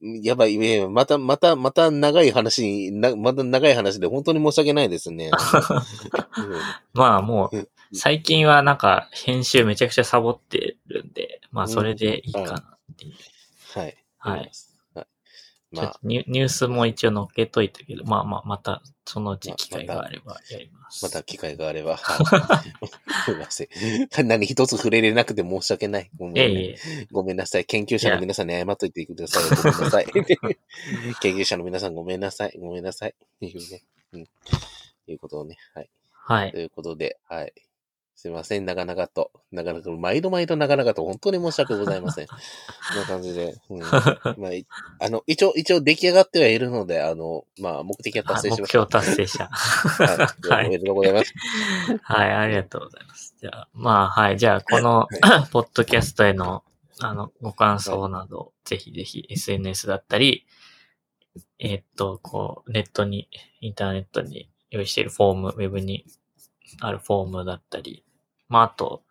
やばい、ね、また、また、また長い話に、なまた長い話で本当に申し訳ないですね。うんまあもう、うん最近はなんか編集めちゃくちゃサボってるんで、まあそれでいいかなっていう。はい。はい。はい。まあニュニュースも一応載っけといたけど、まあまあまたそのうち機会があればやります。また機会があれば。はいすみません。何一つ触れれなくて申し訳ない。ごめん,、いえいえ、ごめんなさい。研究者の皆さんに謝っといてください。ごめんなさい。研究者の皆さんごめんなさい。ごめんなさい。っていうね。うん。いうことをね。はい。はいと。いうことで、はい。すいません。長々と。長々と、毎度毎度長々と、本当に申し訳ございません。こんな感じで。うん。まあ、いあの、一応、一応出来上がってはいるので、あの、まあ、目的はあ達成しました。目標達成者。はい。はいおめでとうございます。はい、ありがとうございます。じゃあ、まあ、はい。じゃあ、この、ポッドキャストへの、あの、ご感想など、ぜひぜひ SNS だったり、えーっと、こう、ネットに、インターネットに用意しているフォーム、ウェブにあるフォームだったり、まあ、あと、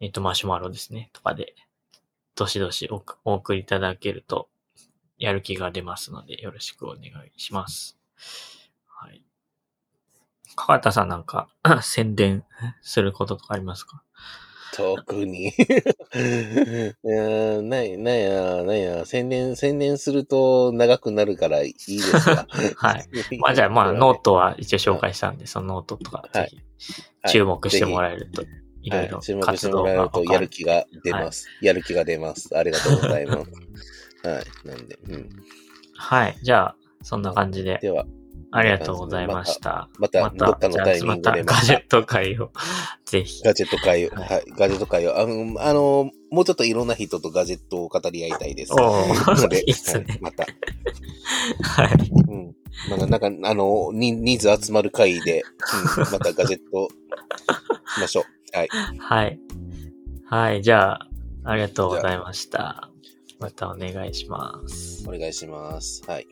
えっと、マシュマロですね、とかで、どしどしおお送りいただけると、やる気が出ますので、よろしくお願いします。はい。かかたさんなんか、宣伝することとかありますか？特に。いやーない、ないや、ないや、宣伝、宣伝すると長くなるからいいですが。はい。まあじゃあまあノートは一応紹介したんで、そのノートとかぜひ注目してもらえると、いろいろはい注目して活動もらえると。やる気が出ます。やる気が出ます。ありがとうございます。はい。なんで、うん。はい。じゃあ、そんな感じで。では、ありがとうございました。また、どっかのタイミングでまたガジェット会を、ぜひ。ガジェット会を、はいはい、ガジェット会を、あの、あの、もうちょっといろんな人とガジェットを語り合いたいです。ので いいっすねはいまた、はい。うん。なんか、なんか、あの、に人数集まる会で、うん、またガジェットしましょう。はい。はい。はい。じゃあ、ありがとうございました。またお願いします。お願いします。はい。